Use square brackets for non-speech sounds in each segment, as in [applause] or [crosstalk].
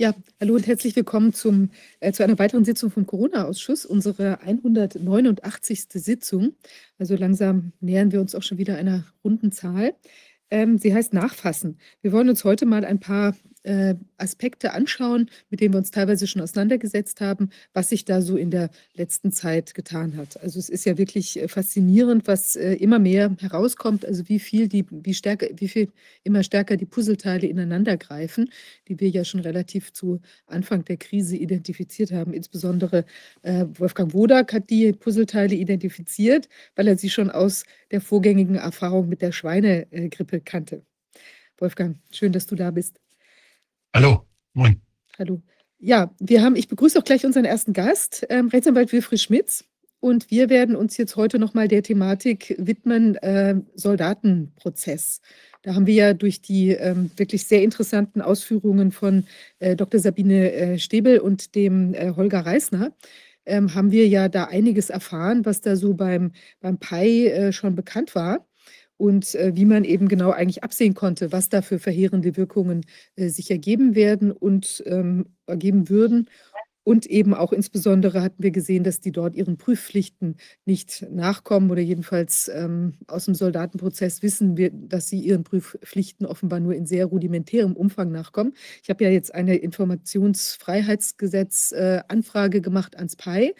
Ja, hallo und herzlich willkommen zum, äh, zu einer weiteren Sitzung vom Corona-Ausschuss, unsere 189. Sitzung. Also langsam nähern wir uns auch schon wieder einer runden Zahl. Ähm, sie heißt Nachfassen. Wir wollen uns heute mal ein paar äh, Aspekte anschauen, mit denen wir uns teilweise schon auseinandergesetzt haben, was sich da so in der letzten Zeit getan hat. Also es ist ja wirklich äh, faszinierend, was äh, immer mehr herauskommt, also wie viel die, wie stärker, wie viel immer stärker die Puzzleteile ineinander greifen, die wir ja schon relativ zu Anfang der Krise identifiziert haben. Insbesondere äh, Wolfgang Wodak hat die Puzzleteile identifiziert, weil er sie schon aus der vorgängigen Erfahrung mit der Schweinegrippe kannte. Wolfgang, schön, dass du da bist. Hallo, moin. Hallo. Ja, wir haben, ich begrüße auch gleich unseren ersten Gast, ähm, Rechtsanwalt Wilfried Schmitz. Und wir werden uns jetzt heute nochmal der Thematik widmen, äh, Soldatenprozess. Da haben wir ja durch die ähm, wirklich sehr interessanten Ausführungen von äh, Dr. Sabine äh, Stäbel und dem äh, Holger Reisner, ähm, haben wir ja da einiges erfahren, was da so beim, beim PAI äh, schon bekannt war und äh, wie man eben genau eigentlich absehen konnte, was da für verheerende Wirkungen äh, sich ergeben werden und ähm, ergeben würden. Und eben auch insbesondere hatten wir gesehen, dass die dort ihren Prüfpflichten nicht nachkommen oder jedenfalls ähm, aus dem Soldatenprozess wissen wir, dass sie ihren Prüfpflichten offenbar nur in sehr rudimentärem Umfang nachkommen. Ich habe ja jetzt eine Informationsfreiheitsgesetz-Anfrage äh, gemacht ans PAI.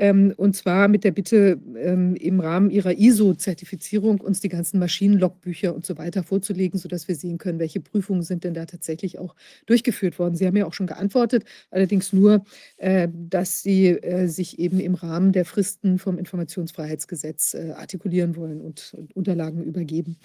Ähm, und zwar mit der Bitte, ähm, im Rahmen Ihrer ISO-Zertifizierung uns die ganzen Maschinenlogbücher und so weiter vorzulegen, sodass wir sehen können, welche Prüfungen sind denn da tatsächlich auch durchgeführt worden. Sie haben ja auch schon geantwortet, allerdings nur, äh, dass Sie äh, sich eben im Rahmen der Fristen vom Informationsfreiheitsgesetz äh, artikulieren wollen und, und Unterlagen übergeben.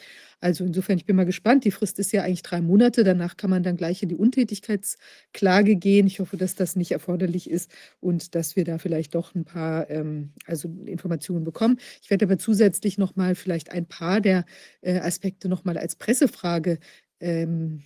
Also insofern, ich bin mal gespannt. Die Frist ist ja eigentlich drei Monate. Danach kann man dann gleich in die Untätigkeitsklage gehen. Ich hoffe, dass das nicht erforderlich ist und dass wir da vielleicht doch ein paar ähm, also Informationen bekommen. Ich werde aber zusätzlich noch mal vielleicht ein paar der äh, Aspekte noch mal als Pressefrage ähm,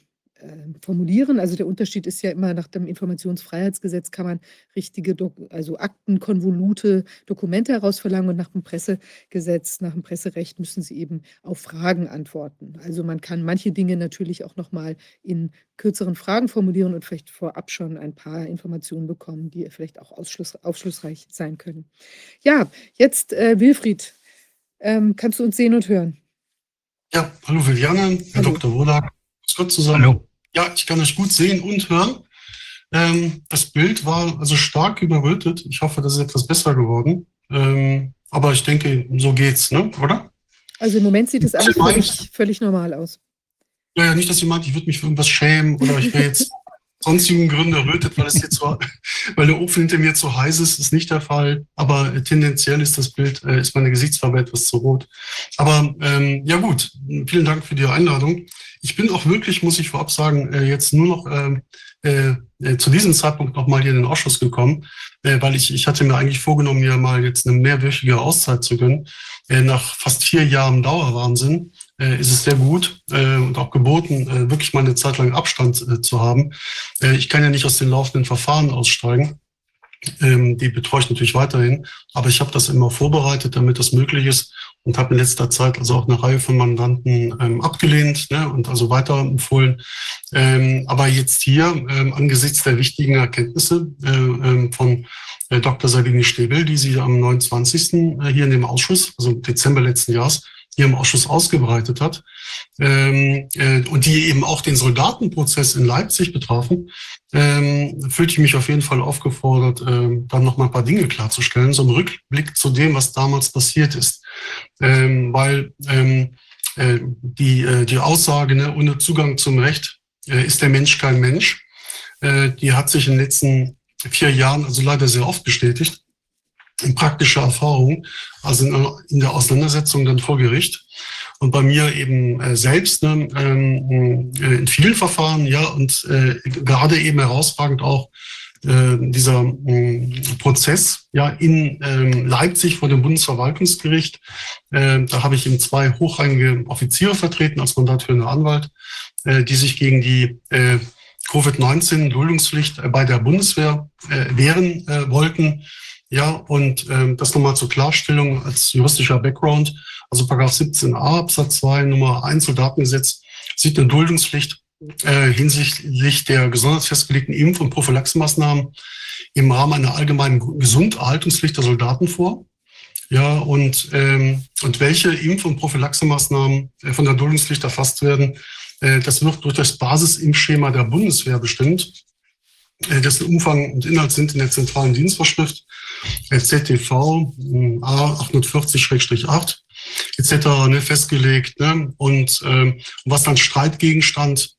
formulieren. Also der Unterschied ist ja immer nach dem Informationsfreiheitsgesetz kann man richtige, also Aktenkonvolute, Dokumente herausverlangen und nach dem Pressegesetz, nach dem Presserecht müssen sie eben auf Fragen antworten. Also man kann manche Dinge natürlich auch nochmal in kürzeren Fragen formulieren und vielleicht vorab schon ein paar Informationen bekommen, die vielleicht auch aufschlussreich sein können. Ja, jetzt äh, Wilfried, ähm, kannst du uns sehen und hören? Ja, hallo Viviane, Herr hallo. Dr. Wodak. Gott zusammen. Hallo. Ja, ich kann euch gut sehen und hören. Ähm, das Bild war also stark überrötet. Ich hoffe, das ist etwas besser geworden. Ähm, aber ich denke, so geht's, ne? oder? Also im Moment sieht es eigentlich völlig, völlig normal aus. Ja, ja, nicht, dass ihr meint, ich würde mich für irgendwas schämen oder ich wäre jetzt [laughs] sonstigen Gründen errötet, weil es jetzt so, [laughs] weil der Ofen hinter mir zu heiß ist, ist nicht der Fall. Aber tendenziell ist das Bild, äh, ist meine Gesichtsfarbe etwas zu rot. Aber ähm, ja gut, vielen Dank für die Einladung. Ich bin auch wirklich, muss ich vorab sagen, äh, jetzt nur noch ähm, äh, äh, zu diesem Zeitpunkt nochmal hier in den Ausschuss gekommen, äh, weil ich, ich hatte mir eigentlich vorgenommen, mir mal jetzt eine mehrwöchige Auszeit zu gönnen. Äh, nach fast vier Jahren Dauerwahnsinn äh, ist es sehr gut äh, und auch geboten, äh, wirklich mal eine Zeit lang Abstand äh, zu haben. Äh, ich kann ja nicht aus den laufenden Verfahren aussteigen. Ähm, die betreue ich natürlich weiterhin, aber ich habe das immer vorbereitet, damit das möglich ist und habe in letzter Zeit also auch eine Reihe von Mandanten ähm, abgelehnt ne, und also weiterempfohlen. Ähm, aber jetzt hier ähm, angesichts der wichtigen Erkenntnisse äh, ähm, von äh, Dr. Sabine Stäbel, die sie am 29. Äh, hier in dem Ausschuss, also Dezember letzten Jahres, hier im Ausschuss ausgebreitet hat ähm, äh, und die eben auch den Soldatenprozess in Leipzig betrafen, ähm, fühlte ich mich auf jeden Fall aufgefordert, ähm, dann noch mal ein paar Dinge klarzustellen, so ein Rückblick zu dem, was damals passiert ist. Ähm, weil ähm, äh, die, äh, die Aussage, ne, ohne Zugang zum Recht äh, ist der Mensch kein Mensch, äh, die hat sich in den letzten vier Jahren also leider sehr oft bestätigt in praktischer Erfahrung, also in, in, der Auseinandersetzung dann vor Gericht. Und bei mir eben äh, selbst ne, ähm, äh, in vielen Verfahren, ja, und äh, gerade eben herausragend auch äh, dieser äh, Prozess ja in äh, Leipzig vor dem Bundesverwaltungsgericht. Äh, da habe ich eben zwei hochrangige Offiziere vertreten als mandatführender Anwalt, äh, die sich gegen die äh, Covid-19-Duldungspflicht bei der Bundeswehr äh, wehren äh, wollten. Ja, und ähm, das nochmal zur Klarstellung als juristischer Background. Also Paragraph 17a Absatz 2 Nummer 1 Soldatengesetz sieht eine Duldungspflicht äh, hinsichtlich der gesondert festgelegten Impf- und Prophylaxemaßnahmen im Rahmen einer allgemeinen Gesunderhaltungspflicht der Soldaten vor. Ja, und, ähm, und welche Impf- und Prophylaxemaßnahmen äh, von der Duldungspflicht erfasst werden, äh, das wird durch das Basisimpfschema der Bundeswehr bestimmt, dessen Umfang und Inhalt sind in der zentralen Dienstvorschrift äh, ZTV hm, A840-8 etc. Ne, festgelegt. Ne? Und ähm, was dann Streitgegenstand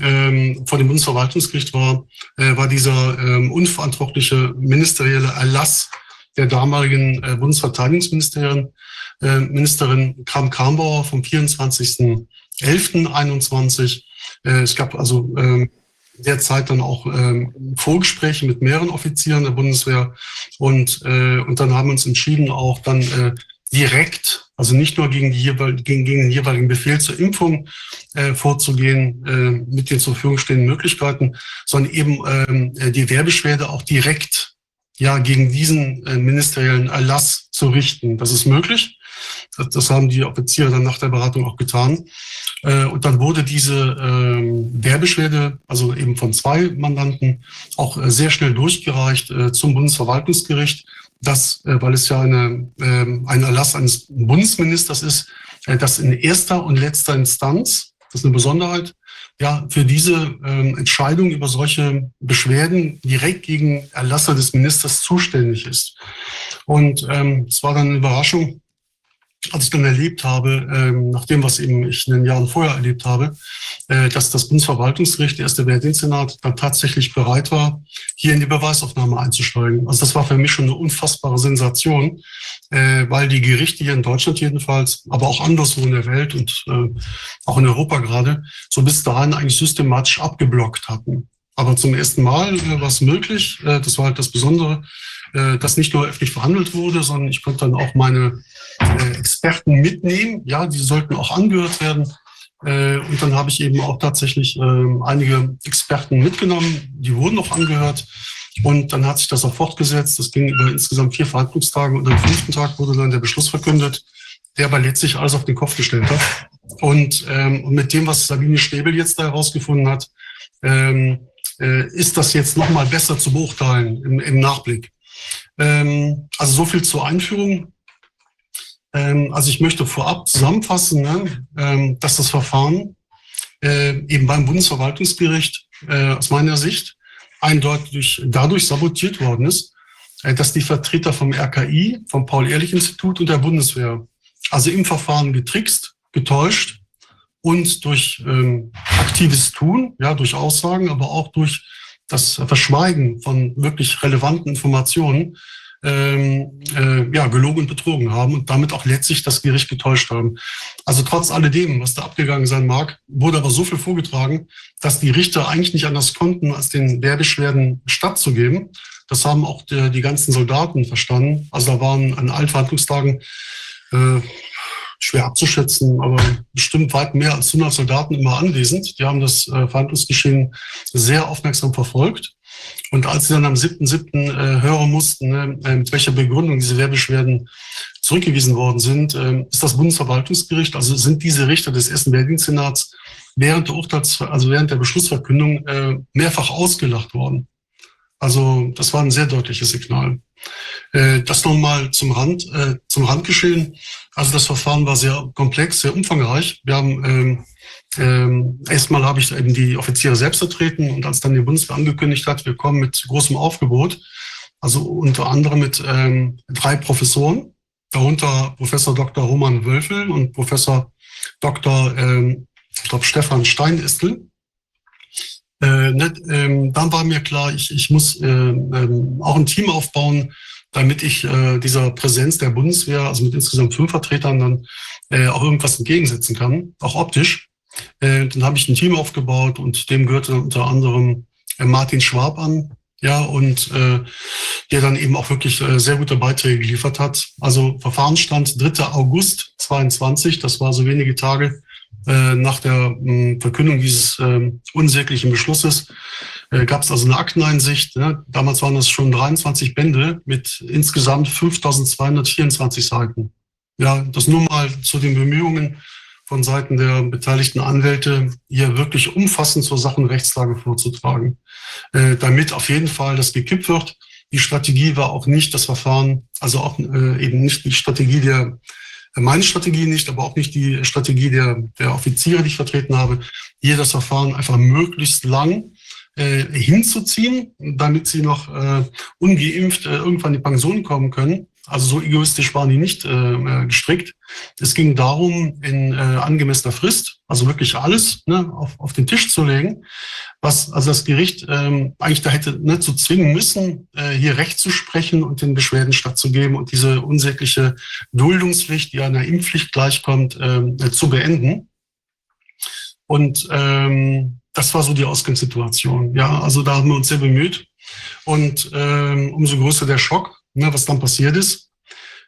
ähm, vor dem Bundesverwaltungsgericht war, äh, war dieser ähm, unverantwortliche ministerielle Erlass der damaligen äh, Bundesverteidigungsministerin äh, Ministerin Kram-Karrenbauer vom 24.11.21. Äh, es gab also ähm, derzeit dann auch ähm, Vorgespräche mit mehreren Offizieren der Bundeswehr und, äh, und dann haben wir uns entschieden, auch dann äh, direkt, also nicht nur gegen, die jeweil, gegen, gegen den jeweiligen Befehl zur Impfung äh, vorzugehen äh, mit den zur Verfügung stehenden Möglichkeiten, sondern eben ähm, die Wehrbeschwerde auch direkt ja gegen diesen äh, ministeriellen Erlass zu richten. Das ist möglich. Das, das haben die Offiziere dann nach der Beratung auch getan. Äh, und dann wurde diese ähm, Wehrbeschwerde, also eben von zwei Mandanten, auch äh, sehr schnell durchgereicht äh, zum Bundesverwaltungsgericht, das, äh, weil es ja eine, äh, ein Erlass eines Bundesministers ist, äh, das in erster und letzter Instanz, das ist eine Besonderheit, ja, für diese ähm, Entscheidung über solche Beschwerden direkt gegen Erlasser des Ministers zuständig ist. Und ähm, es war dann eine Überraschung, als ich dann erlebt habe, ähm, nach dem, was eben ich in den Jahren vorher erlebt habe, äh, dass das Bundesverwaltungsgericht, der erste Wehrdienstsenat, dann tatsächlich bereit war, hier in die Beweisaufnahme einzusteigen. Also das war für mich schon eine unfassbare Sensation, äh, weil die Gerichte hier in Deutschland jedenfalls, aber auch anderswo in der Welt und äh, auch in Europa gerade, so bis dahin eigentlich systematisch abgeblockt hatten. Aber zum ersten Mal äh, war es möglich, äh, das war halt das Besondere, äh, dass nicht nur öffentlich verhandelt wurde, sondern ich konnte dann auch meine Experten mitnehmen. Ja, die sollten auch angehört werden. Äh, und dann habe ich eben auch tatsächlich ähm, einige Experten mitgenommen, die wurden auch angehört. Und dann hat sich das auch fortgesetzt. Das ging über insgesamt vier Verhandlungstage und am fünften Tag wurde dann der Beschluss verkündet, der aber letztlich alles auf den Kopf gestellt hat. Und, ähm, mit dem, was Sabine Stäbel jetzt da herausgefunden hat, ähm, äh, ist das jetzt nochmal besser zu beurteilen im, Nachblick. Also so viel zur Einführung. Ähm, also ich möchte vorab zusammenfassen, ne, ähm, dass das Verfahren äh, eben beim Bundesverwaltungsgericht äh, aus meiner Sicht eindeutig dadurch sabotiert worden ist, äh, dass die Vertreter vom RKI, vom Paul-Ehrlich-Institut und der Bundeswehr, also im Verfahren getrickst, getäuscht und durch ähm, aktives Tun, ja, durch Aussagen, aber auch durch das Verschweigen von wirklich relevanten Informationen ähm, äh, ja, gelogen und betrogen haben und damit auch letztlich das Gericht getäuscht haben. Also trotz alledem, was da abgegangen sein mag, wurde aber so viel vorgetragen, dass die Richter eigentlich nicht anders konnten, als den Wehrbeschwerden stattzugeben. Das haben auch die, die ganzen Soldaten verstanden. Also da waren an allen Verhandlungstagen äh, schwer abzuschätzen, aber bestimmt weit mehr als 100 Soldaten immer anwesend. Die haben das äh, Verhandlungsgeschehen sehr aufmerksam verfolgt. Und als sie dann am 7.7. Äh, hören mussten, ne, äh, mit welcher Begründung diese Wehrbeschwerden zurückgewiesen worden sind, äh, ist das Bundesverwaltungsgericht, also sind diese Richter des ersten Wehrdienstsenats während der Urteils, also während der Beschlussverkündung äh, mehrfach ausgelacht worden. Also das war ein sehr deutliches Signal. Äh, das nochmal zum Rand, zum Randgeschehen. Also das Verfahren war sehr komplex, sehr umfangreich. Wir haben ähm, erstmal habe ich eben die Offiziere selbst vertreten und als dann die Bundeswehr angekündigt hat, wir kommen mit großem Aufgebot, also unter anderem mit ähm, drei Professoren, darunter Professor Dr. Roman Wölfel und Professor Dr. Ähm, ich glaube Stefan Steinistel. Äh, ne, ähm, dann war mir klar, ich, ich muss äh, ähm, auch ein Team aufbauen, damit ich äh, dieser Präsenz der Bundeswehr, also mit insgesamt fünf Vertretern, dann äh, auch irgendwas entgegensetzen kann, auch optisch. Äh, dann habe ich ein Team aufgebaut und dem gehörte unter anderem äh, Martin Schwab an, ja, und äh, der dann eben auch wirklich äh, sehr gute Beiträge geliefert hat. Also Verfahrensstand 3. August 22, das war so wenige Tage äh, nach der mh, Verkündung dieses äh, unsäglichen Beschlusses, äh, gab es also eine Akteneinsicht. Ne? Damals waren das schon 23 Bände mit insgesamt 5224 Seiten. Ja, das nur mal zu den Bemühungen von Seiten der beteiligten Anwälte, hier wirklich umfassend zur Sachenrechtslage vorzutragen, äh, damit auf jeden Fall das gekippt wird. Die Strategie war auch nicht das Verfahren, also auch äh, eben nicht die Strategie der, meine Strategie nicht, aber auch nicht die Strategie der, der Offiziere, die ich vertreten habe, hier das Verfahren einfach möglichst lang äh, hinzuziehen, damit sie noch äh, ungeimpft äh, irgendwann in die Pension kommen können. Also so egoistisch waren die nicht äh, äh, gestrickt. Es ging darum, in äh, angemessener Frist, also wirklich alles ne, auf, auf den Tisch zu legen, was also das Gericht ähm, eigentlich da hätte ne, zu zwingen müssen, äh, hier Recht zu sprechen und den Beschwerden stattzugeben und diese unsägliche Duldungspflicht, die einer Impfpflicht gleichkommt, äh, zu beenden. Und ähm, das war so die Ausgangssituation. Ja, also da haben wir uns sehr bemüht. Und ähm, umso größer der Schock, ne, was dann passiert ist.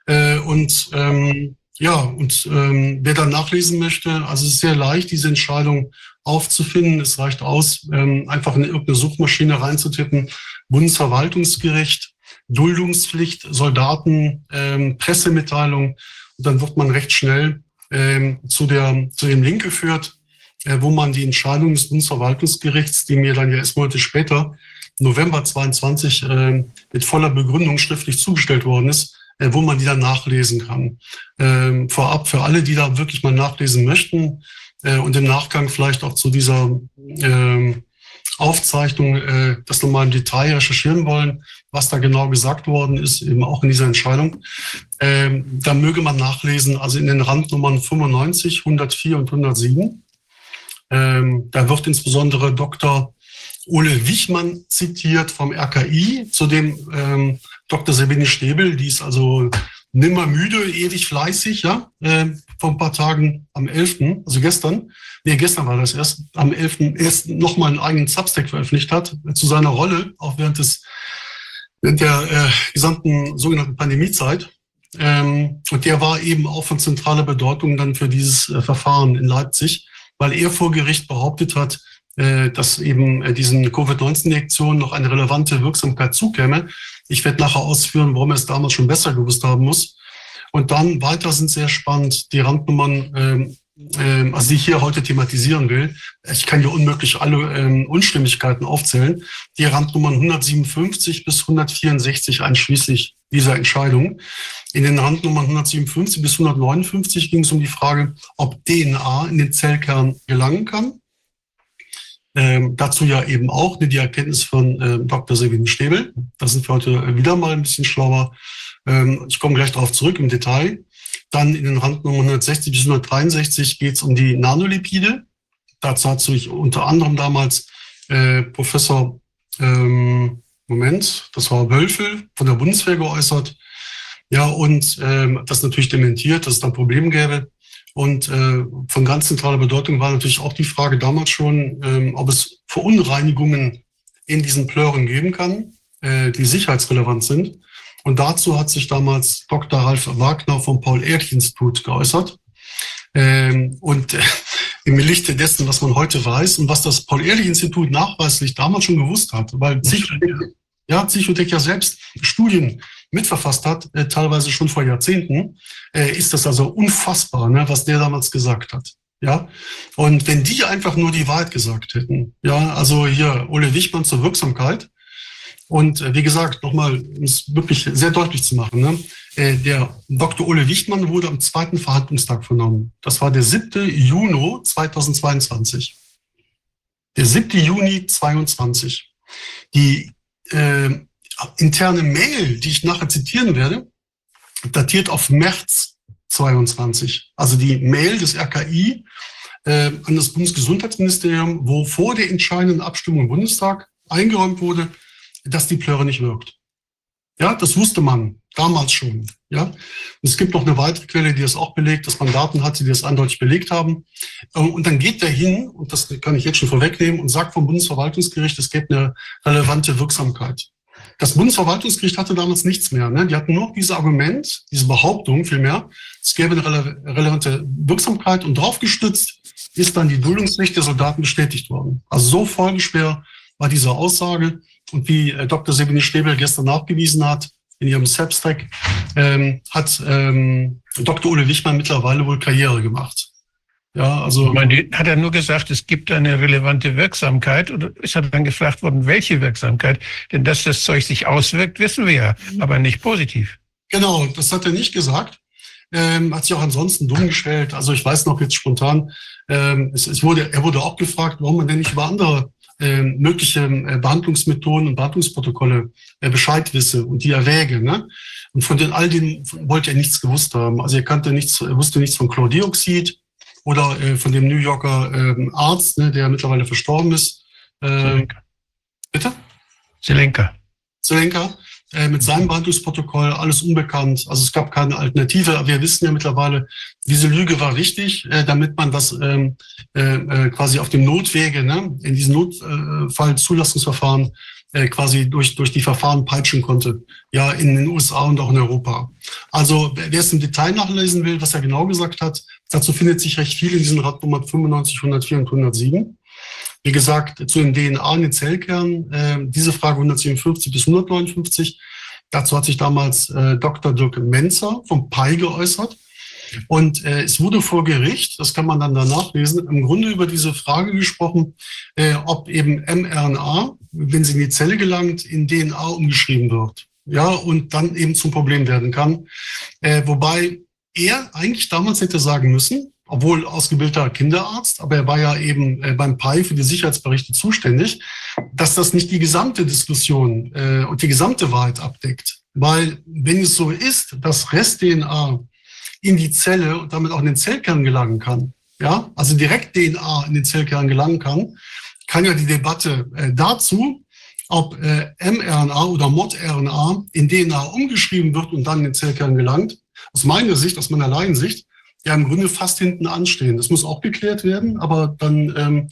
Äh, und ähm, ja, und ähm, wer dann nachlesen möchte, also es ist sehr leicht, diese Entscheidung aufzufinden. Es reicht aus, ähm, einfach in irgendeine Suchmaschine reinzutippen, Bundesverwaltungsgericht, Duldungspflicht, Soldaten, ähm, Pressemitteilung. Und dann wird man recht schnell ähm, zu, der, zu dem Link geführt, äh, wo man die Entscheidung des Bundesverwaltungsgerichts, die mir dann ja erst Monate später November 22 äh, mit voller Begründung schriftlich zugestellt worden ist, äh, wo man die dann nachlesen kann. Ähm, vorab für alle, die da wirklich mal nachlesen möchten äh, und im Nachgang vielleicht auch zu dieser äh, Aufzeichnung äh, das nochmal im Detail recherchieren wollen, was da genau gesagt worden ist, eben auch in dieser Entscheidung, ähm, da möge man nachlesen, also in den Randnummern 95, 104 und 107. Ähm, da wird insbesondere Dr. Ole Wichmann zitiert vom RKI, zu dem ähm, Dr. Sabine Stäbel, die ist also nimmer müde, ewig fleißig, ja, äh, vor ein paar Tagen am 11., also gestern, nee, gestern war das erst, am 11. erst nochmal einen eigenen Substack veröffentlicht hat, äh, zu seiner Rolle, auch während des, während der äh, gesamten sogenannten Pandemiezeit. Ähm, und der war eben auch von zentraler Bedeutung dann für dieses äh, Verfahren in Leipzig, weil er vor Gericht behauptet hat, dass eben äh, diesen Covid-19-Injektionen noch eine relevante Wirksamkeit zukäme. Ich werde nachher ausführen, warum er es damals schon besser gewusst haben muss. Und dann weiter sind sehr spannend die Randnummern, ähm, ähm, also die ich hier heute thematisieren will. Ich kann hier unmöglich alle ähm, Unstimmigkeiten aufzählen. Die Randnummern 157 bis 164 einschließlich dieser Entscheidung. In den Randnummern 157 bis 159 ging es um die Frage, ob DNA in den Zellkern gelangen kann. Ähm, dazu ja eben auch die Erkenntnis von äh, Dr. Sabine Stäbel. Da sind wir heute wieder mal ein bisschen schlauer. Ähm, ich komme gleich darauf zurück im Detail. Dann in den Randnummern 160 bis 163 geht es um die Nanolipide. Dazu hat sich unter anderem damals äh, Professor, ähm, Moment, das war Wölfel von der Bundeswehr geäußert. Ja, und ähm, das natürlich dementiert, dass es da ein Problem gäbe. Und äh, von ganz zentraler Bedeutung war natürlich auch die Frage damals schon, ähm, ob es Verunreinigungen in diesen Plören geben kann, äh, die sicherheitsrelevant sind. Und dazu hat sich damals Dr. Ralf Wagner vom Paul-Ehrlich-Institut geäußert. Ähm, und äh, im Lichte dessen, was man heute weiß und was das Paul-Ehrlich-Institut nachweislich damals schon gewusst hat, weil Psychotech, ja, Psychotech ja selbst Studien mitverfasst hat, äh, teilweise schon vor Jahrzehnten, äh, ist das also unfassbar, ne, was der damals gesagt hat. Ja, und wenn die einfach nur die Wahrheit gesagt hätten, ja, also hier Ole Wichmann zur Wirksamkeit. Und äh, wie gesagt, nochmal, um es wirklich sehr deutlich zu machen, ne, äh, der Dr. Ole Wichmann wurde am zweiten Verhandlungstag vernommen. Das war der 7. Juni 2022. Der 7. Juni 22. Die äh, interne Mail, die ich nachher zitieren werde, datiert auf März 22. Also die Mail des RKI äh, an das Bundesgesundheitsministerium, wo vor der entscheidenden Abstimmung im Bundestag eingeräumt wurde, dass die Plöre nicht wirkt. Ja, das wusste man damals schon. Ja, und es gibt noch eine weitere Quelle, die das auch belegt, dass man Daten hatte, die das eindeutig belegt haben. Äh, und dann geht der hin, und das kann ich jetzt schon vorwegnehmen, und sagt vom Bundesverwaltungsgericht, es gibt eine relevante Wirksamkeit. Das Bundesverwaltungsgericht hatte damals nichts mehr. Ne? Die hatten nur dieses Argument, diese Behauptung vielmehr, es gäbe eine rele relevante Wirksamkeit und draufgestützt ist dann die Duldungspflicht der Soldaten bestätigt worden. Also so folgenschwer war diese Aussage. Und wie äh, Dr. Sabine Stäbel gestern nachgewiesen hat, in ihrem Substack, ähm, hat ähm, Dr. Ole Wichmann mittlerweile wohl Karriere gemacht. Ja, also. Ich meine, hat er nur gesagt, es gibt eine relevante Wirksamkeit oder ist er dann gefragt worden, welche Wirksamkeit? Denn dass das Zeug sich auswirkt, wissen wir ja, aber nicht positiv. Genau, das hat er nicht gesagt. Ähm, hat sich auch ansonsten dumm gestellt. Also ich weiß noch jetzt spontan, ähm, es, es wurde, er wurde auch gefragt, warum man denn nicht über andere äh, mögliche äh, Behandlungsmethoden und Behandlungsprotokolle äh, Bescheid wisse und die erwäge. Ne? Und von den all denen wollte er nichts gewusst haben. Also er kannte nichts, er wusste nichts von Chlordioxid oder äh, von dem New Yorker äh, Arzt, ne, der mittlerweile verstorben ist. Äh, bitte? Zelenka. Zelenka. Äh, mit seinem Behandlungsprotokoll, alles unbekannt. Also es gab keine Alternative. Wir wissen ja mittlerweile, diese Lüge war richtig, äh, damit man das ähm, äh, äh quasi auf dem Notwege, ne, in diesem Notfallzulassungsverfahren äh, quasi durch, durch die Verfahren peitschen konnte. Ja, in den USA und auch in Europa. Also wer es im Detail nachlesen will, was er genau gesagt hat, dazu findet sich recht viel in diesen Radnummer 95, 104 und 107. Wie gesagt, zu den DNA in den Zellkernen, äh, diese Frage 157 bis 159. Dazu hat sich damals äh, Dr. Dirk Menzer vom PI geäußert. Und äh, es wurde vor Gericht, das kann man dann danach lesen, im Grunde über diese Frage gesprochen, äh, ob eben mRNA, wenn sie in die Zelle gelangt, in DNA umgeschrieben wird. Ja, und dann eben zum Problem werden kann. Äh, wobei er eigentlich damals hätte sagen müssen, obwohl ausgebildeter Kinderarzt, aber er war ja eben äh, beim PI für die Sicherheitsberichte zuständig, dass das nicht die gesamte Diskussion äh, und die gesamte Wahrheit abdeckt. Weil wenn es so ist, dass Rest-DNA in die Zelle und damit auch in den Zellkern gelangen kann, ja, also direkt DNA in den Zellkern gelangen kann, kann ja die Debatte äh, dazu, ob äh, mRNA oder mod-RNA in DNA umgeschrieben wird und dann in den Zellkern gelangt, aus meiner Sicht, aus meiner Laiensicht, ja im Grunde fast hinten anstehen. Das muss auch geklärt werden, aber dann ähm,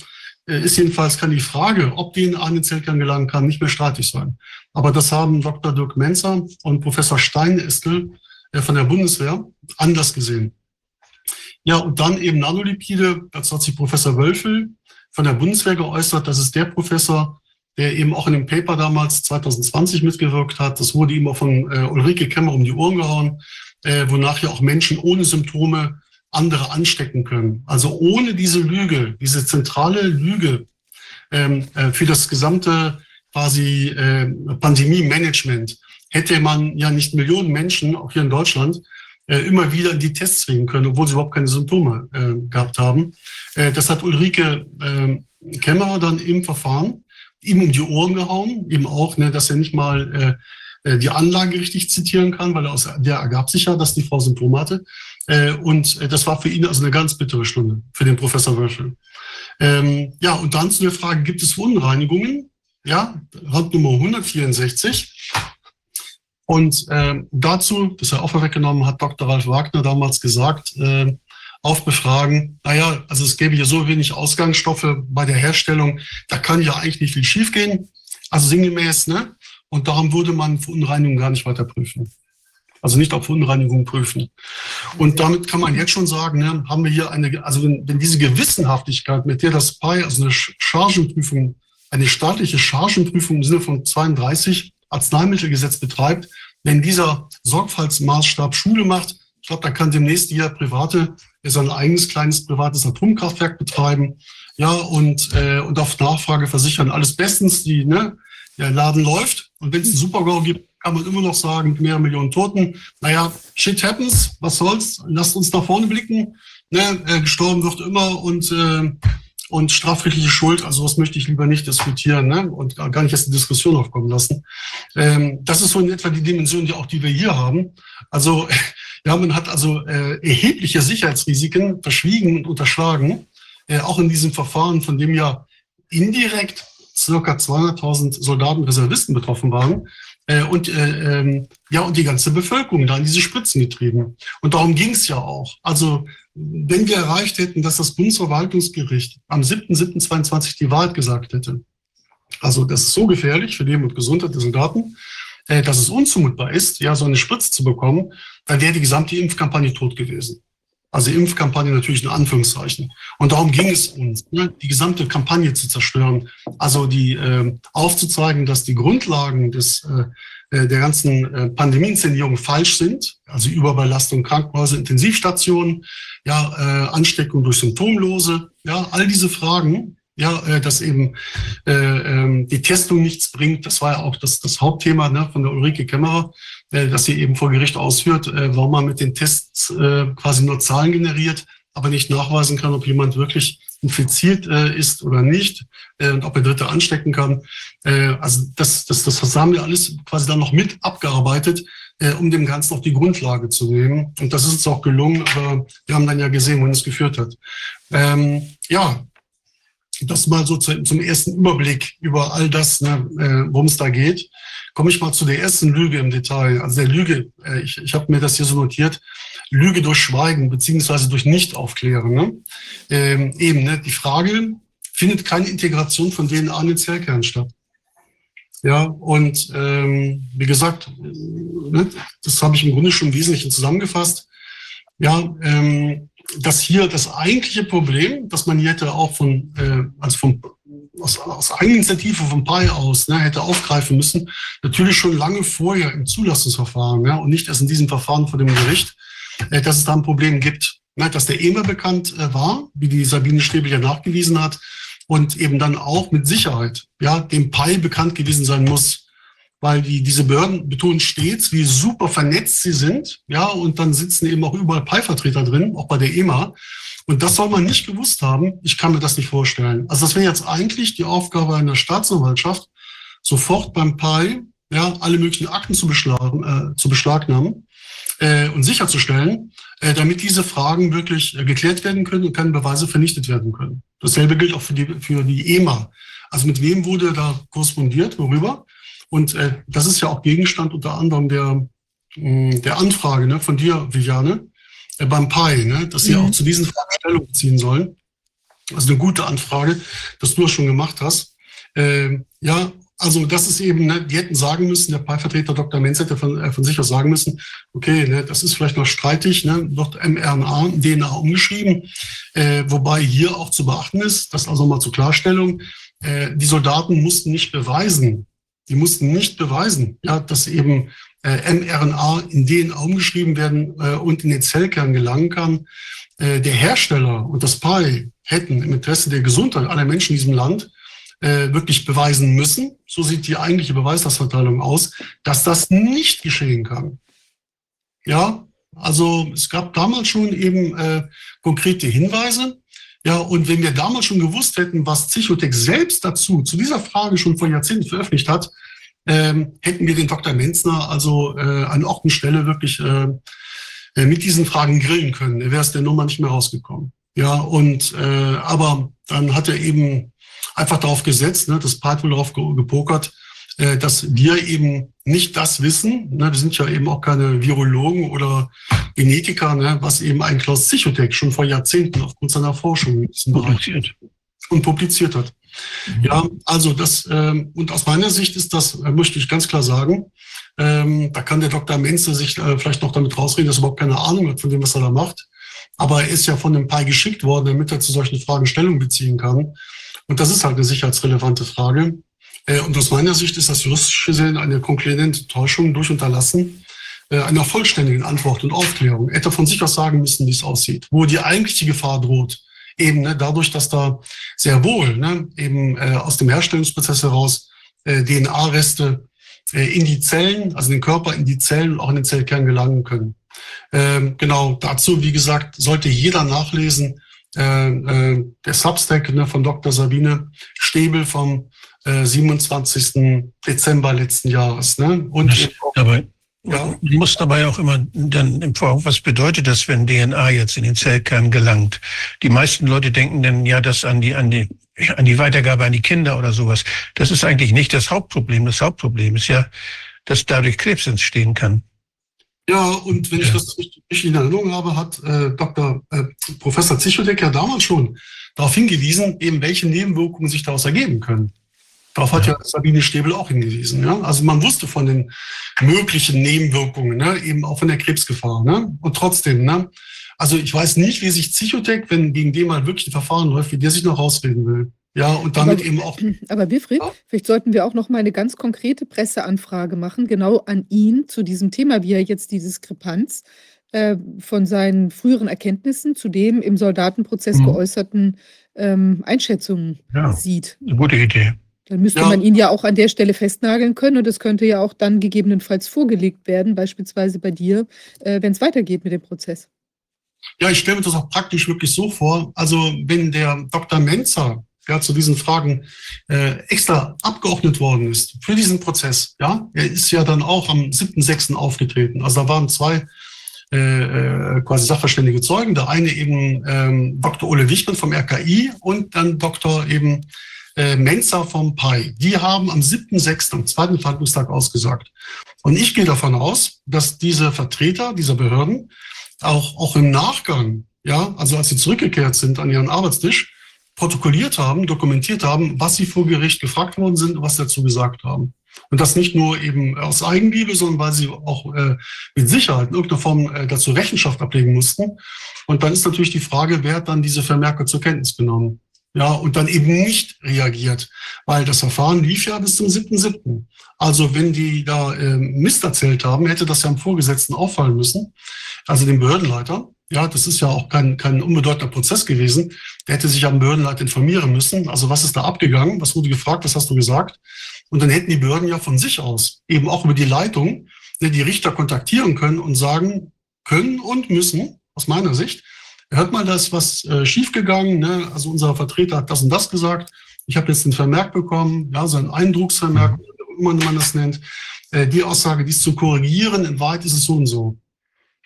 äh, ist jedenfalls kann die Frage, ob die in einen Zellkern gelangen kann, nicht mehr streitig sein. Aber das haben Dr. Dirk Menzer und Professor Steinestel äh, von der Bundeswehr anders gesehen. Ja, und dann eben Nanolipide, dazu hat sich Professor Wölfel von der Bundeswehr geäußert. Das ist der Professor, der eben auch in dem Paper damals 2020 mitgewirkt hat. Das wurde ihm auch von äh, Ulrike Kemmer um die Ohren gehauen äh, wonach ja auch Menschen ohne Symptome andere anstecken können. Also ohne diese Lüge, diese zentrale Lüge ähm, äh, für das gesamte quasi äh, Pandemie-Management hätte man ja nicht Millionen Menschen, auch hier in Deutschland, äh, immer wieder in die Tests zwingen können, obwohl sie überhaupt keine Symptome äh, gehabt haben. Äh, das hat Ulrike äh, Kämmerer dann im Verfahren ihm um die Ohren gehauen, eben auch, ne, dass er nicht mal äh, die Anlage richtig zitieren kann, weil aus der ergab sich ja, dass die Frau Symptome hatte. Äh, und äh, das war für ihn also eine ganz bittere Stunde, für den Professor Wölfel. Ähm, ja, und dann zu der Frage, gibt es Verunreinigungen? Ja, Randnummer 164. Und äh, dazu, das er auch vorweggenommen hat, Dr. Ralf Wagner damals gesagt, äh, auf Befragen, naja, also es gäbe ja so wenig Ausgangsstoffe bei der Herstellung, da kann ja eigentlich nicht viel schiefgehen. Also sinngemäß, ne? Und darum würde man Verunreinigungen gar nicht weiter prüfen. Also nicht auf Verunreinigungen prüfen. Und damit kann man jetzt schon sagen, ne, haben wir hier eine, also wenn, wenn diese Gewissenhaftigkeit, mit der das PI, also eine Chargenprüfung, eine staatliche Chargenprüfung im Sinne von 32 Arzneimittelgesetz betreibt, wenn dieser Sorgfaltsmaßstab Schule macht, ich glaube, da kann demnächst jeder Private sein eigenes kleines privates Atomkraftwerk betreiben, ja, und, äh, und auf Nachfrage versichern, alles bestens, die, ne, der Laden läuft. Und wenn es einen Super-GO gibt, kann man immer noch sagen, mehreren Millionen Toten, naja, shit happens, was soll's, lasst uns nach vorne blicken. Ne, äh, gestorben wird immer und, äh, und strafrechtliche Schuld, also das möchte ich lieber nicht diskutieren ne, und gar nicht erst eine Diskussion aufkommen lassen. Ähm, das ist so in etwa die Dimension, die auch die wir hier haben. Also [laughs] ja, man hat also äh, erhebliche Sicherheitsrisiken verschwiegen und unterschlagen, äh, auch in diesem Verfahren, von dem ja indirekt circa 200.000 Soldaten, Reservisten betroffen waren. Äh, und, äh, ähm, ja, und die ganze Bevölkerung da in diese Spritzen getrieben. Und darum ging es ja auch. Also wenn wir erreicht hätten, dass das Bundesverwaltungsgericht am 7.7.22 die Wahrheit gesagt hätte, also das ist so gefährlich für Leben und Gesundheit der Soldaten, äh, dass es unzumutbar ist, ja, so eine Spritze zu bekommen, dann wäre die gesamte Impfkampagne tot gewesen. Also Impfkampagne natürlich in Anführungszeichen. Und darum ging es uns, ne, die gesamte Kampagne zu zerstören. Also die äh, aufzuzeigen, dass die Grundlagen des, äh, äh der ganzen äh, Pandemieinszenierung falsch sind. Also Überbelastung, Krankenhäuser, Intensivstationen, ja, äh, Ansteckung durch Symptomlose, ja, all diese Fragen, ja, äh, dass eben äh, äh, die Testung nichts bringt. Das war ja auch das, das Hauptthema ne, von der Ulrike Kämmerer, äh, dass sie eben vor Gericht ausführt, äh, warum man mit den Tests äh, quasi nur Zahlen generiert, aber nicht nachweisen kann, ob jemand wirklich infiziert äh, ist oder nicht äh, und ob er Dritte anstecken kann. Äh, also das, das, das haben wir alles quasi dann noch mit abgearbeitet, äh, um dem Ganzen auch die Grundlage zu nehmen. Und das ist uns auch gelungen, aber wir haben dann ja gesehen, wohin es geführt hat. Ähm, ja, das mal so zu, zum ersten Überblick über all das, ne, äh, worum es da geht. Komme ich mal zu der ersten Lüge im Detail. Also der Lüge, äh, ich, ich habe mir das hier so notiert, Lüge durch Schweigen beziehungsweise durch Nicht-Aufklären. Ne? Ähm, eben, ne, die Frage, findet keine Integration von DNA in den Zellkern statt? Ja, und ähm, wie gesagt, ne, das habe ich im Grunde schon im Wesentlichen zusammengefasst. Ja, ähm, dass hier das eigentliche Problem, dass man hier hätte auch von, äh, also vom, aus, aus Eigeninitiative vom PI aus ne, hätte aufgreifen müssen, natürlich schon lange vorher im Zulassungsverfahren ja, und nicht erst in diesem Verfahren vor dem Gericht, äh, dass es da ein Problem gibt. Ne, dass der EMA bekannt äh, war, wie die Sabine Stäbel ja nachgewiesen hat, und eben dann auch mit Sicherheit ja, dem PI bekannt gewesen sein muss weil die, diese Behörden betonen stets, wie super vernetzt sie sind, ja, und dann sitzen eben auch überall Pi-Vertreter drin, auch bei der EMA. Und das soll man nicht gewusst haben. Ich kann mir das nicht vorstellen. Also das wäre jetzt eigentlich die Aufgabe einer Staatsanwaltschaft, sofort beim PI ja, alle möglichen Akten zu, beschlagen, äh, zu beschlagnahmen äh, und sicherzustellen, äh, damit diese Fragen wirklich äh, geklärt werden können und keine Beweise vernichtet werden können. Dasselbe gilt auch für die, für die EMA. Also mit wem wurde da korrespondiert, worüber? Und äh, das ist ja auch Gegenstand unter anderem der, mh, mm, der Anfrage ne, von dir, Viviane, äh, beim PI, ne, dass sie mhm. auch zu diesen Fragen Stellung ziehen sollen. Also eine gute Anfrage, dass du das schon gemacht hast. Äh, ja, also das ist eben, ne, die hätten sagen müssen, der PI-Vertreter Dr. Menz hätte von, äh, von sich aus sagen müssen, okay, ne, das ist vielleicht noch streitig, ne, wird mRNA, DNA umgeschrieben, äh, wobei hier auch zu beachten ist, das also mal zur Klarstellung, äh, die Soldaten mussten nicht beweisen, die mussten nicht beweisen, ja, dass eben äh, mRNA in DNA umgeschrieben werden äh, und in den Zellkern gelangen kann. Äh, der Hersteller und das PI hätten im Interesse der Gesundheit aller Menschen in diesem Land äh, wirklich beweisen müssen, so sieht die eigentliche Beweislastverteilung aus, dass das nicht geschehen kann. Ja, also es gab damals schon eben äh, konkrete Hinweise, ja, und wenn wir damals schon gewusst hätten, was Psychotech selbst dazu, zu dieser Frage schon vor Jahrzehnten veröffentlicht hat, ähm, hätten wir den Dr. Menzner also äh, an Ort und Stelle wirklich äh, äh, mit diesen Fragen grillen können. Er wäre es der Nummer nicht mehr rausgekommen. Ja, und äh, aber dann hat er eben einfach darauf gesetzt, ne, das Part wohl darauf gepokert, dass wir eben nicht das wissen. Ne? Wir sind ja eben auch keine Virologen oder Genetiker, ne? was eben ein Klaus Psychotech schon vor Jahrzehnten aufgrund seiner Forschung in diesem Bereich und publiziert hat. Mhm. Ja, also das, ähm, und aus meiner Sicht ist das, äh, möchte ich ganz klar sagen, ähm, da kann der Dr. Menze sich äh, vielleicht noch damit rausreden, dass er überhaupt keine Ahnung hat von dem, was er da macht. Aber er ist ja von dem PI geschickt worden, damit er zu solchen Fragen Stellung beziehen kann. Und das ist halt eine sicherheitsrelevante Frage. Äh, und aus meiner Sicht ist das juristisch gesehen eine konkludente Täuschung durch Unterlassen äh, einer vollständigen Antwort und Aufklärung. Hätte von sich aus sagen müssen, wie es aussieht, wo die eigentliche Gefahr droht. Eben ne, dadurch, dass da sehr wohl ne, eben äh, aus dem Herstellungsprozess heraus äh, DNA-Reste äh, in die Zellen, also in den Körper, in die Zellen und auch in den Zellkern gelangen können. Ähm, genau dazu, wie gesagt, sollte jeder nachlesen. Äh, äh, der Substack ne, von Dr. Sabine Stäbel vom 27. Äh, Dezember letzten Jahres. Ne? Und das, aber ja. muss dabei auch immer dann im Voraus, was bedeutet das, wenn DNA jetzt in den Zellkern gelangt? Die meisten Leute denken dann ja, das an die, an die, an die Weitergabe an die Kinder oder sowas. Das ist eigentlich nicht das Hauptproblem. Das Hauptproblem ist ja, dass dadurch Krebs entstehen kann. Ja, und wenn ja. ich das richtig in Erinnerung habe, hat äh, Dr. Äh, Professor Zichotek ja damals schon darauf hingewiesen, eben welche Nebenwirkungen sich daraus ergeben können. Darauf hat ja Sabine Stäbel auch hingewiesen. Ja? Also man wusste von den möglichen Nebenwirkungen, ne? eben auch von der Krebsgefahr. Ne? Und trotzdem, ne? Also ich weiß nicht, wie sich Psychotech, wenn gegen den mal wirklich ein Verfahren läuft, wie der sich noch rausreden will. Ja, und damit Aber, eben auch. [clears throat] aber Wilfried, Ja. vielleicht sollten wir auch noch mal eine ganz konkrete Presseanfrage machen, genau an ihn zu diesem Thema, wie er jetzt die Diskrepanz äh, von seinen früheren Erkenntnissen zu dem im Soldatenprozess Mhm. geäußerten ähm, Einschätzungen Ja, sieht. eine gute Idee. Dann müsste Ja. man ihn ja auch an der Stelle festnageln können und es könnte ja auch dann gegebenenfalls vorgelegt werden, beispielsweise bei dir, äh, wenn es weitergeht mit dem Prozess. Ja, ich stelle mir das auch praktisch wirklich so vor. Also wenn der Dr. Menzer ja, zu diesen Fragen äh, extra abgeordnet worden ist für diesen Prozess, ja, er ist ja dann auch am 7.6. aufgetreten. Also da waren zwei äh, äh, quasi sachverständige Zeugen. Der eine eben ähm, Dr. Ole Wichmann vom RKI und dann Dr. eben äh, Menzer vom PAI. Die haben am 7.6., am zweiten Verhandlungstag ausgesagt. Und ich gehe davon aus, dass diese Vertreter dieser Behörden auch, auch im Nachgang, ja, also als sie zurückgekehrt sind an ihren Arbeitstisch, protokolliert haben, dokumentiert haben, was sie vor Gericht gefragt worden sind und was dazu gesagt haben. Und das nicht nur eben aus Eigenliebe, sondern weil sie auch äh, mit Sicherheit in irgendeiner Form äh, dazu Rechenschaft ablegen mussten. Und dann ist natürlich die Frage, wer hat dann diese Vermerke zur Kenntnis genommen? Ja, und dann eben nicht reagiert, weil das Verfahren lief ja bis zum 7.7. Also wenn die da äh, Mist erzählt haben, hätte das ja am Vorgesetzten auffallen müssen, also dem Behördenleiter. Ja, das ist ja auch kein, kein unbedeutender Prozess gewesen. Der hätte sich am Behördenleiter informieren müssen. Also was ist da abgegangen? Was wurde gefragt? Was hast du gesagt? Und dann hätten die Behörden ja von sich aus eben auch über die Leitung ne, die Richter kontaktieren können und sagen können und müssen, aus meiner Sicht, hört mal, da ist was äh, schiefgegangen. Ne? Also unser Vertreter hat das und das gesagt. Ich habe jetzt einen Vermerk bekommen, ja, so ein Eindrucksvermerk, wie immer man das nennt. Äh, die Aussage, die ist zu korrigieren, in Wahrheit ist es so und so.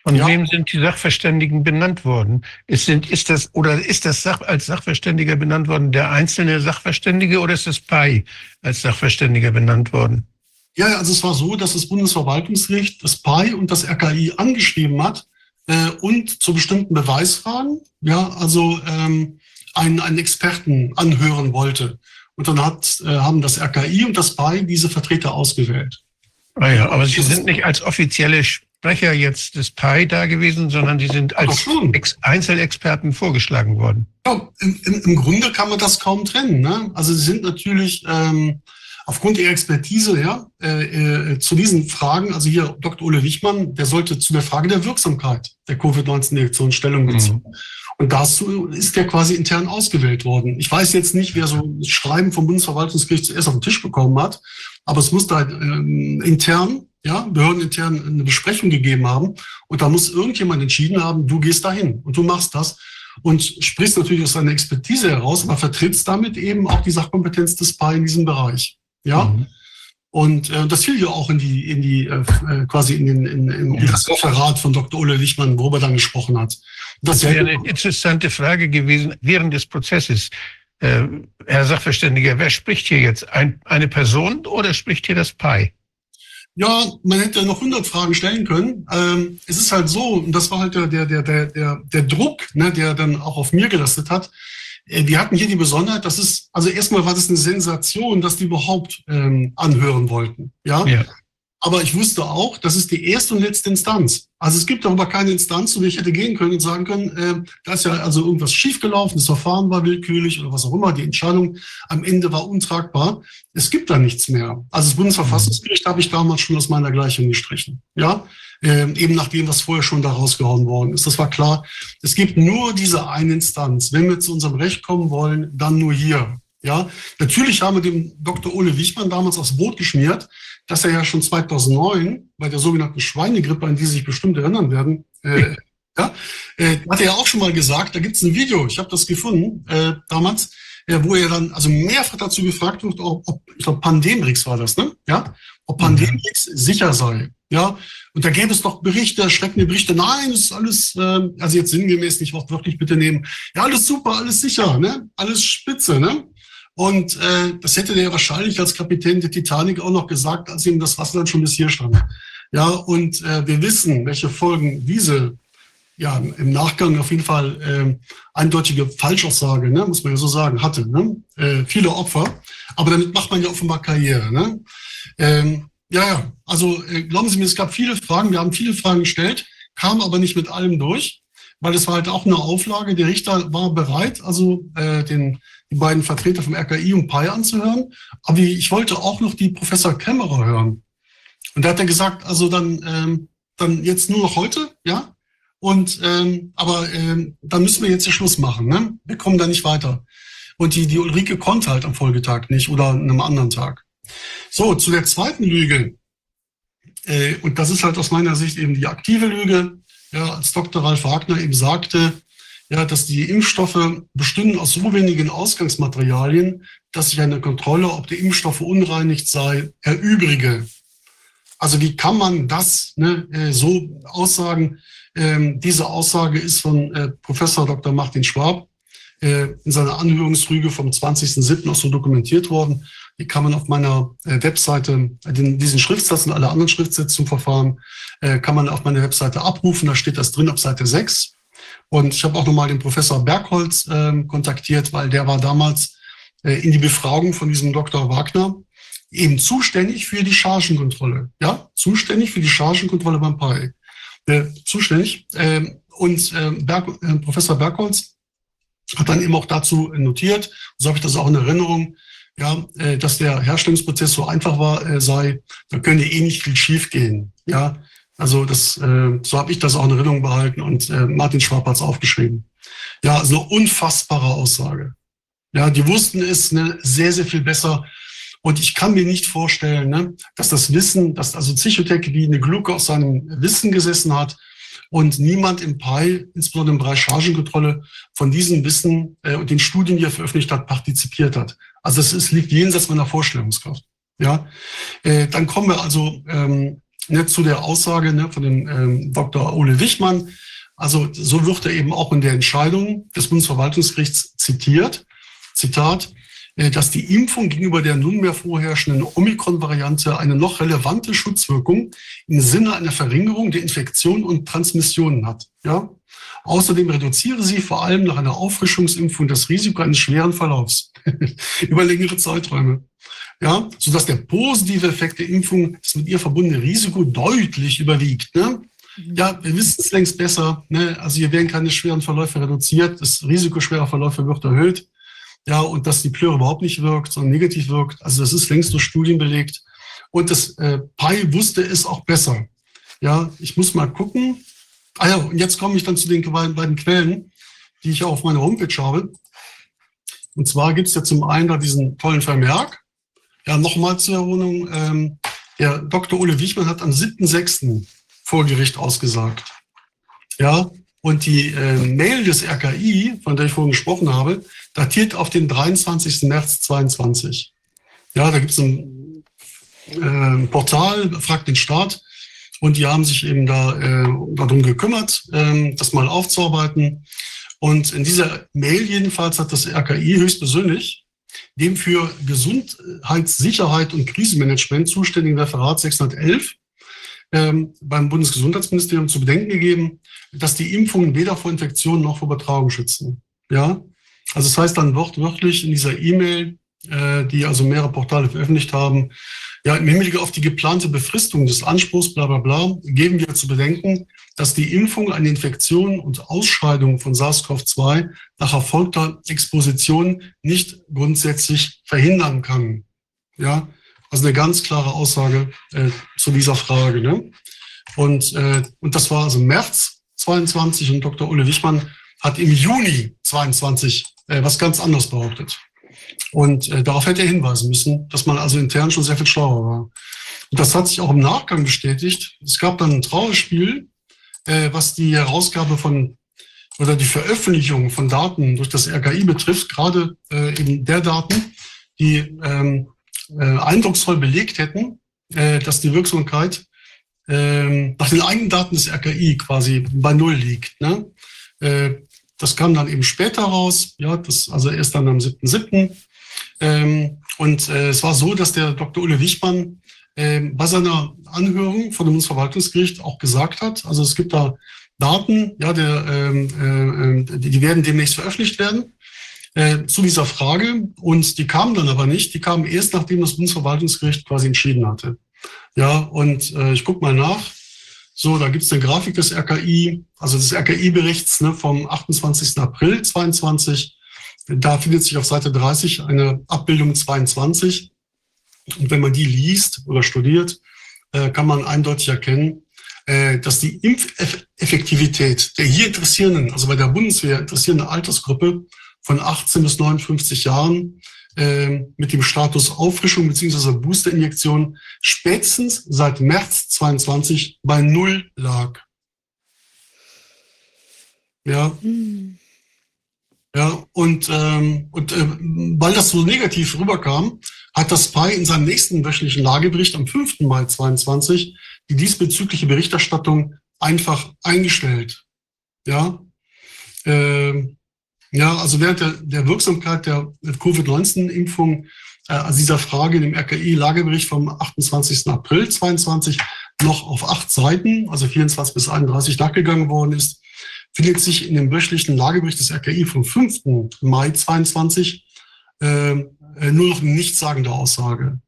Von Ja. wem sind die Sachverständigen benannt worden? Ist, sind, ist das, oder ist das Sach, als Sachverständiger benannt worden der einzelne Sachverständige oder ist das PAI als Sachverständiger benannt worden? Ja, ja, also es war so, dass das Bundesverwaltungsgericht das PAI und das RKI angeschrieben hat äh, und zu bestimmten Beweisfragen, ja, also ähm, einen, einen Experten anhören wollte. Und dann hat, äh, haben das RKI und das PAI diese Vertreter ausgewählt. Ah ja, aber Sie sind nicht als offizielle Sprecher jetzt des PAI da gewesen, sondern Sie sind als Einzelexperten vorgeschlagen worden. Ja, im, im, im Grunde kann man das kaum trennen. Ne? Also sie sind natürlich ähm, aufgrund ihrer Expertise ja, äh, äh, zu diesen Fragen, also hier Dr. Ole Wichmann, der sollte zu der Frage der Wirksamkeit der Covid-19-Injektion Stellung beziehen. Und dazu ist der quasi intern ausgewählt worden. Ich weiß jetzt nicht, wer so ein Schreiben vom Bundesverwaltungsgericht zuerst auf den Tisch bekommen hat, aber es muss da ähm, intern, ja, behördenintern eine Besprechung gegeben haben. Und da muss irgendjemand entschieden haben, du gehst dahin und du machst das und sprichst natürlich aus deiner Expertise heraus, aber vertrittst damit eben auch die Sachkompetenz des PAI in diesem Bereich. Ja, Mhm. und äh, das fiel ja auch in die, in die äh, äh, quasi in, den, in, in, in das Referat von Dr. Ole Wichmann, worüber er dann gesprochen hat. Das Das wäre eine interessante Frage gewesen während des Prozesses. Äh, Herr Sachverständiger, wer spricht hier jetzt? Ein, eine Person oder spricht hier das PAI? Ja, man hätte noch 100 Fragen stellen können. Ähm, es ist halt so, und das war halt der, der, der, der, der, der Druck, ne, der dann auch auf mir gelastet hat. Äh, Wir hatten hier die Besonderheit, das ist, also erstmal war das eine Sensation, dass die überhaupt ähm, anhören wollten. Ja? Ja. Aber ich wusste auch, das ist die erste und letzte Instanz. Also es gibt darüber keine Instanz, zu der ich hätte gehen können und sagen können, äh, da ist ja also irgendwas schiefgelaufen, das Verfahren war willkürlich oder was auch immer, die Entscheidung am Ende war untragbar. Es gibt da nichts mehr. Also das Bundesverfassungsgericht habe ich damals schon aus meiner Gleichung gestrichen. Ja, ähm, eben nachdem was vorher schon da rausgehauen worden ist. Das war klar. Es gibt nur diese eine Instanz. Wenn wir zu unserem Recht kommen wollen, dann nur hier. Ja, natürlich haben wir dem Dr. Ole Wichmann damals aufs Boot geschmiert, dass er ja schon 2009 bei der sogenannten Schweinegrippe, an die Sie sich bestimmt erinnern werden, äh, ja, äh, hat er ja auch schon mal gesagt, da gibt es ein Video, ich habe das gefunden äh, damals, äh, wo er dann also mehrfach dazu gefragt wird, ob, ob ich glaube Pandemrix war das, ne? Ja, ob Pandemrix sicher sei. Ja, und da gäbe es doch Berichte, erschreckende Berichte. Nein, ist alles, äh, also jetzt sinngemäß nicht wortwörtlich bitte nehmen. Ja, alles super, alles sicher, ne? Alles spitze, ne? Und äh, das hätte der wahrscheinlich als Kapitän der Titanic auch noch gesagt, als ihm das Wasser dann schon bis hier stand. Ja, und äh, wir wissen, welche Folgen diese ja im Nachgang auf jeden Fall äh, eindeutige Falschaussage, ne, muss man ja so sagen, hatte. Ne? Äh, viele Opfer, aber damit macht man ja offenbar Karriere. Ne? Ähm, ja, ja, also äh, glauben Sie mir, es gab viele Fragen, wir haben viele Fragen gestellt, kamen aber nicht mit allem durch. weil es war halt auch eine Auflage. Der Richter war bereit, also äh, den, die beiden Vertreter vom RKI und PI anzuhören. Aber ich wollte auch noch die Professor Kämmerer hören. Und da hat er gesagt, also dann, ähm, dann jetzt nur noch heute, ja. Und ähm, aber ähm, dann müssen wir jetzt den Schluss machen. Ne? Wir kommen da nicht weiter. Und die, die Ulrike konnte halt am Folgetag nicht oder an einem anderen Tag. So, zu der zweiten Lüge. Äh, und das ist halt aus meiner Sicht eben die aktive Lüge. Ja, als Dr. Ralf Wagner eben sagte, ja, dass die Impfstoffe bestünden aus so wenigen Ausgangsmaterialien, dass sich eine Kontrolle, ob die Impfstoffe unreinigt sei, erübrige. Also wie kann man das ne, äh, so aussagen? Ähm, diese Aussage ist von äh, Professor Dr. Martin Schwab äh, in seiner Anhörungsrüge vom 20.07. auch so dokumentiert worden. Die kann man auf meiner äh, Webseite, den, diesen Schriftsatz und alle anderen Schriftsätze zum Verfahren, äh, kann man auf meiner Webseite abrufen. Da steht das drin ab Seite 6. Und ich habe auch nochmal den Professor Bergholz äh, kontaktiert, weil der war damals äh, in die Befragung von diesem Dr. Wagner eben zuständig für die Chargenkontrolle. Ja, zuständig für die Chargenkontrolle beim PAI. Äh, zuständig. Äh, und äh, Berg, äh, Professor Bergholz hat dann eben auch dazu notiert, so habe ich das auch in Erinnerung, ja, äh, dass der Herstellungsprozess so einfach war, äh, sei, da könnte eh nicht viel schiefgehen. Ja, also das, äh, so habe ich das auch in Erinnerung behalten und äh, Martin Schwab hat es aufgeschrieben. Ja, eine unfassbare Aussage. Ja, die wussten es ne, sehr, sehr viel besser. Und ich kann mir nicht vorstellen, ne, dass das Wissen, dass also Psychotech wie eine Glucke aus seinem Wissen gesessen hat und niemand im PI, insbesondere im Bereich Chargenkontrolle, von diesem Wissen äh, und den Studien, die er veröffentlicht hat, partizipiert hat. Also es, es liegt jenseits meiner Vorstellungskraft. Ja, äh, dann kommen wir also ähm, ne, zu der Aussage ne, von dem ähm, Dr. Ole Wichmann. Also so wird er eben auch in der Entscheidung des Bundesverwaltungsgerichts zitiert. Zitat, dass die Impfung gegenüber der nunmehr vorherrschenden Omikron-Variante eine noch relevante Schutzwirkung im Sinne einer Verringerung der Infektion und Transmissionen hat. Ja? Außerdem reduziere sie vor allem nach einer Auffrischungsimpfung das Risiko eines schweren Verlaufs [laughs] über längere Zeiträume. Ja, sodass der positive Effekt der Impfung, das mit ihr verbundene Risiko deutlich überwiegt. Ne? Mhm. Ja, wir wissen es längst besser. Ne? Also hier werden keine schweren Verläufe reduziert, das Risiko schwerer Verläufe wird erhöht. Ja, und dass die Plöre überhaupt nicht wirkt, sondern negativ wirkt. Also das ist längst durch Studien belegt. Und das äh, PI wusste es auch besser. Ja, ich muss mal gucken. Ah ja, und jetzt komme ich dann zu den beiden Quellen, die ich auf meiner Homepage habe. Und zwar gibt es ja zum einen da diesen tollen Vermerk. Ja, nochmal zur Erholung. Ähm, der Dr. Ole Wichmann hat am 7.6. vor Gericht ausgesagt. Ja, und die äh, Mail des RKI, von der ich vorhin gesprochen habe, datiert auf den 23. März 22. Ja, da gibt es ein äh, Portal, fragt den Staat, und die haben sich eben da äh, darum gekümmert, äh, das mal aufzuarbeiten. Und in dieser Mail jedenfalls hat das RKI höchstpersönlich dem für Gesundheitssicherheit und Krisenmanagement zuständigen Referat 611 ähm, beim Bundesgesundheitsministerium zu bedenken gegeben, dass die Impfungen weder vor Infektionen noch vor Übertragung schützen. Ja, also das heißt dann wortwörtlich in dieser E-Mail, äh, die also mehrere Portale veröffentlicht haben, ja, im Hinblick auf die geplante Befristung des Anspruchs, bla bla bla, geben wir zu bedenken, dass die Impfung eine Infektion und Ausscheidung von SARS-CoV-2 nach erfolgter Exposition nicht grundsätzlich verhindern kann. Ja, also eine ganz klare Aussage äh, zu dieser Frage. Ne? Und, äh, und das war also März 22 und Dr. Ulle Wichmann hat im Juni 22 äh, was ganz anderes behauptet. Und äh, darauf hätte er hinweisen müssen, dass man also intern schon sehr viel schlauer war. Und das hat sich auch im Nachgang bestätigt. Es gab dann ein Trauerspiel, äh, was die Herausgabe von oder die Veröffentlichung von Daten durch das RKI betrifft, gerade äh, eben der Daten, die ähm, äh, eindrucksvoll belegt hätten, äh, dass die Wirksamkeit äh, nach den eigenen Daten des RKI quasi bei Null liegt. Ne? Äh, das kam dann eben später raus, ja, das, also erst dann am 7.7. Ähm, und äh, es war so, dass der Dr. Ulle Wichmann äh, bei seiner Anhörung von dem Bundesverwaltungsgericht auch gesagt hat, also es gibt da Daten, ja, der, ähm, äh, die werden demnächst veröffentlicht werden äh, zu dieser Frage und die kamen dann aber nicht, die kamen erst nachdem das Bundesverwaltungsgericht quasi entschieden hatte. Ja, und äh, ich gucke mal nach. So, da gibt es eine Grafik des RKI, also des RKI-Berichts ne, vom 28. April 22. Da findet sich auf Seite 30 eine Abbildung 22. Und wenn man die liest oder studiert, äh, kann man eindeutig erkennen, äh, dass die Impfeffektivität der hier interessierenden, also bei der Bundeswehr interessierenden Altersgruppe von 18 bis 59 Jahren äh, mit dem Status Auffrischung bzw. Boosterinjektion spätestens seit März 22 bei Null lag. Ja. Mhm. Ja, und, ähm, und äh, weil das so negativ rüberkam, hat das SPI in seinem nächsten wöchentlichen Lagebericht am 5. Mai 22 die diesbezügliche Berichterstattung einfach eingestellt. Ja, äh, ja also während der, der Wirksamkeit der Covid-19-Impfung, äh, also dieser Frage in dem RKI-Lagebericht vom 28. April 22 noch auf acht Seiten, also 24 bis 31 nachgegangen worden ist, findet sich in dem wöchentlichen Lagebericht des RKI vom 5. Mai 22 äh, nur noch eine nichtssagende Aussage.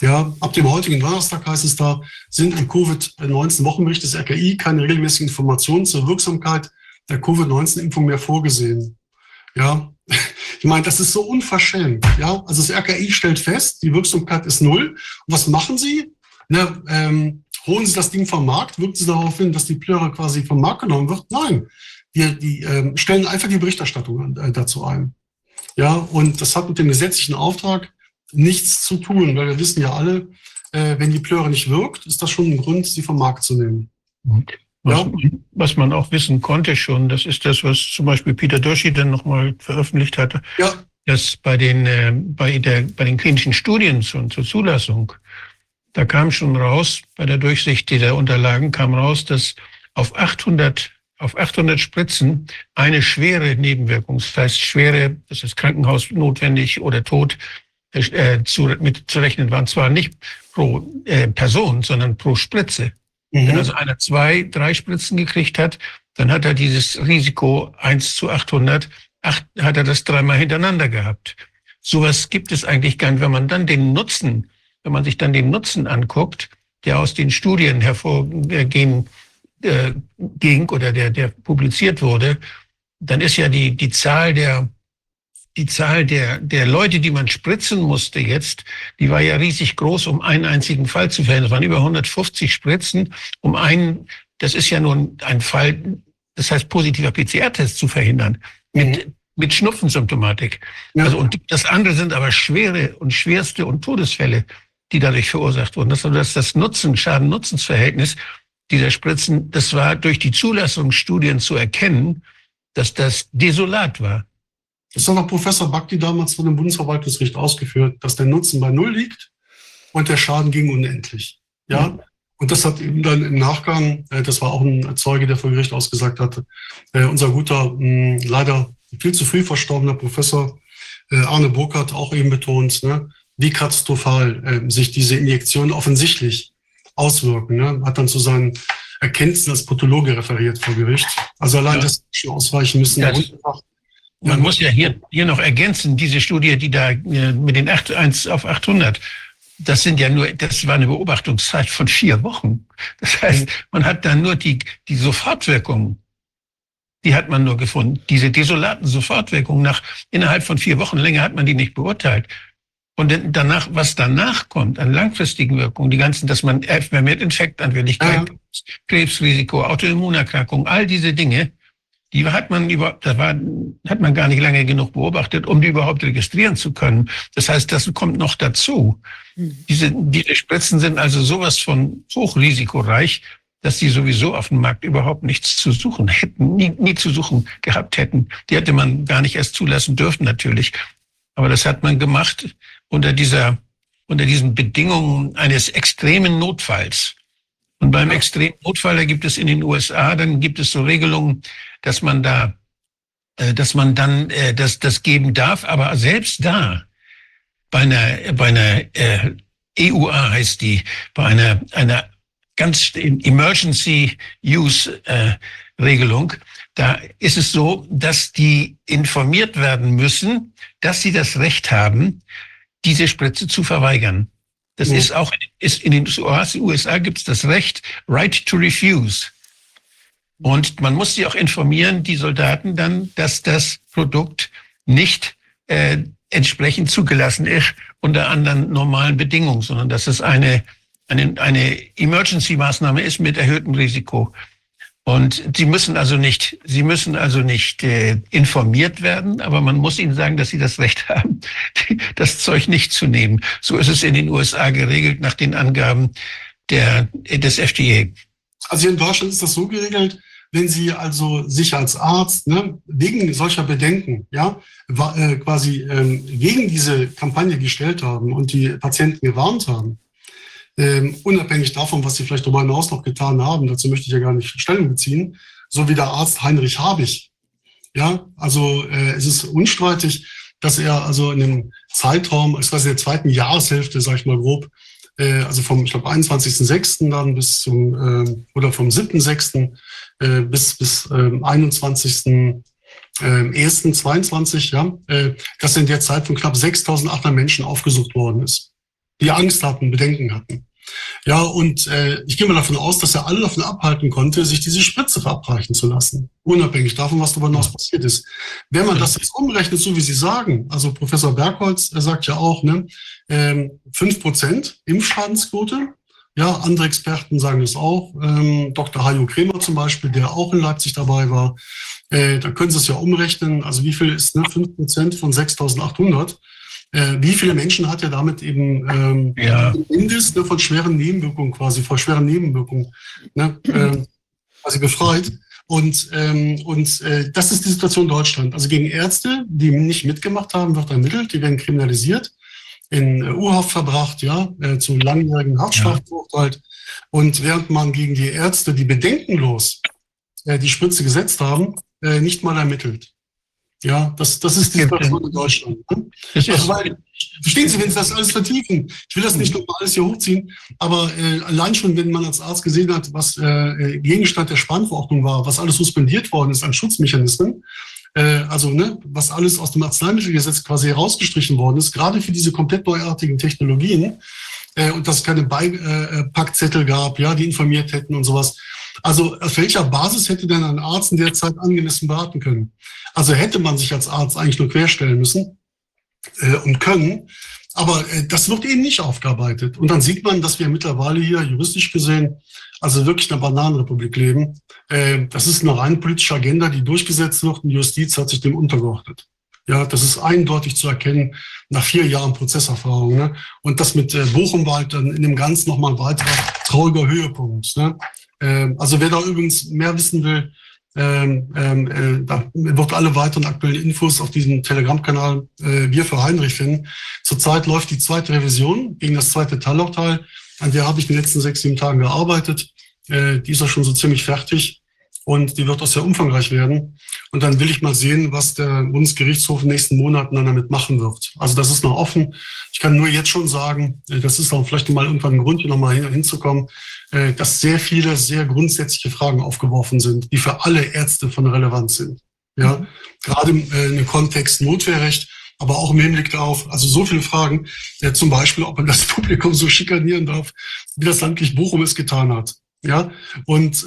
Ja, ab dem heutigen Donnerstag heißt es da, sind im Covid-19-Wochenbericht des RKI keine regelmäßigen Informationen zur Wirksamkeit der Covid-19-Impfung mehr vorgesehen. Ja, [laughs] ich meine, das ist so unverschämt. Ja, also das RKI stellt fest, die Wirksamkeit ist null. Und was machen sie? Na, ähm, holen sie das Ding vom Markt? Wirken sie darauf hin, dass die Plöre quasi vom Markt genommen wird? Nein. Die, die ähm, stellen einfach die Berichterstattung äh, dazu ein. Ja, und das hat mit dem gesetzlichen Auftrag nichts zu tun, weil wir wissen ja alle, äh, wenn die Plöre nicht wirkt, ist das schon ein Grund, sie vom Markt zu nehmen. Was, was man auch wissen konnte schon, das ist das, was zum Beispiel Peter Doshi dann nochmal veröffentlicht hatte, ja. dass bei den, äh, bei, der, bei den klinischen Studien zur, zur Zulassung, da kam schon raus, bei der Durchsicht dieser Unterlagen kam raus, dass auf 800 auf 800 Spritzen eine schwere Nebenwirkung, das heißt schwere, das ist Krankenhaus notwendig oder Tod, äh, zu, mit zu rechnen waren, zwar nicht pro äh, Person, sondern pro Spritze. Mhm. Wenn also einer zwei, drei Spritzen gekriegt hat, dann hat er dieses Risiko 1 zu 800, acht, hat er das dreimal hintereinander gehabt. Sowas gibt es eigentlich gar nicht. Wenn man dann den Nutzen, wenn man sich dann den Nutzen anguckt, der aus den Studien hervorgehen äh, ging oder der, der publiziert wurde, dann ist ja die, die Zahl der die Zahl der, der Leute, die man spritzen musste jetzt, die war ja riesig groß, um einen einzigen Fall zu verhindern. Es waren über 150 Spritzen, um einen, das ist ja nur ein Fall, das heißt positiver PCR-Test zu verhindern, mit, mhm. mit Schnupfensymptomatik. Ja. Also, und das andere sind aber schwere und schwerste und Todesfälle, die dadurch verursacht wurden. Das, das, das Nutzen, Schaden-Nutzens-Verhältnis dieser Spritzen, das war durch die Zulassungsstudien zu erkennen, dass das desolat war. Das hat auch Professor Bakti damals von dem Bundesverwaltungsgericht ausgeführt, dass der Nutzen bei Null liegt und der Schaden ging unendlich. Ja. Mhm. Und das hat eben dann im Nachgang, äh, das war auch ein Zeuge, der vor Gericht ausgesagt hatte, äh, unser guter, mh, leider viel zu früh verstorbener Professor äh, Arne Burkhardt auch eben betont, ne, wie katastrophal äh, sich diese Injektionen offensichtlich auswirken. Ne? Hat dann zu seinen Erkenntnissen als Pathologe referiert vor Gericht. Also allein ja. das schon ausweichen müssen. Ja, man muss ja hier, hier noch ergänzen, diese Studie, die da äh, mit den 8, 1 auf 800, das sind ja nur, das war eine Beobachtungszeit von vier Wochen. Das heißt, man hat dann nur die, die Sofortwirkungen, die hat man nur gefunden. Diese desolaten Sofortwirkungen nach, innerhalb von vier Wochen, länger hat man die nicht beurteilt. Und danach, was danach kommt an langfristigen Wirkungen, die ganzen, dass man vermehrt Infektanfälligkeit, ja. Krebsrisiko, Autoimmunerkrankungen, all diese Dinge, die hat man über, da war, hat man gar nicht lange genug beobachtet, um die überhaupt registrieren zu können. Das heißt, das kommt noch dazu. Mhm. Diese, diese Spritzen sind also sowas von hochrisikoreich, dass sie sowieso auf dem Markt überhaupt nichts zu suchen hätten, nie, nie zu suchen gehabt hätten. Die hätte man gar nicht erst zulassen dürfen, natürlich. Aber das hat man gemacht unter dieser, unter diesen Bedingungen eines extremen Notfalls. Und beim extremen Notfall, da gibt es in den USA, dann gibt es so Regelungen, dass man da, äh, dass man dann äh, das, das geben darf. Aber selbst da, bei einer, bei einer äh, EUA heißt die, bei einer, einer ganz Emergency Use äh, Regelung, da ist es so, dass die informiert werden müssen, dass sie das Recht haben, diese Spritze zu verweigern. Das ja. ist auch, ist in den USA gibt es das Recht, right to refuse. Und man muss sie auch informieren, die Soldaten dann, dass das Produkt nicht äh, entsprechend zugelassen ist unter anderen normalen Bedingungen, sondern dass es eine, eine, eine Emergency-Maßnahme ist mit erhöhtem Risiko. Und sie müssen also nicht, sie müssen also nicht äh, informiert werden, aber man muss ihnen sagen, dass sie das Recht [laughs] haben, das Zeug nicht zu nehmen. So ist es in den USA geregelt nach den Angaben der, des FDA. Also in Deutschland ist das so geregelt, wenn Sie also sich als Arzt ne, wegen solcher Bedenken, ja, äh, quasi ähm, gegen diese Kampagne gestellt haben und die Patienten gewarnt haben, ähm, unabhängig davon, was sie vielleicht darüber hinaus noch getan haben, dazu möchte ich ja gar nicht Stellung beziehen, so wie der Arzt Heinrich Habich. Ja, also äh, es ist unstreitig, dass er also in einem Zeitraum, war in der zweiten Jahreshälfte, sage ich mal grob, äh, also vom, ich glaube, 21.06. dann bis zum, äh, oder vom 7.06. Äh, bis, bis äh, 21. Äh, 1.22, ja, äh, dass in der Zeit von knapp 6.800 Menschen aufgesucht worden ist die Angst hatten, Bedenken hatten. Ja, und äh, ich gehe mal davon aus, dass er alle davon abhalten konnte, sich diese Spritze verabreichen zu lassen, unabhängig davon, was darüber hinaus passiert ist. Wenn man das jetzt umrechnet, so wie Sie sagen, also Professor Bergholz, er sagt ja auch, ne, ähm, 5% Impfschadensquote, ja, andere Experten sagen das auch, ähm, Dr. Hajo Kremer zum Beispiel, der auch in Leipzig dabei war, äh, da können Sie es ja umrechnen, also wie viel ist ne, 5% von 6.800? äh, wie viele Menschen hat er damit eben ähm, ja. Indes ne, von schweren Nebenwirkungen quasi, vor schweren Nebenwirkungen ne, äh, quasi befreit. Und, ähm, und äh, das ist die Situation in Deutschland. Also gegen Ärzte, die nicht mitgemacht haben, wird ermittelt, die werden kriminalisiert, in Urhaft verbracht, ja, äh, zu langjährigen Haftstrafen verurteilt. Ja. Und während man gegen die Ärzte, die bedenkenlos äh, die Spritze gesetzt haben, äh, nicht mal ermittelt. Ja, das, das ist die Situation in Deutschland. Ne? Also, weil, verstehen Sie, wenn Sie das alles vertiefen, ich will das nicht nochmal alles hier hochziehen, aber äh, allein schon, wenn man als Arzt gesehen hat, was äh, Gegenstand der Spannverordnung war, was alles suspendiert worden ist an Schutzmechanismen, äh, also ne, was alles aus dem Arzneimittelgesetz quasi herausgestrichen worden ist, gerade für diese komplett neuartigen Technologien, äh, und dass es keine Beipackzettel gab, ja, die informiert hätten und sowas. Also auf welcher Basis hätte denn ein Arzt in der Zeit angemessen beraten können? Also hätte man sich als Arzt eigentlich nur querstellen müssen äh, und können. Aber äh, das wird eben nicht aufgearbeitet. Und dann sieht man, dass wir mittlerweile hier juristisch gesehen also wirklich in einer Bananenrepublik leben. Äh, das ist eine rein politische Agenda, die durchgesetzt wird die Justiz hat sich dem untergeordnet. Ja, das ist eindeutig zu erkennen nach vier Jahren Prozesserfahrung. Ne? Und das mit äh, Bochum war halt dann in dem Ganzen nochmal ein weiterer trauriger Höhepunkt. Ne? Ähm, also wer da übrigens mehr wissen will, ähm, ähm, äh, da wird alle weiteren aktuellen Infos auf diesem Telegram-Kanal äh, Wir für Heinrich finden. Zurzeit läuft die zweite Revision gegen das zweite Teilurteil. An der habe ich in den letzten sechs, sieben Tagen gearbeitet. Äh, die ist auch schon so ziemlich fertig und die wird auch sehr umfangreich werden. Und dann will ich mal sehen, was der Bundesgerichtshof in den nächsten Monaten dann damit machen wird. Also das ist noch offen. Ich kann nur jetzt schon sagen, äh, das ist auch vielleicht mal irgendwann ein Grund, hier nochmal hinzukommen, äh, dass sehr viele sehr grundsätzliche Fragen aufgeworfen sind, die für alle Ärzte von Relevanz sind. Ja, mhm. gerade äh, im Kontext Notwehrrecht, aber auch im Hinblick darauf, also so viele Fragen, zum Beispiel, ob man das [laughs] Publikum so schikanieren darf, wie das Landgericht Bochum es getan hat. Ja, und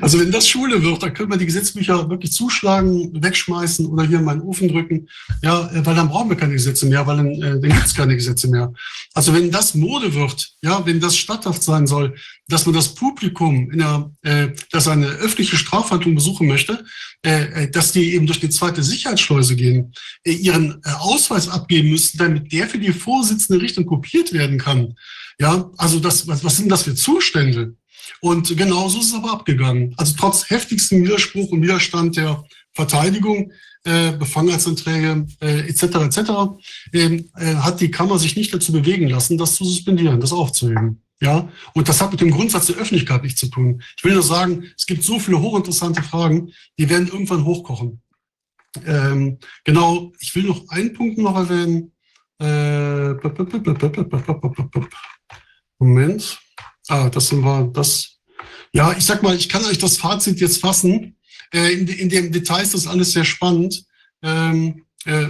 also wenn das Schule wird, dann können wir die Gesetzbücher wirklich zuschlagen, wegschmeißen oder hier in meinen Ofen drücken. Ja, äh, weil dann brauchen wir keine Gesetze mehr, weil dann, äh, dann gibt es keine Gesetze mehr. Also wenn das Mode wird, ja, wenn das statthaft sein soll, dass man das Publikum, in der, äh, das eine öffentliche Strafhandlung besuchen möchte, äh, äh dass die eben durch die zweite Sicherheitsschleuse gehen, äh, ihren äh, Ausweis abgeben müssen, damit der für die Vorsitzende Richtung kopiert werden kann. Ja, also das, was, was sind das für Zustände? Und genauso ist es aber abgegangen. Also trotz heftigstem Widerspruch und Widerstand der Verteidigung, äh, Befangenheitsanträge äh, etc. etc. Ähm, äh, hat die Kammer sich nicht dazu bewegen lassen, das zu suspendieren, das aufzuheben. Ja, und das hat mit dem Grundsatz der Öffentlichkeit nichts zu tun. Ich will nur sagen, es gibt so viele hochinteressante Fragen, die werden irgendwann hochkochen. Ähm, genau, ich will noch einen Punkt noch erwähnen. Äh, Moment. Ah, das war das. Ja, ich sag mal, ich kann euch das Fazit jetzt fassen. Äh, in, in dem Detail ist das alles sehr spannend. Ähm, äh,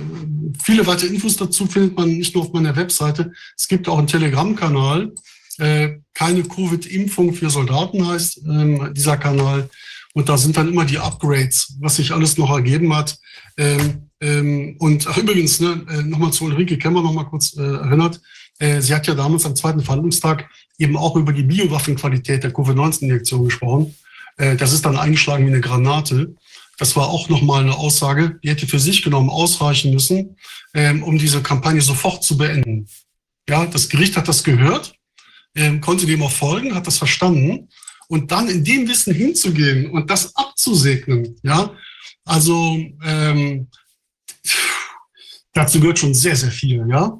viele weitere Infos dazu findet man nicht nur auf meiner Webseite. Es gibt auch einen Telegram-Kanal. Äh, keine Covid-Impfung für Soldaten heißt ähm, dieser Kanal. Und da sind dann immer die Upgrades, was sich alles noch ergeben hat. Ähm, ähm, und ach, übrigens, ne, äh, nochmal zu Ulrike Kemmer nochmal kurz äh, erinnert. Äh, sie hat ja damals am zweiten Verhandlungstag eben auch über die Biowaffenqualität der Covid-19-Injektion gesprochen. Äh, das ist dann eingeschlagen wie eine Granate. Das war auch nochmal eine Aussage, die hätte für sich genommen ausreichen müssen, ähm, um diese Kampagne sofort zu beenden. Ja, das Gericht hat das gehört, ähm, konnte dem auch folgen, hat das verstanden und dann in dem Wissen hinzugehen und das abzusegnen, ja, also ähm, dazu gehört schon sehr, sehr viel, ja.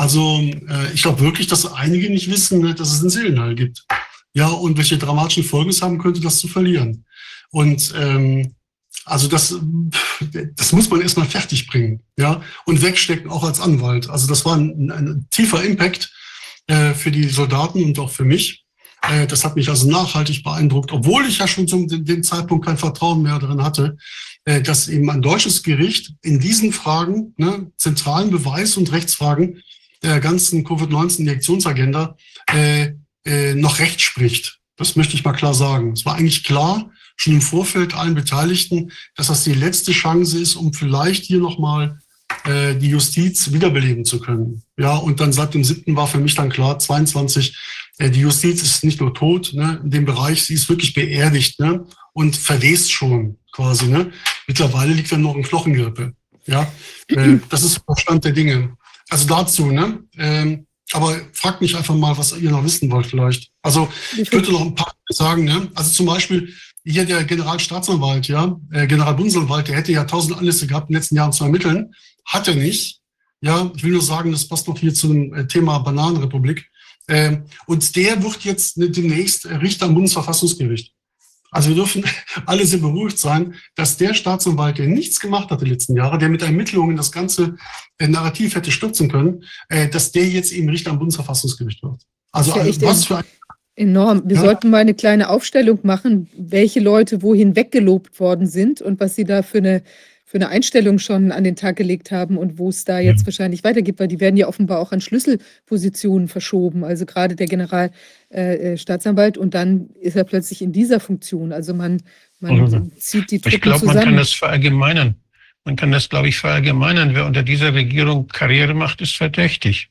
Also äh, ich glaube wirklich, dass einige nicht wissen, ne, dass es einen Seelenheil gibt. Ja, und welche dramatischen Folgen es haben könnte, das zu verlieren. Und ähm, also das, das muss man erstmal fertig bringen, ja, und wegstecken, auch als Anwalt. Also das war ein, ein tiefer Impact äh, für die Soldaten und auch für mich. Äh, das hat mich also nachhaltig beeindruckt, obwohl ich ja schon zu dem Zeitpunkt kein Vertrauen mehr darin hatte, äh, dass eben ein deutsches Gericht in diesen Fragen, ne, zentralen Beweis- und Rechtsfragen der ganzen Covid-19-Injektionsagenda, äh, äh, noch Recht spricht. Das möchte ich mal klar sagen. Es war eigentlich klar, schon im Vorfeld allen Beteiligten, dass das die letzte Chance ist, um vielleicht hier nochmal äh, die Justiz wiederbeleben zu können. Ja, und dann seit dem 7. war für mich dann klar, 22, äh, die Justiz ist nicht nur tot ne, in dem Bereich, sie ist wirklich beerdigt ne, und verwest schon quasi. Ne. Mittlerweile liegt dann noch ein Knochengrippe. Ja, äh, das ist der Stand der Dinge. Also dazu, ne? Ähm, aber fragt mich einfach mal, was ihr noch wissen wollt vielleicht. Also ich könnte noch ein paar sagen, ne? Also zum Beispiel hier der Generalstaatsanwalt, ja, äh, Generalbundesanwalt, der hätte ja tausend Anlässe gehabt, in den letzten Jahren zu ermitteln. Hat er nicht. Ja, ich will nur sagen, das passt noch hier zu dem äh, Thema Bananenrepublik. Ähm, und der wird jetzt demnächst Richter am Bundesverfassungsgericht. Also wir dürfen alle sehr beruhigt sein, dass der Staatsanwalt, der nichts gemacht hat die letzten Jahre, der mit Ermittlungen das ganze äh, Narrativ hätte stürzen können, äh, dass der jetzt eben Richter am Bundesverfassungsgericht wird. Also, also was für ein Enorm. Wir ja. sollten mal eine kleine Aufstellung machen, welche Leute wohin weggelobt worden sind und was sie da für eine für eine Einstellung schon an den Tag gelegt haben und wo es da jetzt mhm. wahrscheinlich weitergeht, weil die werden ja offenbar auch an Schlüsselpositionen verschoben. Also gerade der Generalstaatsanwalt äh, und dann ist er plötzlich in dieser Funktion. Also man, man mhm. zieht die Truppen Ich glaube, man kann das verallgemeinern. Man kann das, glaube ich, verallgemeinern. Wer unter dieser Regierung Karriere macht, ist verdächtig.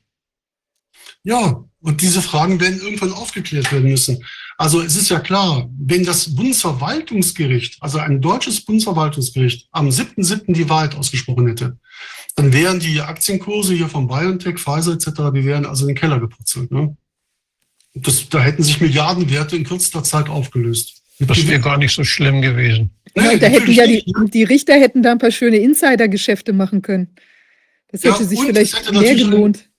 Ja, und diese Fragen werden irgendwann aufgeklärt werden müssen. Also es ist ja klar, wenn das Bundesverwaltungsgericht, also ein deutsches Bundesverwaltungsgericht, am 7.7. die Wahrheit ausgesprochen hätte, dann wären die Aktienkurse hier von BioNTech, Pfizer etc., die wären also in den Keller geputzelt. Ne? Das, da hätten sich Milliardenwerte in kürzester Zeit aufgelöst. Das wäre gar nicht so schlimm gewesen. Ja, da hätten ja die, die, Richter hätten da ein paar schöne Insider-Geschäfte machen können. Das hätte ja, sich vielleicht hätte mehr gelohnt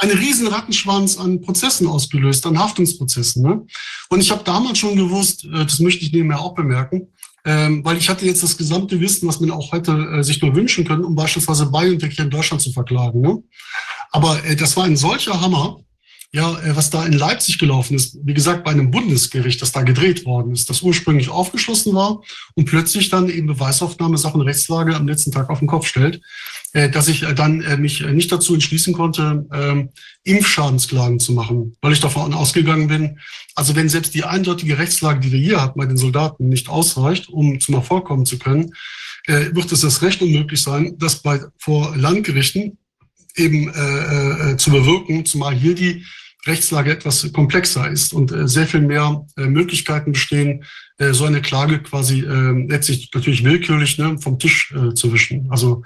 einen riesen Rattenschwanz an Prozessen ausgelöst, an Haftungsprozessen. Ne? Und ich habe damals schon gewusst, äh, das möchte ich nebenher auch bemerken, ähm, weil ich hatte jetzt das gesamte Wissen, was man auch heute äh, sich nur wünschen können, um beispielsweise BioNTech hier in Deutschland zu verklagen. Ne? Aber äh, das war ein solcher Hammer, ja, äh, was da in Leipzig gelaufen ist, wie gesagt, bei einem Bundesgericht, das da gedreht worden ist, das ursprünglich aufgeschlossen war und plötzlich dann eben Beweisaufnahme, Sachen Rechtslage am letzten Tag auf den Kopf stellt. Äh, dass ich äh, dann äh, mich nicht dazu entschließen konnte, ähm, Impfschadensklagen zu machen, weil ich davon ausgegangen bin, also wenn selbst die eindeutige Rechtslage, die wir hier haben bei den Soldaten, nicht ausreicht, um zum Erfolg kommen zu können, wird es das Recht unmöglich sein, das bei, vor Landgerichten eben äh, äh, zu bewirken, zumal hier die Rechtslage etwas komplexer ist und äh, sehr viel mehr äh, Möglichkeiten bestehen, äh, so eine Klage quasi äh, letztlich natürlich willkürlich ne, vom Tisch zu wischen. Also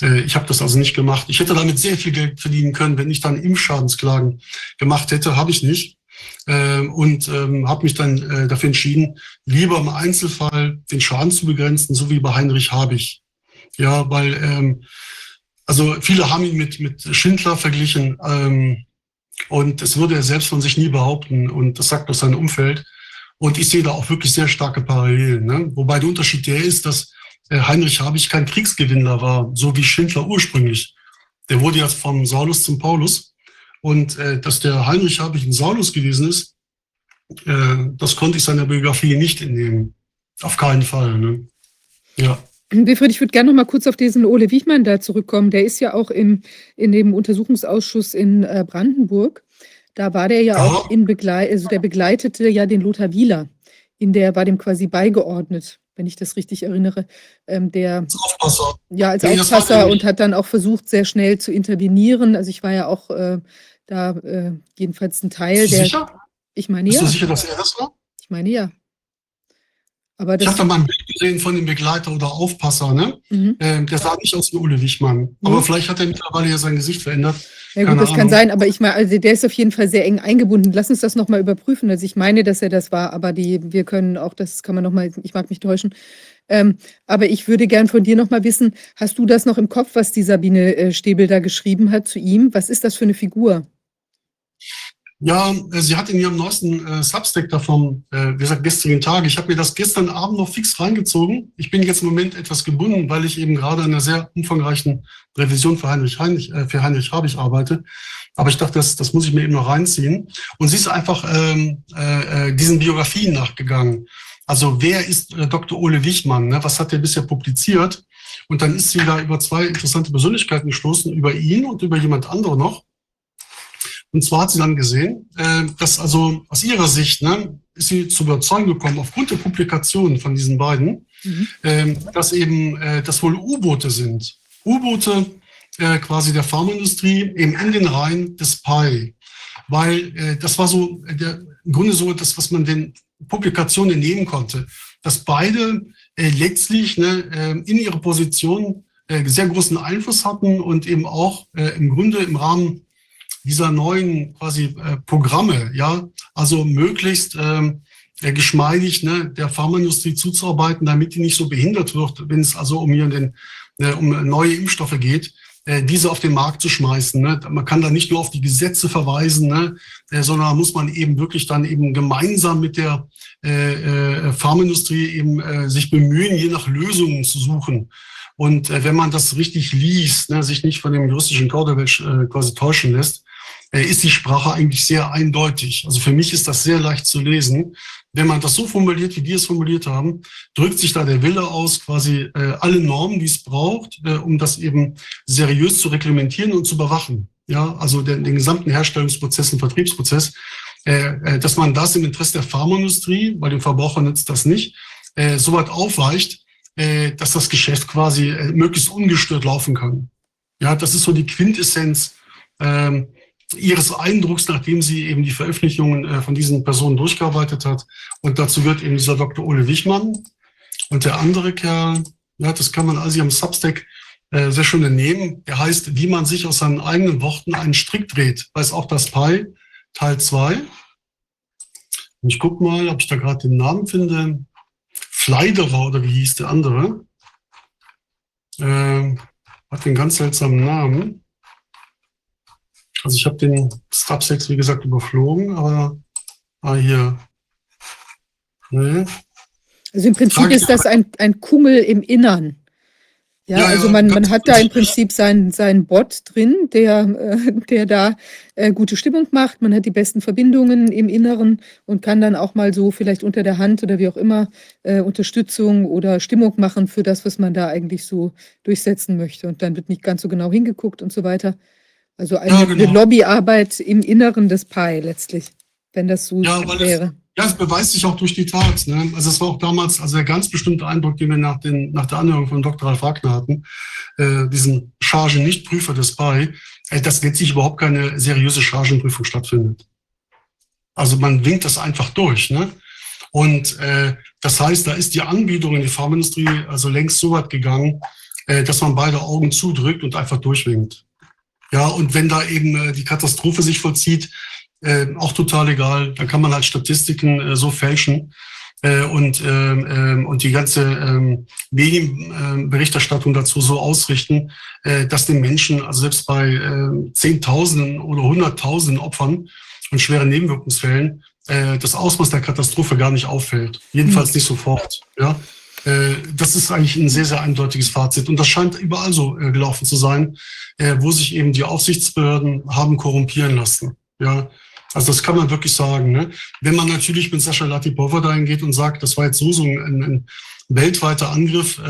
ich habe das also nicht gemacht. Ich hätte damit sehr viel Geld verdienen können, wenn ich dann Impfschadensklagen gemacht hätte, habe ich nicht. Äh, und ähm, habe mich dann äh, dafür entschieden, lieber im Einzelfall den Schaden zu begrenzen, so wie bei Heinrich Habich. Ja, weil ähm, also viele haben ihn mit, mit Schindler verglichen. Ähm, und das würde er selbst von sich nie behaupten. Und das sagt auch sein Umfeld. Und ich sehe da auch wirklich sehr starke Parallelen. Ne? Wobei der Unterschied der ist, dass äh, Heinrich Habich kein Kriegsgewinner war, so wie Schindler ursprünglich. Der wurde jetzt vom Saulus zum Paulus. Und äh, dass der Heinrich Habich ein Saulus gewesen ist, äh, das konnte ich seiner Biografie nicht entnehmen. Auf keinen Fall. Ne? Ja. Wilfried, ich würde gerne noch mal kurz auf diesen Ole Wichmann da zurückkommen. Der ist ja auch im, in dem Untersuchungsausschuss in äh, Brandenburg. Da war der ja, ja. auch in Begleit, also der begleitete ja den Lothar Wieler. In der war dem quasi beigeordnet, wenn ich das richtig erinnere. Ähm, der als Aufpasser. Ja, als nee, Aufpasser und hat dann auch versucht, sehr schnell zu intervenieren. Also ich war ja auch äh, da äh, jedenfalls ein Teil Bist der. Sicher? Ich meine Bist ja. du sicher, dass er das war? Ich meine ja. Ich habe da mal ein Bild gesehen von dem Begleiter oder Aufpasser, ne? Mhm. Ähm, der sah nicht aus wie Ole Wichmann. Mhm. Aber vielleicht hat er mittlerweile ja sein Gesicht verändert. Ja gut, Keine das Ahnung. kann sein, aber ich meine, also der ist auf jeden Fall sehr eng eingebunden. Lass uns das nochmal überprüfen. Also ich meine, dass er das war, aber die, wir können auch, das kann man nochmal, ich mag mich täuschen. Ähm, aber ich würde gern von dir nochmal wissen, hast du das noch im Kopf, was die Sabine äh, Stäbel da geschrieben hat zu ihm? Was ist das für eine Figur? Ja, äh, sie hat in ihrem neuesten äh, Substack davon, äh, wie gesagt, gestrigen Tag, ich habe mir das gestern Abend noch fix reingezogen. Ich bin jetzt im Moment etwas gebunden, weil ich eben gerade an einer sehr umfangreichen Revision für Heinrich, Heinrich, äh, für Heinrich Habich arbeite. Aber ich dachte, das, das muss ich mir eben noch reinziehen. Und sie ist einfach ähm, äh, äh diesen Biografien nachgegangen. Also wer ist äh, Dr. Ole Wichmann? Ne? Was hat er bisher publiziert? Und dann ist sie da über zwei interessante Persönlichkeiten gestoßen, über ihn und über jemand anderen noch. Und zwar hat sie dann gesehen, äh, dass also aus ihrer Sicht ne, ist sie zu überzeugen gekommen, aufgrund der Publikationen von diesen beiden, mhm. äh, dass eben äh, das wohl U-Boote sind. U-Boote äh, quasi der Pharmaindustrie eben in den Reihen des PI. Weil das war so der, im Grunde so das, was man den Publikationen entnehmen konnte, dass beide letztlich ne, äh, in ihrer Position sehr großen Einfluss hatten und eben auch im Grunde im Rahmen dieser neuen quasi äh, Programme, ja, also möglichst ähm, äh, geschmeidig ne, der Pharmaindustrie zuzuarbeiten, damit die nicht so behindert wird, wenn es also um hier den, äh, um neue Impfstoffe geht, äh, diese auf den Markt zu schmeißen. Ne? Man kann da nicht nur auf die Gesetze verweisen, ne, äh, sondern muss man eben wirklich dann eben gemeinsam mit der äh, äh, Pharmaindustrie eben äh, sich bemühen, je nach Lösungen zu suchen. Und äh, wenn man das richtig liest, ne, sich nicht von dem juristischen Kauderwelsch äh, quasi täuschen lässt, ist die Sprache eigentlich sehr eindeutig. Also für mich ist das sehr leicht zu lesen. Wenn man das so formuliert, wie die es formuliert haben, drückt sich da der Wille aus, quasi äh, alle Normen, die es braucht, äh, um das eben seriös zu reglementieren und zu überwachen. Ja, also den, den gesamten Herstellungsprozess und Vertriebsprozess, äh, äh, dass man das im Interesse der Pharmaindustrie, weil dem Verbraucher nützt das nicht, äh, so weit aufweicht, äh, dass das Geschäft quasi äh, möglichst ungestört laufen kann. Ja, das ist so die Quintessenz ähm, ihres Eindrucks, nachdem sie eben die Veröffentlichungen äh, von diesen Personen durchgearbeitet hat. Und dazu wird eben dieser Dr. Ole Wichmann und der andere Kerl, ja, das kann man also am Substack äh, sehr schön entnehmen. Der heißt, wie man sich aus seinen eigenen Worten einen Strick dreht. Weiß auch das Pi, Teil 2. Und ich gucke mal, ob ich da gerade den Namen finde. Fleiderer oder wie hieß der andere? Äh, hat den ganz seltsamen Namen. Also ich habe den Stub-6, wie gesagt, überflogen, aber ah, hier. Nee. Also im Prinzip Frage ist das ein, ein Kungel im Innern. Ja, ja also man, man hat da im Prinzip seinen, seinen Bot drin, der, äh, der da äh, gute Stimmung macht. Man hat die besten Verbindungen im Inneren und kann dann auch mal so vielleicht unter der Hand oder wie auch immer äh, Unterstützung oder Stimmung machen für das, was man da eigentlich so durchsetzen möchte. Und dann wird nicht ganz so genau hingeguckt und so weiter. Also eine, ja, genau. eine Lobbyarbeit im Inneren des PI letztlich, wenn das so ja, wäre. Das, ja, es beweist sich auch durch die Tat. Ne? Also es war auch damals also der ganz bestimmte Eindruck, den wir nach, den, nach der Anhörung von Dr. Ralf Wagner hatten, äh, diesen Chargen-Nicht-Prüfer des PI, äh, dass letztlich überhaupt keine seriöse Chargenprüfung stattfindet. Also man winkt das einfach durch. Ne? Und äh, das heißt, da ist die Anbietung in die Pharmaindustrie also längst so weit gegangen, äh, dass man beide Augen zudrückt und einfach durchwinkt. Ja, und wenn da eben äh, die Katastrophe sich vollzieht, äh, auch total egal. Da kann man halt Statistiken äh, so fälschen äh, und, ähm, ähm, und die ganze ähm, Medienberichterstattung dazu so ausrichten, äh, dass den Menschen, also selbst bei äh, Zehntausenden oder Hunderttausenden Opfern und schweren Nebenwirkungsfällen, äh, das Ausmaß der Katastrophe gar nicht auffällt. Jedenfalls mhm. nicht sofort. Ja. Äh, das ist eigentlich ein sehr, sehr eindeutiges Fazit. Und das scheint überall so äh, gelaufen zu sein, äh, wo sich eben die Aufsichtsbehörden haben korrumpieren lassen. Ja, also das kann man wirklich sagen. Ne? Wenn man natürlich mit Sascha Latipova dahin geht und sagt, das war jetzt so, so ein, ein weltweiter Angriff,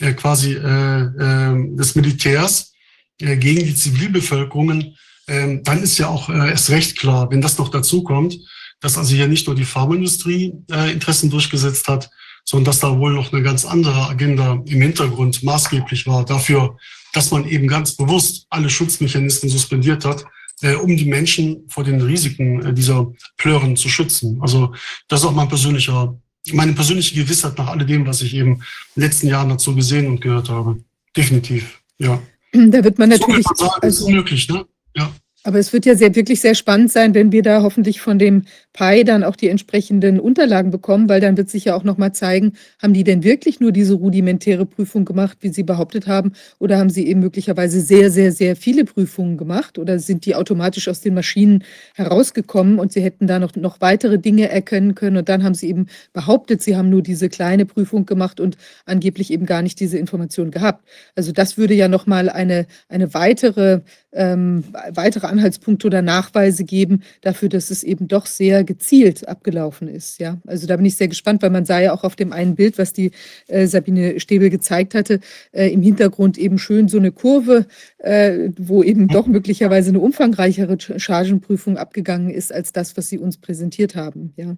äh, quasi äh, äh, des Militärs äh, gegen die Zivilbevölkerungen, äh, dann ist ja auch äh, erst recht klar, wenn das noch dazu kommt, dass also hier nicht nur die Pharmaindustrie äh, Interessen durchgesetzt hat, sondern dass da wohl noch eine ganz andere Agenda im Hintergrund maßgeblich war dafür, dass man eben ganz bewusst alle Schutzmechanismen suspendiert hat, äh, um die Menschen vor den Risiken äh, dieser Plören zu schützen. Also das ist auch mein persönlicher, meine persönliche Gewissheit nach alledem, was ich eben in den letzten Jahren dazu gesehen und gehört habe. Definitiv, ja. Da wird man natürlich. So man sagen, also, ist unmöglich, ne? Ja. Aber es wird ja sehr, wirklich sehr spannend sein, wenn wir da hoffentlich von dem Pi dann auch die entsprechenden Unterlagen bekommen, weil dann wird sich ja auch nochmal zeigen, haben die denn wirklich nur diese rudimentäre Prüfung gemacht, wie sie behauptet haben, oder haben sie eben möglicherweise sehr, sehr, sehr viele Prüfungen gemacht oder sind die automatisch aus den Maschinen herausgekommen und sie hätten da noch, noch weitere Dinge erkennen können und dann haben sie eben behauptet, sie haben nur diese kleine Prüfung gemacht und angeblich eben gar nicht diese Information gehabt. Also das würde ja nochmal eine, eine weitere ähm, weitere Anhaltspunkte oder Nachweise geben dafür, dass es eben doch sehr gezielt abgelaufen ist. Ja, also da bin ich sehr gespannt, weil man sah ja auch auf dem einen Bild, was die äh, Sabine Stäbel gezeigt hatte, äh, im Hintergrund eben schön so eine Kurve, äh, wo eben doch möglicherweise eine umfangreichere Chargenprüfung abgegangen ist als das, was sie uns präsentiert haben. Ja.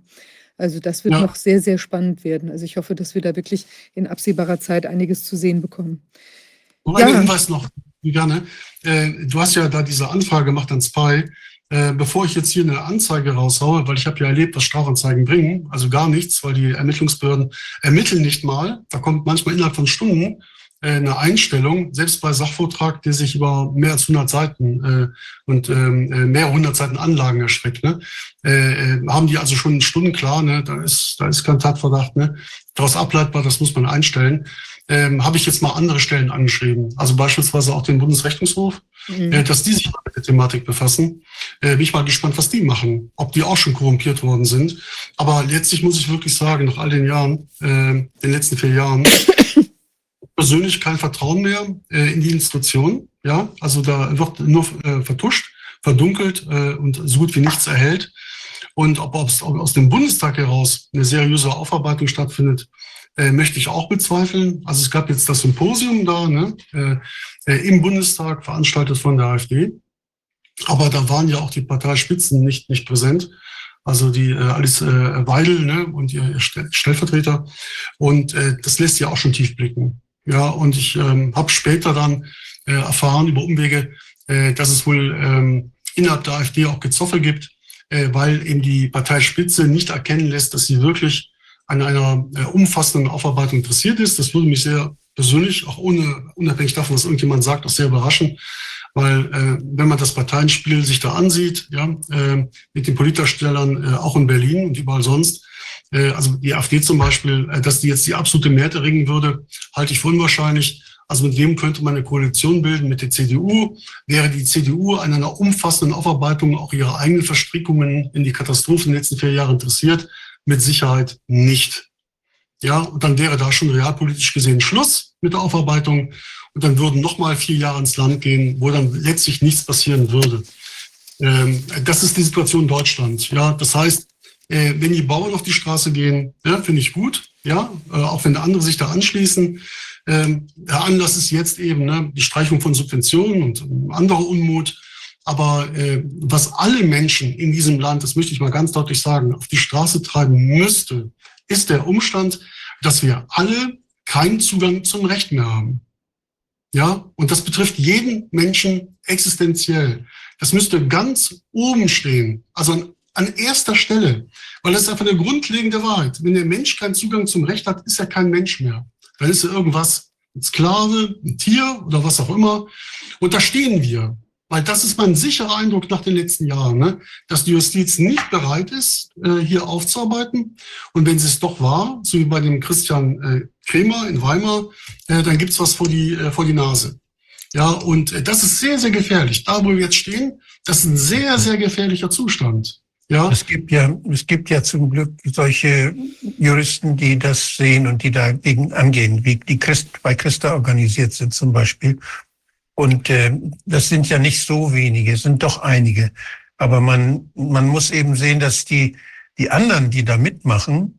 Also das wird ja. noch sehr, sehr spannend werden. Also ich hoffe, dass wir da wirklich in absehbarer Zeit einiges zu sehen bekommen. Und ja. Hinweis noch, gerne. Äh, du hast ja da diese Anfrage gemacht an Spy. Äh, bevor ich jetzt hier eine Anzeige raushaue, weil ich habe ja erlebt, was Strafanzeigen bringen, also gar nichts, weil die Ermittlungsbehörden ermitteln nicht mal. Da kommt manchmal innerhalb von Stunden äh, eine Einstellung, selbst bei Sachvortrag, der sich über mehr als 100 Seiten äh, und ähm, äh, mehr hundert Seiten Anlagen erstreckt, ne? Äh, haben die also schon Stunden klar, ne? da, ist, da ist kein Tatverdacht, ne? daraus ableitbar, das muss man einstellen ähm, habe ich jetzt mal andere Stellen angeschrieben. Also beispielsweise auch den Bundesrechnungshof, mhm. äh, dass die sich mit der Thematik befassen. Äh, bin ich mal gespannt, was die machen, ob die auch schon korrumpiert worden sind. Aber letztlich muss ich wirklich sagen, nach all den Jahren, äh, den letzten vier Jahren, [laughs] persönlich kein Vertrauen mehr äh, in die Institution. Ja, also da wird nur äh, vertuscht, verdunkelt äh, und so gut wie nichts erhält. Und ob, ob aus dem Bundestag heraus eine seriöse Aufarbeitung stattfindet, äh, möchte ich auch bezweifeln. Also es gab jetzt das Symposium da ne, äh, äh im Bundestag, veranstaltet von der AfD. Aber da waren ja auch die Parteispitzen nicht, nicht präsent. Also die äh, Alice äh, Weidel ne, und ihr Stellvertreter. Und äh, das lässt ja auch schon tief blicken. Ja, und ich ähm, habe später dann äh, erfahren über Umwege, äh, dass es wohl ähm, innerhalb der AfD auch Gezoffel gibt, äh, weil eben die Parteispitze nicht erkennen lässt, dass sie wirklich an einer äh, umfassenden Aufarbeitung interessiert ist. Das würde mich sehr persönlich, auch ohne, unabhängig davon, was irgendjemand sagt, auch sehr überraschen. Weil äh, wenn man das Parteienspiel sich da ansieht, ja, äh, mit den Politdarstellern äh, auch in Berlin und überall sonst, äh, also die AfD zum Beispiel, äh, dass die jetzt die absolute Mehrheit erringen würde, halte ich für unwahrscheinlich. Also mit wem könnte man eine Koalition bilden? Mit der CDU. Wäre die CDU an einer umfassenden Aufarbeitung auch ihrer eigenen Verstrickungen in die Katastrophen den letzten vier Jahren interessiert, mit Sicherheit nicht. Ja, und dann wäre da schon realpolitisch gesehen Schluss mit der Aufarbeitung und dann würden nochmal vier Jahre ins Land gehen, wo dann letztlich nichts passieren würde. Ähm, das ist die Situation in Deutschland. Ja, das heißt, äh, wenn die Bauern auf die Straße gehen, ja, finde ich gut. Ja, äh, auch wenn andere sich da anschließen. Ähm, der Anlass ist jetzt eben ne, die Streichung von Subventionen und anderer Unmut. Aber äh, was alle Menschen in diesem Land, das möchte ich mal ganz deutlich sagen, auf die Straße treiben müsste, ist der Umstand, dass wir alle keinen Zugang zum Recht mehr haben. Ja, und das betrifft jeden Menschen existenziell. Das müsste ganz oben stehen, also an, an erster Stelle, weil das ist einfach eine grundlegende Wahrheit. Wenn der Mensch keinen Zugang zum Recht hat, ist er kein Mensch mehr. Dann ist er irgendwas, ein Sklave, ein Tier oder was auch immer. Und da stehen wir. Weil das ist mein sicherer Eindruck nach den letzten Jahren, ne? dass die Justiz nicht bereit ist, äh, hier aufzuarbeiten. Und wenn sie es doch war, so wie bei dem Christian äh, Kremer in Weimar, äh, dann gibt's was vor die, äh, vor die Nase. Ja, und äh, das ist sehr, sehr gefährlich. Da, wo wir jetzt stehen, das ist ein sehr, sehr gefährlicher Zustand. Ja. Es gibt ja, es gibt ja zum Glück solche Juristen, die das sehen und die dagegen angehen, wie die Christ, bei Christa organisiert sind zum Beispiel und äh, das sind ja nicht so wenige, es sind doch einige. Aber man, man muss eben sehen, dass die, die anderen, die da mitmachen,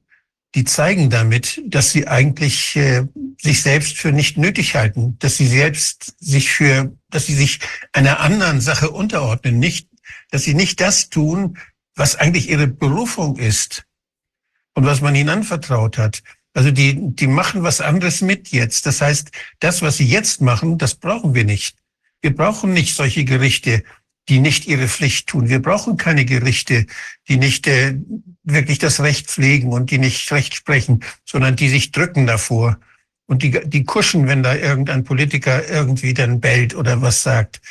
die zeigen damit, dass sie eigentlich äh, sich selbst für nicht nötig halten, dass sie selbst sich für, dass sie sich einer anderen Sache unterordnen, nicht, dass sie nicht das tun, was eigentlich ihre Berufung ist und was man ihnen anvertraut hat. Also die, die machen was anderes mit jetzt. Das heißt, das, was sie jetzt machen, das brauchen wir nicht. Wir brauchen nicht solche Gerichte, die nicht ihre Pflicht tun. Wir brauchen keine Gerichte, die nicht äh, wirklich das Recht pflegen und die nicht Recht sprechen, sondern die sich drücken davor und die, die kuschen, wenn da irgendein Politiker irgendwie dann bellt oder was sagt.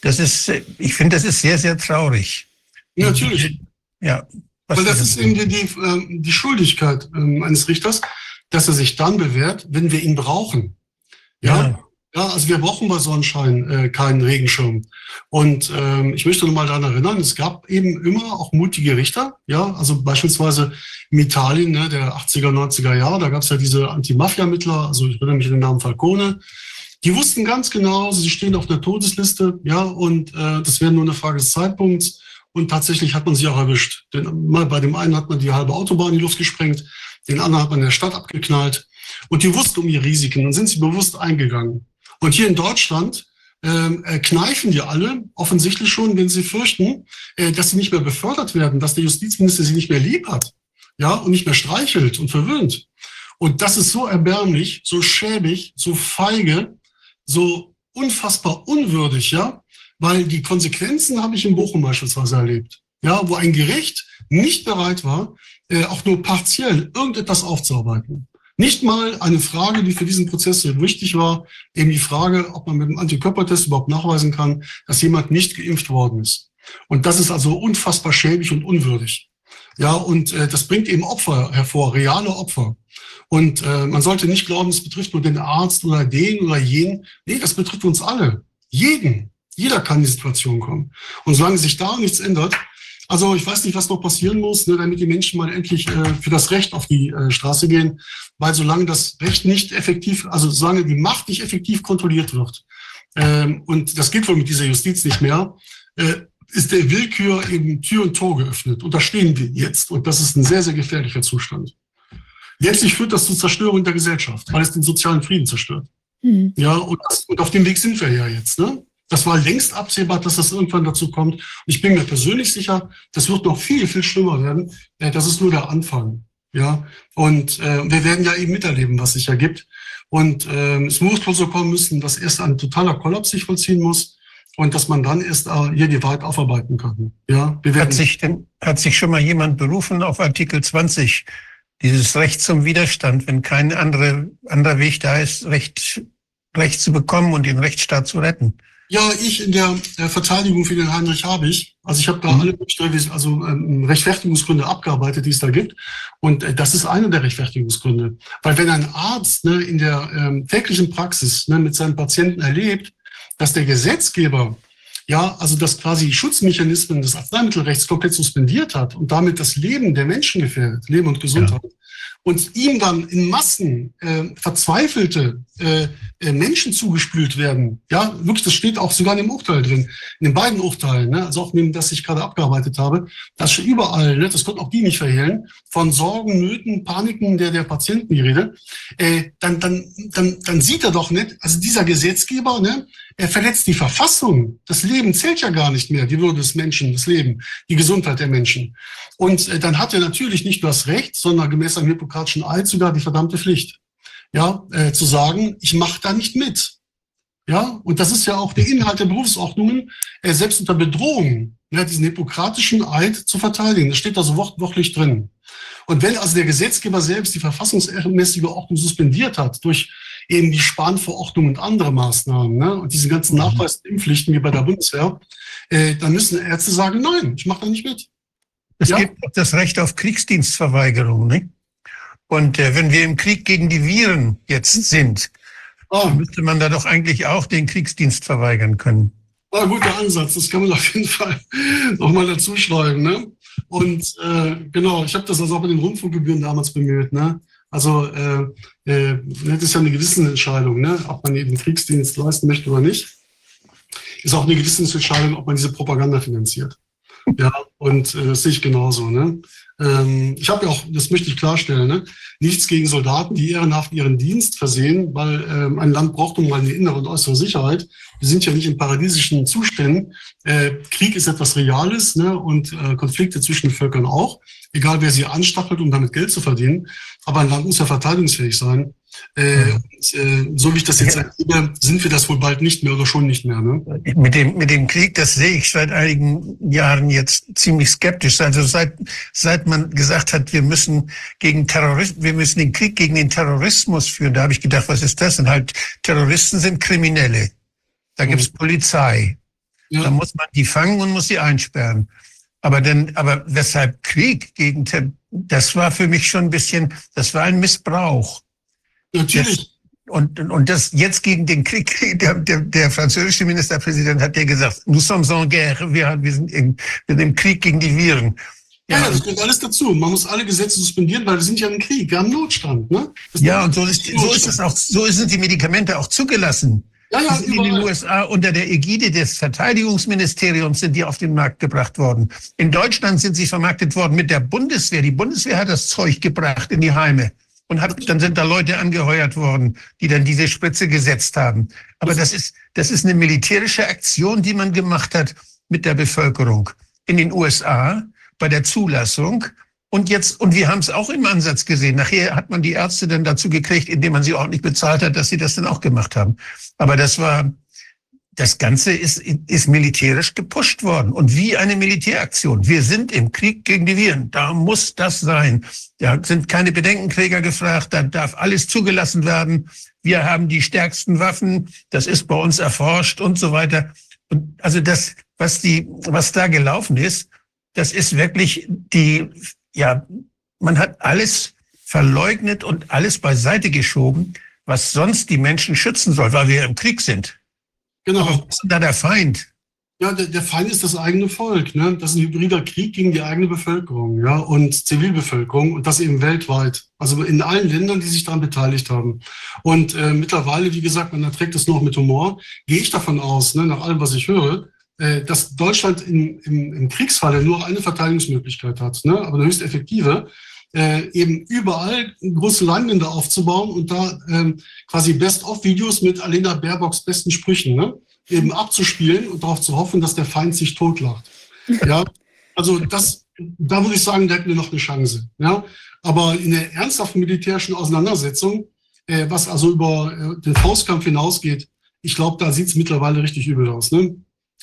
Das ist, äh, ich finde, das ist sehr, sehr traurig. Ja, natürlich. Ja. Weil das ist eben die, die, ähm, die Schuldigkeit ähm, eines Richters, dass er sich dann bewährt, wenn wir ihn brauchen. Ja. ja. Ja, also wir brauchen bei Sonnenschein äh, keinen Regenschirm. Und ähm, ich möchte nochmal daran erinnern, es gab eben immer auch mutige Richter. Ja, also beispielsweise in Italien ne, der 80er, 90er Jahre, da gab es ja diese Anti-Mafia-Mittler, also ich erinnere mich an den Namen Falcone. Die wussten ganz genau, sie stehen auf der Todesliste, ja, und äh, das wäre nur eine Frage des Zeitpunkts. Und tatsächlich hat man sie auch erwischt. Denn mal bei dem einen hat man die halbe Autobahn in die Luft gesprengt, den anderen hat man in der Stadt abgeknallt. Und die wussten um ihre Risiken und sind sie bewusst eingegangen. Und hier in Deutschland ähm, äh, kneifen die alle offensichtlich schon, wenn sie fürchten, äh, dass sie nicht mehr befördert werden, dass der Justizminister sie nicht mehr lieb hat, ja, und nicht mehr streichelt und verwöhnt. Und das ist so erbärmlich, so schäbig, so feige, so unfassbar unwürdig, ja, weil die Konsequenzen habe ich in Bochum beispielsweise erlebt, ja, wo ein Gericht nicht bereit war, äh, auch nur partiell irgendetwas aufzuarbeiten. Nicht mal eine Frage, die für diesen Prozess sehr wichtig war, eben die Frage, ob man mit dem Antikörpertest überhaupt nachweisen kann, dass jemand nicht geimpft worden ist. Und das ist also unfassbar schäbig und unwürdig. Ja, und äh, das bringt eben Opfer hervor, reale Opfer. Und äh, man sollte nicht glauben, es betrifft nur den Arzt oder den oder jenen. Nee, das betrifft uns alle. Jeden. Jeder kann in die Situation kommen. Und solange sich da nichts ändert, also ich weiß nicht, was noch passieren muss, ne, damit die Menschen mal endlich äh, für das Recht auf die äh, Straße gehen, weil solange das Recht nicht effektiv, also solange die Macht nicht effektiv kontrolliert wird, ähm, und das geht wohl mit dieser Justiz nicht mehr, äh, ist der Willkür eben Tür und Tor geöffnet. Und da stehen wir jetzt. Und das ist ein sehr, sehr gefährlicher Zustand. Letztlich führt das zur Zerstörung der Gesellschaft, weil es den sozialen Frieden zerstört. Mhm. Ja, und, das, und auf dem Weg sind wir ja jetzt. Ne? Das war längst absehbar, dass das irgendwann dazu kommt. Und ich bin mir persönlich sicher, das wird noch viel, viel schlimmer werden. Äh, das ist nur der Anfang. Ja, und äh, wir werden ja eben miterleben, was sich ergibt. Und äh, es muss wohl so kommen müssen, dass erst ein totaler Kollaps sich vollziehen muss und dass man dann erst äh, hier die Wahrheit aufarbeiten kann. Ja, wir werden hat sich denn hat sich schon mal jemand berufen auf Artikel 20, dieses Recht zum Widerstand, wenn kein andere, anderer Weg da ist, Recht, Recht zu bekommen und den Rechtsstaat zu retten? Ja, ich in der, der Verteidigung für den Heinrich habe ich. Also ich habe da mhm. alle also ähm, Rechtfertigungsgründe abgearbeitet, die es da gibt. Und äh, das ist einer der Rechtfertigungsgründe. Weil wenn ein Arzt ne, in der ähm, täglichen Praxis ne, mit seinen Patienten erlebt, dass der Gesetzgeber ja, also dass quasi Schutzmechanismen des Arzneimittelrechts komplett suspendiert hat und damit das Leben der Menschen gefährdet, Leben und Gesundheit, ja und ihm dann in Massen äh, verzweifelte äh, äh, Menschen zugespült werden. Ja, wirklich, das steht auch sogar in dem Urteil drin, in den beiden Urteilen, ne? also auch in dem, das ich gerade abgearbeitet habe. Das schon überall, ne? das konnten auch die nicht verhehlen, von Sorgen, Nöten, Paniken der, der Patienten die Rede. Äh, dann, dann, dann, dann sieht er doch nicht, also dieser Gesetzgeber, ne, er verletzt die Verfassung. Das Leben zählt ja gar nicht mehr, die Würde des Menschen, das Leben, die Gesundheit der Menschen. Und äh, dann hat er natürlich nicht nur das Recht, sondern gemäß einem hippokratischen Eid sogar die verdammte Pflicht, ja, äh, zu sagen, ich mache da nicht mit. Ja, und das ist ja auch der Inhalt der Berufsordnungen, äh, selbst unter Bedrohung, ja, diesen hippokratischen Eid zu verteidigen. Das steht da so wortwörtlich drin. Und wenn also der Gesetzgeber selbst die verfassungsmäßige Ordnung suspendiert hat durch eben die Spanverordnung und andere Maßnahmen ne, und diese ganzen mhm. Nachweis- und Impfpflichten wie bei der Bundeswehr, äh, dann müssen Ärzte sagen, nein, ich mache da nicht mit. Es ja? gibt auch das Recht auf Kriegsdienstverweigerung. Ne? Und äh, wenn wir im Krieg gegen die Viren jetzt sind, oh. müsste man da doch eigentlich auch den Kriegsdienst verweigern können. War ein guter Ansatz, das kann man auf jeden Fall [laughs] nochmal dazu schreiben. Ne? Und äh, genau, ich habe das also auch mit den Rundfunkgebühren damals bemüht. Ne? Also äh, äh, das ist ja eine Gewissensentscheidung, ne? ob man eben Kriegsdienst leisten möchte oder nicht. Ist auch eine Gewissensentscheidung, ob man diese Propaganda finanziert. Ja, und äh, das sehe ich genauso. Ne? Ähm, ich habe ja auch, das möchte ich klarstellen, ne? nichts gegen Soldaten, die ehrenhaft ihren Dienst versehen, weil ähm, ein Land braucht nun mal eine innere und äußere Sicherheit. Wir sind ja nicht in paradiesischen Zuständen. Äh, Krieg ist etwas Reales ne? und äh, Konflikte zwischen Völkern auch, egal wer sie anstachelt, um damit Geld zu verdienen. Aber ein Land muss ja verteidigungsfähig sein. Äh, und, äh, so wie ich das jetzt ja. erlebe, sind wir das wohl bald nicht mehr oder schon nicht mehr. Ne? Mit, dem, mit dem Krieg, das sehe ich seit einigen Jahren jetzt ziemlich skeptisch. Also seit, seit man gesagt hat, wir müssen gegen Terroristen, wir müssen den Krieg gegen den Terrorismus führen, da habe ich gedacht, was ist das? Und halt, Terroristen sind Kriminelle. Da gibt es mhm. Polizei. Ja. Da muss man die fangen und muss sie einsperren. Aber denn, aber weshalb Krieg gegen, das war für mich schon ein bisschen, das war ein Missbrauch. Natürlich. Und, und das jetzt gegen den Krieg, [laughs] der, der, der französische Ministerpräsident hat ja gesagt, nous sommes en guerre, wir, wir, sind, im, wir sind im Krieg gegen die Viren. Ja, ja, das gehört alles dazu. Man muss alle Gesetze suspendieren, weil wir sind ja im Krieg, wir haben Notstand. Ne? ja, und so ist, so ist es auch, so sind die Medikamente auch zugelassen. Ja, ja, sind in den USA unter der Ägide des Verteidigungsministeriums sind die auf den Markt gebracht worden. In Deutschland sind sie vermarktet worden mit der Bundeswehr. Die Bundeswehr hat das Zeug gebracht in die Heime und hat, dann sind da Leute angeheuert worden, die dann diese Spritze gesetzt haben. Aber das ist, das ist eine militärische Aktion, die man gemacht hat mit der Bevölkerung. In den USA bei der Zulassung. Und jetzt, und wir haben es auch im Ansatz gesehen. Nachher hat man die Ärzte dann dazu gekriegt, indem man sie ordentlich bezahlt hat, dass sie das dann auch gemacht haben. Aber das war, das Ganze ist, ist militärisch gepusht worden und wie eine Militäraktion. Wir sind im Krieg gegen die Viren. Da muss das sein. Da sind keine Bedenkenträger gefragt. Da darf alles zugelassen werden. Wir haben die stärksten Waffen. Das ist bei uns erforscht und so weiter. Und also das, was die, was da gelaufen ist, das ist wirklich die, ja, man hat alles verleugnet und alles beiseite geschoben, was sonst die Menschen schützen soll, weil wir im Krieg sind. Genau. Aber was ist denn da der Feind? Ja, der, der, Feind ist das eigene Volk. Ne? Das ist ein hybrider Krieg gegen die eigene Bevölkerung ja? und Zivilbevölkerung und das eben weltweit. Also in allen Ländern, die sich daran beteiligt haben. Und äh, mittlerweile, wie gesagt, man erträgt es noch mit Humor, gehe ich davon aus, ne, nach allem, was ich höre, äh, dass Deutschland in, im, im Kriegsfalle nur eine Verteidigungsmöglichkeit hat, ne? aber eine höchst effektive äh, eben überall große Leinwände aufzubauen und da ähm, quasi Best-of-Videos mit Alena Baerbocks besten Sprüchen ne, eben abzuspielen und darauf zu hoffen, dass der Feind sich totlacht. [laughs] Ja, also das, da würde ich sagen, da hätten wir noch eine Chance. Ja, aber in der ernsthaften militärischen Auseinandersetzung, äh, was also über äh, den Faustkampf hinausgeht, ich glaube, da sieht es mittlerweile richtig übel aus. Ne?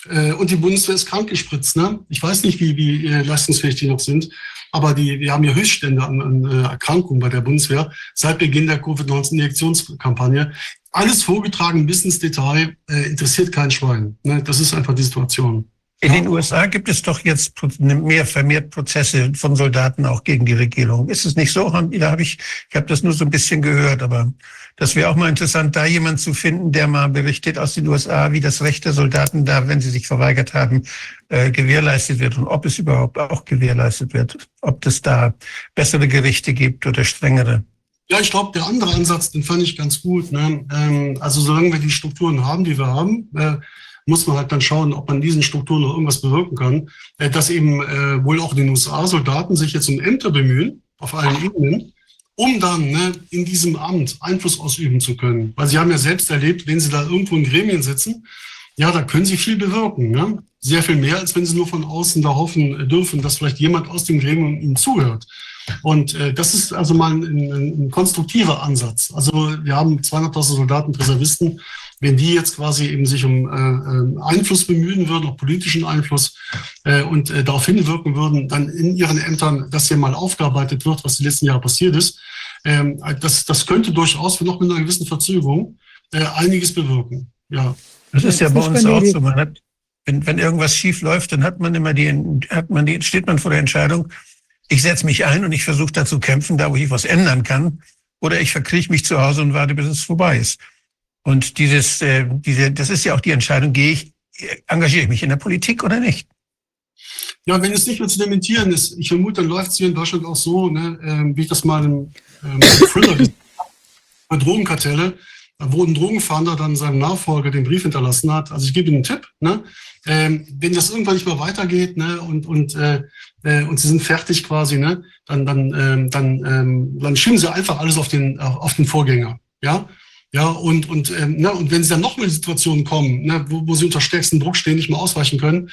Äh, und die Bundeswehr ist krankgespritzt. Ne? Ich weiß nicht, wie, wie äh, leistungsfähig die noch sind. Aber die, wir haben ja Höchststände an, an äh, Erkrankungen bei der Bundeswehr seit Beginn der Covid-19-Injektionskampagne. Alles vorgetragen bis ins Detail, äh, interessiert kein Schwein. Ne? Das ist einfach die Situation. In den USA gibt es doch jetzt mehr vermehrt Prozesse von Soldaten auch gegen die Regierung. Ist es nicht so? Da habe ich, ich habe das nur so ein bisschen gehört, aber das wäre auch mal interessant, da jemand zu finden, der mal berichtet aus den USA, wie das Recht der Soldaten da, wenn sie sich verweigert haben, äh, gewährleistet wird und ob es überhaupt auch gewährleistet wird, ob es da bessere Gerichte gibt oder strengere. Ja, ich glaube, der andere Ansatz, den fand ich ganz gut. Ne? Ähm, also solange wir die Strukturen haben, die wir haben, äh, muss man halt dann schauen, ob man in diesen Strukturen noch irgendwas bewirken kann. Äh, dass eben äh, wohl auch in den USA Soldaten sich jetzt um Ämter bemühen, auf allen Ebenen, um dann ne, in diesem Amt Einfluss ausüben zu können. Weil sie haben ja selbst erlebt, wenn sie da irgendwo in Gremien sitzen, ja, da können sie viel bewirken. Ne? Sehr viel mehr, als wenn sie nur von außen da hoffen dürfen, dass vielleicht jemand aus dem Gremium ihnen zuhört. Und äh, das ist also mal ein, ein, ein konstruktiver Ansatz. Also wir haben 200.000 Soldaten, Reservisten. Wenn die jetzt quasi eben sich um äh, Einfluss bemühen würden, auch politischen Einfluss äh, und äh, darauf hinwirken würden, dann in ihren Ämtern, dass hier mal aufgearbeitet wird, was die letzten Jahre passiert ist, ähm, das, das könnte durchaus, noch mit einer gewissen Verzögerung, äh, einiges bewirken. Ja. Das ist ja bei uns auch so. Man hat, wenn, wenn irgendwas schief läuft, dann hat man immer die, hat man die, steht man vor der Entscheidung, ich setze mich ein und ich versuche da zu kämpfen, da wo ich was ändern kann, oder ich verkriege mich zu Hause und warte, bis es vorbei ist. Und dieses, äh, diese, das ist ja auch die Entscheidung, gehe ich, engagiere ich mich in der Politik oder nicht? Ja, wenn es nicht mehr zu dementieren ist, ich vermute, dann läuft es hier in Deutschland auch so, ne, äh, wie ich das mal im ähm, Thriller Drogenkartelle, wo ein Drogenfahnder dann seinem Nachfolger den Brief hinterlassen hat. Also ich gebe Ihnen einen Tipp, ne? ähm, wenn das irgendwann nicht mehr weitergeht ne? und, und, äh, äh, und Sie sind fertig quasi, ne? dann, dann, ähm, dann, ähm, dann schieben Sie einfach alles auf den, auf den Vorgänger. Ja, ja, und, und, ähm, ne, und wenn sie dann noch mal in Situationen kommen, ne, wo, wo sie unter stärksten Druck stehen, nicht mehr ausweichen können,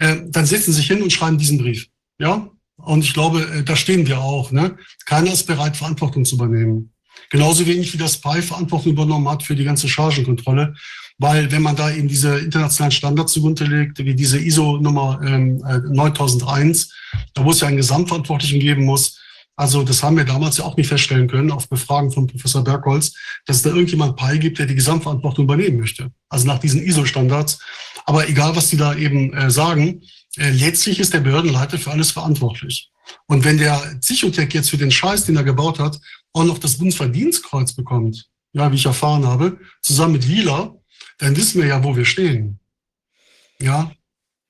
äh, dann setzen sie sich hin und schreiben diesen Brief. Ja, und ich glaube, äh, da stehen wir auch. Ne? Keiner ist bereit, Verantwortung zu übernehmen. Genauso wenig wie das PI Verantwortung übernommen hat für die ganze Chargenkontrolle. Weil wenn man da eben diese internationalen Standards zugrunde legt, wie diese ISO-Nummer ähm, 9001, äh, da wo es ja einen Gesamtverantwortlichen geben muss, also das haben wir damals ja auch nicht feststellen können auf Befragen von Professor Bergholz, dass es da irgendjemand PI gibt, der die Gesamtverantwortung übernehmen möchte. Also nach diesen ISO-Standards. Aber egal, was die da eben äh, sagen, äh, letztlich ist der Behördenleiter für alles verantwortlich. Und wenn der Psychotech jetzt für den Scheiß, den er gebaut hat, auch noch das Bundesverdienstkreuz bekommt, ja, wie ich erfahren habe, zusammen mit Wieler, dann wissen wir ja, wo wir stehen. Ja,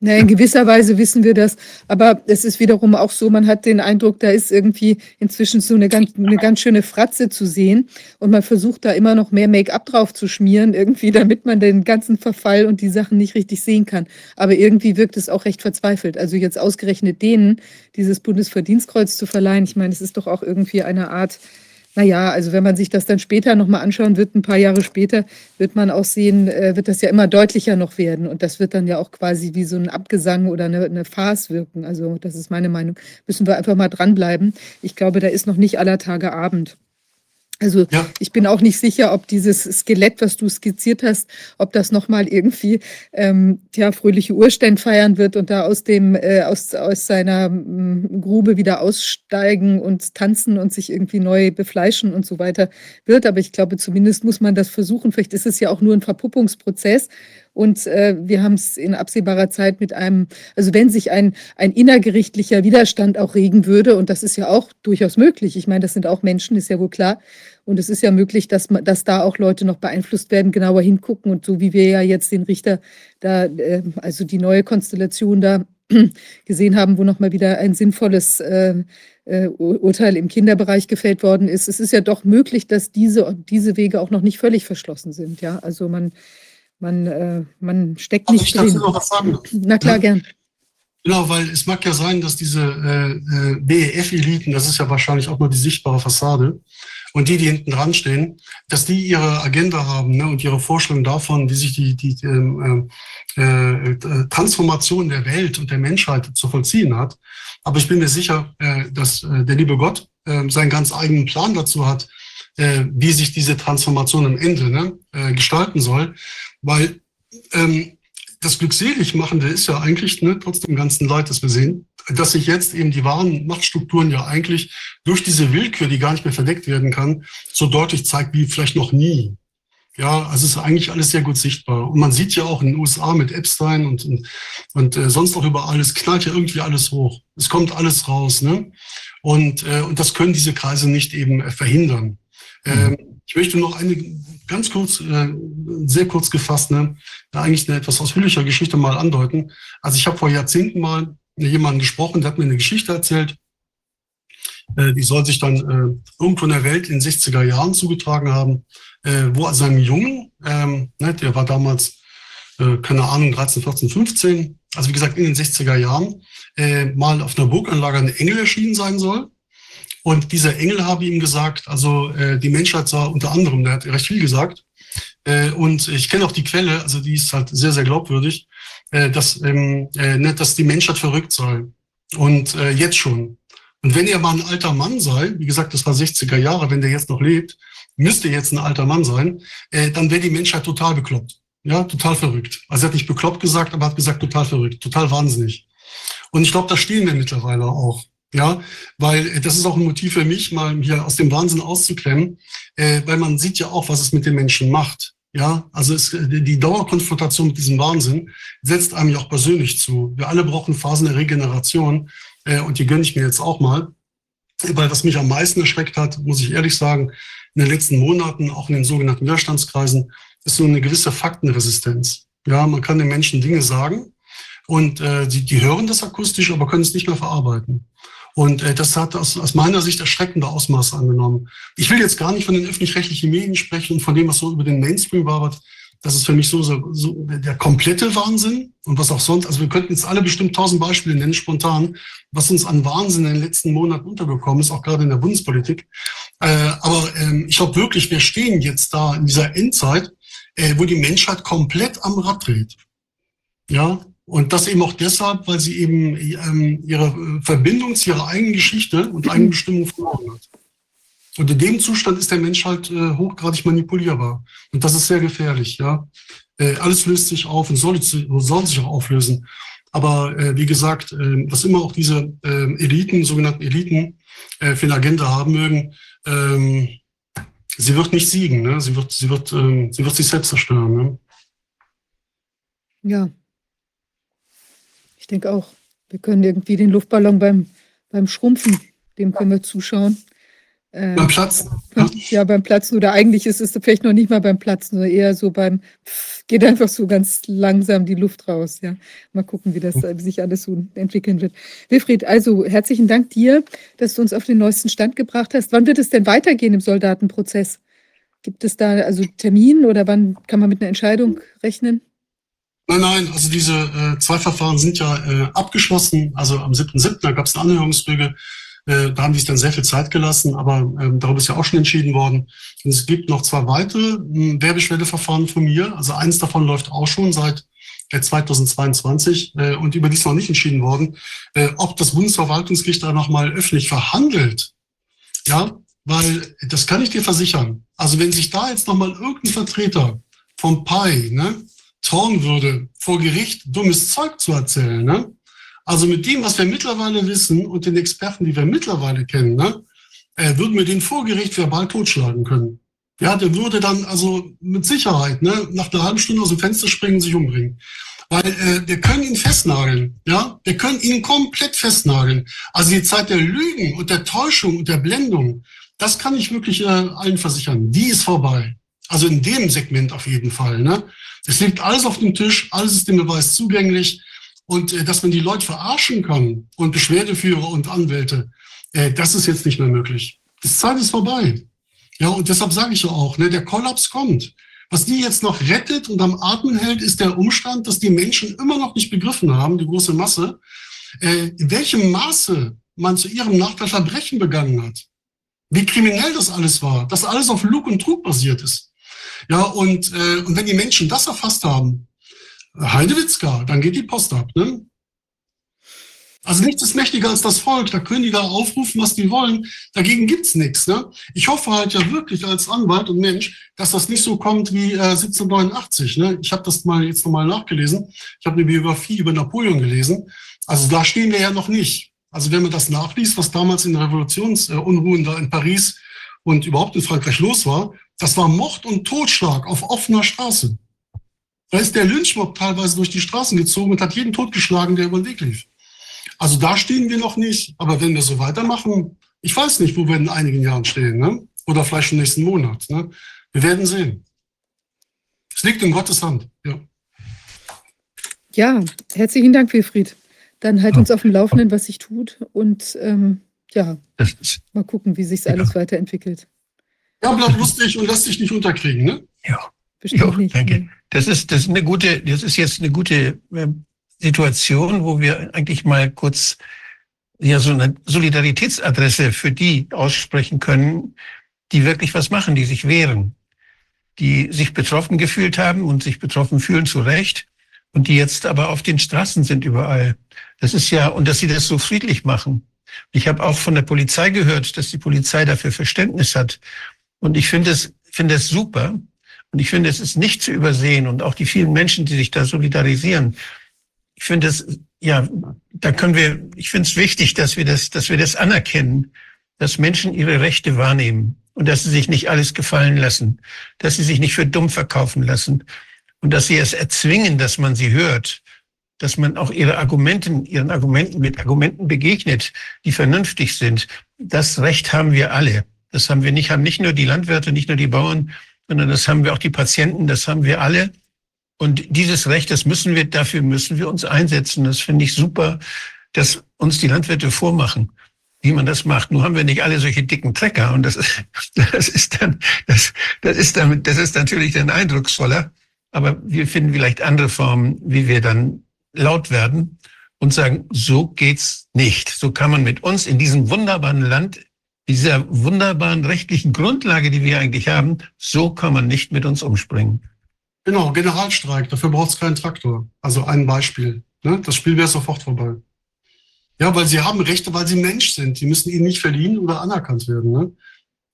na, in gewisser Weise wissen wir das, aber es ist wiederum auch so, man hat den Eindruck, da ist irgendwie inzwischen so eine ganz, eine ganz schöne Fratze zu sehen und man versucht da immer noch mehr Make-up drauf zu schmieren, irgendwie, damit man den ganzen Verfall und die Sachen nicht richtig sehen kann. Aber irgendwie wirkt es auch recht verzweifelt. Also jetzt ausgerechnet denen dieses Bundesverdienstkreuz zu verleihen, ich meine, es ist doch auch irgendwie eine Art, naja, also wenn man sich das dann später nochmal anschauen wird, ein paar Jahre später, wird man auch sehen, äh, wird das ja immer deutlicher noch werden. Und das wird dann ja auch quasi wie so ein Abgesang oder eine, eine Farce wirken. Also das ist meine Meinung. Müssen wir einfach mal dranbleiben. Ich glaube, da ist noch nicht aller Tage Abend. Also ja. ich bin auch nicht sicher, ob dieses Skelett, was du skizziert hast, ob das nochmal irgendwie ähm, ja, fröhliche Urständ feiern wird und da aus dem, äh, aus, aus seiner ähm, Grube wieder aussteigen und tanzen und sich irgendwie neu befleischen und so weiter wird. Aber ich glaube, zumindest muss man das versuchen. Vielleicht ist es ja auch nur ein Verpuppungsprozess und äh, wir haben es in absehbarer Zeit mit einem, also wenn sich ein, ein innergerichtlicher Widerstand auch regen würde, und das ist ja auch durchaus möglich, ich meine, das sind auch Menschen, ist ja wohl klar, und es ist ja möglich, dass, dass da auch Leute noch beeinflusst werden, genauer hingucken. Und so wie wir ja jetzt den Richter da, äh, also die neue Konstellation da [clears throat] gesehen haben, wo nochmal wieder ein sinnvolles äh, äh, Urteil im Kinderbereich gefällt worden ist. Es ist ja doch möglich, dass diese, diese Wege auch noch nicht völlig verschlossen sind. Ja, also man, man, äh, man steckt Aber nicht ich drin. Noch was sagen. Na klar, ja. gern. Genau, weil es mag ja sein, dass diese äh, äh BEF-Eliten, das ist ja wahrscheinlich auch nur die sichtbare Fassade, und die, die hinten dran stehen, dass die ihre Agenda haben ne, und ihre Vorstellung davon, wie sich die, die ähm, äh, äh, Transformation der Welt und der Menschheit zu vollziehen hat. Aber ich bin mir sicher, äh, dass äh, der liebe Gott äh, seinen ganz eigenen Plan dazu hat, äh, wie sich diese Transformation am Ende ne, äh, gestalten soll. Weil ähm, das Glückseligmachende ist ja eigentlich, ne, trotz dem ganzen Leid, das wir sehen, dass sich jetzt eben die wahren Machtstrukturen ja eigentlich durch diese Willkür, die gar nicht mehr verdeckt werden kann, so deutlich zeigt wie vielleicht noch nie. Ja, also es ist eigentlich alles sehr gut sichtbar. Und man sieht ja auch in den USA mit Epstein und, und, und äh, sonst auch überall, es knallt ja irgendwie alles hoch. Es kommt alles raus. Ne? Und, äh, und das können diese Kreise nicht eben äh, verhindern. Mhm. Ähm, ich möchte noch eine ganz kurz, äh, sehr kurz gefasst, ne, eigentlich eine etwas ausführlichere Geschichte mal andeuten. Also ich habe vor Jahrzehnten mal jemanden gesprochen, der hat mir eine Geschichte erzählt. Äh, die soll sich dann äh, irgendwo in der Welt in den 60er Jahren zugetragen haben, äh, wo also ein Jungen, ähm, ne, der war damals, keine Ahnung, 13, 14, 15, also wie gesagt in den 60er Jahren, mal auf einer Burganlage ein Engel erschienen sein soll. Und dieser Engel habe ihm gesagt, also die Menschheit sah unter anderem, der hat recht viel gesagt. Und ich kenne auch die Quelle, also die ist halt sehr, sehr glaubwürdig äh, dass, ähm, äh, ne, dass die Menschheit verrückt sei. Und äh, jetzt schon. Und wenn er mal ein alter Mann sei, wie gesagt, das war 60er Jahre, wenn der jetzt noch lebt, müsste jetzt ein alter Mann sein, äh, dann wäre die Menschheit total bekloppt. Ja, total verrückt. Also er hat nicht bekloppt gesagt, aber hat gesagt total verrückt, total wahnsinnig. Und ich glaube, da stehen wir mittlerweile auch. Ja, weil äh, das ist auch ein Motiv für mich, mal hier aus dem Wahnsinn auszuklemmen, äh, weil man sieht ja auch, was es mit den Menschen macht. Ja, also es, die Dauerkonfrontation mit diesem Wahnsinn setzt einem ja auch persönlich zu. Wir alle brauchen Phasen der Regeneration äh, und die gönne ich mir jetzt auch mal. Weil was mich am meisten erschreckt hat, muss ich ehrlich sagen, in den letzten Monaten, auch in den sogenannten Widerstandskreisen, ist so eine gewisse Faktenresistenz. Ja, man kann den Menschen Dinge sagen und äh, die, die hören das akustisch, aber können es nicht mehr verarbeiten. Und äh, das hat aus, aus meiner Sicht erschreckende Ausmaße angenommen. Ich will jetzt gar nicht von den öffentlich-rechtlichen Medien sprechen und von dem, was so über den Mainstream wabert. Das ist für mich so, so, so der komplette Wahnsinn und was auch sonst. Also wir könnten jetzt alle bestimmt tausend Beispiele nennen, spontan, was uns an Wahnsinn in den letzten Monaten untergekommen ist, auch gerade in der Bundespolitik. Äh, aber ähm, ich glaube wirklich, wir stehen jetzt da in dieser Endzeit, äh, wo die Menschheit komplett am Rad dreht. Ja, und das eben auch deshalb, weil sie eben ähm, ihre Verbindung zu ihrer eigenen Geschichte und [clears throat] eigenen Bestimmung verloren hat. Und in dem Zustand ist der Mensch halt äh, hochgradig manipulierbar. Und das ist sehr gefährlich, ja. Äh, alles löst sich auf und soll, soll sich auch auflösen. Aber äh, wie gesagt, äh, was immer auch diese äh, Eliten, sogenannten Eliten, äh, für eine Agenda haben mögen, ähm, sie wird nicht siegen, ne? sie, wird, sie, wird, ähm, sie wird sich selbst zerstören. Ne? Ja. Ich denke auch, wir können irgendwie den Luftballon beim, beim Schrumpfen, dem können wir zuschauen. Ähm, beim Platzen. Ja. beim Platzen. Oder eigentlich ist es vielleicht noch nicht mal beim Platzen, sondern eher so beim, geht einfach so ganz langsam die Luft raus. Ja, mal gucken, wie das wie sich alles so entwickeln wird. Wilfried, also herzlichen Dank dir, dass du uns auf den neuesten Stand gebracht hast. Wann wird es denn weitergehen im Soldatenprozess? Gibt es da also Termin oder wann kann man mit einer Entscheidung rechnen? Nein, nein, also diese äh, zwei Verfahren sind ja äh, abgeschlossen. Also am 7.7. da gab es eine Anhörungsbürger. Äh, da haben die sich dann sehr viel Zeit gelassen, aber ähm, darüber ist ja auch schon entschieden worden. Und es gibt noch zwei weitere äh, Wehrbeschwerdeverfahren von mir. Also eins davon läuft auch schon seit 2022 äh, und über die ist noch nicht entschieden worden, äh, ob das Bundesverwaltungsgericht da nochmal öffentlich verhandelt. Ja, weil das kann ich dir versichern. Also wenn sich da jetzt nochmal irgendein Vertreter vom PAI ne, trauen würde, vor Gericht dummes Zeug zu erzählen, ne, also mit dem, was wir mittlerweile wissen und den Experten, die wir mittlerweile kennen, ne, äh, würden wir den vor Gericht verbal totschlagen können. Ja, der würde dann also mit Sicherheit ne, nach einer halben Stunde aus dem Fenster springen sich umbringen. Weil äh, wir können ihn festnageln, ja, wir können ihn komplett festnageln. Also die Zeit der Lügen und der Täuschung und der Blendung, das kann ich wirklich äh, allen versichern. Die ist vorbei. Also in dem Segment auf jeden Fall. Ne? Es liegt alles auf dem Tisch, alles ist dem Beweis zugänglich. Und äh, dass man die Leute verarschen kann und Beschwerdeführer und Anwälte, äh, das ist jetzt nicht mehr möglich. Die Zeit ist vorbei. Ja, und deshalb sage ich ja auch, ne, der Kollaps kommt. Was die jetzt noch rettet und am Atmen hält, ist der Umstand, dass die Menschen immer noch nicht begriffen haben, die große Masse, äh, in welchem Maße man zu ihrem Nachteil Verbrechen begangen hat. Wie kriminell das alles war, dass alles auf Lug und Trug basiert ist. Ja, und, äh, und wenn die Menschen das erfasst haben, Heidewitzka, dann geht die Post ab. Ne? Also nichts ist mächtiger als das Volk. Da können die da aufrufen, was die wollen. Dagegen gibt's nichts. Ne? Ich hoffe halt ja wirklich als Anwalt und Mensch, dass das nicht so kommt wie äh, 1789. Ne? Ich habe das mal jetzt nochmal nachgelesen. Ich habe eine Biografie über Napoleon gelesen. Also da stehen wir ja noch nicht. Also wenn man das nachliest, was damals in Revolutionsunruhen da in Paris und überhaupt in Frankreich los war, das war Mord und Totschlag auf offener Straße. Da ist der Lynchmob teilweise durch die Straßen gezogen und hat jeden totgeschlagen, der über den Weg lief. Also da stehen wir noch nicht. Aber wenn wir so weitermachen, ich weiß nicht, wo wir in einigen Jahren stehen. Ne? Oder vielleicht im nächsten Monat. Ne? Wir werden sehen. Es liegt in Gottes Hand. Ja, ja herzlichen Dank, Wilfried. Dann halt uns auf dem Laufenden, was sich tut. Und ähm, ja, mal gucken, wie sich alles weiterentwickelt. Ja, bleib lustig und lass dich nicht unterkriegen. Ne? Ja. Bestimmt jo, nicht. Danke. Das ist, das ist eine gute, das ist jetzt eine gute äh, Situation, wo wir eigentlich mal kurz ja so eine Solidaritätsadresse für die aussprechen können, die wirklich was machen, die sich wehren, die sich betroffen gefühlt haben und sich betroffen fühlen zu Recht und die jetzt aber auf den Straßen sind überall. Das ist ja, und dass sie das so friedlich machen. Ich habe auch von der Polizei gehört, dass die Polizei dafür Verständnis hat. Und ich finde es, finde es super, und ich finde, es ist nicht zu übersehen und auch die vielen Menschen, die sich da solidarisieren. Ich finde es, ja, da können wir, ich finde es wichtig, dass wir das, dass wir das anerkennen, dass Menschen ihre Rechte wahrnehmen und dass sie sich nicht alles gefallen lassen, dass sie sich nicht für dumm verkaufen lassen und dass sie es erzwingen, dass man sie hört, dass man auch ihre Argumenten, ihren Argumenten mit Argumenten begegnet, die vernünftig sind. Das Recht haben wir alle. Das haben wir nicht, haben nicht nur die Landwirte, nicht nur die Bauern, sondern das haben wir auch die Patienten, das haben wir alle. Und dieses Recht, das müssen wir, dafür müssen wir uns einsetzen. Das finde ich super, dass uns die Landwirte vormachen. wie man das macht. Nur haben wir nicht alle solche dicken Trecker und das ist, [laughs] das ist dann, das, das ist damit, das ist natürlich dann eindrucksvoller. Aber wir finden vielleicht andere Formen, wie wir dann laut werden und sagen, so geht's nicht. So kann man mit uns in diesem wunderbaren Land, dieser wunderbaren rechtlichen Grundlage, die wir eigentlich haben, so kann man nicht mit uns umspringen. Genau, Generalstreik, dafür braucht es keinen Traktor. Also ein Beispiel. Ne? Das Spiel wäre sofort vorbei. Ja, weil sie haben Rechte, weil sie Mensch sind. Die müssen ihnen nicht verliehen oder anerkannt werden. Ne?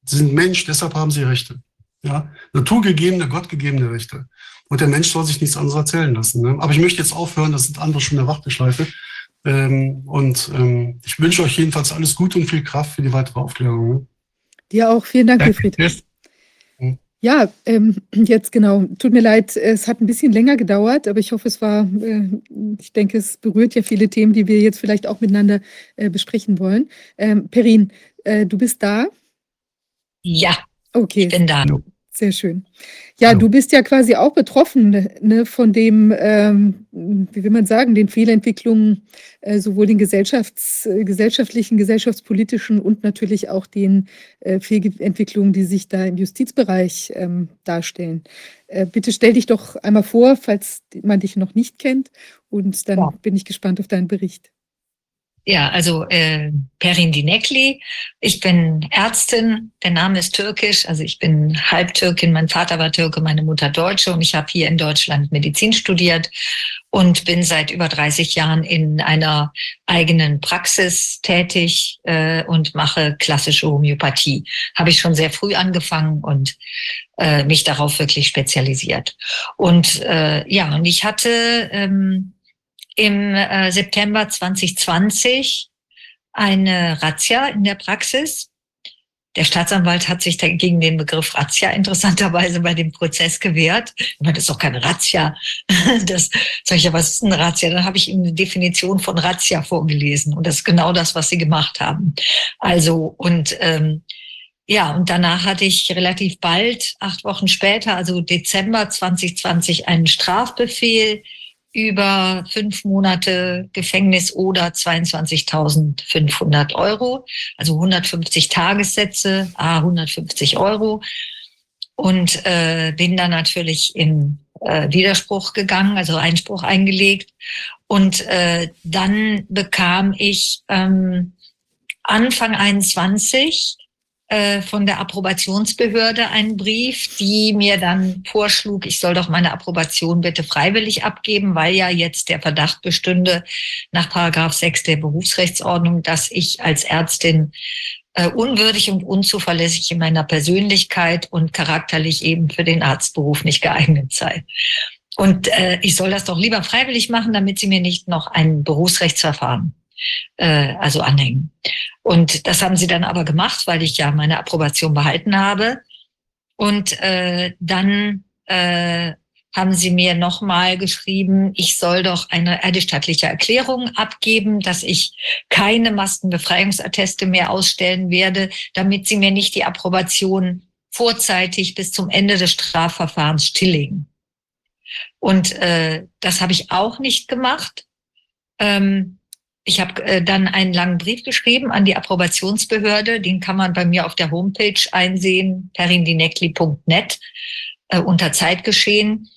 Sie sind Mensch, deshalb haben sie Rechte. Ja, naturgegebene, gottgegebene Rechte. Und der Mensch soll sich nichts anderes erzählen lassen. Ne? Aber ich möchte jetzt aufhören, das sind andere schon in der Warteschleife. Ähm, und ähm, ich wünsche euch jedenfalls alles Gute und viel Kraft für die weitere Aufklärung. Ne? Dir auch. Vielen Dank, Wilfried. Ja, ähm, jetzt genau. Tut mir leid, es hat ein bisschen länger gedauert, aber ich hoffe, es war, äh, ich denke, es berührt ja viele Themen, die wir jetzt vielleicht auch miteinander äh, besprechen wollen. Ähm, Perin, äh, du bist da? Ja, okay. ich bin da. Sehr schön. Ja, du bist ja quasi auch betroffen ne, von dem, ähm, wie will man sagen, den Fehlentwicklungen, äh, sowohl den gesellschafts-, gesellschaftlichen, gesellschaftspolitischen und natürlich auch den äh, Fehlentwicklungen, die sich da im Justizbereich ähm, darstellen. Äh, bitte stell dich doch einmal vor, falls man dich noch nicht kennt, und dann ja. bin ich gespannt auf deinen Bericht. Ja, also äh, Perin Dinekli. Ich bin Ärztin. Der Name ist türkisch. Also ich bin Halbtürkin. Mein Vater war Türke, meine Mutter Deutsche. Und ich habe hier in Deutschland Medizin studiert und bin seit über 30 Jahren in einer eigenen Praxis tätig äh, und mache klassische Homöopathie. Habe ich schon sehr früh angefangen und äh, mich darauf wirklich spezialisiert. Und äh, ja, und ich hatte ähm, im äh, September 2020 eine Razzia in der Praxis. Der Staatsanwalt hat sich gegen den Begriff Razzia interessanterweise bei dem Prozess gewehrt. Ich meine, das ist doch keine Razzia. [laughs] Das sag ich ja, was ist eine Razzia? Dann habe ich ihm eine Definition von Razzia vorgelesen und das ist genau das, was sie gemacht haben. Also und ähm, ja, und danach hatte ich relativ bald, acht Wochen später, also Dezember 2020, einen Strafbefehl über fünf Monate Gefängnis oder 22.500 Euro, also 150 Tagessätze, a 150 Euro. Und äh, bin dann natürlich in äh, Widerspruch gegangen, also Einspruch eingelegt. Und äh, dann bekam ich ähm, Anfang 21 äh, von der Approbationsbehörde einen Brief, die mir dann vorschlug, ich soll doch meine Approbation bitte freiwillig abgeben, weil ja jetzt der Verdacht bestünde nach Paragraph 6 der Berufsrechtsordnung, dass ich als Ärztin äh, unwürdig und unzuverlässig in meiner Persönlichkeit und charakterlich eben für den Arztberuf nicht geeignet sei. Und äh, ich soll das doch lieber freiwillig machen, damit sie mir nicht noch ein Berufsrechtsverfahren äh, also anhängen. Und das haben sie dann aber gemacht, weil ich ja meine Approbation behalten habe. Und äh, dann äh, haben sie mir nochmal geschrieben, ich soll doch eine eidesstattliche Erklärung abgeben, dass ich keine Maskenbefreiungsatteste mehr ausstellen werde, damit sie mir nicht die Approbation vorzeitig bis zum Ende des Strafverfahrens stilllegen. Und äh, das habe ich auch nicht gemacht. Ähm, ich habe äh, dann einen langen Brief geschrieben an die Approbationsbehörde. Den kann man bei mir auf der Homepage einsehen, perindinekli.net äh, unter Zeitgeschehen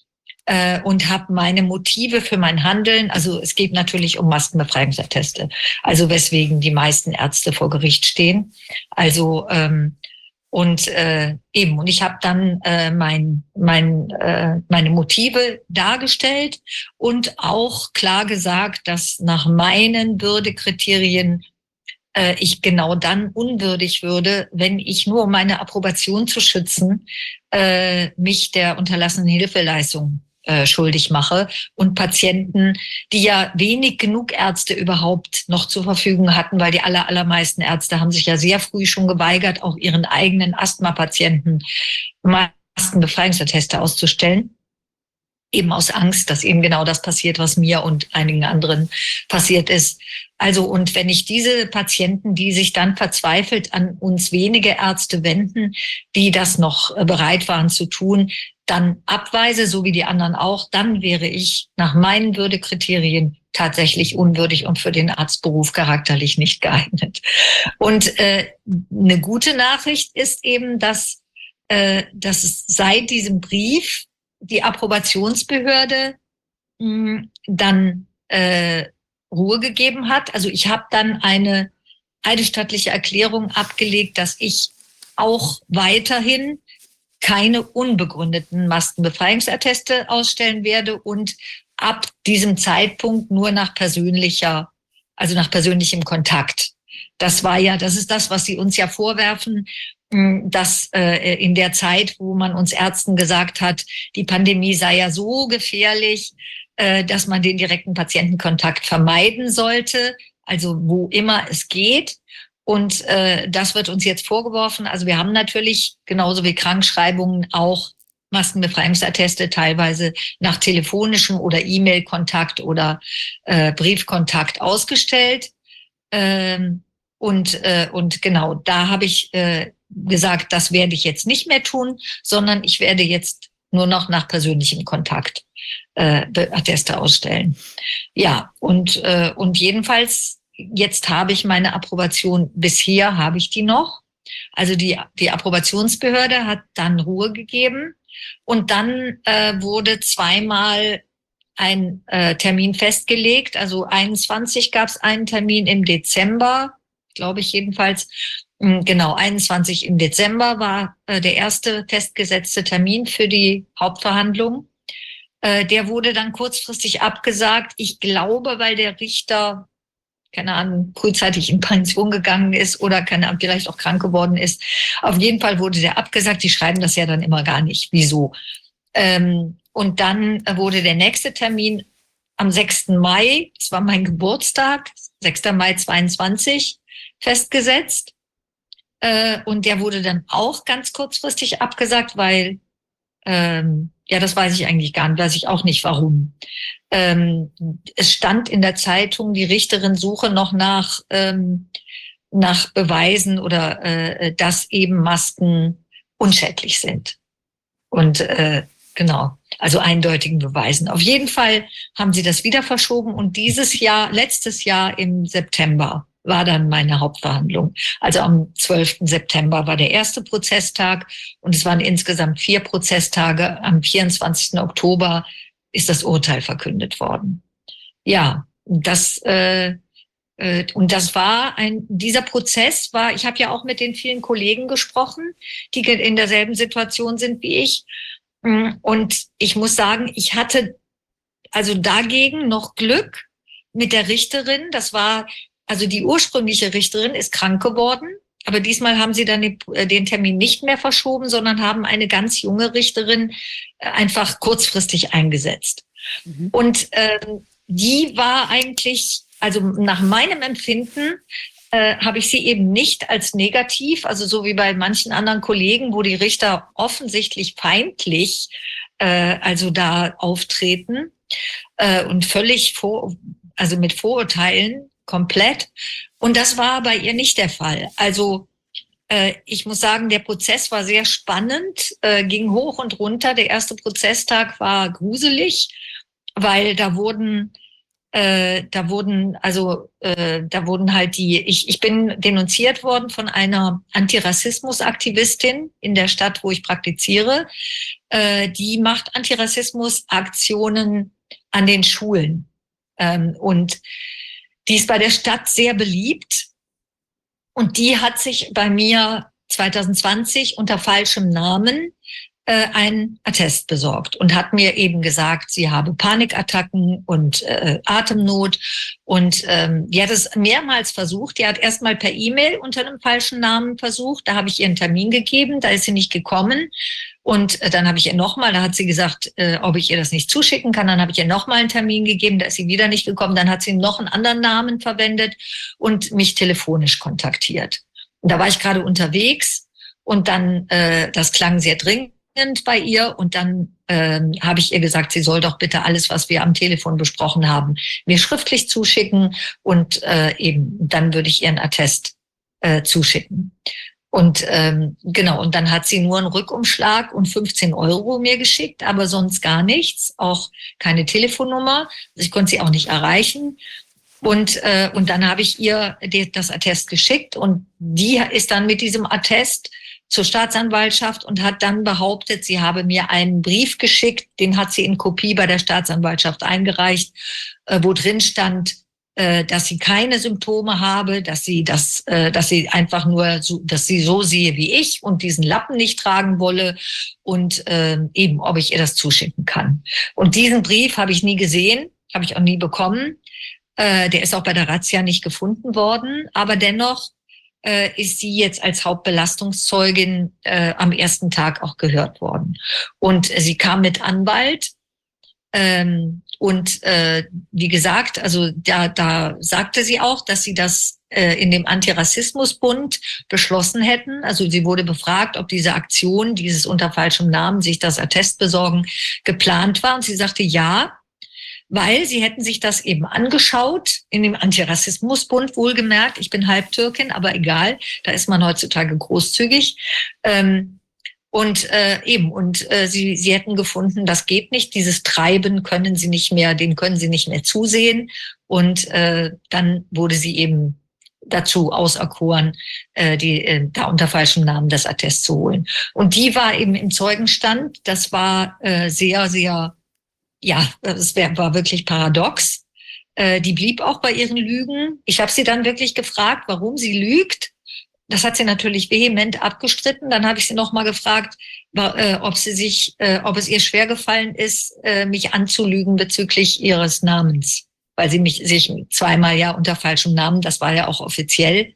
äh, und habe meine Motive für mein Handeln. Also es geht natürlich um Maskenbefreiungsatteste, also weswegen die meisten Ärzte vor Gericht stehen. Also ähm, und äh, eben, und ich habe dann äh, mein, mein, äh, meine Motive dargestellt und auch klar gesagt, dass nach meinen Würdekriterien äh, ich genau dann unwürdig würde, wenn ich nur um meine Approbation zu schützen, äh, mich der unterlassenen Hilfeleistung äh, schuldig mache und Patienten, die ja wenig genug Ärzte überhaupt noch zur Verfügung hatten, weil die aller, allermeisten Ärzte haben sich ja sehr früh schon geweigert, auch ihren eigenen Asthma-Patienten Maskenbefreiungsatteste auszustellen. eben aus Angst, dass eben genau das passiert, was mir und einigen anderen passiert ist. Also und wenn ich diese Patienten, die sich dann verzweifelt an uns wenige Ärzte wenden, die das noch äh, bereit waren zu tun, dann abweise, so wie die anderen auch, dann wäre ich nach meinen Würdekriterien tatsächlich unwürdig und für den Arztberuf charakterlich nicht geeignet. Und äh, eine gute Nachricht ist eben, dass, äh, dass es seit diesem Brief die Approbationsbehörde mh, hm, dann äh, Ruhe gegeben hat. Also ich habe dann eine eidesstattliche Erklärung abgelegt, dass ich auch weiterhin keine unbegründeten Maskenbefreiungsatteste ausstellen werde und ab diesem Zeitpunkt nur nach persönlicher, also nach persönlichem Kontakt. Das war ja, das ist das, was Sie uns ja vorwerfen, hm, dass äh, in der Zeit, wo man uns Ärzten gesagt hat, die Pandemie sei ja so gefährlich, äh, dass man den direkten Patientenkontakt vermeiden sollte, also wo immer es geht. Und äh, das wird uns jetzt vorgeworfen. Also wir haben natürlich genauso wie Krankschreibungen auch Maskenbefreiungsatteste teilweise nach telefonischem oder E-Mail-Kontakt oder äh, Briefkontakt ausgestellt. Ähm, und, äh, und genau, da habe ich äh, gesagt, das werde ich jetzt nicht mehr tun, sondern ich werde jetzt nur noch nach persönlichem Kontakt äh, Atteste ausstellen. Ja, und, äh, und jedenfalls, jetzt habe ich meine Approbation, bisher habe ich die noch. Also die, die Approbationsbehörde hat dann Ruhe gegeben und dann äh, wurde zweimal ein äh, Termin festgelegt. Also 21 gab es einen Termin im Dezember, glaube ich jedenfalls. Hm, genau, 21 im Dezember war äh, der erste festgesetzte Termin für die Hauptverhandlung. Äh, der wurde dann kurzfristig abgesagt. Ich glaube, weil der Richter, keine Ahnung, frühzeitig in Pension gegangen ist oder keine Ahnung, vielleicht auch krank geworden ist. Auf jeden Fall wurde der abgesagt. Die schreiben das ja dann immer gar nicht. Wieso? Ähm, und dann wurde der nächste Termin am 6. Mai, das war mein Geburtstag, 6. Mai 22, festgesetzt. Äh, und der wurde dann auch ganz kurzfristig abgesagt, weil ähm, ja, das weiß ich eigentlich gar nicht, weiß ich auch nicht warum. Ähm, es stand in der Zeitung, die Richterin suche noch nach, ähm, nach Beweisen oder äh, dass eben Masken unschädlich sind. Und äh, genau, also eindeutigen Beweisen. Auf jeden Fall haben sie das wieder verschoben und dieses Jahr, letztes Jahr im September, war dann meine Hauptverhandlung. Also am 12. September war der erste Prozesstag und es waren insgesamt vier Prozesstage. Am 24. Oktober ist das Urteil verkündet worden. Ja, das äh, äh, und das war ein dieser Prozess war. Ich habe ja auch mit den vielen Kollegen gesprochen, die in derselben Situation sind wie ich. Und ich muss sagen, ich hatte also dagegen noch Glück mit der Richterin. Das war also die ursprüngliche Richterin ist krank geworden, aber diesmal haben sie dann äh, den Termin nicht mehr verschoben, sondern haben eine ganz junge Richterin äh, einfach kurzfristig eingesetzt. Mhm. Und ähm, die war eigentlich, also nach meinem Empfinden, äh, habe ich sie eben nicht als negativ, also so wie bei manchen anderen Kollegen, wo die Richter offensichtlich feindlich äh, also da auftreten äh, und völlig vor, also mit Vorurteilen komplett. Und das war bei ihr nicht der Fall. Also äh, ich muss sagen, der Prozess war sehr spannend, äh, ging hoch und runter. Der erste Prozesstag war gruselig, weil da wurden äh, da wurden also äh, da wurden halt die ich ich bin denunziert worden von einer Antirassismus-Aktivistin in der Stadt, wo ich praktiziere. Äh, die macht Antirassismus-Aktionen an den Schulen ähm, und die ist bei der Stadt sehr beliebt und die hat sich bei mir 2020 unter falschem Namen äh, ein Attest besorgt und hat mir eben gesagt, sie habe Panikattacken und äh, Atemnot. Und ähm, die hat es mehrmals versucht. Die hat erstmal per E-Mail unter einem falschen Namen versucht. Da habe ich ihr einen Termin gegeben, da ist sie nicht gekommen. Und äh, dann habe ich ihr nochmal, da hat sie gesagt, äh, ob ich ihr das nicht zuschicken kann. Dann habe ich ihr nochmal einen Termin gegeben, da ist sie wieder nicht gekommen. Dann hat sie noch einen anderen Namen verwendet und mich telefonisch kontaktiert. Und da war ich gerade unterwegs und dann, äh, das klang sehr dringend bei ihr und dann ähm, habe ich ihr gesagt, sie soll doch bitte alles, was wir am Telefon besprochen haben, mir schriftlich zuschicken und äh, eben dann würde ich ihren Attest äh, zuschicken. Und ähm, genau, und dann hat sie nur einen Rückumschlag und 15 Euro mir geschickt, aber sonst gar nichts, auch keine Telefonnummer. Ich konnte sie auch nicht erreichen. Und, äh, und dann habe ich ihr das Attest geschickt und die ist dann mit diesem Attest zur Staatsanwaltschaft und hat dann behauptet, sie habe mir einen Brief geschickt, den hat sie in Kopie bei der Staatsanwaltschaft eingereicht, äh, wo drin stand, äh, dass sie keine Symptome habe, dass sie das, äh, dass sie einfach nur, so, dass sie so sehe wie ich und diesen Lappen nicht tragen wolle und äh, eben, ob ich ihr das zuschicken kann. Und diesen Brief habe ich nie gesehen, habe ich auch nie bekommen. Äh, der ist auch bei der Razzia nicht gefunden worden, aber dennoch ist sie jetzt als Hauptbelastungszeugin am ersten Tag auch gehört worden. Und sie kam mit Anwalt ähm, und äh, wie gesagt, also da, da sagte sie auch, dass sie das äh, in dem Antirassismusbund beschlossen hätten. Also sie wurde befragt, ob diese Aktion, dieses unter falschem Namen, sich das Attest besorgen, geplant war. Und sie sagte ja, weil sie hätten sich das eben angeschaut, in dem Antirassismusbund wohlgemerkt. Ich bin halb Türkin, aber egal, da ist man heutzutage großzügig. Ähm, und äh, eben, und äh, sie, sie hätten gefunden, das geht nicht, dieses Treiben können sie nicht mehr, den können sie nicht mehr zusehen. Und äh, dann wurde sie eben dazu auserkoren, äh, die äh, da unter falschem Namen das Attest zu holen. Und die war eben im Zeugenstand. Das war äh, sehr, sehr, ja, es war wirklich paradox. Äh, die blieb auch bei ihren Lügen. Ich habe sie dann wirklich gefragt, warum sie lügt. Das hat sie natürlich vehement abgestritten. Dann habe ich sie nochmal gefragt, äh, ob sie sich, äh, ob es ihr schwer gefallen ist, äh, mich anzulügen bezüglich ihres Namens, weil sie mich sich zweimal ja unter falschem Namen, das war ja auch offiziell.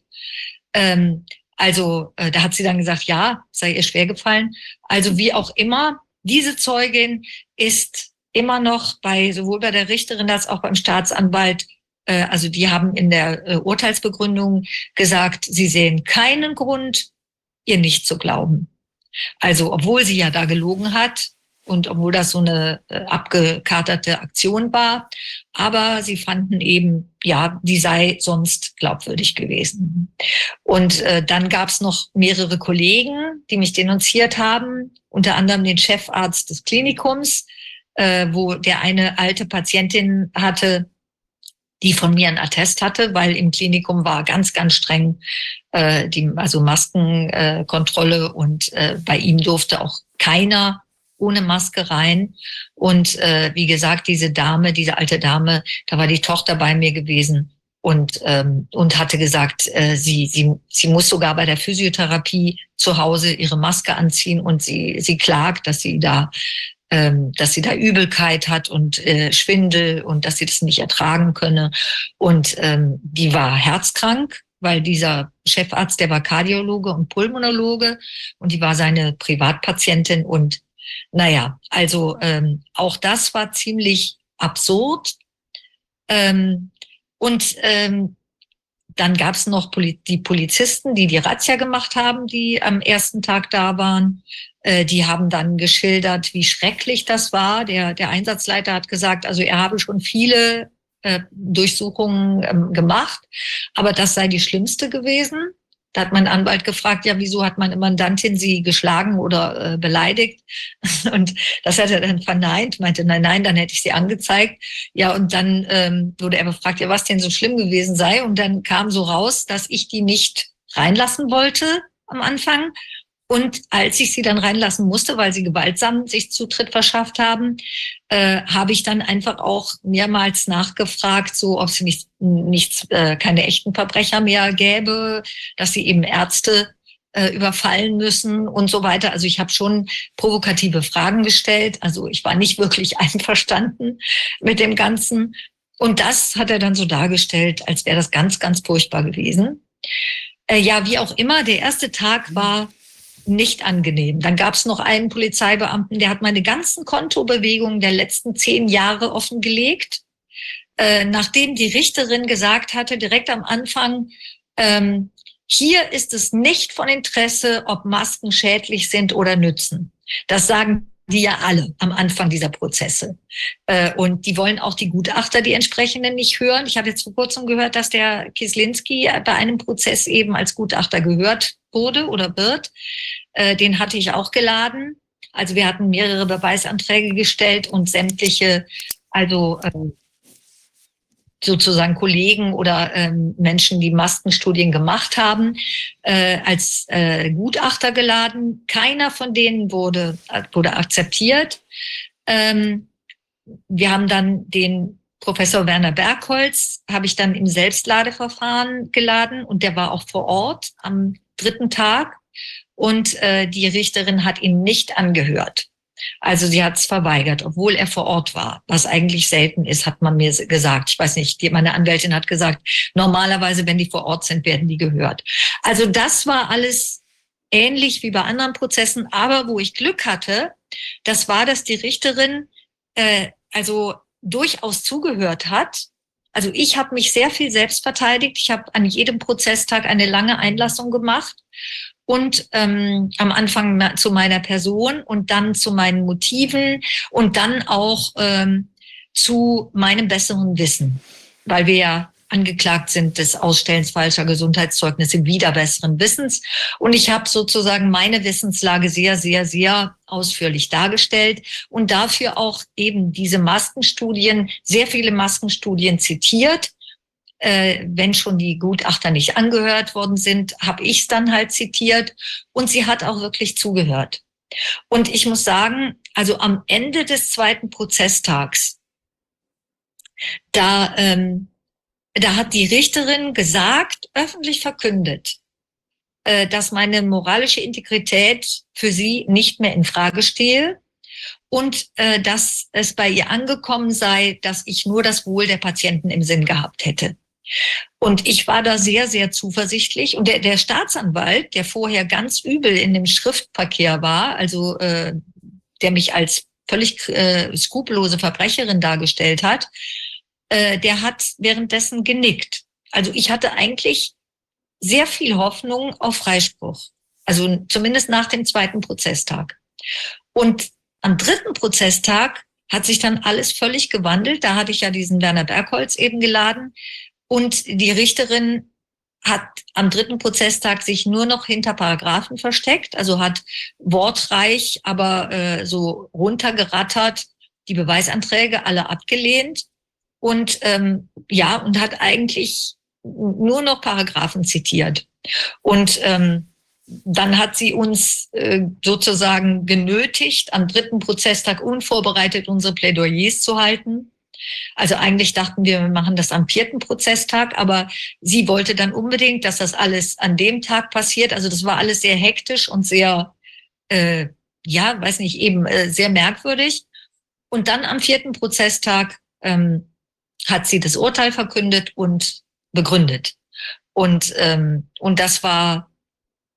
Ähm, also da hat sie dann gesagt, ja, sei ihr schwer gefallen. Also wie auch immer, diese Zeugin ist immer noch bei sowohl bei der Richterin als auch beim Staatsanwalt äh, also die haben in der äh, Urteilsbegründung gesagt, sie sehen keinen Grund, ihr nicht zu glauben. Also obwohl sie ja da gelogen hat und obwohl das so eine äh, abgekaterte Aktion war, aber sie fanden eben, ja, die sei sonst glaubwürdig gewesen. Und äh, dann gab es noch mehrere Kollegen, die mich denunziert haben, unter anderem den Chefarzt des Klinikums, äh, wo der eine alte Patientin hatte, die von mir ein Attest hatte, weil im Klinikum war ganz, ganz streng äh, die, also Maskenkontrolle äh, und äh, bei ihm durfte auch keiner ohne Maske rein. Und äh, wie gesagt, diese Dame, diese alte Dame, da war die Tochter bei mir gewesen und, ähm, und hatte gesagt, äh, sie, sie, sie muss sogar bei der Physiotherapie zu Hause ihre Maske anziehen und sie, sie klagt, dass sie da dass sie da Übelkeit hat und äh, Schwindel und dass sie das nicht ertragen könne. Und ähm, die war herzkrank, weil dieser Chefarzt, der war Kardiologe und Pulmonologe und die war seine Privatpatientin. Und naja, also ähm, auch das war ziemlich absurd. Ähm, und ähm, dann gab es noch die Polizisten, die die Razzia gemacht haben, die am ersten Tag da waren. Äh, die haben dann geschildert, wie schrecklich das war. Der, der Einsatzleiter hat gesagt, also er habe schon viele äh, Durchsuchungen ähm, gemacht, aber das sei die schlimmste gewesen. Da hat mein Anwalt gefragt, ja, wieso hat meine Mandantin sie geschlagen oder äh, beleidigt? [laughs] Und das hat er dann verneint, meinte, nein, nein, dann hätte ich sie angezeigt. Ja, und dann ähm, wurde er befragt, ja, was denn so schlimm gewesen sei. Und dann kam so raus, dass ich die nicht reinlassen wollte am Anfang und als ich sie dann reinlassen musste, weil sie gewaltsam sich Zutritt verschafft haben, äh, habe ich dann einfach auch mehrmals nachgefragt, so ob es nicht, nicht äh, keine echten Verbrecher mehr gäbe, dass sie eben Ärzte äh, überfallen müssen und so weiter. Also ich habe schon provokative Fragen gestellt. Also ich war nicht [laughs] wirklich einverstanden mit dem Ganzen. Und das hat er dann so dargestellt, als wäre das ganz, ganz furchtbar gewesen. Äh, ja, wie auch immer, der erste Tag war nicht angenehm. Dann gab es noch einen Polizeibeamten, der hat meine ganzen Kontobewegungen der letzten zehn Jahre offengelegt, äh, nachdem die Richterin gesagt hatte, direkt am Anfang, ähm, hier ist es nicht von Interesse, ob Masken schädlich sind oder nützen. Das sagen die ja alle am Anfang dieser Prozesse. Äh, und die wollen auch die Gutachter, die entsprechenden, nicht hören. Ich habe jetzt vor kurzem gehört, dass der Kislinski bei einem Prozess eben als Gutachter gehört wurde oder wird. Äh, den hatte ich auch geladen. Also wir hatten mehrere Beweisanträge gestellt und sämtliche, also ähm, sozusagen Kollegen oder ähm, Menschen, die Maskenstudien gemacht haben, äh, als äh, Gutachter geladen. Keiner von denen wurde, wurde akzeptiert. Ähm, wir haben dann den Professor Werner Bergholz, habe ich dann im Selbstladeverfahren geladen und der war auch vor Ort am dritten Tag und äh, die Richterin hat ihn nicht angehört. Also sie hat es verweigert, obwohl er vor Ort war, was eigentlich selten ist, hat man mir gesagt. Ich weiß nicht, meine Anwältin hat gesagt, normalerweise, wenn die vor Ort sind, werden die gehört. Also das war alles ähnlich wie bei anderen Prozessen, aber wo ich Glück hatte, das war, dass die Richterin äh, also durchaus zugehört hat. Also ich habe mich sehr viel selbst verteidigt. Ich habe an jedem Prozesstag eine lange Einlassung gemacht und ähm, am Anfang zu meiner Person und dann zu meinen Motiven und dann auch ähm, zu meinem besseren Wissen, weil wir ja angeklagt sind des Ausstellens falscher Gesundheitszeugnisse wieder besseren Wissens. Und ich habe sozusagen meine Wissenslage sehr, sehr, sehr ausführlich dargestellt und dafür auch eben diese Maskenstudien, sehr viele Maskenstudien zitiert äh, wenn schon die Gutachter nicht angehört worden sind, habe ich es dann halt zitiert und sie hat auch wirklich zugehört. Und ich muss sagen, also am Ende des zweiten Prozesstags, da, ähm, da hat die Richterin gesagt, öffentlich verkündet, äh, dass meine moralische Integrität für sie nicht mehr in Frage stehe und äh, dass es bei ihr angekommen sei, dass ich nur das Wohl der Patienten im Sinn gehabt hätte. Und ich war da sehr, sehr zuversichtlich. Und der, der Staatsanwalt, der vorher ganz übel in dem Schriftverkehr war, also äh, der mich als völlig äh, skrupellose Verbrecherin dargestellt hat, äh, der hat währenddessen genickt. Also ich hatte eigentlich sehr viel Hoffnung auf Freispruch. Also zumindest nach dem zweiten Prozesstag. Und am dritten Prozesstag hat sich dann alles völlig gewandelt. Da hatte ich ja diesen Werner Bergholz eben geladen. Und die Richterin hat am dritten Prozesstag sich nur noch hinter Paragraphen versteckt, also hat wortreich, aber äh, so runtergerattert die Beweisanträge alle abgelehnt und ähm, ja und hat eigentlich nur noch Paragraphen zitiert und ähm, dann hat sie uns äh, sozusagen genötigt, am dritten Prozesstag unvorbereitet unsere Plädoyers zu halten. Also eigentlich dachten wir, wir machen das am vierten Prozesstag, aber sie wollte dann unbedingt, dass das alles an dem Tag passiert. Also das war alles sehr hektisch und sehr, äh, ja, weiß nicht, eben äh, sehr merkwürdig. Und dann am vierten Prozesstag ähm, hat sie das Urteil verkündet und begründet. Und, ähm, und das war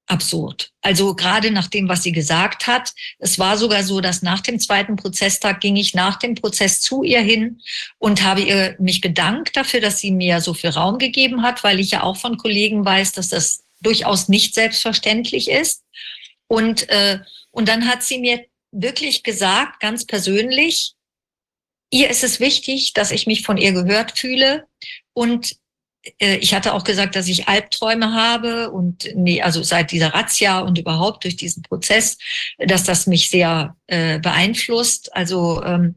absurd. Also gerade nach dem, was sie gesagt hat, es war sogar so, dass nach dem zweiten Prozesstag ging ich nach dem Prozess zu ihr hin und habe ihr mich bedankt dafür, dass sie mir so viel Raum gegeben hat, weil ich ja auch von Kollegen weiß, dass das durchaus nicht selbstverständlich ist. Und, äh, und dann hat sie mir wirklich gesagt, ganz persönlich, ihr ist es wichtig, dass ich mich von ihr gehört fühle und ich hatte auch gesagt, dass ich Albträume habe und nee, also seit dieser Razzia und überhaupt durch diesen Prozess, dass das mich sehr äh, beeinflusst. Also ähm,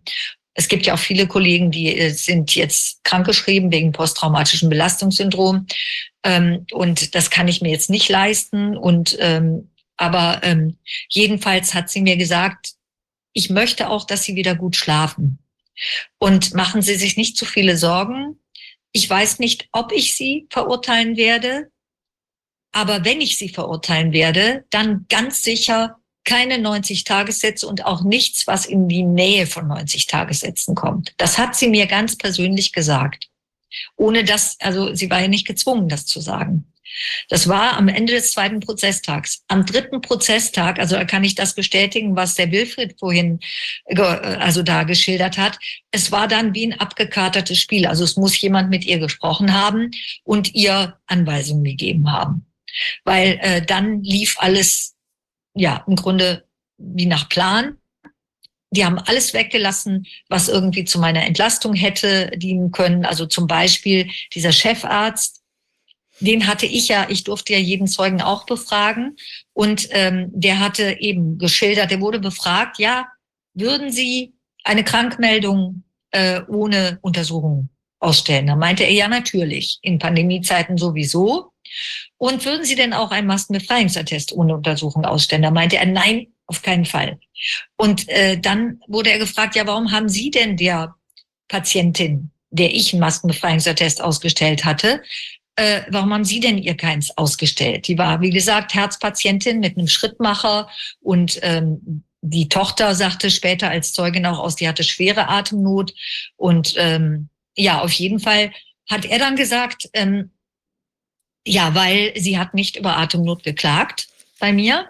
es gibt ja auch viele Kollegen, die äh, sind jetzt krankgeschrieben wegen posttraumatischem Belastungssyndrom. Ähm, und das kann ich mir jetzt nicht leisten. Und ähm, aber ähm, jedenfalls hat sie mir gesagt, ich möchte auch, dass Sie wieder gut schlafen. Und machen Sie sich nicht zu viele Sorgen. Ich weiß nicht, ob ich sie verurteilen werde, aber wenn ich sie verurteilen werde, dann ganz sicher keine 90 Tagessätze und auch nichts, was in die Nähe von 90 Tagessätzen kommt. Das hat sie mir ganz persönlich gesagt. Ohne dass, also sie war ja nicht gezwungen, das zu sagen. Das war am Ende des zweiten Prozesstags. Am dritten Prozesstag, also da kann ich das bestätigen, was der Wilfried vorhin also da geschildert hat. Es war dann wie ein abgekatertes Spiel. Also es muss jemand mit ihr gesprochen haben und ihr Anweisungen gegeben haben. Weil äh, dann lief alles, ja, im Grunde wie nach Plan. Die haben alles weggelassen, was irgendwie zu meiner Entlastung hätte dienen können. Also zum Beispiel dieser Chefarzt, den hatte ich ja, ich durfte ja jeden Zeugen auch befragen. Und ähm, der hatte eben geschildert, der wurde befragt, ja, würden Sie eine Krankmeldung äh, ohne Untersuchung ausstellen? Da meinte er, ja, natürlich, in Pandemiezeiten sowieso. Und würden Sie denn auch einen Maskenbefreiungsattest ohne Untersuchung ausstellen? Da meinte er, nein, auf keinen Fall. Und äh, dann wurde er gefragt, ja, warum haben Sie denn der Patientin, der ich einen Maskenbefreiungsattest ausgestellt hatte, äh, warum haben Sie denn ihr keins ausgestellt? Die war, wie gesagt, Herzpatientin mit einem Schrittmacher und ähm, die Tochter sagte später als Zeugin auch aus, die hatte schwere Atemnot. Und ähm, ja, auf jeden Fall hat er dann gesagt, ähm, ja, weil sie hat nicht über Atemnot geklagt bei mir.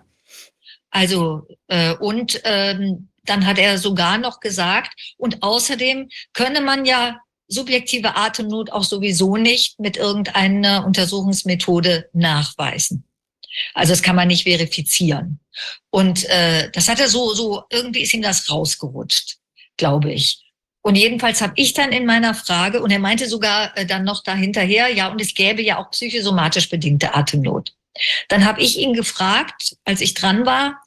Also, äh, und ähm, dann hat er sogar noch gesagt, und außerdem könne man ja subjektive Atemnot auch sowieso nicht mit irgendeiner Untersuchungsmethode nachweisen. Also das kann man nicht verifizieren. Und äh, das hat er so, so, irgendwie ist ihm das rausgerutscht, glaube ich. Und jedenfalls habe ich dann in meiner Frage, und er meinte sogar äh, dann noch dahinterher, ja, und es gäbe ja auch psychosomatisch bedingte Atemnot. Dann habe ich ihn gefragt, als ich dran war,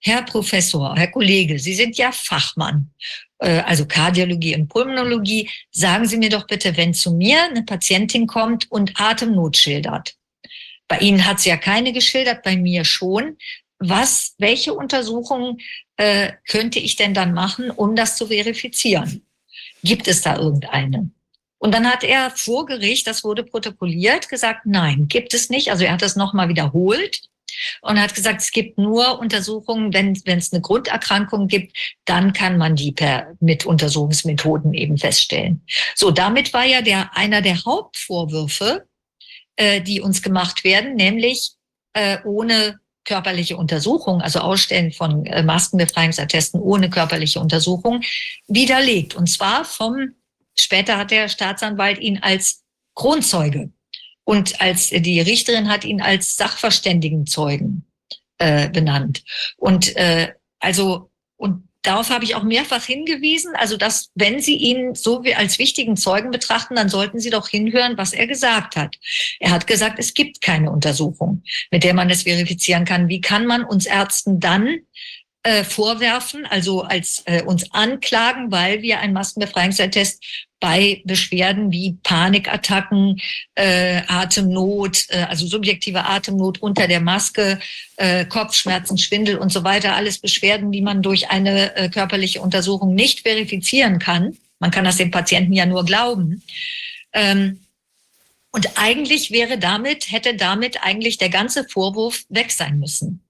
Herr Professor, Herr Kollege, Sie sind ja Fachmann, äh, also Kardiologie und Pulmonologie. Sagen Sie mir doch bitte, wenn zu mir eine Patientin kommt und Atemnot schildert, bei Ihnen hat sie ja keine geschildert, bei mir schon. Was, welche Untersuchungen äh, könnte ich denn dann machen, um das zu verifizieren? Gibt es da irgendeine? Und dann hat er vor Gericht, das wurde protokolliert, gesagt, nein, gibt es nicht. Also er hat das nochmal wiederholt und hat gesagt, es gibt nur Untersuchungen, wenn, wenn es eine Grunderkrankung gibt, dann kann man die per, mit Untersuchungsmethoden eben feststellen. So, damit war ja der, einer der Hauptvorwürfe, äh, die uns gemacht werden, nämlich äh, ohne körperliche Untersuchung, also Ausstellen von äh, Maskenbefreiungsattesten ohne körperliche Untersuchung, widerlegt. Und zwar vom, später hat der Staatsanwalt ihn als Kronzeuge und als die Richterin hat ihn als Sachverständigenzeugen äh, benannt. Und äh, also und Darauf habe ich auch mehrfach hingewiesen. Also, dass, wenn Sie ihn so wie als wichtigen Zeugen betrachten, dann sollten Sie doch hinhören, was er gesagt hat. Er hat gesagt, es gibt keine Untersuchung, mit der man es verifizieren kann. Wie kann man uns Ärzten dann äh, vorwerfen, also als äh, uns anklagen, weil wir ein Maskenbefreiungsattest bei Beschwerden wie Panikattacken, äh, Atemnot, äh, also subjektive Atemnot unter der Maske, äh, Kopfschmerzen, Schwindel und so weiter, alles Beschwerden, die man durch eine äh, körperliche Untersuchung nicht verifizieren kann. Man kann das dem Patienten ja nur glauben. Ähm, und eigentlich wäre damit, hätte damit eigentlich der ganze Vorwurf weg sein müssen.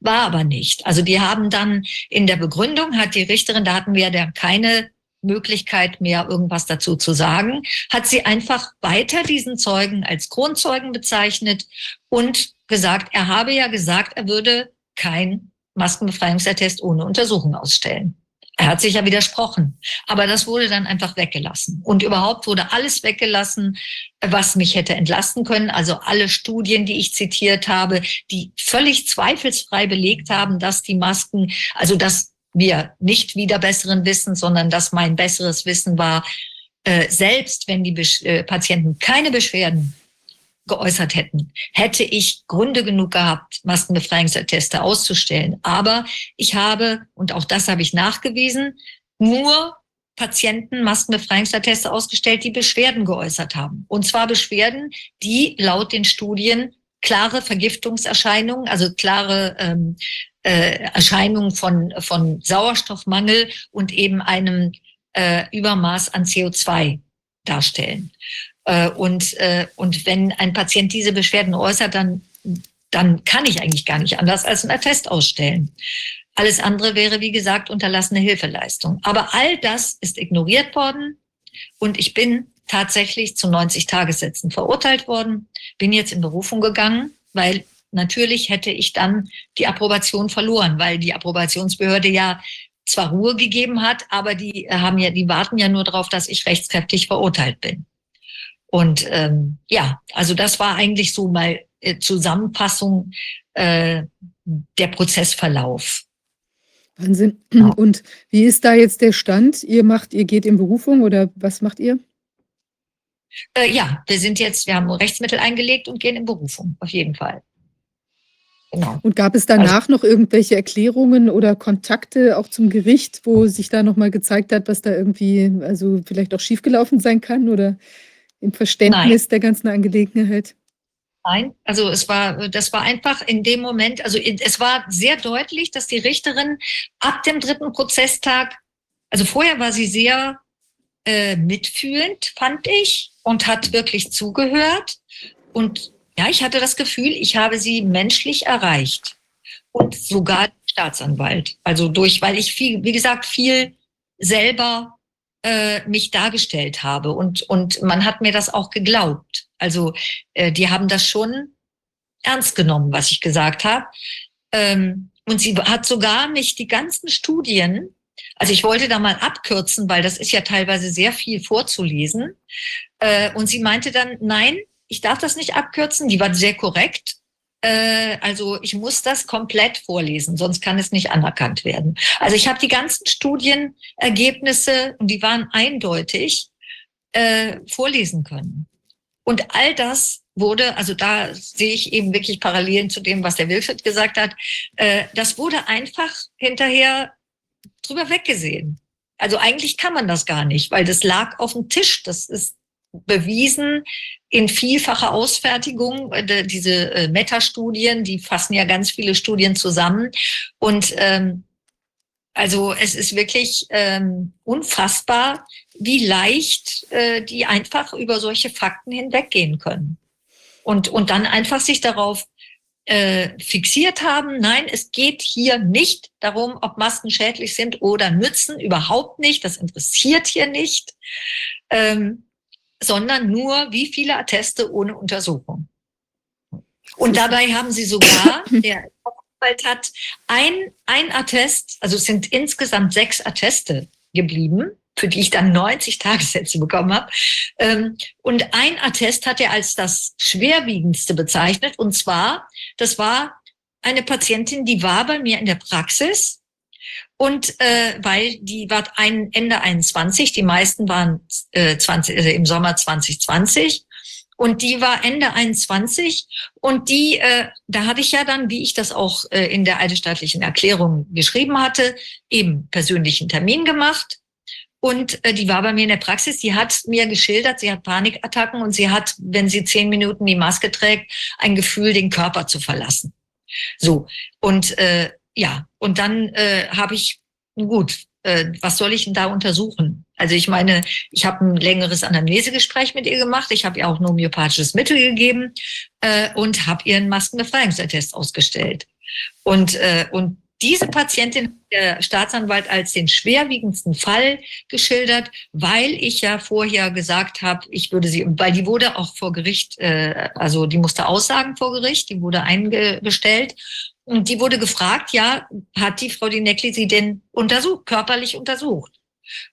War aber nicht. Also die haben dann in der Begründung hat die Richterin, da hatten wir ja keine Möglichkeit mehr, irgendwas dazu zu sagen, hat sie einfach weiter diesen Zeugen als Kronzeugen bezeichnet und gesagt, er habe ja gesagt, er würde kein Maskenbefreiungsattest ohne Untersuchung ausstellen. Er hat sich ja widersprochen. Aber das wurde dann einfach weggelassen. Und überhaupt wurde alles weggelassen, was mich hätte entlasten können. Also alle Studien, die ich zitiert habe, die völlig zweifelsfrei belegt haben, dass die Masken, also dass wir nicht wieder besseren Wissen, sondern dass mein besseres Wissen war, äh, selbst wenn die äh, Patienten keine Beschwerden geäußert hätten, hätte ich Gründe genug gehabt, Maskenbefreiungsatteste auszustellen. Aber ich habe, und auch das habe ich nachgewiesen, nur Patienten Maskenbefreiungsatteste ausgestellt, die Beschwerden geäußert haben. Und zwar Beschwerden, die laut den Studien klare Vergiftungserscheinungen, also klare ähm, äh, Erscheinungen von, von Sauerstoffmangel und eben einem äh, Übermaß an CO2 darstellen. Äh, und, äh, und wenn ein Patient diese Beschwerden äußert, dann, dann kann ich eigentlich gar nicht anders als einen Attest ausstellen. Alles andere wäre, wie gesagt, unterlassene Hilfeleistung. Aber all das ist ignoriert worden und ich bin tatsächlich zu 90 Tagessätzen verurteilt worden, bin jetzt in Berufung gegangen, weil natürlich hätte ich dann die Approbation verloren, weil die Approbationsbehörde ja zwar Ruhe gegeben hat, aber die haben ja, die warten ja nur darauf, dass ich rechtskräftig verurteilt bin. Und ähm, ja, also das war eigentlich so mal äh, Zusammenfassung äh, der Prozessverlauf. Wahnsinn. Ja. [clears throat] Und wie ist da jetzt der Stand? Ihr macht, ihr geht in Berufung oder was macht ihr? Äh, ja, wir sind jetzt, wir haben Rechtsmittel eingelegt und gehen in Berufung, auf jeden Fall. Genau. Und gab es danach noch irgendwelche Erklärungen oder Kontakte auch zum Gericht, wo sich da nochmal gezeigt hat, was da irgendwie, also vielleicht auch schiefgelaufen sein kann oder im Verständnis der ganzen Angelegenheit? Nein, also es war, das war einfach in dem Moment, also es war sehr deutlich, dass die Richterin ab dem dritten Prozesstag, also vorher war sie sehr äh, mitfühlend, fand ich, und hat wirklich zugehört. Und ja, ich hatte das Gefühl, ich habe sie menschlich erreicht. Und sogar den Staatsanwalt. Also durch, weil ich viel, wie gesagt, viel selber äh, mich dargestellt habe. Und, und man hat mir das auch geglaubt. Also äh, die haben das schon ernst genommen, was ich gesagt habe. Ähm, und sie hat sogar mich die ganzen Studien, also ich wollte da mal abkürzen, weil das ist ja teilweise sehr viel vorzulesen. Äh, und sie meinte dann, nein, ich darf das nicht abkürzen. Die war sehr korrekt. Äh, also ich muss das komplett vorlesen, sonst kann es nicht anerkannt werden. Also ich habe die ganzen Studienergebnisse, und die waren eindeutig, äh, vorlesen können. Und all das wurde, also da sehe ich eben wirklich Parallelen zu dem, was der Wilfried gesagt hat, äh, das wurde einfach hinterher drüber weggesehen. Also eigentlich kann man das gar nicht, weil das lag auf dem Tisch. Das ist bewiesen in vielfacher Ausfertigung. Äh, diese äh, Metastudien, die fassen ja ganz viele Studien zusammen. Und ähm, also es ist wirklich ähm, unfassbar, wie leicht äh, die einfach über solche Fakten hinweggehen können. Und, und dann einfach sich darauf äh, fixiert haben, nein, es geht hier nicht darum, ob Masken schädlich sind oder nützen, überhaupt nicht, das interessiert hier nicht. Ähm, sondern nur, wie viele Atteste ohne Untersuchung. Und dabei haben sie sogar, [laughs] der Anwalt hat ein, ein Attest, also es sind insgesamt sechs Atteste geblieben, für die ich dann 90 Tagessätze bekommen habe. Ähm, und ein Attest hat er als das schwerwiegendste bezeichnet. Und zwar, das war eine Patientin, die war bei mir in der Praxis und äh, weil die war ein, Ende 21, die meisten waren äh, 20, äh, im Sommer 2020 und die war Ende 21 und die, äh, da hatte ich ja dann, wie ich das auch äh, in der eidesstaatlichen Erklärung geschrieben hatte, eben persönlichen Termin gemacht. Und äh, die war bei mir in der Praxis, die hat mir geschildert, sie hat Panikattacken und sie hat, wenn sie zehn Minuten die Maske trägt, ein Gefühl, den Körper zu verlassen. So, und äh, ja, und dann äh, habe ich, gut, äh, was soll ich denn da untersuchen? Also ich meine, ich habe ein längeres Anamnesegespräch mit ihr gemacht, ich habe ihr auch ein homöopathisches Mittel gegeben äh, und habe ihr einen Maskenbefreiungsattest ausgestellt. Und, äh, und diese Patientin hat der Staatsanwalt als den schwerwiegendsten Fall geschildert, weil ich ja vorher gesagt habe, ich würde sie, weil die wurde auch vor Gericht, äh, also die musste aussagen vor Gericht, die wurde eingestellt und die wurde gefragt, ja, hat die Frau Dinekli sie denn untersucht, körperlich untersucht?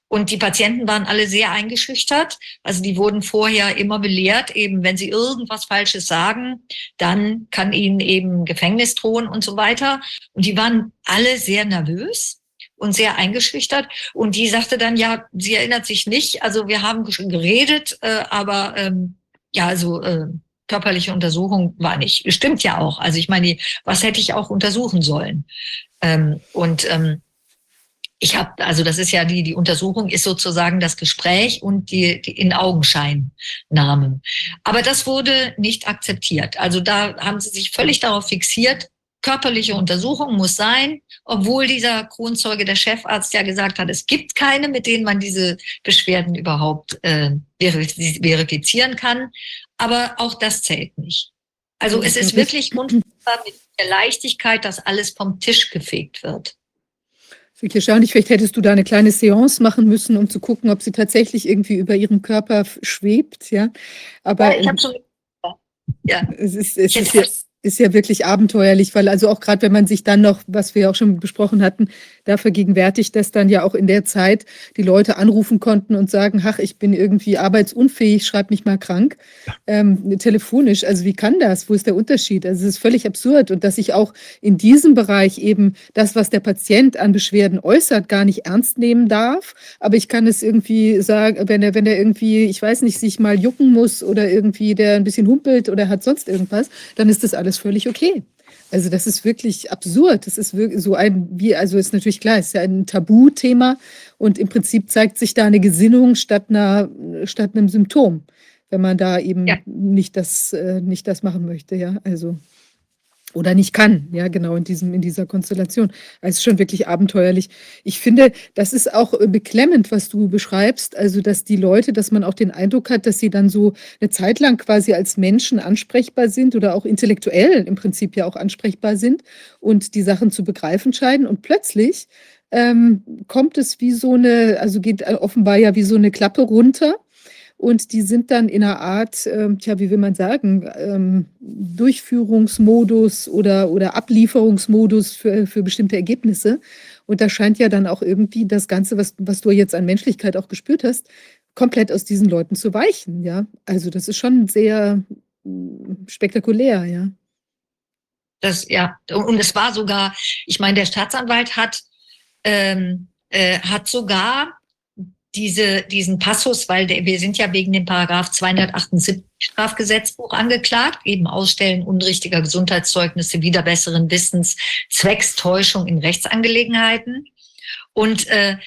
Und die Patienten waren alle sehr eingeschüchtert. Also die wurden vorher immer belehrt, eben wenn sie irgendwas Falsches sagen, dann kann ihnen eben Gefängnis drohen und so weiter. Und die waren alle sehr nervös und sehr eingeschüchtert. Und die sagte dann, ja, sie erinnert sich nicht. Also wir haben schon geredet, äh, aber ähm, ja, also äh, körperliche Untersuchung war nicht. Stimmt ja auch. Also ich meine, was hätte ich auch untersuchen sollen? Ähm, und ähm, ich habe, also das ist ja die, die Untersuchung ist sozusagen das Gespräch und die, die in Augenscheinnahme. Aber das wurde nicht akzeptiert. Also da haben sie sich völlig darauf fixiert, körperliche Untersuchung muss sein, obwohl dieser Kronzeuge, der Chefarzt ja gesagt hat, es gibt keine, mit denen man diese Beschwerden überhaupt äh, verifizieren kann. Aber auch das zählt nicht. Also es ist wirklich unfassbar mit der Leichtigkeit, dass alles vom Tisch gefegt wird. Wirklich erstaunlich. Vielleicht hättest du da eine kleine Seance machen müssen, um zu gucken, ob sie tatsächlich irgendwie über ihrem Körper schwebt. Ja, aber ja, ich habe schon. Ja. Es ist, es ist ja, ist ja wirklich abenteuerlich, weil also auch gerade wenn man sich dann noch, was wir auch schon besprochen hatten, da vergegenwärtigt, dass dann ja auch in der Zeit die Leute anrufen konnten und sagen, ach, ich bin irgendwie arbeitsunfähig, schreib mich mal krank, ähm, telefonisch. Also wie kann das? Wo ist der Unterschied? Also es ist völlig absurd und dass ich auch in diesem Bereich eben das, was der Patient an Beschwerden äußert, gar nicht ernst nehmen darf. Aber ich kann es irgendwie sagen, wenn er, wenn er irgendwie, ich weiß nicht, sich mal jucken muss oder irgendwie der ein bisschen humpelt oder hat sonst irgendwas, dann ist das alles alles völlig okay. Also das ist wirklich absurd. Das ist wirklich so ein, wie, also ist natürlich klar, ist ja ein Tabuthema und im Prinzip zeigt sich da eine Gesinnung statt einer, statt einem Symptom, wenn man da eben ja. nicht das, äh, nicht das machen möchte, ja. Also oder nicht kann, ja, genau in diesem, in dieser Konstellation. Es ist schon wirklich abenteuerlich. Ich finde, das ist auch äh, beklemmend, was du beschreibst. Also, dass die Leute, dass man auch den Eindruck hat, dass sie dann so eine Zeit lang quasi als Menschen ansprechbar sind oder auch intellektuell im Prinzip ja auch ansprechbar sind und die Sachen zu begreifen scheinen. Und plötzlich ähm, kommt es wie so eine, also geht äh, offenbar ja wie so eine Klappe runter und die sind dann in einer Art, äh, tja, wie will man sagen, ähm, Durchführungsmodus oder, oder Ablieferungsmodus für, für bestimmte Ergebnisse. Und da scheint ja dann auch irgendwie das Ganze, was, was du jetzt an Menschlichkeit auch gespürt hast, komplett aus diesen Leuten zu weichen. Ja, also das ist schon sehr mm, spektakulär, ja. Das, ja, und es war sogar, ich meine, der Staatsanwalt hat, ähm, äh, hat sogar diese, diesen Passus, weil der, wir sind ja wegen dem Paragraph 278 Strafgesetzbuch angeklagt, eben Ausstellen unrichtiger Gesundheitszeugnisse wieder besseren Wissens, Zweckstäuschung in Rechtsangelegenheiten. Und äh,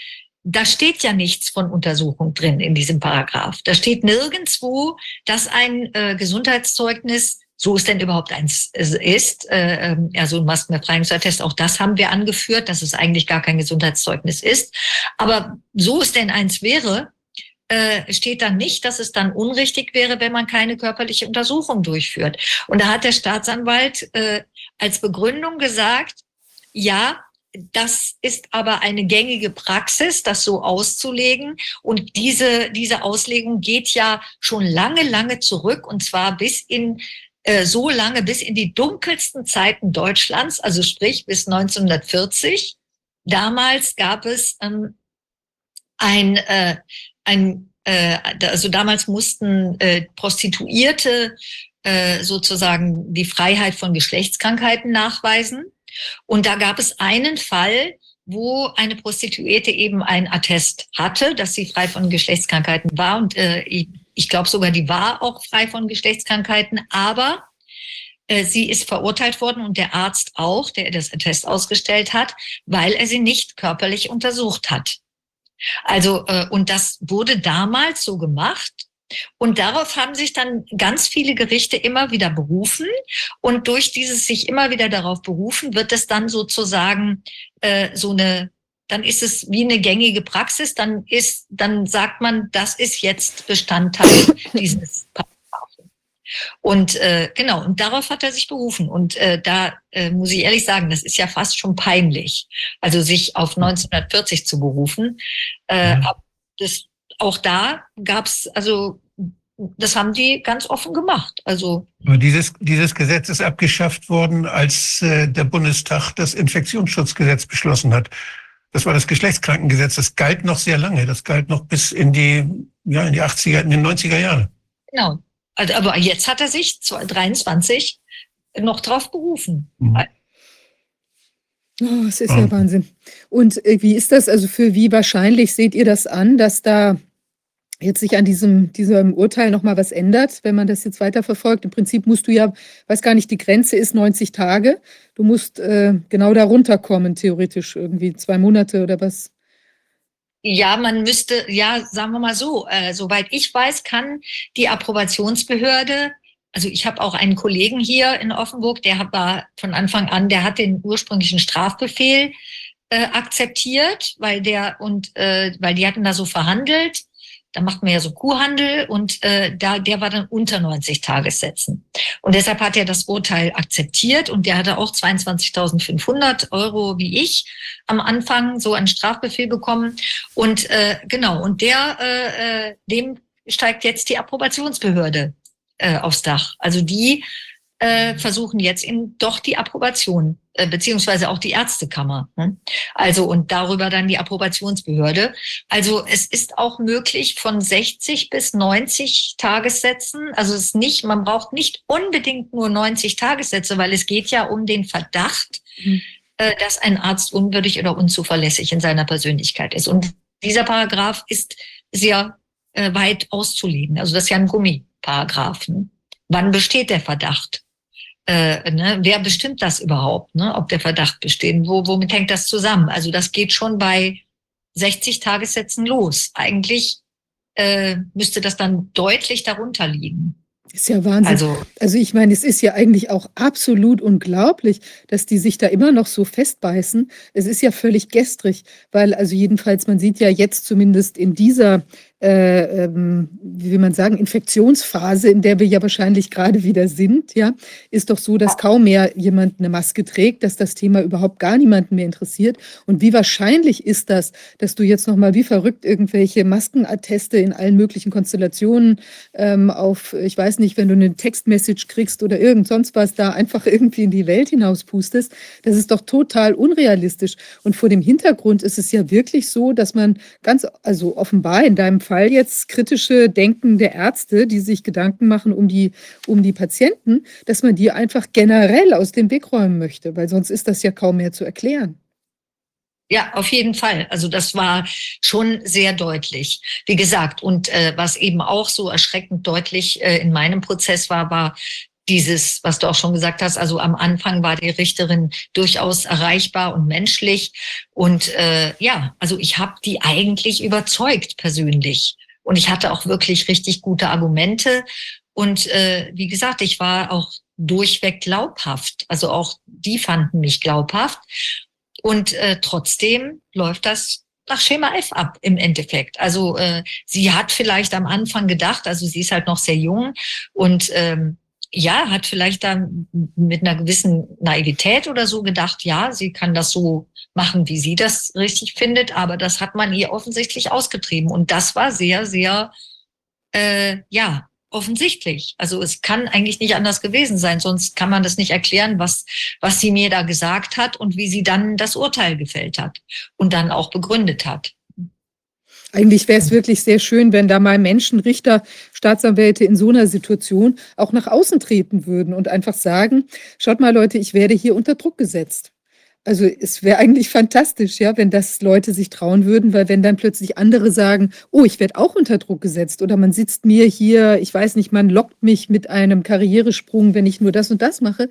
da steht ja nichts von Untersuchung drin in diesem Paragraph. Da steht nirgendwo, dass ein äh, Gesundheitszeugnis so es denn überhaupt eins ist, äh, also ein Maskenbefreiungsattest, auch das haben wir angeführt, dass es eigentlich gar kein Gesundheitszeugnis ist. Aber so es denn eins wäre, äh, steht dann nicht, dass es dann unrichtig wäre, wenn man keine körperliche Untersuchung durchführt. Und da hat der Staatsanwalt äh, als Begründung gesagt, ja, das ist aber eine gängige Praxis, das so auszulegen. Und diese, diese Auslegung geht ja schon lange, lange zurück, und zwar bis in äh, so lange bis in die dunkelsten Zeiten Deutschlands, also sprich bis 1940. Damals gab es ähm, ein, äh, ein äh, also damals mussten äh, Prostituierte äh, sozusagen die Freiheit von Geschlechtskrankheiten nachweisen. Und da gab es einen Fall, wo eine Prostituierte eben ein Attest hatte, dass sie frei von Geschlechtskrankheiten war. Und äh, ich glaube sogar, die war auch frei von Geschlechtskrankheiten, aber äh, sie ist verurteilt worden und der Arzt auch, der das Test ausgestellt hat, weil er sie nicht körperlich untersucht hat. Also, äh, und das wurde damals so gemacht. Und darauf haben sich dann ganz viele Gerichte immer wieder berufen. Und durch dieses sich immer wieder darauf berufen, wird es dann sozusagen äh, so eine dann ist es wie eine gängige Praxis, dann ist, dann sagt man, das ist jetzt Bestandteil [laughs] dieses Paragraphen. Und äh, genau, und darauf hat er sich berufen. Und äh, da äh, muss ich ehrlich sagen, das ist ja fast schon peinlich, also sich auf 1940 zu berufen. Äh, das, auch da gab es, also das haben die ganz offen gemacht. Also Aber dieses, dieses Gesetz ist abgeschafft worden, als äh, der Bundestag das Infektionsschutzgesetz beschlossen hat. Das war das Geschlechtskrankengesetz. Das galt noch sehr lange. Das galt noch bis in die, ja, in die 80er, in den 90er Jahre. Genau. Also, aber jetzt hat er sich 23 noch drauf berufen. Mhm. Oh, es ist ja Wahnsinn. Und äh, wie ist das, also für wie wahrscheinlich seht ihr das an, dass da jetzt sich an diesem, diesem Urteil nochmal was ändert, wenn man das jetzt weiterverfolgt. Im Prinzip musst du ja, weiß gar nicht, die Grenze ist 90 Tage. Du musst äh, genau da runterkommen, theoretisch irgendwie zwei Monate oder was. Ja, man müsste, ja, sagen wir mal so, äh, soweit ich weiß, kann die Approbationsbehörde, also ich habe auch einen Kollegen hier in Offenburg, der war von Anfang an, der hat den ursprünglichen Strafbefehl äh, akzeptiert, weil der und äh, weil die hatten da so verhandelt da macht man ja so Kuhhandel und äh, da, der war dann unter 90 Tagessätzen. Und deshalb hat er das Urteil akzeptiert und der hatte auch 22.500 Euro wie ich am Anfang so einen Strafbefehl bekommen. Und äh, genau, und der, äh, äh dem steigt jetzt die Approbationsbehörde äh, aufs Dach. Also die äh, versuchen jetzt eben doch die Approbation, äh, beziehungsweise auch die Ärztekammer. Ne? Also und darüber dann die Approbationsbehörde. Also es ist auch möglich von 60 bis 90 Tagessätzen. Also es ist nicht, man braucht nicht unbedingt nur 90 Tagessätze, weil es geht ja um den Verdacht, mhm. äh, dass ein Arzt unwürdig oder unzuverlässig in seiner Persönlichkeit ist. Und dieser Paragraph ist sehr äh, weit auszulegen. Also das ist ja ein Gummiparagraph. Ne? Wann besteht der Verdacht? Äh, ne, wer bestimmt das überhaupt, ne, ob der Verdacht besteht? Wo, womit hängt das zusammen? Also das geht schon bei 60 Tagessätzen los. Eigentlich äh, müsste das dann deutlich darunter liegen. Ist ja Wahnsinn. Also, also ich meine, es ist ja eigentlich auch absolut unglaublich, dass die sich da immer noch so festbeißen. Es ist ja völlig gestrig, weil also jedenfalls, man sieht ja jetzt zumindest in dieser äh, ähm, wie will man sagen, Infektionsphase, in der wir ja wahrscheinlich gerade wieder sind, ja, ist doch so, dass kaum mehr jemand eine Maske trägt, dass das Thema überhaupt gar niemanden mehr interessiert. Und wie wahrscheinlich ist das, dass du jetzt nochmal wie verrückt irgendwelche Maskenatteste in allen möglichen Konstellationen ähm, auf, ich weiß nicht, wenn du eine Textmessage kriegst oder irgend sonst was da einfach irgendwie in die Welt hinauspustest, das ist doch total unrealistisch. Und vor dem Hintergrund ist es ja wirklich so, dass man ganz, also offenbar in deinem Fall Fall jetzt kritische Denken der Ärzte, die sich Gedanken machen um die, um die Patienten, dass man die einfach generell aus dem Weg räumen möchte, weil sonst ist das ja kaum mehr zu erklären. Ja, auf jeden Fall. Also das war schon sehr deutlich. Wie gesagt, und äh, was eben auch so erschreckend deutlich äh, in meinem Prozess war, war dieses, was du auch schon gesagt hast, also am Anfang war die Richterin durchaus erreichbar und menschlich. Und äh, ja, also ich habe die eigentlich überzeugt persönlich. Und ich hatte auch wirklich richtig gute Argumente. Und äh, wie gesagt, ich war auch durchweg glaubhaft. Also auch die fanden mich glaubhaft. Und äh, trotzdem läuft das nach Schema F ab im Endeffekt. Also äh, sie hat vielleicht am Anfang gedacht, also sie ist halt noch sehr jung und ähm, ja, hat vielleicht dann mit einer gewissen Naivität oder so gedacht, ja, sie kann das so machen, wie sie das richtig findet, aber das hat man ihr offensichtlich ausgetrieben. Und das war sehr, sehr, äh, ja, offensichtlich. Also es kann eigentlich nicht anders gewesen sein, sonst kann man das nicht erklären, was, was sie mir da gesagt hat und wie sie dann das Urteil gefällt hat und dann auch begründet hat. Eigentlich wäre es wirklich sehr schön, wenn da mal Menschen, Richter, Staatsanwälte in so einer Situation auch nach außen treten würden und einfach sagen, schaut mal Leute, ich werde hier unter Druck gesetzt. Also es wäre eigentlich fantastisch, ja, wenn das Leute sich trauen würden, weil wenn dann plötzlich andere sagen, oh, ich werde auch unter Druck gesetzt oder man sitzt mir hier, ich weiß nicht, man lockt mich mit einem Karrieresprung, wenn ich nur das und das mache.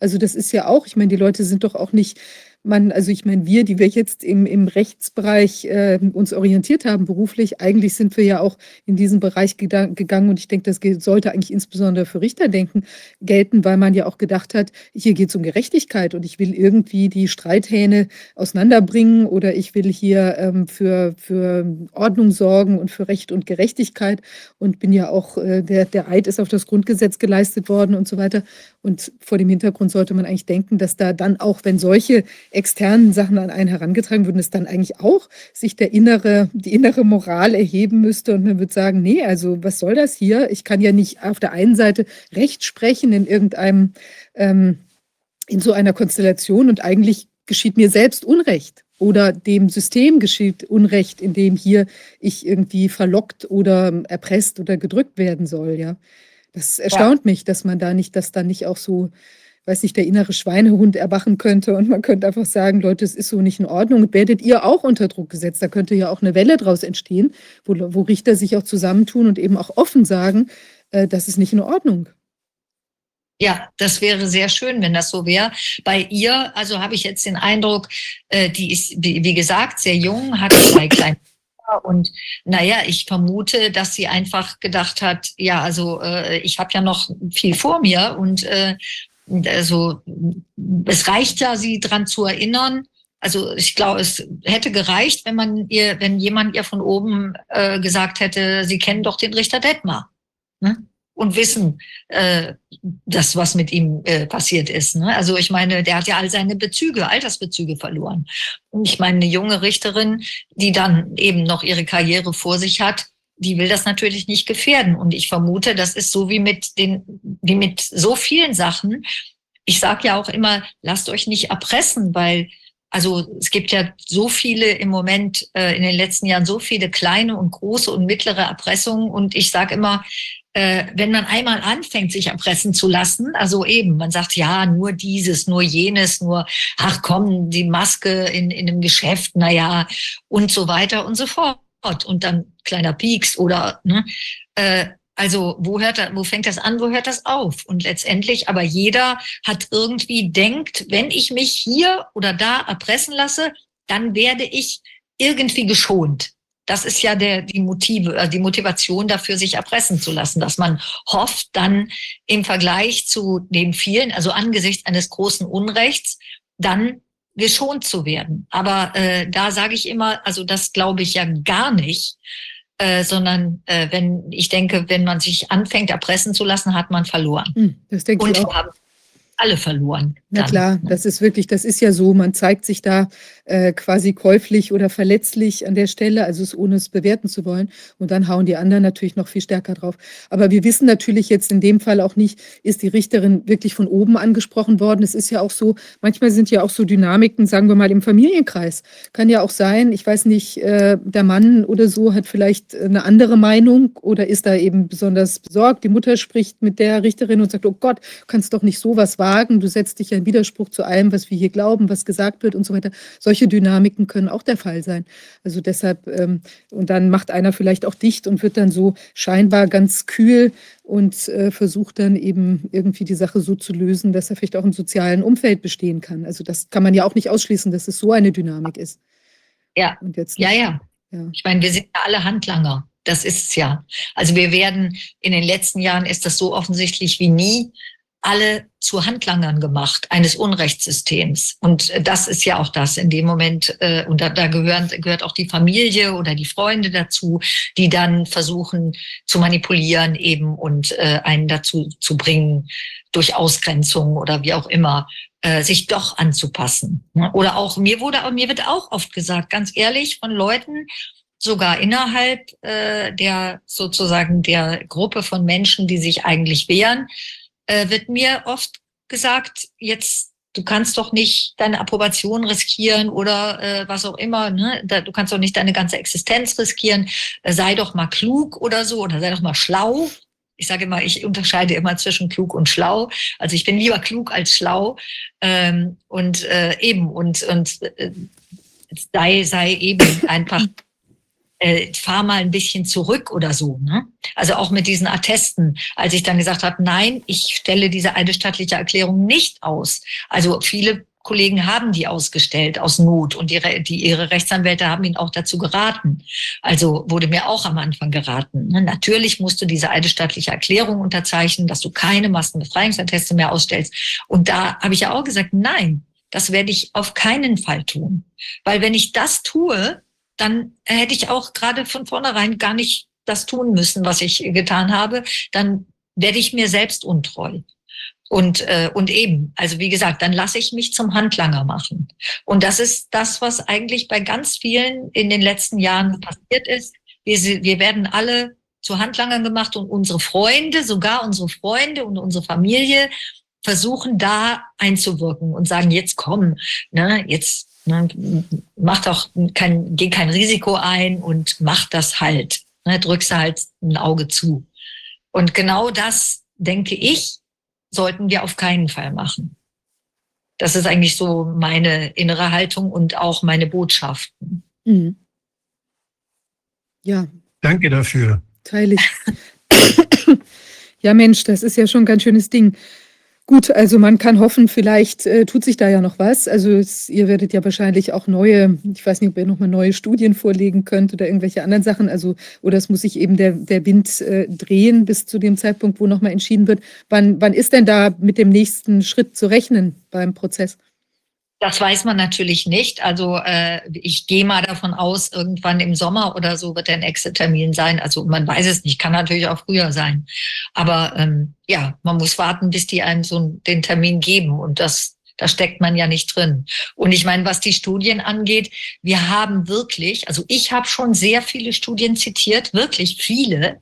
Also das ist ja auch, ich meine, die Leute sind doch auch nicht man, also ich meine, wir, die wir jetzt im, im Rechtsbereich äh, uns orientiert haben beruflich, eigentlich sind wir ja auch in diesen Bereich gegangen und ich denke, das sollte eigentlich insbesondere für Richter denken, gelten, weil man ja auch gedacht hat, hier geht es um Gerechtigkeit und ich will irgendwie die Streithähne auseinanderbringen oder ich will hier ähm, für, für Ordnung sorgen und für Recht und Gerechtigkeit und bin ja auch, äh, der, der Eid ist auf das Grundgesetz geleistet worden und so weiter. Und vor dem Hintergrund sollte man eigentlich denken, dass da dann auch, wenn solche externen Sachen an einen herangetragen würden, es dann eigentlich auch sich der innere, die innere Moral erheben müsste und man würde sagen, nee, also was soll das hier? Ich kann ja nicht auf der einen Seite Recht sprechen in irgendeinem, ähm, in so einer Konstellation und eigentlich geschieht mir selbst Unrecht oder dem System geschieht Unrecht, indem hier ich irgendwie verlockt oder erpresst oder gedrückt werden soll, ja. Das erstaunt ja. mich, dass man da nicht, dass da nicht auch so weiß nicht, der innere Schweinehund erwachen könnte und man könnte einfach sagen, Leute, es ist so nicht in Ordnung. Werdet ihr auch unter Druck gesetzt? Da könnte ja auch eine Welle draus entstehen, wo, wo Richter sich auch zusammentun und eben auch offen sagen, äh, das ist nicht in Ordnung. Ja, das wäre sehr schön, wenn das so wäre. Bei ihr, also habe ich jetzt den Eindruck, äh, die ist, wie, wie gesagt, sehr jung, hat zwei kleine und naja, ich vermute, dass sie einfach gedacht hat, ja, also äh, ich habe ja noch viel vor mir und äh, also es reicht ja, sie dran zu erinnern. Also ich glaube, es hätte gereicht, wenn man ihr, wenn jemand ihr von oben äh, gesagt hätte, sie kennen doch den Richter Detmar. Ne? und wissen, äh, das, was mit ihm äh, passiert ist. Ne? Also ich meine, der hat ja all seine Bezüge, Altersbezüge verloren. Und ich meine, eine junge Richterin, die dann eben noch ihre Karriere vor sich hat, die will das natürlich nicht gefährden. Und ich vermute, das ist so wie mit den, wie mit so vielen Sachen. Ich sage ja auch immer, lasst euch nicht erpressen, weil also es gibt ja so viele im Moment äh, in den letzten Jahren so viele kleine und große und mittlere Erpressungen. Und ich sage immer, äh, wenn man einmal anfängt, sich erpressen zu lassen, also eben, man sagt, ja, nur dieses, nur jenes, nur, ach komm, die Maske in, in einem Geschäft, na ja, und so weiter und so fort. Und dann kleiner Pieks oder, ne, äh, also wo hört das, wo fängt das an, wo hört das auf? Und letztendlich, aber jeder hat irgendwie denkt, wenn ich mich hier oder da erpressen lasse, dann werde ich irgendwie geschont. Das ist ja der, die Motive, äh, die Motivation dafür, sich erpressen zu lassen, dass man hofft, dann im Vergleich zu den vielen, also angesichts eines großen Unrechts, dann geschont zu werden. Aber äh, da sage ich immer, also das glaube ich ja gar nicht, äh, sondern äh, wenn ich denke, wenn man sich anfängt, erpressen zu lassen, hat man verloren. Hm, das denke Und ich auch. haben alle verloren. Na dann. klar, das ist wirklich, das ist ja so, man zeigt sich da äh, quasi käuflich oder verletzlich an der Stelle, also es, ohne es bewerten zu wollen. Und dann hauen die anderen natürlich noch viel stärker drauf. Aber wir wissen natürlich jetzt in dem Fall auch nicht, ist die Richterin wirklich von oben angesprochen worden. Es ist ja auch so, manchmal sind ja auch so Dynamiken, sagen wir mal, im Familienkreis. Kann ja auch sein, ich weiß nicht, äh, der Mann oder so hat vielleicht eine andere Meinung oder ist da eben besonders besorgt. Die Mutter spricht mit der Richterin und sagt, oh Gott, du kannst doch nicht sowas wagen, du setzt dich ja in Widerspruch zu allem, was wir hier glauben, was gesagt wird und so weiter. Solche Dynamiken können auch der Fall sein. Also deshalb, ähm, und dann macht einer vielleicht auch dicht und wird dann so scheinbar ganz kühl und äh, versucht dann eben irgendwie die Sache so zu lösen, dass er vielleicht auch im sozialen Umfeld bestehen kann. Also das kann man ja auch nicht ausschließen, dass es so eine Dynamik ist. Ja, Und jetzt ja, ja. ja. Ich meine, wir sind ja alle Handlanger. Das ist es ja. Also wir werden in den letzten Jahren ist das so offensichtlich wie nie alle zu Handlangern gemacht eines Unrechtssystems. Und das ist ja auch das in dem Moment, äh, und da, da gehören, gehört auch die Familie oder die Freunde dazu, die dann versuchen zu manipulieren eben und äh, einen dazu zu bringen, durch Ausgrenzung oder wie auch immer, äh, sich doch anzupassen. ne? Oder auch, mir wurde, mir wird auch oft gesagt, ganz ehrlich, von Leuten, sogar innerhalb äh, der sozusagen der Gruppe von Menschen, die sich eigentlich wehren, äh, wird mir oft gesagt, jetzt du kannst doch nicht deine Approbation riskieren oder äh, was auch immer, ne? Da, du kannst doch nicht deine ganze Existenz riskieren, äh, sei doch mal klug oder so oder sei doch mal schlau. Ich sage immer, ich unterscheide immer zwischen klug und schlau. Also ich bin lieber klug als schlau ähm, und äh, eben und und äh, sei sei eben einfach äh, fahr mal ein bisschen zurück oder so. Ne? Also auch mit diesen Attesten, als ich dann gesagt habe, nein, ich stelle diese eidesstattliche Erklärung nicht aus. Also viele Kollegen haben die ausgestellt aus Not und ihre, die, ihre Rechtsanwälte haben ihn auch dazu geraten. Also wurde mir auch am Anfang geraten. Ne? Natürlich musst du diese eidesstattliche Erklärung unterzeichnen, dass du keine Maskenbefreiungsatteste mehr ausstellst. Und da habe ich ja auch gesagt, nein, das werde ich auf keinen Fall tun. Weil wenn ich das tue, dann hätte ich auch gerade von vornherein gar nicht das tun müssen, was ich getan habe. Dann werde ich mir selbst untreu. Und, äh, und eben, also wie gesagt, dann lasse ich mich zum Handlanger machen. Und das ist das, was eigentlich bei ganz vielen in den letzten Jahren passiert ist. Wir, wir werden alle zu Handlangern gemacht und unsere Freunde, sogar unsere Freunde und unsere Familie versuchen da einzuwirken und sagen, jetzt komm, ne, jetzt ne, mach doch kein, geh kein Risiko ein und mach das halt. Ne, drückst du halt ein Auge zu. Und genau das, denke ich, sollten wir auf keinen Fall machen. Das ist eigentlich so meine innere Haltung und auch meine Botschaften. Mhm. Ja, Danke dafür. teile ich. [coughs] ja, Mensch, das ist ja schon ein ganz schönes Ding. Gut, also man kann hoffen, vielleicht äh, tut sich da ja noch was. Also es, ihr werdet ja wahrscheinlich auch neue, ich weiß nicht, ob ihr nochmal neue Studien vorlegen könnt oder irgendwelche anderen Sachen. Also, oder es muss sich eben der, der Wind äh, drehen bis zu dem Zeitpunkt, wo nochmal entschieden wird. Wann, wann ist denn da mit dem nächsten Schritt zu rechnen beim Prozess? Das weiß man natürlich nicht. Also äh, ich gehe mal davon aus, irgendwann im Sommer oder so wird der nächste Termin sein. Also man weiß es nicht, kann natürlich auch früher sein. Aber ähm, ja, man muss warten, bis die einem so den Termin geben. Und das Da steckt man ja nicht drin. Und ich meine, was die Studien angeht, wir haben wirklich, also ich habe schon sehr viele Studien zitiert, wirklich viele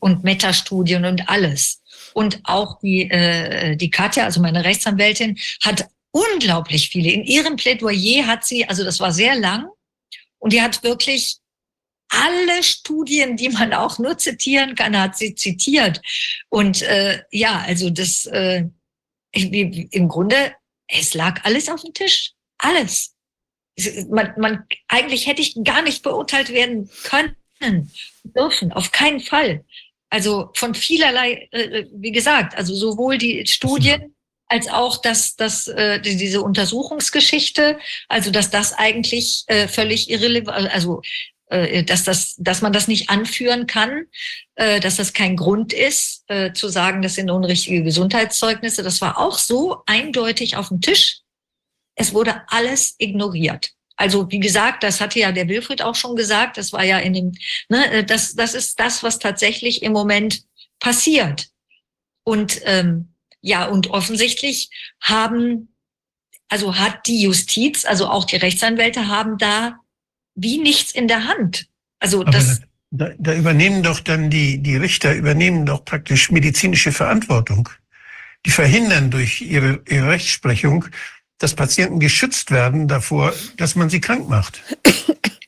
und Metastudien und alles. Und auch die, äh, die Katja, also meine Rechtsanwältin, hat unglaublich viele. In ihrem Plädoyer hat sie, also das war sehr lang, und die hat wirklich alle Studien, die man auch nur zitieren kann, hat sie zitiert. Und äh, ja, also das äh, im Grunde, es lag alles auf dem Tisch. Alles. Man, man, eigentlich hätte ich gar nicht beurteilt werden können, dürfen, auf keinen Fall. Also von vielerlei, äh, wie gesagt, also sowohl die Studien als auch das, das, äh, diese Untersuchungsgeschichte, also dass das eigentlich äh, völlig irrelevant, also äh, dass, das, dass man das nicht anführen kann, äh, dass das kein Grund ist, äh, zu sagen, das sind unrichtige Gesundheitszeugnisse. Das war auch so eindeutig auf dem Tisch. Es wurde alles ignoriert. Also wie gesagt, das hatte ja der Wilfried auch schon gesagt, das war ja in dem, ne, das, das ist das, was tatsächlich im Moment passiert. Und ähm, ja, und offensichtlich haben, also hat die Justiz, also auch die Rechtsanwälte haben da wie nichts in der Hand. Also Aber das. Da, da übernehmen doch dann die, die Richter übernehmen doch praktisch medizinische Verantwortung. Die verhindern durch ihre, ihre Rechtsprechung, dass Patienten geschützt werden davor, dass man sie krank macht. [coughs]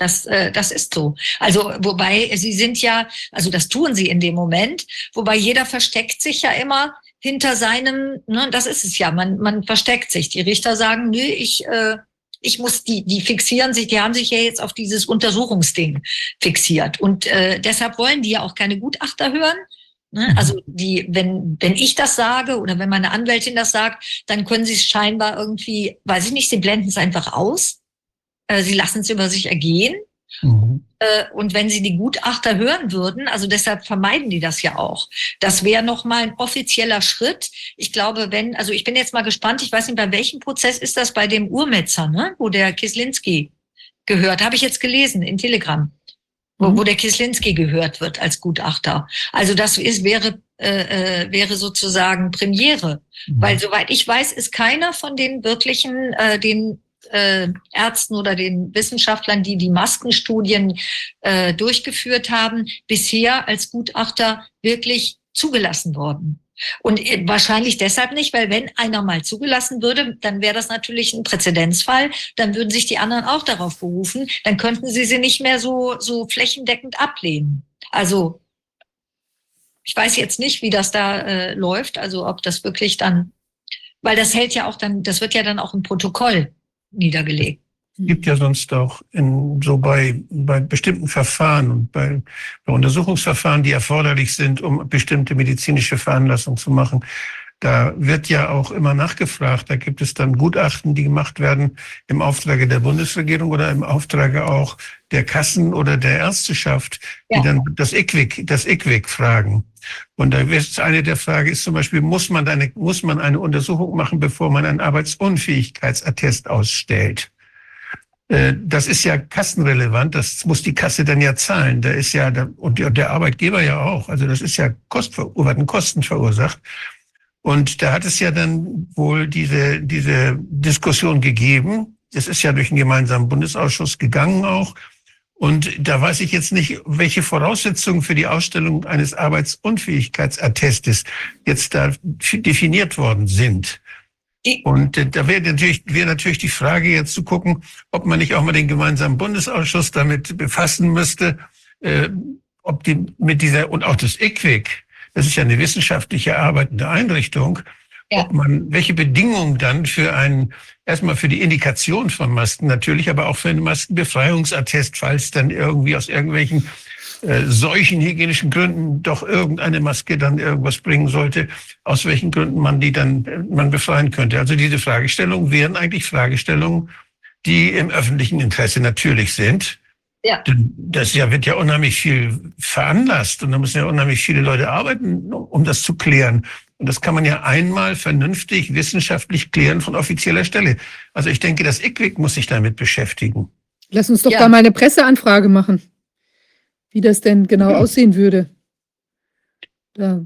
Das, äh, das ist so. Also, wobei sie sind ja, also das tun sie in dem Moment, wobei jeder versteckt sich ja immer hinter seinem, ne, das ist es ja, man, man versteckt sich. Die Richter sagen, nö, ich, äh, ich muss die, die fixieren sich, die haben sich ja jetzt auf dieses Untersuchungsding fixiert. Und äh, deshalb wollen die ja auch keine Gutachter hören. Ne? Mhm. Also die, wenn, wenn ich das sage oder wenn meine Anwältin das sagt, dann können sie es scheinbar irgendwie, weiß ich nicht, sie blenden es einfach aus. Äh, sie lassen es über sich ergehen. Mhm. Äh, und wenn sie die Gutachter hören würden, also deshalb vermeiden die das ja auch. Das wäre nochmal ein offizieller Schritt. Ich glaube, wenn, also ich bin jetzt mal gespannt, ich weiß nicht, bei welchem Prozess ist das bei dem Urmetzer, ne? wo der Kislinski gehört, habe ich jetzt gelesen in Telegram, wo, Mhm. wo der Kislinski gehört wird als Gutachter. Also das ist, wäre, äh, äh, wäre sozusagen Premiere. Mhm. Weil soweit ich weiß, ist keiner von den wirklichen, äh, den äh, Ärzten oder den Wissenschaftlern, die die Maskenstudien äh, durchgeführt haben, bisher als Gutachter wirklich zugelassen worden. Und äh, wahrscheinlich deshalb nicht, weil wenn einer mal zugelassen würde, dann wäre das natürlich ein Präzedenzfall. Dann würden sich die anderen auch darauf berufen. Dann könnten sie sie nicht mehr so, so flächendeckend ablehnen. Also ich weiß jetzt nicht, wie das da äh, läuft. Also ob das wirklich dann, weil das hält ja auch dann, das wird ja dann auch im Protokoll niedergelegt. gibt ja sonst auch in, so bei, bei bestimmten Verfahren und bei, bei Untersuchungsverfahren, die erforderlich sind, um bestimmte medizinische Veranlassungen zu machen. Da wird ja auch immer nachgefragt. Da gibt es dann Gutachten, die gemacht werden im Auftrage der Bundesregierung oder im Auftrage auch der Kassen oder der Ärzteschaft, die Ja. dann das IQWIC, das IQWIC fragen. Und da ist eine der Frage ist zum Beispiel, muss man eine, muss man eine Untersuchung machen, bevor man einen Arbeitsunfähigkeitsattest ausstellt? Äh, Das ist ja kassenrelevant, das muss die Kasse dann ja zahlen. Da ist ja, der, und der- der Arbeitgeber ja auch. Also das ist ja Kost, werden Kosten verursacht. Und da hat es ja dann wohl diese, diese Diskussion gegeben. Das ist ja durch den gemeinsamen Bundesausschuss gegangen auch. Und da weiß ich jetzt nicht, welche Voraussetzungen für die Ausstellung eines Arbeitsunfähigkeitsattestes jetzt da definiert worden sind. Und da wäre natürlich, wäre natürlich die Frage jetzt zu gucken, ob man nicht auch mal den gemeinsamen Bundesausschuss damit befassen müsste, äh, ob die mit dieser und auch das IQWIC, das ist ja eine wissenschaftliche arbeitende Einrichtung, Ja. ob man welche Bedingungen dann für einen erstmal für die Indikation von Masken natürlich, aber auch für einen Maskenbefreiungsattest, falls dann irgendwie aus irgendwelchen äh, solchen hygienischen Gründen doch irgendeine Maske dann irgendwas bringen sollte, aus welchen Gründen man die dann äh, man befreien könnte. Also diese Fragestellungen wären eigentlich Fragestellungen, die im öffentlichen Interesse natürlich sind. Ja. Das ja wird ja unheimlich viel veranlasst und da müssen ja unheimlich viele Leute arbeiten, um das zu klären. Und das kann man ja einmal vernünftig wissenschaftlich klären von offizieller Stelle. Also ich denke, das IQWIC muss sich damit beschäftigen. Lass uns doch Ja. da mal eine Presseanfrage machen, wie das denn genau aussehen würde. Da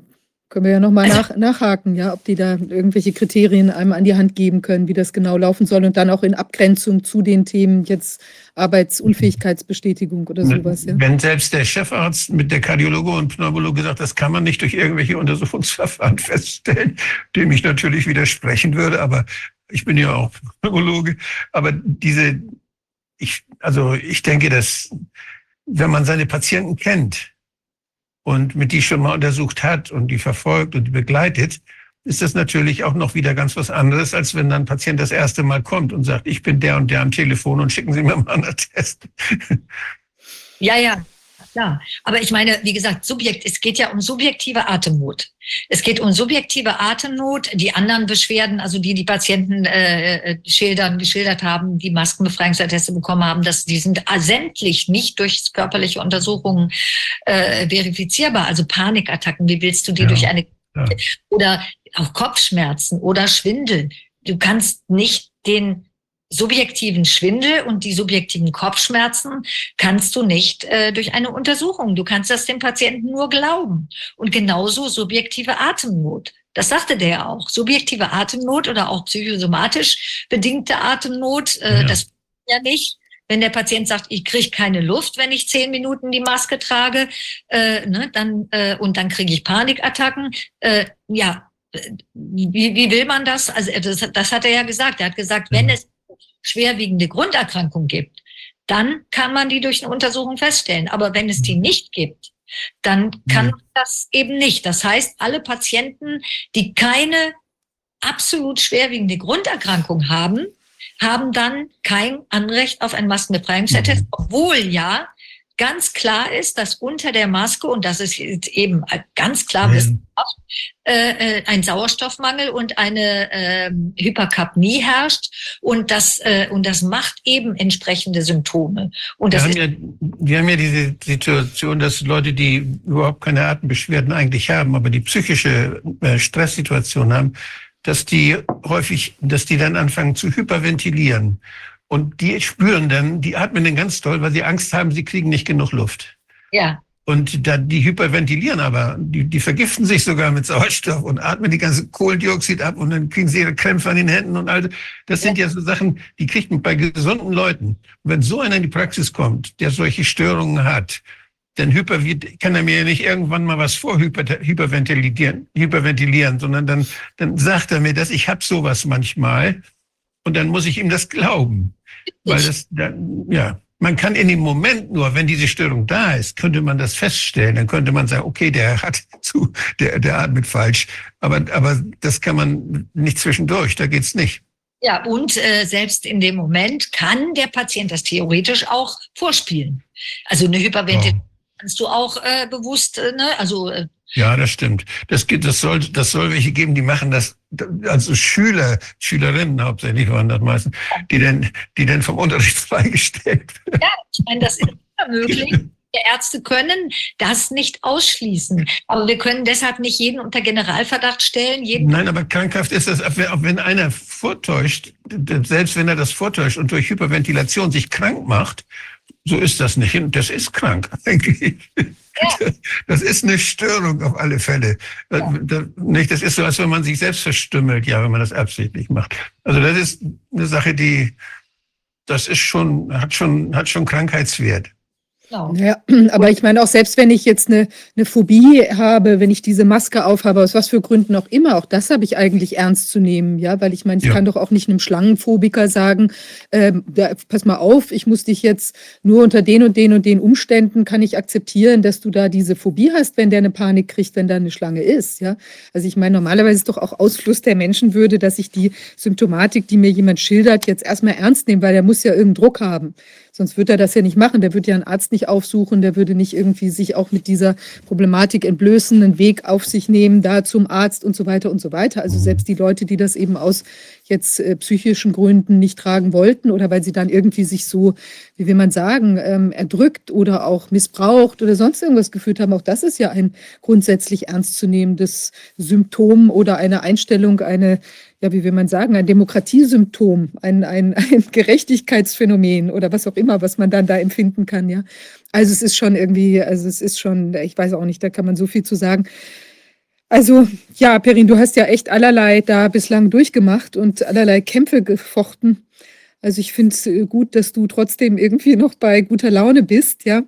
Können wir ja nochmal nach, [laughs] nachhaken, ja, ob die da irgendwelche Kriterien einem an die Hand geben können, wie das genau laufen soll und dann auch in Abgrenzung zu den Themen jetzt Arbeitsunfähigkeitsbestätigung oder sowas. Ja. Wenn selbst der Chefarzt mit der Kardiologe und Pneumologe sagt, das kann man nicht durch irgendwelche Untersuchungsverfahren [laughs] feststellen, dem ich natürlich widersprechen würde, aber ich bin ja auch [laughs] Pneumologe, aber diese, ich, also ich denke, dass wenn man seine Patienten kennt, und mit die schon mal untersucht hat und die verfolgt und die begleitet, ist das natürlich auch noch wieder ganz was anderes, als wenn dann ein Patient das erste Mal kommt und sagt, ich bin der und der am Telefon und schicken Sie mir mal einen Test. Ja, ja, klar. Aber ich meine, wie gesagt, Subjekt, es geht ja um subjektive Atemnot. Es geht um subjektive Atemnot. Die anderen Beschwerden, also die die Patienten äh, äh schildern, geschildert haben, die Maskenbefreiungsatteste bekommen haben, dass die sind sämtlich nicht durch körperliche Untersuchungen äh, verifizierbar. Also Panikattacken, wie willst du die ja, durch eine ja. oder auch Kopfschmerzen oder Schwindel. Du kannst nicht den subjektiven Schwindel und die subjektiven Kopfschmerzen kannst du nicht äh, durch eine Untersuchung. Du kannst das dem Patienten nur glauben. Und genauso subjektive Atemnot. Das sagte der auch. Subjektive Atemnot oder auch psychosomatisch bedingte Atemnot, äh, ja. das ja nicht. Wenn der Patient sagt, ich kriege keine Luft, wenn ich zehn Minuten die Maske trage, äh, ne, dann äh, und dann kriege ich Panikattacken. Äh, ja, äh, wie, wie will man das? Also das, das hat er ja gesagt. Er hat gesagt, wenn es schwerwiegende Grunderkrankung gibt, dann kann man die durch eine Untersuchung feststellen. Aber wenn es die nicht gibt, dann kann man das eben nicht. Das heißt, alle Patienten, die keine absolut schwerwiegende Grunderkrankung haben, haben dann kein Anrecht auf ein Maskenbefreiungsattest, mhm. obwohl ja ganz klar ist, dass unter der Maske, und das ist eben ganz klar mhm. äh, ein Sauerstoffmangel und eine äh, Hyperkapnie herrscht und das, äh, und das macht eben entsprechende Symptome. Und wir, haben ja, wir haben ja diese Situation, dass Leute, die überhaupt keine Atembeschwerden eigentlich haben, aber die psychische äh, Stresssituation haben, dass die häufig, dass die dann anfangen zu hyperventilieren. Und die spüren dann, die atmen dann ganz toll, weil sie Angst haben, sie kriegen nicht genug Luft. Ja. Und da, die hyperventilieren aber, die, die vergiften sich sogar mit Sauerstoff und atmen die ganze Kohlendioxid ab und dann kriegen sie ihre Krämpfe an den Händen und all das. sind ja. ja so Sachen, die kriegt man bei gesunden Leuten. Und wenn so einer in die Praxis kommt, der solche Störungen hat, dann hyper, kann er mir ja nicht irgendwann mal was vor hyperventilieren, hyperventilieren sondern dann, dann sagt er mir das, ich habe sowas manchmal und dann muss ich ihm das glauben. Weil das, dann, ja, man kann in dem Moment nur, wenn diese Störung da ist, könnte man das feststellen. Dann könnte man sagen, okay, der hat [laughs] zu, der, der atmet falsch. Aber, aber das kann man nicht zwischendurch, da geht's nicht. Ja, und äh, selbst in dem Moment kann der Patient das theoretisch auch vorspielen. Also eine Hyperventilation oh. kannst du auch äh, bewusst, äh, ne? also äh, ja, das stimmt. Das, das, soll, das soll welche geben, die machen das, also Schüler, Schülerinnen hauptsächlich waren das meistens, die dann, die dann vom Unterricht [laughs] freigestellt werden. Ja, ich meine, das ist immer möglich. Wir Ärzte können das nicht ausschließen. Aber wir können deshalb nicht jeden unter Generalverdacht stellen. Nein, aber krankhaft ist das, auch wenn einer vortäuscht, selbst wenn er das vortäuscht und durch Hyperventilation sich krank macht, so ist das nicht. Das ist krank [laughs] eigentlich. Ja. Das ist eine Störung auf alle Fälle. Ja. Nicht, das ist so, als wenn man sich selbst verstümmelt, ja, wenn man das absichtlich macht. Also das ist eine Sache, die, das ist schon, hat schon, hat schon Krankheitswert. Genau. Ja, [clears throat] aber ich meine auch selbst wenn ich jetzt eine, eine Phobie habe, wenn ich diese Maske aufhabe, aus was für Gründen auch immer, auch das habe ich eigentlich ernst zu nehmen, ja, weil ich meine, ich ja. kann doch auch nicht einem Schlangenphobiker sagen, äh, da, pass mal auf, ich muss dich jetzt nur unter den und den und den Umständen kann ich akzeptieren, dass du da diese Phobie hast, wenn der eine Panik kriegt, wenn da eine Schlange ist, ja. Also ich meine, normalerweise ist doch auch Ausfluss der Menschenwürde, dass ich die Symptomatik, die mir jemand schildert, jetzt erstmal ernst nehme, weil der muss ja irgendeinen Druck haben. Sonst würde er das ja nicht machen. Der würde ja einen Arzt nicht aufsuchen, der würde nicht irgendwie sich auch mit dieser Problematik entblößen, einen Weg auf sich nehmen, da zum Arzt und so weiter und so weiter. Also selbst die Leute, die das eben aus jetzt äh, psychischen Gründen nicht tragen wollten oder weil sie dann irgendwie sich so, wie will man sagen, ähm, erdrückt oder auch missbraucht oder sonst irgendwas gefühlt haben, auch das ist ja ein grundsätzlich ernstzunehmendes Symptom oder eine Einstellung, eine ja, wie will man sagen, ein Demokratiesymptom, ein, ein, [laughs] ein Gerechtigkeitsphänomen oder was auch immer, was man dann da empfinden kann, ja. Also es ist schon irgendwie, also es ist schon, ich weiß auch nicht, da kann man so viel zu sagen. Also ja, Perin, du hast ja echt allerlei da bislang durchgemacht und allerlei Kämpfe gefochten. Also ich finde es äh, gut, dass du trotzdem irgendwie noch bei guter Laune bist, ja.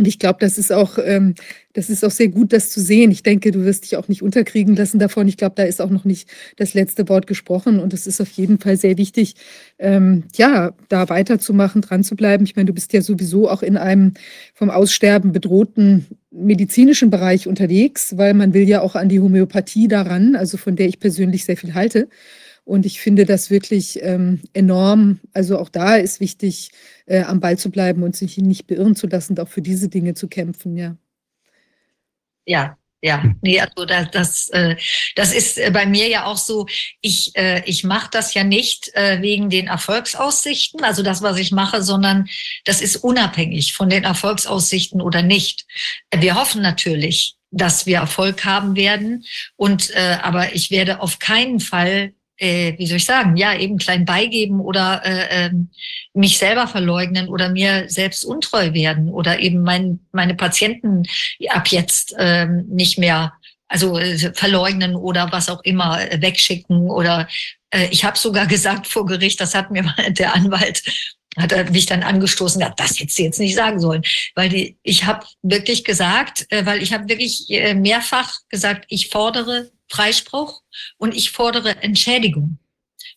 Und ich glaube, das ist auch, ähm, das ist auch sehr gut, das zu sehen. Ich denke, du wirst dich auch nicht unterkriegen lassen davon. Ich glaube, da ist auch noch nicht das letzte Wort gesprochen. Und es ist auf jeden Fall sehr wichtig, ähm, ja, da weiterzumachen, dran zu bleiben. Ich meine, du bist ja sowieso auch in einem vom Aussterben bedrohten medizinischen Bereich unterwegs, weil man will ja auch an die Homöopathie daran, also von der ich persönlich sehr viel halte. Und ich finde das wirklich ähm, enorm. Also auch da ist wichtig, äh, am Ball zu bleiben und sich nicht beirren zu lassen, auch für diese Dinge zu kämpfen, ja. Ja, ja, nee, also das, das, äh, das ist äh, bei mir ja auch so, ich, äh, ich mache das ja nicht äh, wegen den Erfolgsaussichten, also das, was ich mache, sondern das ist unabhängig von den Erfolgsaussichten oder nicht. Wir hoffen natürlich, dass wir Erfolg haben werden. Und äh, aber ich werde auf keinen Fall äh, wie soll ich sagen, ja, eben klein beigeben oder äh, äh, mich selber verleugnen oder mir selbst untreu werden oder eben mein, meine Patienten ab jetzt äh, nicht mehr also äh, verleugnen oder was auch immer äh, wegschicken oder äh, ich habe sogar [laughs] gesagt vor Gericht, das hat mir der Anwalt hat er mich dann angestoßen, ja, das du jetzt nicht sagen sollen, weil die, ich habe wirklich gesagt, äh, weil ich habe wirklich äh, mehrfach gesagt, ich fordere Freispruch und ich fordere Entschädigung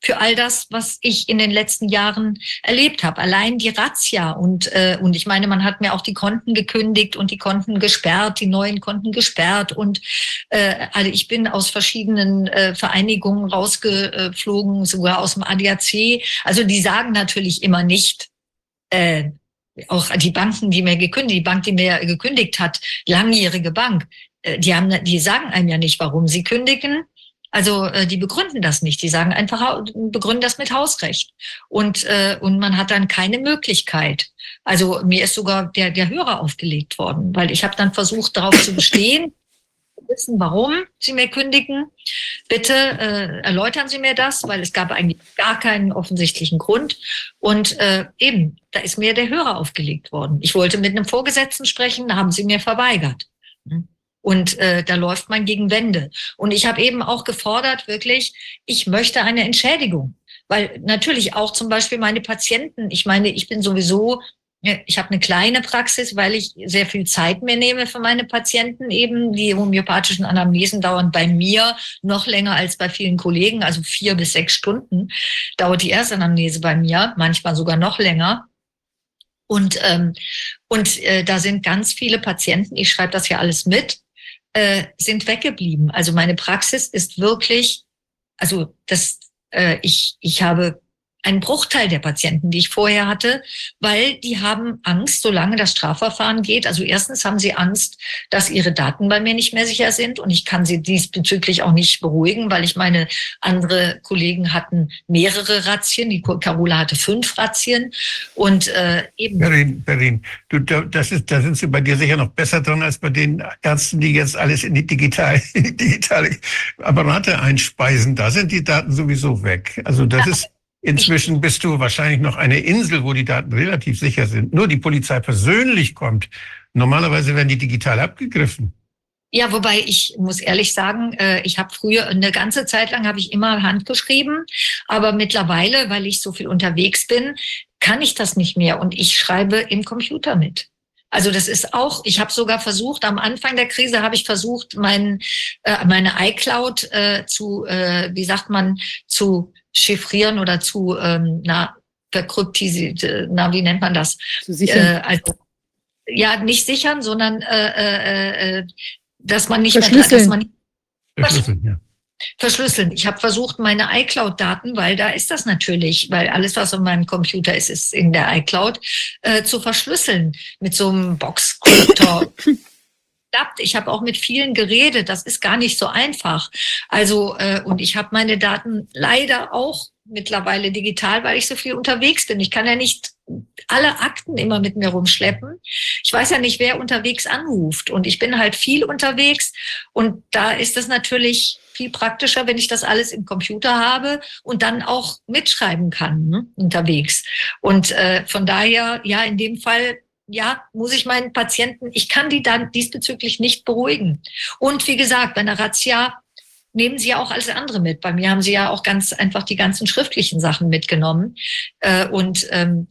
für all das, was ich in den letzten Jahren erlebt habe. Allein die Razzia und äh, und ich meine, man hat mir auch die Konten gekündigt und die Konten gesperrt, die neuen Konten gesperrt und äh, also ich bin aus verschiedenen äh, Vereinigungen rausgeflogen, sogar aus dem ADAC. Also die sagen natürlich immer nicht. Äh, auch die Banken, die mir gekündigt, die Bank, die mir gekündigt hat, langjährige Bank, die haben, die sagen einem ja nicht, warum sie kündigen. Also äh, die begründen das nicht. Die sagen einfach, begründen das mit Hausrecht. Und, äh, und man hat dann keine Möglichkeit. Also mir ist sogar der, der Hörer aufgelegt worden, weil ich habe dann versucht, darauf zu bestehen, wissen, warum Sie mir kündigen. Bitte äh, erläutern Sie mir das, weil es gab eigentlich gar keinen offensichtlichen Grund. Und äh, eben, da ist mir der Hörer aufgelegt worden. Ich wollte mit einem Vorgesetzten sprechen, haben Sie mir verweigert. Hm. Und äh, da läuft man gegen Wände. Und ich habe eben auch gefordert, wirklich, ich möchte eine Entschädigung. Weil natürlich auch zum Beispiel meine Patienten, ich meine, ich bin sowieso, ich habe eine kleine Praxis, weil ich sehr viel Zeit mir nehme für meine Patienten. Eben die homöopathischen Anamnesen dauern bei mir noch länger als bei vielen Kollegen, also vier bis sechs Stunden dauert die Erstanamnese bei mir, manchmal sogar noch länger. Und, ähm, und äh, da sind ganz viele Patienten, ich schreibe das ja alles mit, äh, sind weggeblieben. Also meine Praxis ist wirklich, also das, äh, ich, ich habe ein Bruchteil der Patienten, die ich vorher hatte, weil die haben Angst, solange das Strafverfahren geht. Also erstens haben sie Angst, dass ihre Daten bei mir nicht mehr sicher sind und ich kann sie diesbezüglich auch nicht beruhigen, weil ich meine, andere Kollegen hatten mehrere Razzien, die Carola hatte fünf Razzien und äh, eben. Berin, Berin, du, das ist, da sind sie bei dir sicher noch besser dran als bei den Ärzten, die jetzt alles in die digital, [laughs] digitale Apparate einspeisen. Da sind die Daten sowieso weg. Also das ja. ist Inzwischen bist du wahrscheinlich noch eine Insel, wo die Daten relativ sicher sind. Nur die Polizei persönlich kommt. Normalerweise werden die digital abgegriffen. Ja, wobei ich muss ehrlich sagen, äh, ich habe früher eine ganze Zeit lang habe ich immer handgeschrieben, aber mittlerweile, weil ich so viel unterwegs bin, kann ich das nicht mehr und ich schreibe im Computer mit. Also das ist auch, ich habe sogar versucht, am Anfang der Krise habe ich versucht, mein, äh, meine iCloud äh, zu, äh, wie sagt man, zu chiffrieren oder zu, ähm, na, verkryptisiert, na, wie nennt man das? Zu sichern. Äh, also, ja, nicht sichern, sondern äh, äh, äh dass man nicht mehr, dass man verschlüsseln, ja. Verschlüsseln. Ich habe versucht, meine iCloud-Daten, weil da ist das natürlich, weil alles, was auf meinem Computer ist, ist in der iCloud, äh, zu verschlüsseln mit so einem Box-Kryptor. [laughs] klappt. Ich habe auch mit vielen geredet. Das ist gar nicht so einfach. Also äh, und ich habe meine Daten leider auch mittlerweile digital, weil ich so viel unterwegs bin. Ich kann ja nicht alle Akten immer mit mir rumschleppen. Ich weiß ja nicht, wer unterwegs anruft. Und ich bin halt viel unterwegs. Und da ist es natürlich viel praktischer, wenn ich das alles im Computer habe und dann auch mitschreiben kann ne, unterwegs. Und äh, von daher, ja, in dem Fall ja, muss ich meinen Patienten, ich kann die dann diesbezüglich nicht beruhigen. Und wie gesagt, bei einer Razzia nehmen Sie ja auch alles andere mit. Bei mir haben Sie ja auch ganz einfach die ganzen schriftlichen Sachen mitgenommen. Äh, und ähm,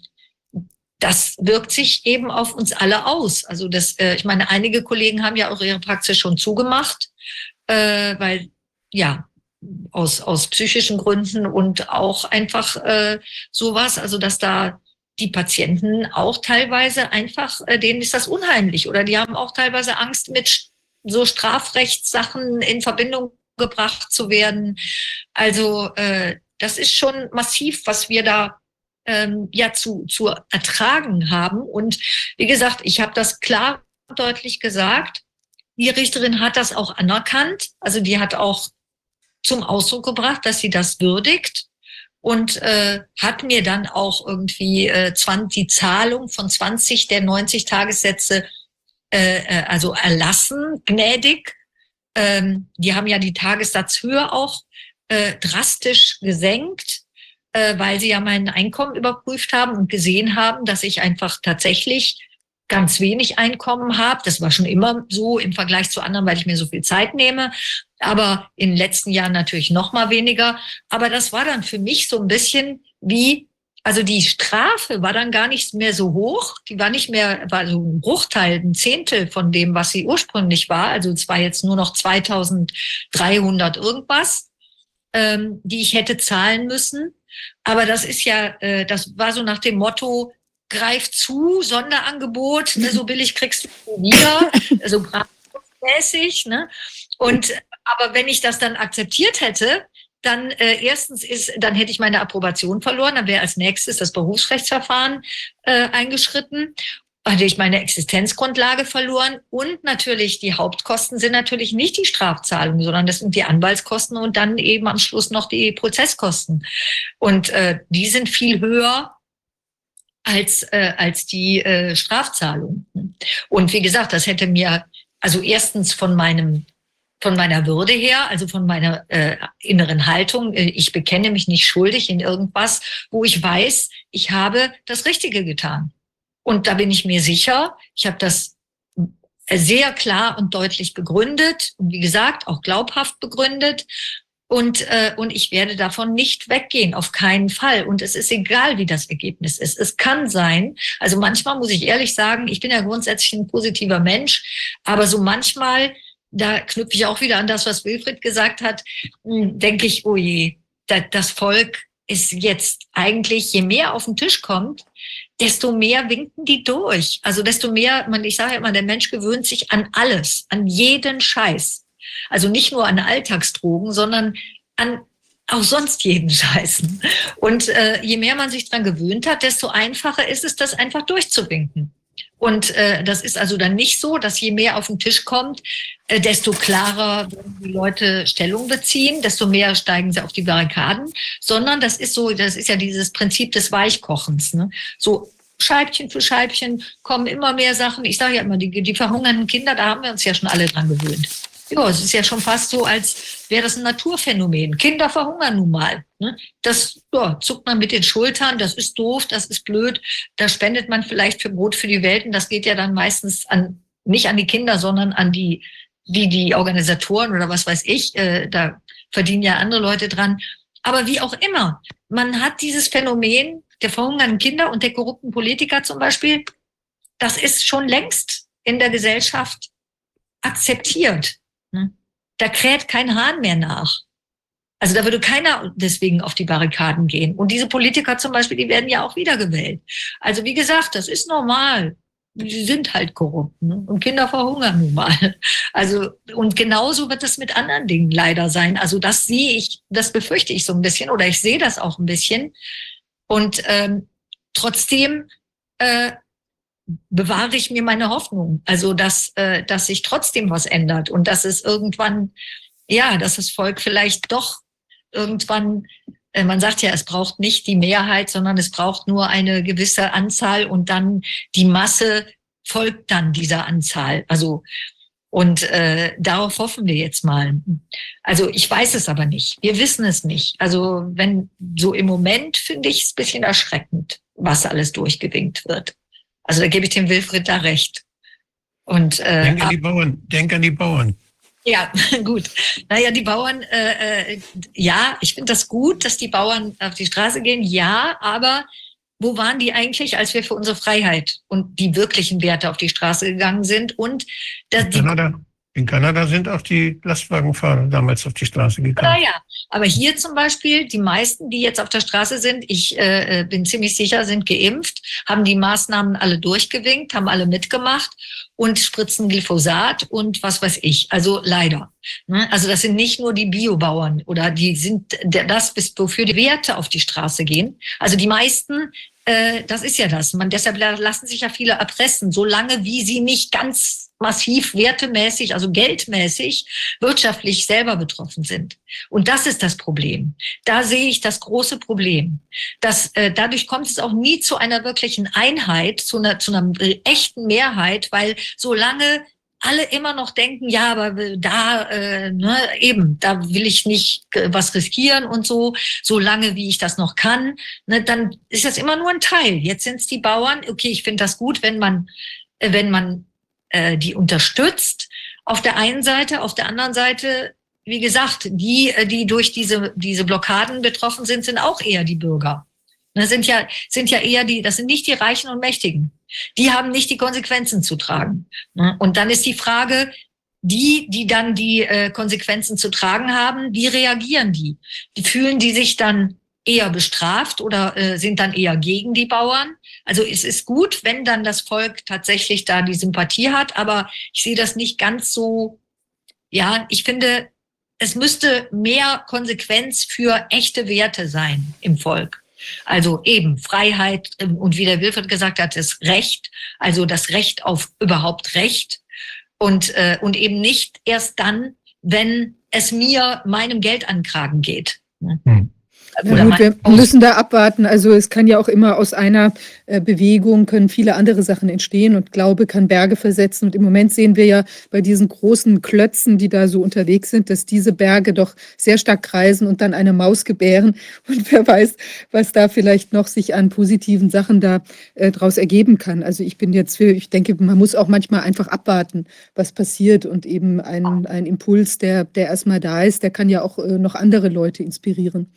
das wirkt sich eben auf uns alle aus. Also das, äh, ich meine, einige Kollegen haben ja auch ihre Praxis schon zugemacht, äh, weil ja aus aus psychischen Gründen und auch einfach äh, sowas. Also dass da die Patienten auch teilweise einfach, äh, denen ist das unheimlich oder die haben auch teilweise Angst mit so Strafrechtssachen in Verbindung gebracht zu werden. Also äh, das ist schon massiv, was wir da ähm, ja zu, zu ertragen haben. Und wie gesagt, ich habe das klar und deutlich gesagt. Die Richterin hat das auch anerkannt. Also die hat auch zum Ausdruck gebracht, dass sie das würdigt und äh, hat mir dann auch irgendwie äh, 20, die Zahlung von 20 der 90 Tagessätze äh, äh, also erlassen, gnädig. Ähm, die haben ja die Tagessatzhöhe auch äh, drastisch gesenkt äh, weil sie ja mein Einkommen überprüft haben und gesehen haben, dass ich einfach tatsächlich ganz wenig Einkommen habe. Das war schon immer so im Vergleich zu anderen, weil ich mir so viel Zeit nehme. Aber in den letzten Jahren natürlich noch mal weniger. Aber das war dann für mich so ein bisschen wie, also die Strafe war dann gar nicht mehr so hoch. Die war nicht mehr, war so ein Bruchteil, ein Zehntel von dem, was sie ursprünglich war. Also es war jetzt nur noch 2300 irgendwas, ähm, die ich hätte zahlen müssen. Aber das ist ja, äh, das war so nach dem Motto, greif zu, Sonderangebot, ne, so billig kriegst du wieder, [laughs] so mäßig. Ne? Und aber wenn ich das dann akzeptiert hätte, dann äh, erstens ist, dann hätte ich meine Approbation verloren, dann wäre als nächstes das Berufsrechtsverfahren äh, eingeschritten hatte ich meine Existenzgrundlage verloren und natürlich die Hauptkosten sind natürlich nicht die Strafzahlungen, sondern das sind die Anwaltskosten und dann eben am Schluss noch die Prozesskosten. Und äh, die sind viel höher als, äh, als die äh, Strafzahlung. Und wie gesagt, das hätte mir also erstens von meinem von meiner Würde her, also von meiner äh, inneren Haltung, äh, ich bekenne mich nicht schuldig in irgendwas, wo ich weiß, ich habe das Richtige getan. Und da bin ich mir sicher, ich habe das sehr klar und deutlich begründet und wie gesagt auch glaubhaft begründet. Und, äh, und ich werde davon nicht weggehen, auf keinen Fall. Und es ist egal, wie das Ergebnis ist. Es kann sein, also manchmal muss ich ehrlich sagen, ich bin ja grundsätzlich ein positiver Mensch, aber so manchmal, da knüpfe ich auch wieder an das, was Wilfried gesagt hat, hm, denke ich, oh je, das Volk ist jetzt eigentlich, je mehr auf den Tisch kommt, desto mehr winken die durch. Also desto mehr, man, ich sage ja immer, der Mensch gewöhnt sich an alles, an jeden Scheiß. Also nicht nur an Alltagsdrogen, sondern an auch sonst jeden Scheißen. Und äh, je mehr man sich dran gewöhnt hat, desto einfacher ist es, das einfach durchzuwinken. Und äh, das ist also dann nicht so, dass je mehr auf den Tisch kommt, äh, desto klarer die Leute Stellung beziehen, desto mehr steigen sie auf die Barrikaden, sondern das ist so, das ist ja dieses Prinzip des Weichkochens. Ne? So Scheibchen für Scheibchen kommen immer mehr Sachen. Ich sage ja immer, die, die verhungernden Kinder, da haben wir uns ja schon alle dran gewöhnt. Ja, es ist ja schon fast so, als wäre das ein Naturphänomen. Kinder verhungern nun mal. Ne? Das ja, zuckt man mit den Schultern, das ist doof, das ist blöd. Da spendet man vielleicht für Brot für die Welt und das geht ja dann meistens an, nicht an die Kinder, sondern an die, die, die Organisatoren oder was weiß ich. Äh, da verdienen ja andere Leute dran. Aber wie auch immer, man hat dieses Phänomen der verhungernden Kinder und der korrupten Politiker zum Beispiel, das ist schon längst in der Gesellschaft akzeptiert. Da kräht kein Hahn mehr nach. Also da würde keiner deswegen auf die Barrikaden gehen. Und diese Politiker zum Beispiel, die werden ja auch wiedergewählt. Also wie gesagt, das ist normal. Sie sind halt korrupt. Ne? Und Kinder verhungern nun mal. Also, und genauso wird es mit anderen Dingen leider sein. Also das sehe ich, das befürchte ich so ein bisschen oder ich sehe das auch ein bisschen. Und ähm, trotzdem äh, bewahre ich mir meine Hoffnung. Also, dass, äh, dass sich trotzdem was ändert und dass es irgendwann, ja, dass das Volk vielleicht doch irgendwann, äh, man sagt ja, es braucht nicht die Mehrheit, sondern es braucht nur eine gewisse Anzahl und dann die Masse folgt dann dieser Anzahl. Also, und äh, darauf hoffen wir jetzt mal. Also ich weiß es aber nicht. Wir wissen es nicht. Also wenn so im Moment finde ich es bisschen erschreckend, was alles durchgewinkt wird. Also da gebe ich dem Wilfried da recht. Und, äh, denk an die Bauern, denk an die Bauern. Ja, [laughs] gut. Naja, die Bauern, äh, äh, ja, ich finde das gut, dass die Bauern auf die Straße gehen, ja, aber wo waren die eigentlich, als wir für unsere Freiheit und die wirklichen Werte auf die Straße gegangen sind? Und dass die, Kanada. In Kanada sind auch die Lastwagenfahrer damals auf die Straße gegangen. Ja, ja. Aber hier zum Beispiel, die meisten, die jetzt auf der Straße sind, ich äh, äh, bin ziemlich sicher, sind geimpft, haben die Maßnahmen alle durchgewinkt, haben alle mitgemacht und spritzen Glyphosat und was weiß ich. Also leider. Ne? Also das sind nicht nur die Biobauern oder die sind das, wofür die Werte auf die Straße gehen. Also die meisten, äh, das ist ja das. Man, deshalb lassen sich ja viele erpressen, solange wie sie nicht ganz massiv wertemäßig, also geldmäßig, wirtschaftlich selber betroffen sind. Und das ist das Problem. Da sehe ich das große Problem. Dass, äh, dadurch kommt es auch nie zu einer wirklichen Einheit, zu einer, zu einer echten Mehrheit, weil solange alle immer noch denken, ja, aber da äh, ne, eben, da will ich nicht was riskieren und so, solange wie ich das noch kann, ne, dann ist das immer nur ein Teil. Jetzt sind es die Bauern. Okay, ich finde das gut, wenn man, äh, wenn man äh, die unterstützt. Auf der einen Seite, auf der anderen Seite, wie gesagt, die, äh, die durch diese, diese Blockaden betroffen sind, sind auch eher die Bürger. Das sind ja, sind ja eher die, das sind nicht die Reichen und Mächtigen. Die haben nicht die Konsequenzen zu tragen. Ne? Und dann ist die Frage, die, die dann die äh, Konsequenzen zu tragen haben, wie reagieren die? Fühlen die sich dann eher bestraft oder äh, sind dann eher gegen die Bauern. Also es ist gut, wenn dann das Volk tatsächlich da die Sympathie hat, aber ich sehe das nicht ganz so, ja, ich finde, es müsste mehr Konsequenz für echte Werte sein im Volk. Also eben Freiheit ähm, und wie der Wilfried gesagt hat, das Recht, also das Recht auf überhaupt Recht und, äh, und eben nicht erst dann, wenn es mir meinem Geld an Kragen geht. Hm. Ja, gut, wir müssen da abwarten. Also es kann ja auch immer aus einer Bewegung können viele andere Sachen entstehen und Glaube kann Berge versetzen. Und im Moment sehen wir ja bei diesen großen Klötzen, die da so unterwegs sind, dass diese Berge doch sehr stark kreisen und dann eine Maus gebären. [laughs] Und wer weiß, was da vielleicht noch sich an positiven Sachen da äh, draus ergeben kann. Also ich bin jetzt für, ich denke, man muss auch manchmal einfach abwarten, was passiert und eben ein, ein Impuls, der, der erstmal da ist, der kann ja auch äh, noch andere Leute inspirieren.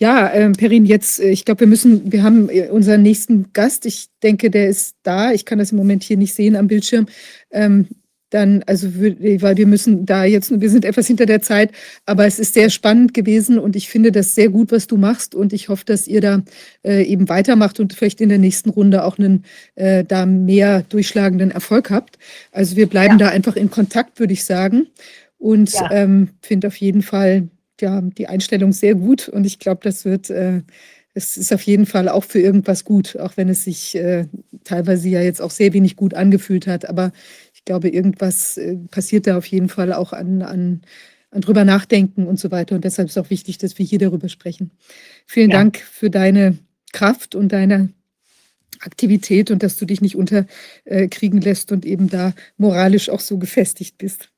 Ja, ähm, Perin, jetzt, äh, ich glaube, wir müssen, wir haben äh, unseren nächsten Gast. Ich denke, der ist da. Ich kann das im Moment hier nicht sehen am Bildschirm. Ähm, dann, also, weil wir müssen da jetzt, wir sind etwas hinter der Zeit, aber es ist sehr spannend gewesen und ich finde das sehr gut, was du machst und ich hoffe, dass ihr da äh, eben weitermacht und vielleicht in der nächsten Runde auch einen äh, da mehr durchschlagenden Erfolg habt. Also wir bleiben ja. da einfach in Kontakt, würde ich sagen und ja. ähm, finde auf jeden Fall ja, die Einstellung sehr gut und ich glaube, das wird, äh, es ist auf jeden Fall auch für irgendwas gut, auch wenn es sich äh, teilweise ja jetzt auch sehr wenig gut angefühlt hat. Aber ich glaube, irgendwas äh, passiert da auf jeden Fall auch an, an, an drüber nachdenken und so weiter. Und deshalb ist auch wichtig, dass wir hier darüber sprechen. Vielen ja. Dank für deine Kraft und deine Aktivität und dass du dich nicht unterkriegen lässt und eben da moralisch auch so gefestigt bist.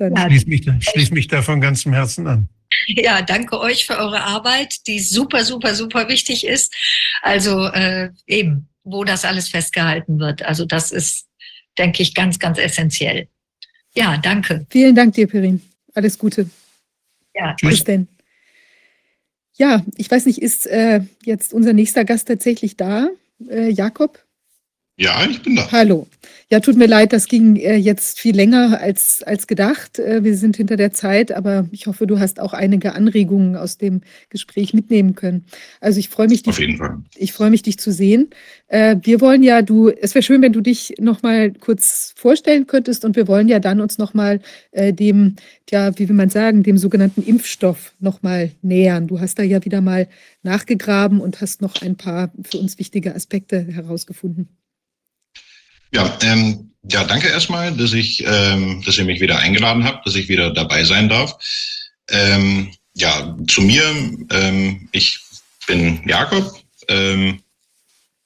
Dann ja, schließ, mich, schließ mich da von ganzem Herzen an. Ja, danke euch für eure Arbeit, die super, super, super wichtig ist. Also äh, eben, wo das alles festgehalten wird. Also das ist, denke ich, ganz, ganz essentiell. Ja, danke. Vielen Dank dir, Perin. Alles Gute. Ja, Tschüss. bis denn. Ja, ich weiß nicht, ist äh, jetzt unser nächster Gast tatsächlich da, äh, Jakob? Ja, ich bin da. Hallo. Ja, tut mir leid, das ging äh, jetzt viel länger als, als gedacht. Äh, wir sind hinter der Zeit, aber ich hoffe, du hast auch einige Anregungen aus dem Gespräch mitnehmen können. Also ich freue mich, dich, Auf jeden Fall. ich freue mich, dich zu sehen. Äh, wir wollen ja, du, es wäre schön, wenn du dich noch mal kurz vorstellen könntest und wir wollen ja dann uns noch mal äh, dem, ja, wie will man sagen, dem sogenannten Impfstoff noch mal nähern. Du hast da ja wieder mal nachgegraben und hast noch ein paar für uns wichtige Aspekte herausgefunden. Ja, ähm, ja, danke erstmal, dass ich, ähm, dass ihr mich wieder eingeladen habt, dass ich wieder dabei sein darf. Ähm, ja, zu mir, ähm, ich bin Jakob, ähm,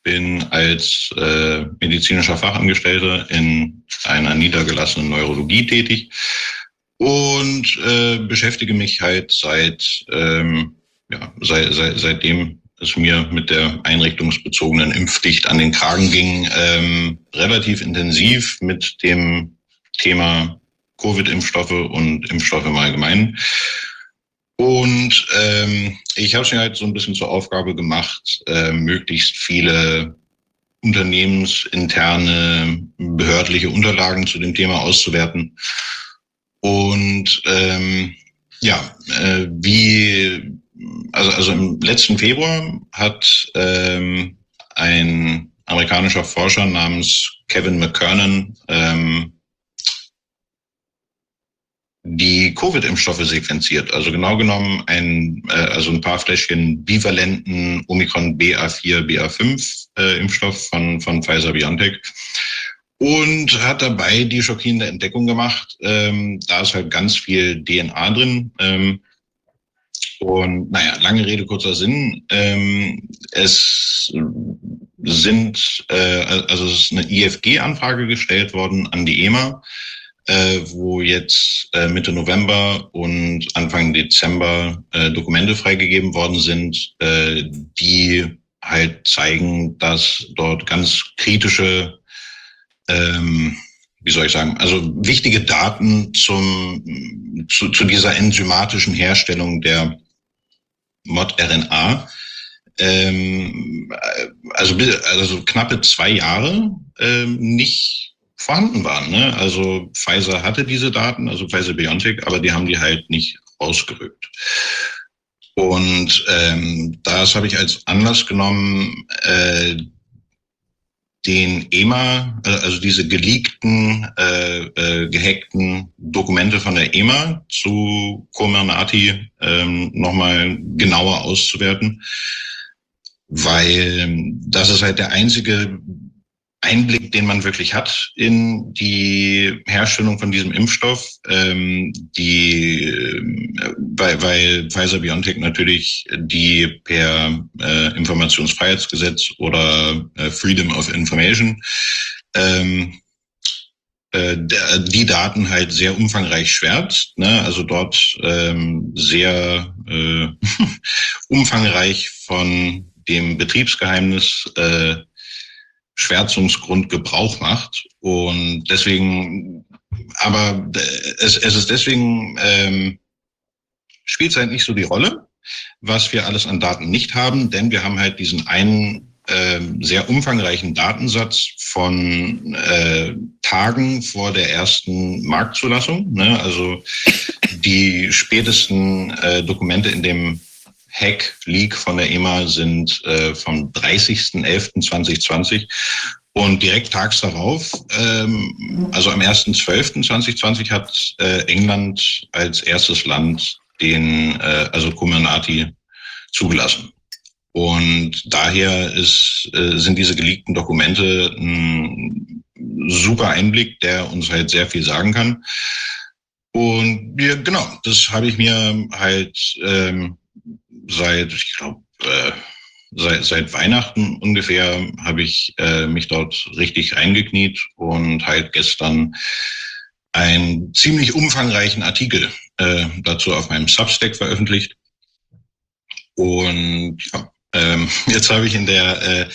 bin als äh, medizinischer Fachangestellter in einer niedergelassenen Neurologie tätig und äh, beschäftige mich halt seit, ähm, ja, seit, seit, seitdem es mir mit der einrichtungsbezogenen Impfpflicht an den Kragen ging, ähm, relativ intensiv mit dem Thema Covid-Impfstoffe und Impfstoffe im Allgemeinen. Und ähm, ich habe es mir halt so ein bisschen zur Aufgabe gemacht, äh, möglichst viele unternehmensinterne behördliche Unterlagen zu dem Thema auszuwerten. Und ähm, ja, äh, wie also, also im letzten Februar hat ähm, ein amerikanischer Forscher namens Kevin McKernan ähm, die Covid-Impfstoffe sequenziert. Also genau genommen ein, äh, also ein paar Fläschchen bivalenten Omikron BA4, BA5 äh, Impfstoff von, von Pfizer BioNTech und hat dabei die schockierende Entdeckung gemacht. Ähm, da ist halt ganz viel DNA drin. Ähm, und naja, lange Rede, kurzer Sinn. Ähm, es sind, äh, also es ist eine IFG-Anfrage gestellt worden an die EMA äh, wo jetzt äh, Mitte November und Anfang Dezember äh, Dokumente freigegeben worden sind, äh, die halt zeigen, dass dort ganz kritische, ähm, wie soll ich sagen, also wichtige Daten zum, zu, zu dieser enzymatischen Herstellung der Mod-RNA ähm, also, also knappe zwei Jahre ähm, nicht vorhanden waren. Ne? Also Pfizer hatte diese Daten, also Pfizer BioNTech, aber die haben die halt nicht ausgerückt. Und ähm, das habe ich als Anlass genommen, äh, den EMA, äh, also diese geleakten, äh, äh, gehackten Dokumente von der EMA zu Comirnaty ähm, nochmal genauer auszuwerten, weil das ist halt der einzige Einblick, den man wirklich hat in die Herstellung von diesem Impfstoff, ähm, die, äh, weil, weil Pfizer BioNTech natürlich die per äh, Informationsfreiheitsgesetz oder äh, Freedom of Information ähm, äh, die Daten halt sehr umfangreich schwärzt, ne? also dort ähm, sehr äh, [laughs] umfangreich von dem Betriebsgeheimnis äh, Schwärzungsgrund Gebrauch macht. Und deswegen, aber es, es ist deswegen, ähm, spielt es halt nicht so die Rolle, was wir alles an Daten nicht haben, denn wir haben halt diesen einen äh, sehr umfangreichen Datensatz von äh, Tagen vor der ersten Marktzulassung. Ne? Also die spätesten äh, Dokumente in dem Hack Leak von der EMA sind äh, vom 30.11.2020 und direkt tags darauf, ähm, also am 1.12.2020 hat äh, England als erstes Land den, äh, also Comirnaty zugelassen. Und daher ist, äh, sind diese geleakten Dokumente ein super Einblick, der uns halt sehr viel sagen kann. Und ja, genau, das habe ich mir halt ähm, seit, ich glaube, äh, seit, seit Weihnachten ungefähr habe ich äh, mich dort richtig eingekniet und halt gestern einen ziemlich umfangreichen Artikel äh, dazu auf meinem Substack veröffentlicht. Und ja, ähm, [laughs] jetzt habe ich in der, äh,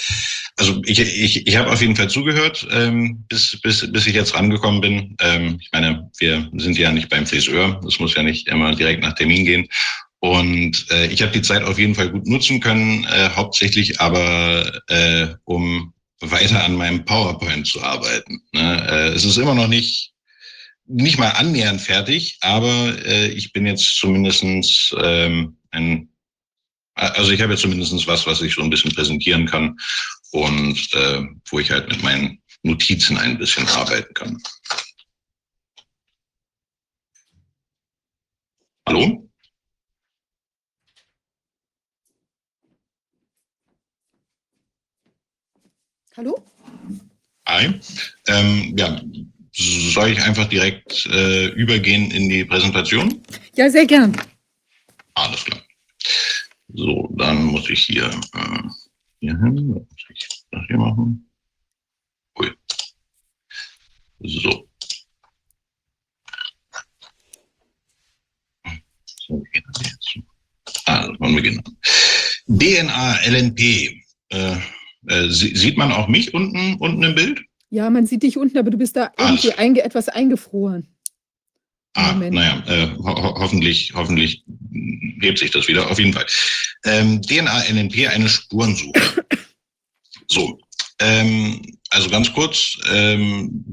also ich, ich, ich habe auf jeden Fall zugehört, ähm, bis, bis, bis ich jetzt rangekommen bin. Ähm, ich meine, wir sind ja nicht beim Friseur, es muss ja nicht immer direkt nach Termin gehen. Und äh, ich habe die Zeit auf jeden Fall gut nutzen können, äh, hauptsächlich aber äh, um weiter an meinem PowerPoint zu arbeiten. Ne? Äh, es ist immer noch nicht nicht mal annähernd fertig, aber äh, ich bin jetzt zumindestens ähm, ein, also ich habe jetzt zumindestens was, was ich so ein bisschen präsentieren kann und äh, wo ich halt mit meinen Notizen ein bisschen arbeiten kann. Hallo? Hallo? Hi. Ähm, ja, soll ich einfach direkt äh, übergehen in die Präsentation? Ja, sehr gern. Alles klar. So, dann muss ich hier, äh, hier hin. Muss ich das hier machen? Ui. So. So, wie geht das jetzt? Ah, das wollen wir beginnen. DNA, LNP. Äh, äh, sieht man auch mich unten, unten im Bild? Ja, man sieht dich unten, aber du bist da irgendwie einge etwas eingefroren. Ah, naja, äh, ho hoffentlich, hoffentlich hebt sich das wieder. Auf jeden Fall. Ähm, DNA, LNP, eine Spurensuche. [coughs] so, ähm, also ganz kurz, ähm,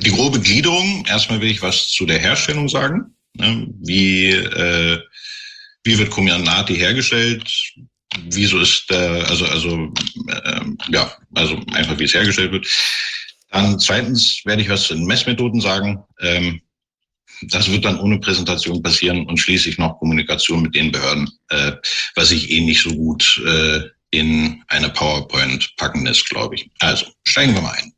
die grobe Gliederung. Erstmal will ich was zu der Herstellung sagen. Ne? Wie, äh, wie wird Comirnaty hergestellt? Wieso ist der, also, also, äh, ja, also einfach wie es hergestellt wird. Dann zweitens werde ich was zu den Messmethoden sagen. Ähm, das wird dann ohne Präsentation passieren und schließlich noch Kommunikation mit den Behörden, äh, was ich eh nicht so gut äh, in eine PowerPoint packen lässt, glaube ich. Also steigen wir mal ein.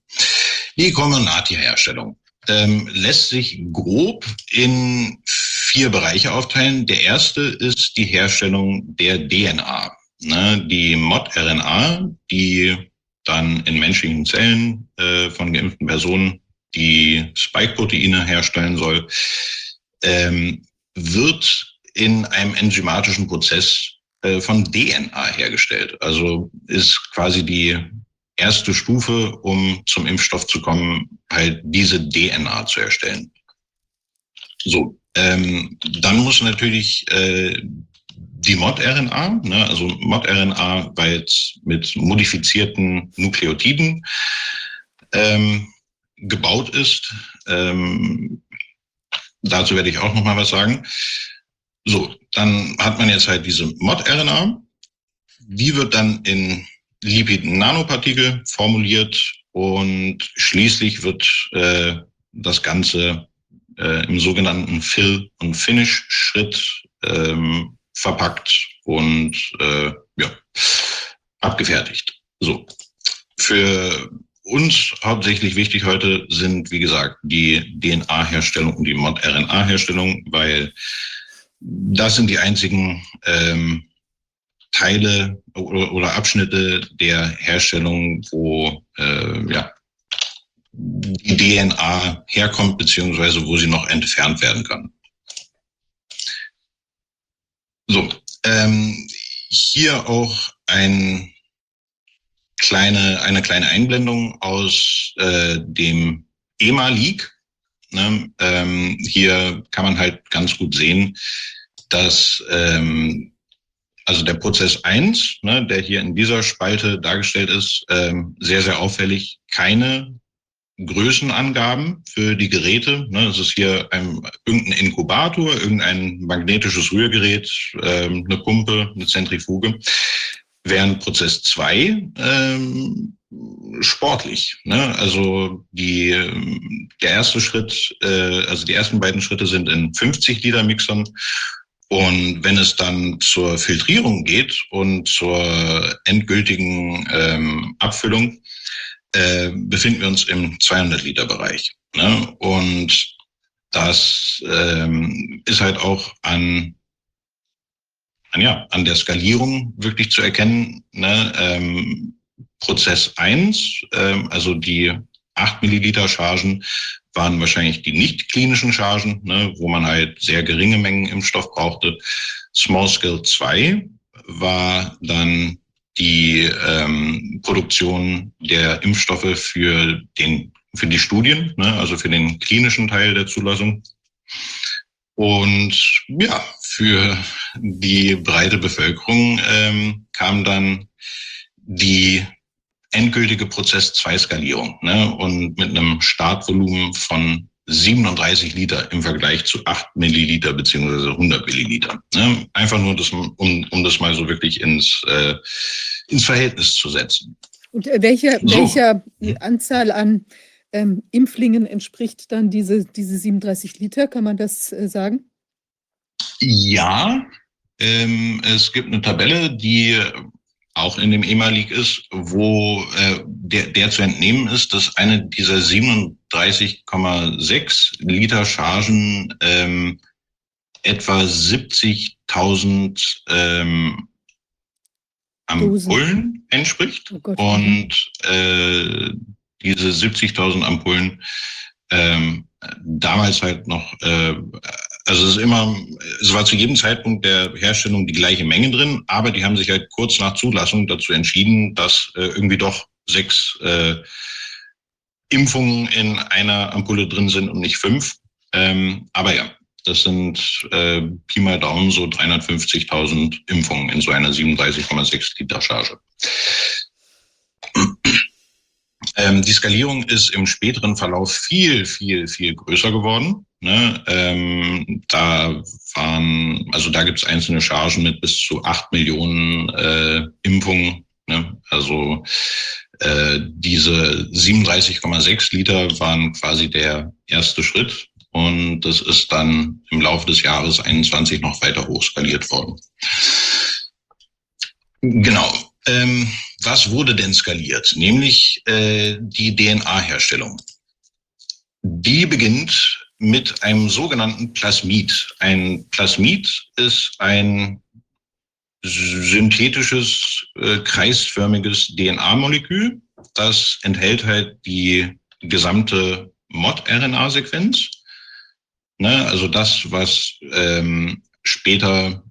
Die Comirnaty-Herstellung ähm, lässt sich grob in vier Bereiche aufteilen. Der erste ist die Herstellung der DNA. Ne, die Mod-RNA, die dann in menschlichen Zellen äh, von geimpften Personen die Spike-Proteine herstellen soll, ähm, wird in einem enzymatischen Prozess äh, von DNA hergestellt. Also ist quasi die erste Stufe, um zum Impfstoff zu kommen, halt diese DNA zu erstellen. So, ähm, dann muss natürlich äh, die Mod-RNA, ne, also Mod-RNA, weil jetzt mit modifizierten Nukleotiden ähm, gebaut ist. Ähm, dazu werde ich auch noch mal was sagen. So, dann hat man jetzt halt diese Mod-RNA. Die wird dann in Lipid-Nanopartikel formuliert und schließlich wird äh, das Ganze äh, im sogenannten Fill- und Finish-Schritt ähm, verpackt und äh, ja, abgefertigt. So. Für uns hauptsächlich wichtig heute sind, wie gesagt, die DNA-Herstellung und die Mod-RNA-Herstellung, weil das sind die einzigen ähm, Teile oder, Abschnitte der Herstellung, wo äh, ja, die DNA herkommt, beziehungsweise wo sie noch entfernt werden kann. So, ähm, hier auch ein kleine, eine kleine Einblendung aus äh, dem EMA-Leak. Ne? Ähm, hier kann man halt ganz gut sehen, dass ähm, also der Prozess 1, ne, der hier in dieser Spalte dargestellt ist, ähm, sehr, sehr auffällig, keine Größenangaben für die Geräte. Ne, das ist hier ein, irgendein Inkubator, irgendein magnetisches Rührgerät, ähm, eine Pumpe, eine Zentrifuge während Prozess 2 ähm, sportlich. Ne? Also die, der erste Schritt, äh, also die ersten beiden Schritte sind in 50 Liter Mixern. Und wenn es dann zur Filtrierung geht und zur endgültigen ähm, Abfüllung, äh, befinden wir uns im 200 Liter Bereich. Ne? Und das ähm, ist halt auch an ja, an der Skalierung wirklich zu erkennen. Ne? Ähm, Prozess eins, ähm, also die 8 Milliliter Chargen, waren wahrscheinlich die nicht klinischen Chargen, ne, wo man halt sehr geringe Mengen Impfstoff brauchte. Small Scale 2 war dann die ähm, Produktion der Impfstoffe für den für die Studien, ne, also für den klinischen Teil der Zulassung. Und ja, für die breite Bevölkerung ähm, kam dann die endgültige Prozess 2 Skalierung ne? und mit einem Startvolumen von 37 Liter im Vergleich zu 8 Milliliter beziehungsweise 100 Milliliter. Ne? Einfach nur, das, um, um das mal so wirklich ins, äh, ins Verhältnis zu setzen. Und äh, welche, so. welcher Anzahl an ähm, Impflingen entspricht dann diese, diese 37 Liter? Kann man das äh, sagen? Ja, ähm, es gibt eine Tabelle, die auch in dem EMA-Leak ist, wo äh, der, der zu entnehmen ist, dass eine dieser 37,6 Liter Chargen ähm, etwa 70.000 ähm, Ampullen entspricht. Oh und äh, diese 70.000 Ampullen ähm, damals halt noch äh, also es ist immer, es war zu jedem Zeitpunkt der Herstellung die gleiche Menge drin, aber die haben sich halt kurz nach Zulassung dazu entschieden, dass äh, irgendwie doch sechs äh, Impfungen in einer Ampulle drin sind und nicht fünf. Ähm, aber ja, das sind äh, Pi mal Daumen so 350.000 Impfungen in so einer 37,6 Liter Charge. Ähm, die Skalierung ist im späteren Verlauf viel, viel, viel größer geworden. Ne? Ähm, da waren, also da gibt es einzelne Chargen mit bis zu acht Millionen äh, Impfungen. Ne? Also äh, diese 37,6 Liter waren quasi der erste Schritt. Und das ist dann im Laufe des Jahres 21 noch weiter hochskaliert worden. Genau. Ähm, was wurde denn skaliert? Nämlich äh, die DNA-Herstellung. Die beginnt mit einem sogenannten Plasmid. Ein Plasmid ist ein synthetisches, äh, kreisförmiges DNA-Molekül. Das enthält halt die gesamte Mod-RNA-Sequenz. Ne, also das, was ähm, später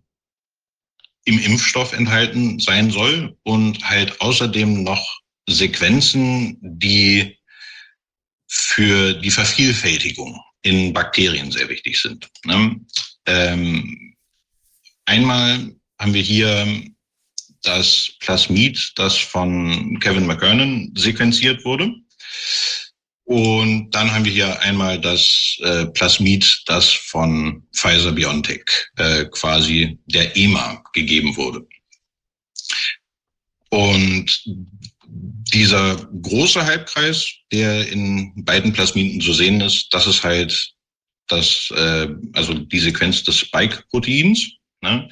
im Impfstoff enthalten sein soll und halt außerdem noch Sequenzen, die für die Vervielfältigung in Bakterien sehr wichtig sind. Ne? Ähm, einmal haben wir hier das Plasmid, das von Kevin McKernan sequenziert wurde. Und dann haben wir hier einmal das äh, Plasmid, das von Pfizer BioNTech äh, quasi der EMA gegeben wurde. Und dieser große Halbkreis, der in beiden Plasmiden zu sehen ist, das ist halt das, äh, also die Sequenz des Spike-Proteins. Ne?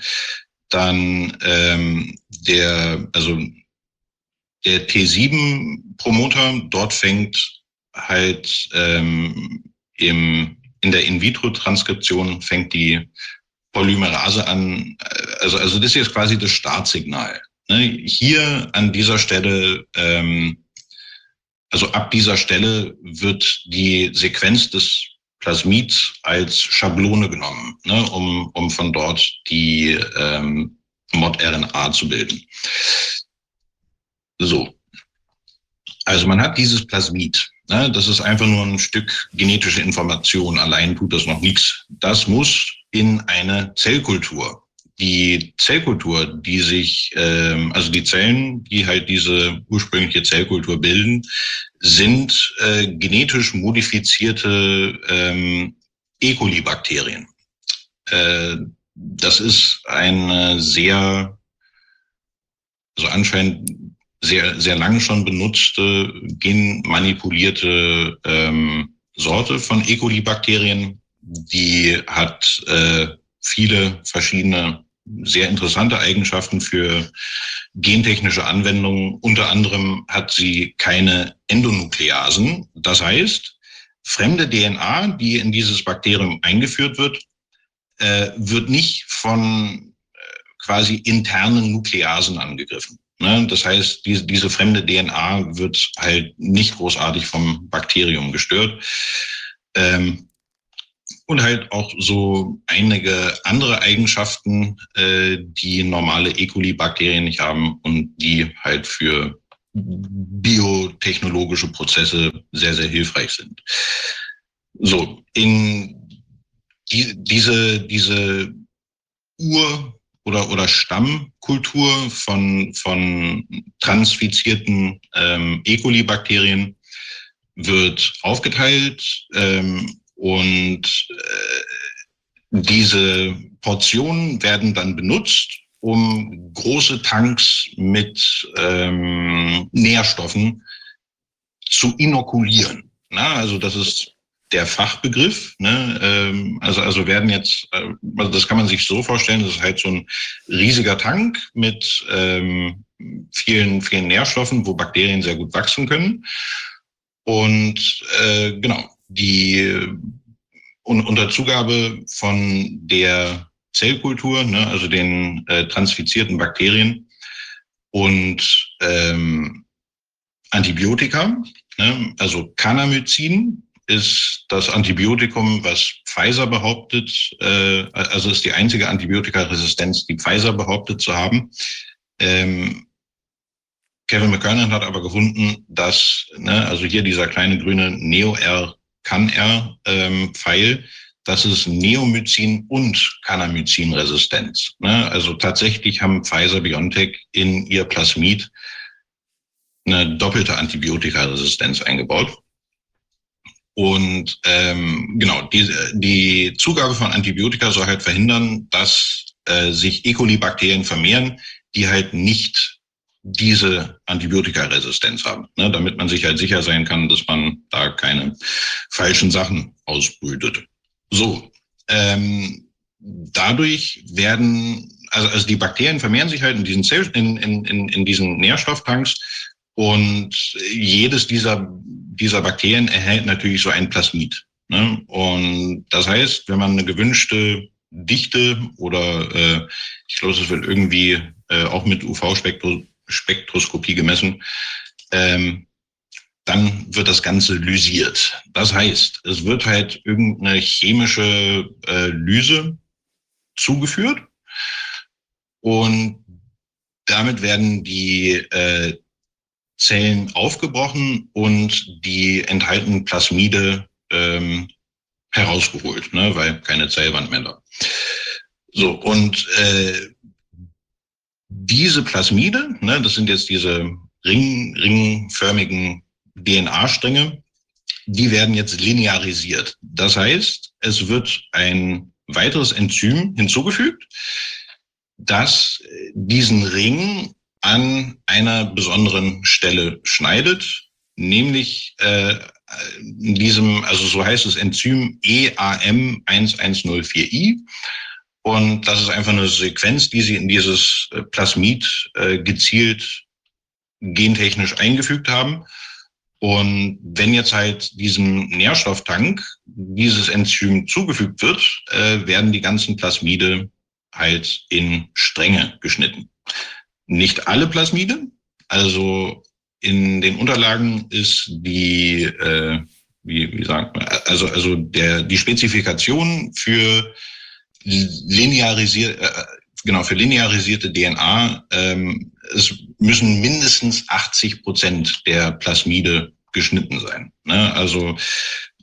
Dann ähm, der, also der T7-Promoter, dort fängt halt ähm, im, in der In-vitro-Transkription fängt die Polymerase an, also, also das hier ist quasi das Startsignal. Ne? Hier an dieser Stelle, ähm, also ab dieser Stelle wird die Sequenz des Plasmids als Schablone genommen, ne? um, um von dort die ähm, Mod-RNA zu bilden. So. Also man hat dieses Plasmid. Ne, das ist einfach nur ein Stück genetische Information. Allein tut das noch nichts. Das muss in eine Zellkultur. Die Zellkultur, die sich, ähm, also die Zellen, die halt diese ursprüngliche Zellkultur bilden, sind äh, genetisch modifizierte ähm, E. coli-Bakterien. Äh, das ist eine sehr, also anscheinend sehr, sehr lange schon benutzte, genmanipulierte ähm, Sorte von E. coli-Bakterien. Die hat äh, viele verschiedene sehr interessante Eigenschaften für gentechnische Anwendungen. Unter anderem hat sie keine Endonukleasen. Das heißt, fremde DNA, die in dieses Bakterium eingeführt wird, äh, wird nicht von äh, quasi internen Nukleasen angegriffen. Ne? Das heißt, diese, diese fremde DNA wird halt nicht großartig vom Bakterium gestört. Ähm, und halt auch so einige andere Eigenschaften, äh, die normale E. coli-Bakterien nicht haben und die halt für biotechnologische Prozesse sehr, sehr hilfreich sind. So, in die, diese, diese Ur- oder, oder Stammkultur von, von transfizierten ähm, E. coli-Bakterien wird aufgeteilt ähm, und äh, diese Portionen werden dann benutzt, um große Tanks mit ähm, Nährstoffen zu inokulieren. Na, also das ist der Fachbegriff. Ne? Ähm, also, also werden jetzt, äh, also das kann man sich so vorstellen, das ist halt so ein riesiger Tank mit ähm, vielen, vielen Nährstoffen, wo Bakterien sehr gut wachsen können. Und äh, genau, die und unter Zugabe von der Zellkultur, ne, also den äh, transfizierten Bakterien und ähm, Antibiotika, ne, also Canamycin ist das Antibiotikum, was Pfizer behauptet, äh, also ist die einzige Antibiotikaresistenz, die Pfizer behauptet zu haben. Ähm, Kevin McKernan hat aber gefunden, dass, ne, also hier dieser kleine grüne Neo-R kann R ähm, Pfeil, das ist Neomycin und Kanamycin-Resistenz. Ne? Also tatsächlich haben Pfizer BioNTech in ihr Plasmid eine doppelte Antibiotikaresistenz eingebaut. Und ähm, genau, die, die Zugabe von Antibiotika soll halt verhindern, dass äh, sich E. coli-Bakterien vermehren, die halt nicht diese Antibiotikaresistenz haben, ne, damit man sich halt sicher sein kann, dass man da keine falschen Sachen ausbrütet. So, ähm, dadurch werden, also, also die Bakterien vermehren sich halt in diesen, Zell, in, in, in, in diesen Nährstofftanks und jedes dieser, dieser Bakterien erhält natürlich so ein Plasmid. Ne? Und das heißt, wenn man eine gewünschte Dichte oder äh, ich glaube, es wird irgendwie äh, auch mit UV-Spektrum Spektroskopie gemessen, ähm, dann wird das Ganze lysiert. Das heißt, es wird halt irgendeine chemische äh, Lyse zugeführt und damit werden die äh, Zellen aufgebrochen und die enthaltenen Plasmide ähm, herausgeholt, ne, weil keine Zellwand mehr da. So, und äh, diese Plasmide, ne, das sind jetzt diese ring, ringförmigen DNA-Stränge, die werden jetzt linearisiert. Das heißt, es wird ein weiteres Enzym hinzugefügt, das diesen Ring an einer besonderen Stelle schneidet, nämlich äh, in diesem, also so heißt es Enzym EAM1104i. Und das ist einfach eine Sequenz, die sie in dieses äh, Plasmid äh, gezielt gentechnisch eingefügt haben. Und wenn jetzt halt diesem Nährstofftank dieses Enzym zugefügt wird, äh, werden die ganzen Plasmide halt in Stränge geschnitten. Nicht alle Plasmide, also in den Unterlagen ist die, äh, wie, wie sagt man, also, also der, die Spezifikation für linearisiert, äh, genau, für linearisierte DNA, ähm, es müssen mindestens 80 Prozent der Plasmide geschnitten sein. Ne? Also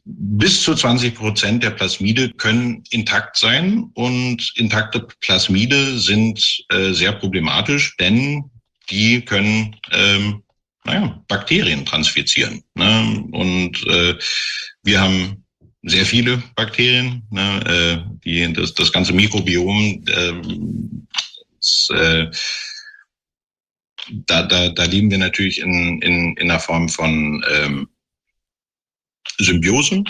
bis zu 20 Prozent der Plasmide können intakt sein und intakte Plasmide sind äh, sehr problematisch, denn die können ähm, naja, Bakterien transfizieren. Ne? Und äh, wir haben sehr viele Bakterien. Ne, äh, die, das, das ganze Mikrobiom, äh, das, äh, da, da, da leben wir natürlich in, in, in der Form von ähm, Symbiose.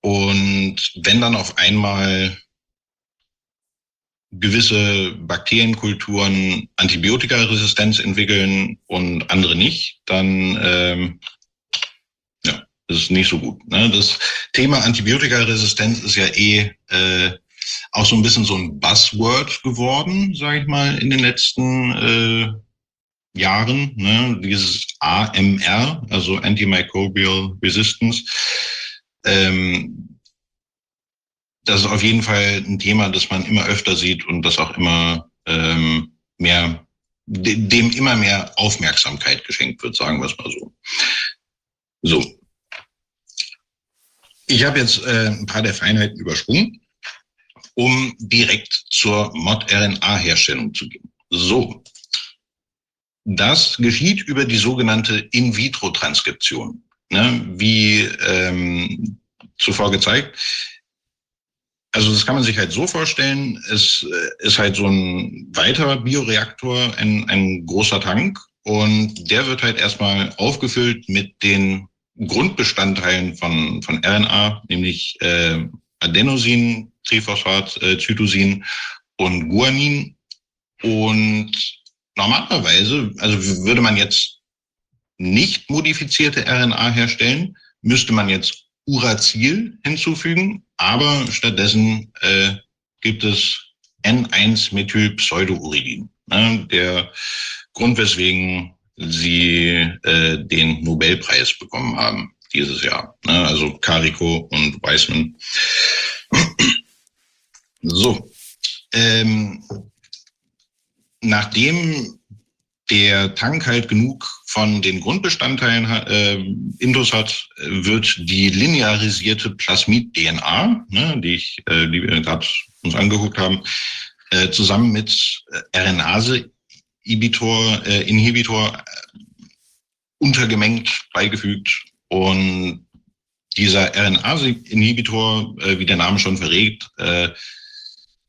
Und wenn dann auf einmal gewisse Bakterienkulturen Antibiotikaresistenz entwickeln und andere nicht, dann ähm, das ist nicht so gut. Ne? Das Thema Antibiotikaresistenz ist ja eh äh, auch so ein bisschen so ein Buzzword geworden, sage ich mal, in den letzten äh, Jahren. Ne? Dieses AMR, also Antimicrobial Resistance. Ähm, das ist auf jeden Fall ein Thema, das man immer öfter sieht und das auch immer ähm, mehr, dem immer mehr Aufmerksamkeit geschenkt wird, sagen wir es mal so. So, ich habe jetzt äh, ein paar der Feinheiten übersprungen, um direkt zur Mod-RNA-Herstellung zu gehen. So, das geschieht über die sogenannte In-vitro-Transkription. Ne, wie ähm, zuvor gezeigt. Also das kann man sich halt so vorstellen, es äh, ist halt so ein weiterer Bioreaktor, ein, ein großer Tank und der wird halt erstmal aufgefüllt mit den Grundbestandteilen von, von RNA, nämlich äh, Adenosin, Triphosphat, äh, Zytosin und Guanin. Und normalerweise, also würde man jetzt nicht modifizierte RNA herstellen, müsste man jetzt Uracil hinzufügen, aber stattdessen äh, gibt es N1-Methylpseudouridin. Ne? Der Grund, weswegen sie äh, den Nobelpreis bekommen haben dieses Jahr. Ne? Also Carico und Weissman. [clears throat] So. Ähm, nachdem der Tank halt genug von den Grundbestandteilen äh, Intus hat, wird die linearisierte Plasmid-DNA, ne, die, ich, äh, gerade uns angeguckt haben, äh, zusammen mit äh, RNase-Inhibitor äh, Inhibitor, äh, untergemengt, beigefügt. Und dieser RNase-Inhibitor, äh, wie der Name schon verrät, äh,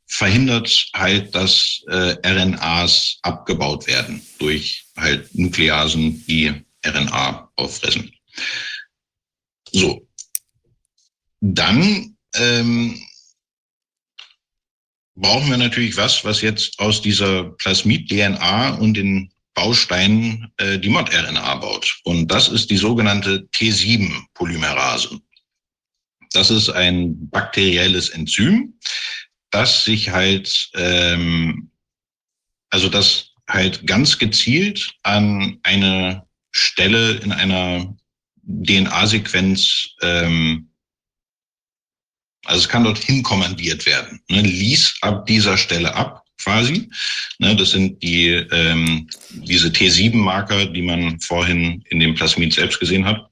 verhindert halt, dass äh, RNAs abgebaut werden durch halt Nukleasen, die RNA auffressen. So. Dann ähm, brauchen wir natürlich was, was jetzt aus dieser Plasmid-DNA und den Bausteinen äh, die Mod-RNA baut. Und das ist die sogenannte T7-Polymerase. Das ist ein bakterielles Enzym, das sich halt, ähm, also das halt ganz gezielt an eine Stelle in einer DNA-Sequenz, ähm, also es kann dorthin kommandiert werden, ne, lies ab dieser Stelle ab quasi. Ne, das sind die ähm, diese T7-Marker, die man vorhin in dem Plasmid selbst gesehen hat.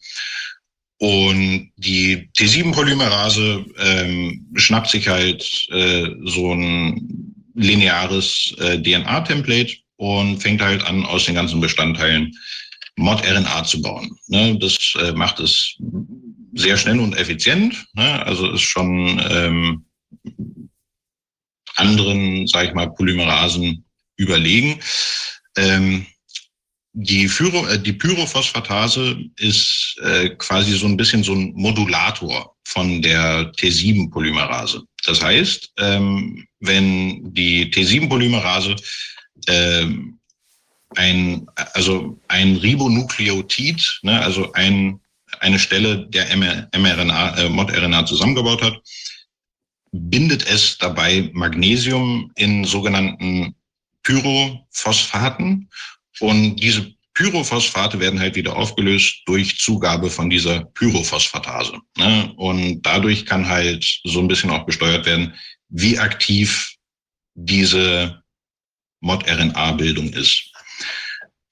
Und die T7-Polymerase ähm, schnappt sich halt äh, so ein lineares äh, DNA-Template und fängt halt an, aus den ganzen Bestandteilen Mod-RNA zu bauen. Ne, das äh, macht es sehr schnell und effizient. Ne, also ist schon ähm, anderen, sage ich mal, Polymerasen überlegen. Ähm, die, Pyro, äh, die Pyrophosphatase ist äh, quasi so ein bisschen so ein Modulator von der T7-Polymerase. Das heißt, ähm, wenn die T7-Polymerase äh, ein, also ein Ribonukleotid, ne, also ein, eine Stelle der mRNA, äh, ModRNA zusammengebaut hat, bindet es dabei Magnesium in sogenannten Pyrophosphaten und diese Pyrophosphate werden halt wieder aufgelöst durch Zugabe von dieser Pyrophosphatase. Ne? Und dadurch kann halt so ein bisschen auch gesteuert werden, wie aktiv diese Mod-RNA-Bildung ist.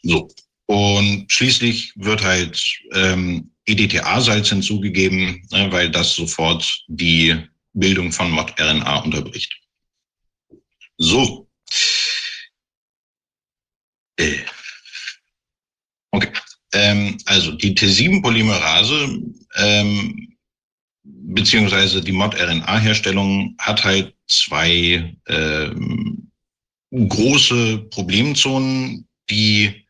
So. Und schließlich wird halt ähm, EDTA-Salz hinzugegeben, ne, weil das sofort die Bildung von Mod-RNA unterbricht. So. Äh. Okay. Ähm, also die T7-Polymerase ähm, beziehungsweise die Mod-RNA-Herstellung hat halt zwei ähm, große Problemzonen, die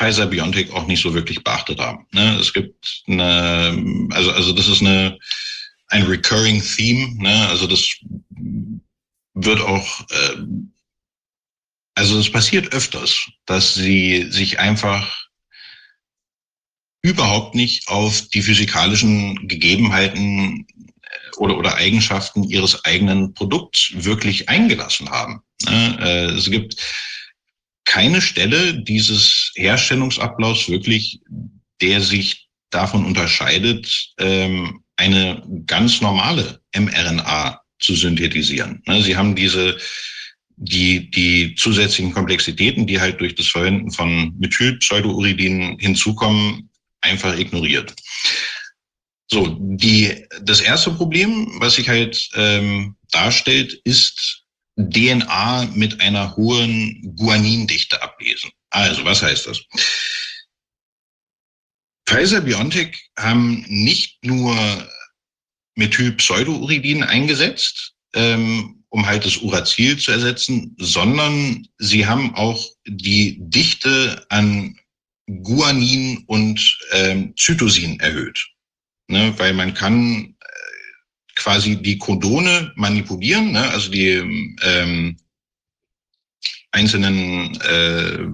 Pfizer BioNTech auch nicht so wirklich beachtet haben. Ne? Es gibt eine, also, also das ist eine, ein recurring Theme, ne? also das wird auch äh, also es passiert öfters, dass sie sich einfach überhaupt nicht auf die physikalischen Gegebenheiten äh, oder, oder Eigenschaften ihres eigenen Produkts wirklich eingelassen haben. Ne? Äh, es gibt keine Stelle dieses Herstellungsablaufs wirklich, der sich davon unterscheidet, ähm, eine ganz normale mRNA zu synthetisieren. Ne? Sie haben diese die, die zusätzlichen Komplexitäten, die halt durch das Verwenden von Methylpseudouridin hinzukommen, einfach ignoriert. So, die, das erste Problem, was sich halt ähm, darstellt, ist DNA mit einer hohen Guanindichte ablesen. Also, was heißt das? Pfizer BioNTech haben nicht nur Methylpseudouridin eingesetzt, ähm, um halt das Uracil zu ersetzen, sondern sie haben auch die Dichte an Guanin und ähm, Zytosin erhöht. Ne, weil man kann quasi die Codone manipulieren, ne, also die ähm, einzelnen äh,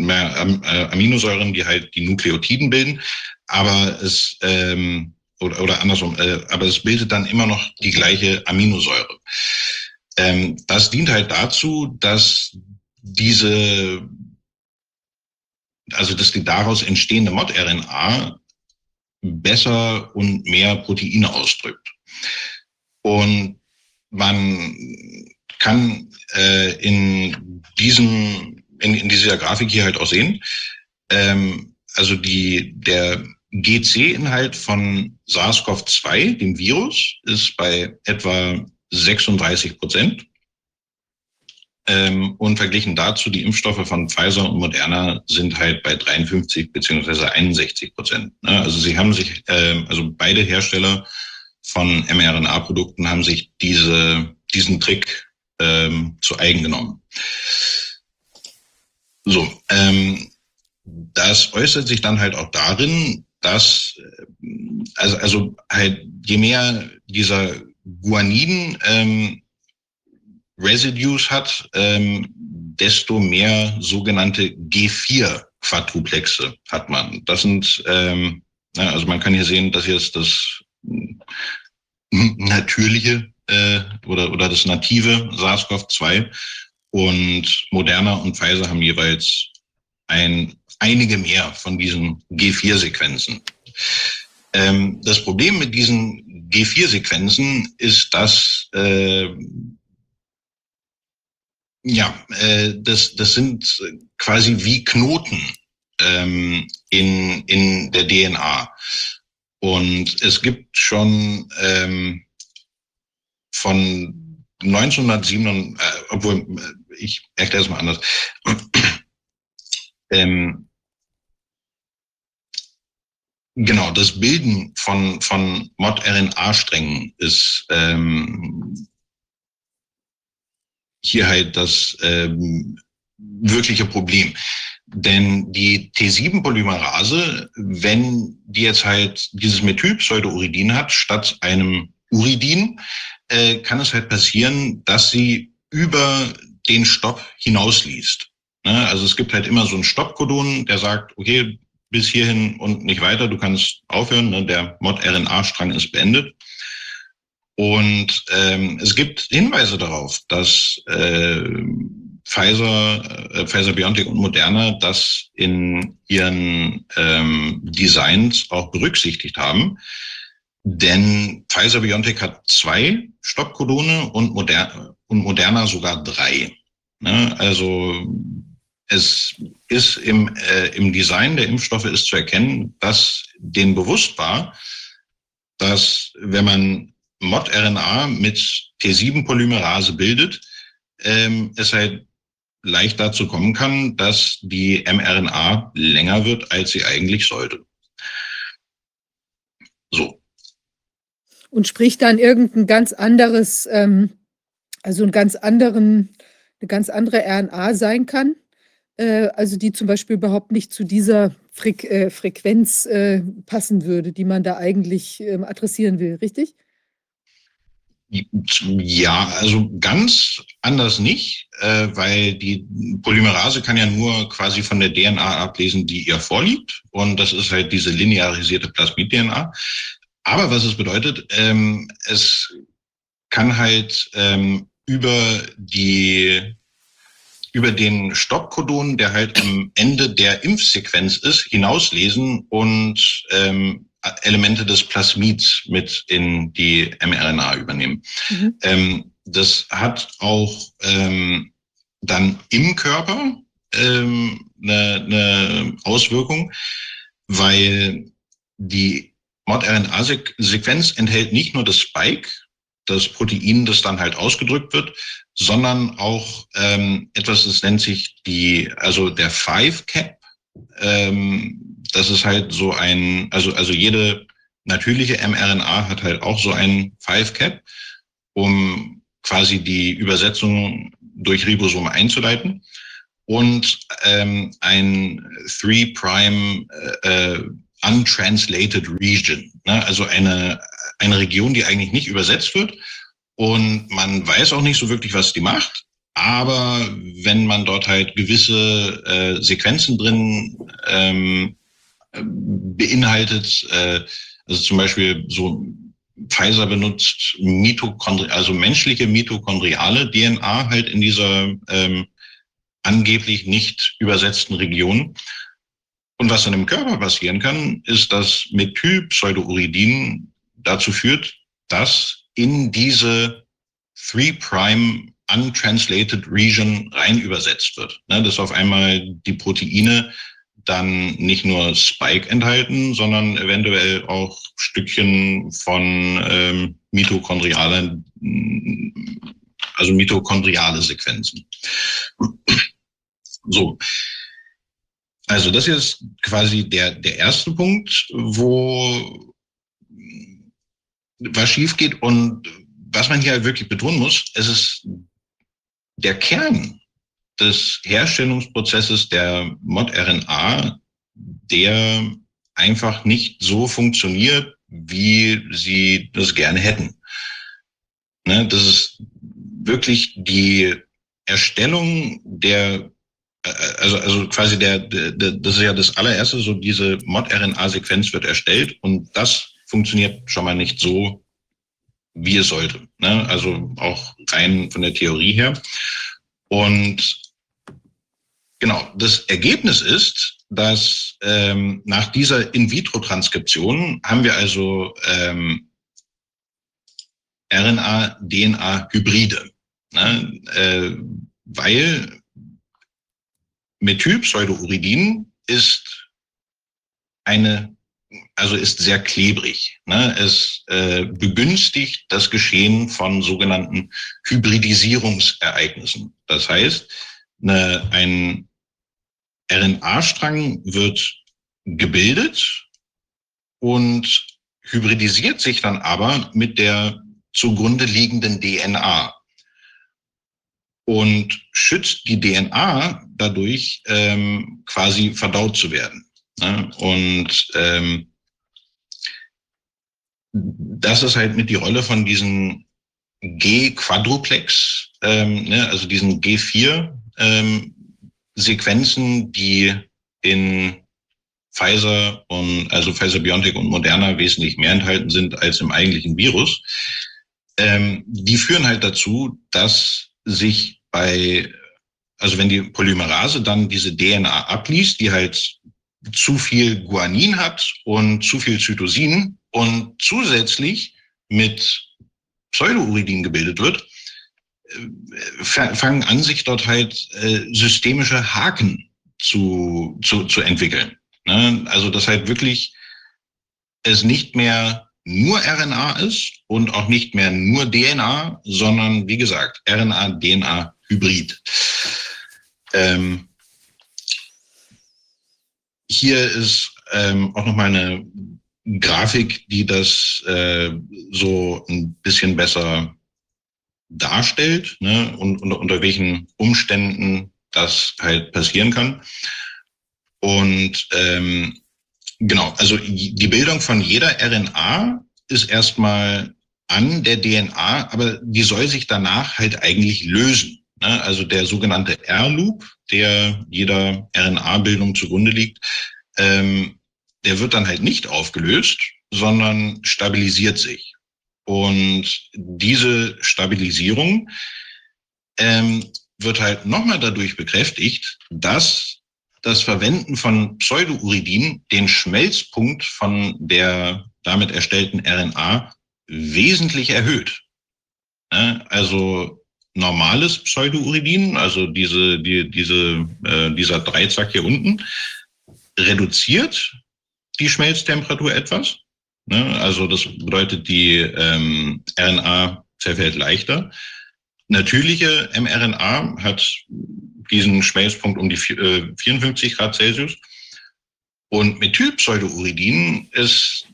äh, Aminosäuren, die halt die Nukleotiden bilden, aber es ähm, oder, oder andersrum, äh, aber es bildet dann immer noch die gleiche Aminosäure. Ähm, das dient halt dazu, dass diese also dass die daraus entstehende Mod-RNA besser und mehr Proteine ausdrückt. Und man kann äh, in diesem in, in dieser Grafik hier halt auch sehen, ähm, also die der GC-Inhalt von SARS-CoV-2, dem Virus, ist bei etwa 36 Prozent. Ähm, und verglichen dazu, die Impfstoffe von Pfizer und Moderna sind halt bei 53 beziehungsweise 61 Prozent. Ne? Also sie haben sich, äh, also beide Hersteller von mRNA-Produkten haben sich diese, diesen Trick ähm, zu eigen genommen. So, ähm, das äußert sich dann halt auch darin, dass, äh, also, also halt, je mehr dieser Guaniden ähm, Residues hat, ähm, desto mehr sogenannte G4-Quadruplexe hat man. Das sind, ähm, also man kann hier sehen, dass jetzt das natürliche äh, oder, oder das native SARS-CoV-2 und Moderna und Pfizer haben jeweils ein, einige mehr von diesen G4-Sequenzen. Ähm, das Problem mit diesen G4-Sequenzen ist, dass äh, ja, äh, das, das sind quasi wie Knoten ähm, in, in der DNA. Und es gibt schon ähm, von 1907, äh, obwohl äh, ich erkläre es mal anders. ähm, genau, das Bilden von, von Mod-RNA-Strängen ist ähm, hier halt das ähm, wirkliche Problem. Denn die T7-Polymerase, wenn die jetzt halt dieses Methylpseudouridin hat, statt einem Uridin, äh, kann es halt passieren, dass sie über den Stopp hinausliest. Ne? Also es gibt halt immer so einen Stoppkodon, der sagt, okay, bis hierhin und nicht weiter, du kannst aufhören, ne? der Mod-RNA-Strang ist beendet. Und ähm, es gibt Hinweise darauf, dass äh, Pfizer, äh, Pfizer BioNTech und Moderna das in ihren ähm, Designs auch berücksichtigt haben. Denn Pfizer BioNTech hat zwei Stoppkodone und, Moder und Moderna sogar drei. Ne? Also es ist im, äh, im Design der Impfstoffe ist zu erkennen, dass denen bewusst war, dass wenn man Mod-RNA mit T7-Polymerase bildet, ähm, es halt leicht dazu kommen kann, dass die mRNA länger wird, als sie eigentlich sollte. So. Und spricht dann irgendein ganz anderes, ähm, also einen ganz anderen, eine ganz andere RNA sein kann, äh, also die zum Beispiel überhaupt nicht zu dieser Fre äh, Frequenz äh, passen würde, die man da eigentlich ähm, adressieren will, richtig? Ja, also ganz anders nicht, äh, weil die Polymerase kann ja nur quasi von der DNA ablesen, die ihr vorliegt. Und das ist halt diese linearisierte Plasmid-DNA. Aber was es bedeutet, ähm, es kann halt ähm, über die über den Stoppkodon, der halt am Ende der Impfsequenz ist, hinauslesen und ähm, Elemente des Plasmids mit in die mRNA übernehmen. Mhm. Ähm, das hat auch ähm, dann im Körper ähm, eine, eine Auswirkung, weil die Mod-RNA-Sequenz enthält nicht nur das Spike, das Protein, das dann halt ausgedrückt wird, sondern auch ähm, etwas, das nennt sich die, also der Five Cap. Ähm, das ist halt so ein, also, also jede natürliche mRNA hat halt auch so ein Five Cap, um quasi die Übersetzung durch Ribosome einzuleiten. Und ähm, ein Three Prime äh, äh, Untranslated Region, ne? also eine, eine Region, die eigentlich nicht übersetzt wird. Und man weiß auch nicht so wirklich, was die macht. Aber wenn man dort halt gewisse äh, Sequenzen drin ähm, beinhaltet, äh, also zum Beispiel so Pfizer benutzt Mitochondri also menschliche mitochondriale DNA halt in dieser ähm, angeblich nicht übersetzten Region. Und was dann im Körper passieren kann, ist, dass Methylpseudouridin dazu führt, dass in diese 3' untranslated region rein übersetzt wird. Ne, dass auf einmal die Proteine dann nicht nur Spike enthalten, sondern eventuell auch Stückchen von ähm, mitochondrialen, also mitochondriale Sequenzen. So. Also das ist quasi der, der erste Punkt, wo was schief geht und was man hier halt wirklich betonen muss, es ist der Kern des Herstellungsprozesses der Mod-RNA, der einfach nicht so funktioniert, wie sie das gerne hätten. Ne, das ist wirklich die Erstellung der, äh, also, also quasi der, der, das ist ja das allererste, so diese Mod-RNA-Sequenz wird erstellt und das funktioniert schon mal nicht so, wie es sollte. Ne? Also auch rein von der Theorie her. Und genau, das Ergebnis ist, dass ähm, nach dieser In-vitro-Transkription haben wir also ähm, RNA-DNA-Hybride, ne? äh, weil Methylpseudouridin ist eine also ist sehr klebrig. Ne? Es äh, begünstigt das Geschehen von sogenannten Hybridisierungsereignissen. Das heißt, eine, ein RNA-Strang wird gebildet und hybridisiert sich dann aber mit der zugrunde liegenden DNA und schützt die DNA dadurch ähm, quasi verdaut zu werden. Ne? Und ähm, das ist halt mit die Rolle von diesen G-Quadruplex, ähm, ne, also diesen G4 ähm, Sequenzen, die in Pfizer und also Pfizer Biontech und Moderna wesentlich mehr enthalten sind als im eigentlichen Virus. Ähm, die führen halt dazu, dass sich bei, also wenn die Polymerase dann diese DNA abliest, die halt zu viel Guanin hat und zu viel Zytosin und zusätzlich mit Pseudouridin gebildet wird, fangen an, sich dort halt äh, systemische Haken zu, zu, zu entwickeln. Ne? Also dass halt wirklich es nicht mehr nur RNA ist und auch nicht mehr nur DNA, sondern wie gesagt RNA, DNA, Hybrid. Ähm, hier ist ähm, auch nochmal eine Grafik, die das äh, so ein bisschen besser darstellt ne, und, und unter welchen Umständen das halt passieren kann. Und ähm, genau, also die Bildung von jeder RNA ist erstmal an der DNA, aber die soll sich danach halt eigentlich lösen. Ne? Also der sogenannte R-Loop, der jeder RNA-Bildung zugrunde liegt, ähm, der wird dann halt nicht aufgelöst, sondern stabilisiert sich. Und diese Stabilisierung ähm, wird halt nochmal dadurch bekräftigt, dass das Verwenden von Pseudouridin den Schmelzpunkt von der damit erstellten RNA wesentlich erhöht. Also normales Pseudouridin, also diese, die, diese, äh, dieser Dreizack hier unten, reduziert die Schmelztemperatur etwas. Ne? Also das bedeutet, die ähm, RNA zerfällt leichter. Natürliche mRNA hat diesen Schmelzpunkt um die äh, 54 Grad Celsius. Und Methylpseudouridin ist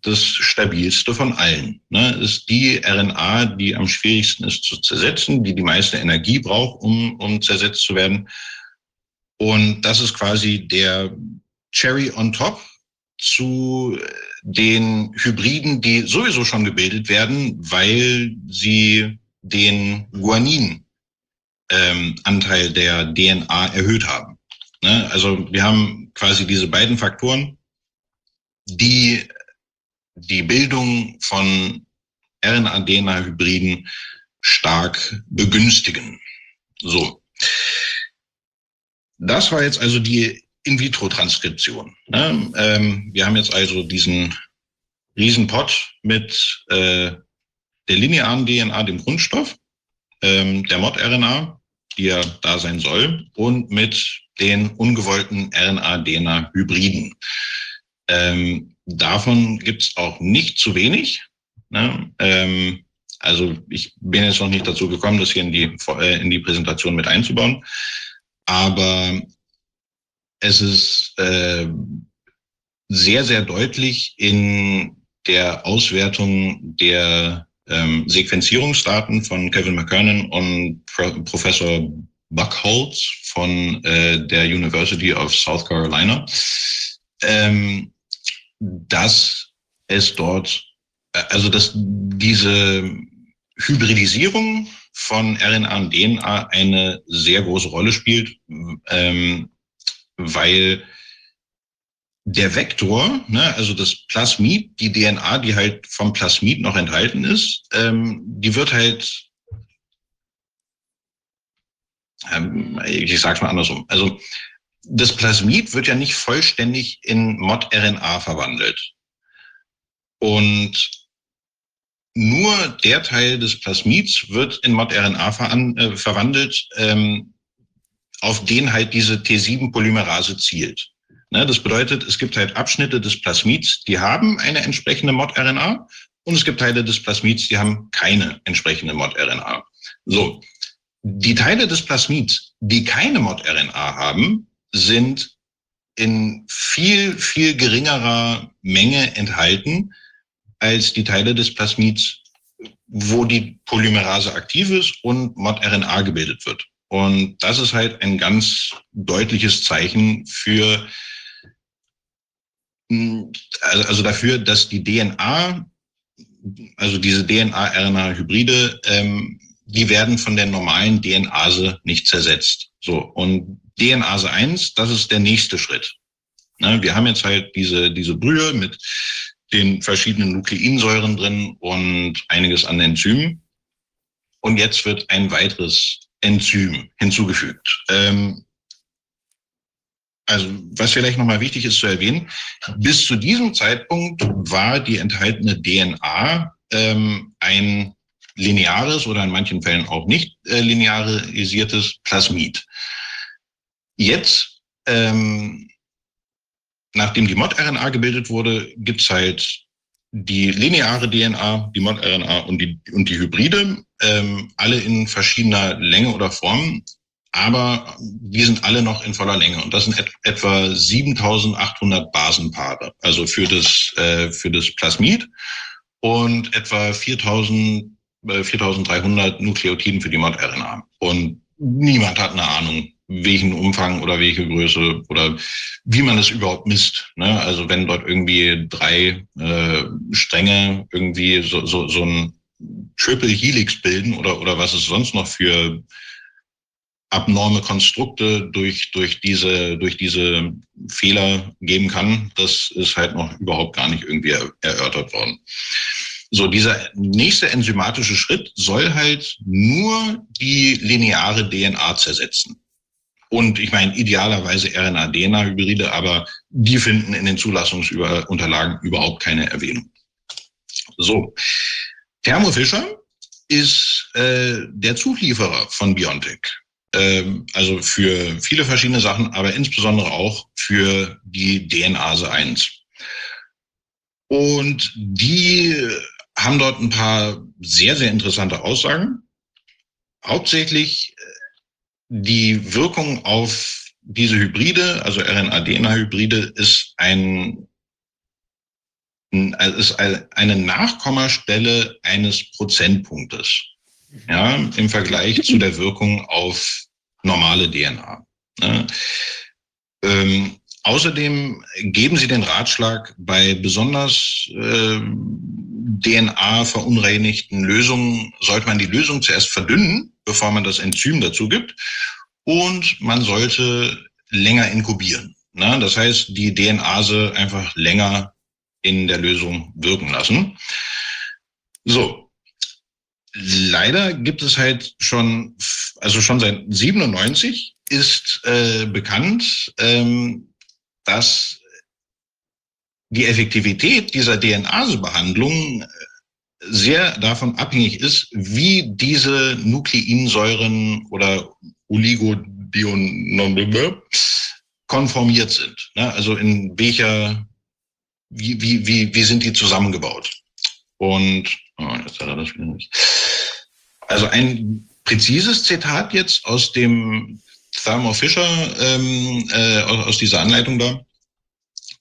das stabilste von allen. Ne? Ist die RNA, die am schwierigsten ist zu zersetzen, die die meiste Energie braucht, um, um zersetzt zu werden. Und das ist quasi der Cherry on top zu den Hybriden, die sowieso schon gebildet werden, weil sie den Guanin-Anteil ähm, der DNA erhöht haben. Ne? Also wir haben quasi diese beiden Faktoren, die die Bildung von RNA-DNA-Hybriden stark begünstigen. So. Das war jetzt also die In-vitro-Transkription. Ne? Ähm, wir haben jetzt also diesen Riesenpot mit äh, der linearen DNA, dem Grundstoff, ähm, der Mod-RNA, die ja da sein soll, und mit den ungewollten RNA-DNA-Hybriden. Ähm, davon gibt es auch nicht zu wenig. Ne? Ähm, also ich bin jetzt noch nicht dazu gekommen, das hier in die, äh, in die Präsentation mit einzubauen. Aber es ist äh, sehr, sehr deutlich in der Auswertung der ähm, Sequenzierungsdaten von Kevin McKernan und Pro Professor Buckholz von äh, der University of South Carolina, ähm, dass es dort, äh, also dass diese Hybridisierung von RNA und DNA eine sehr große Rolle spielt, ähm, weil der Vektor, ne, also das Plasmid, die DNA, die halt vom Plasmid noch enthalten ist, ähm, die wird halt, ähm, ich sag's mal andersrum, also das Plasmid wird ja nicht vollständig in Mod-RNA verwandelt. Und nur der Teil des Plasmids wird in Mod-RNA äh, verwandelt, ähm, auf den halt diese T7-Polymerase zielt. Ne, das bedeutet, es gibt halt Abschnitte des Plasmids, die haben eine entsprechende Mod-RNA und es gibt Teile des Plasmids, die haben keine entsprechende Mod-RNA. So, die Teile des Plasmids, die keine Mod-RNA haben, sind in viel, viel geringerer Menge enthalten als die Teile des Plasmids, wo die Polymerase aktiv ist und Mod-RNA gebildet wird. Und das ist halt ein ganz deutliches Zeichen für also, also dafür, dass die DNA, also diese DNA-RNA-Hybride, ähm, die werden von der normalen DNase nicht zersetzt. So, und DNase 1, das ist der nächste Schritt. Ne, wir haben jetzt halt diese, diese Brühe mit den verschiedenen Nukleinsäuren drin und einiges an Enzymen. Und jetzt wird ein weiteres Enzym hinzugefügt. Ähm, also was vielleicht nochmal wichtig ist zu erwähnen, bis zu diesem Zeitpunkt war die enthaltene DNA ähm, ein lineares oder in manchen Fällen auch nicht äh, linearisiertes Plasmid. Jetzt, ähm, nachdem die Mod-RNA gebildet wurde, gibt's halt die lineare DNA, die Mod-RNA und die, und die Hybride, ähm, alle in verschiedener Länge oder Form aber die sind alle noch in voller Länge und das sind et etwa 7800 Basenpaare, also für das, äh, für das Plasmid und etwa 4000, äh, 4300 Nukleotiden für die Mod-RNA. Und niemand hat eine Ahnung, welchen Umfang oder welche Größe oder wie man es überhaupt misst. Ne? Also wenn dort irgendwie drei äh, Stränge irgendwie so, so, so ein Triple Helix bilden oder, oder was es sonst noch für abnorme Konstrukte durch, durch, diese, durch diese Fehler geben kann, das ist halt noch überhaupt gar nicht irgendwie erörtert worden. So, dieser nächste enzymatische Schritt soll halt nur die lineare DNA zersetzen. Und ich meine, idealerweise RNA-DNA-Hybride, aber die finden in den Zulassungsunterlagen überhaupt keine Erwähnung. So, Thermo Fischer ist äh, der Zulieferer von BioNTech. Ähm, also für viele verschiedene Sachen, aber insbesondere auch für die DNase 1. Und die haben dort ein paar sehr, sehr interessante Aussagen. Hauptsächlich äh, die Wirkung auf diese Hybride, also RNA-DNA-Hybride, ist ein ist eine Nachkommastelle eines Prozentpunktes ja, im Vergleich zu der Wirkung auf normale DNA. Ne? Ähm, außerdem geben Sie den Ratschlag, bei besonders äh, DNA-verunreinigten Lösungen sollte man die Lösung zuerst verdünnen, bevor man das Enzym dazu gibt. Und man sollte länger inkubieren. Ne? Das heißt, die DNase einfach länger in der Lösung wirken lassen. So, leider gibt es halt schon, also schon seit 97 ist äh, bekannt, ähm, dass die Effektivität dieser DNA-Behandlung sehr davon abhängig ist, wie diese Nukleinsäuren oder Oligodionen konformiert sind. Ne? Also in welcher, wie, wie, wie, wie sind die zusammengebaut? Und oh, jetzt hat er das wieder nicht. Also ein präzises Zitat jetzt aus dem Thermo Fisher, ähm, äh, aus dieser Anleitung da.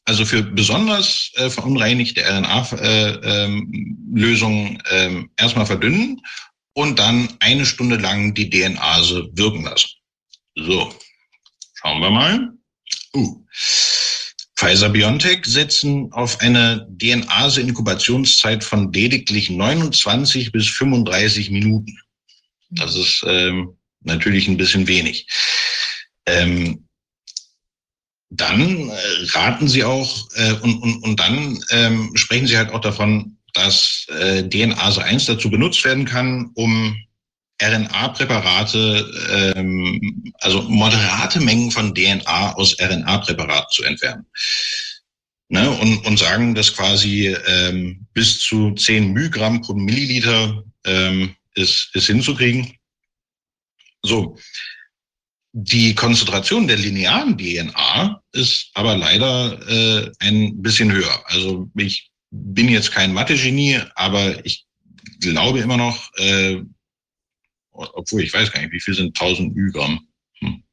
Also für besonders äh, verunreinigte RNA-Lösungen äh, ähm, erstmal verdünnen und dann eine Stunde lang die DNase wirken lassen. So, schauen wir mal. Uh. Pfizer BioNTech setzen auf eine DNase-Inkubationszeit von lediglich 29 bis 35 Minuten. Das ist ähm, natürlich ein bisschen wenig. Ähm, dann äh, raten sie auch äh, und, und, und dann ähm, sprechen sie halt auch davon, dass äh, DNase 1 dazu benutzt werden kann, um RNA-Präparate, ähm, also moderate Mengen von DNA aus RNA-Präparaten zu entfernen. Ne, und, und sagen, dass quasi ähm, bis zu 10 Mygramm pro Milliliter ähm, ist, ist hinzukriegen. So. Die Konzentration der linearen DNA ist aber leider äh, ein bisschen höher. Also ich bin jetzt kein Mathe-Genie, aber ich glaube immer noch, äh, obwohl ich weiß gar nicht, wie viel sind 1000 Ü-Gramm. Hm.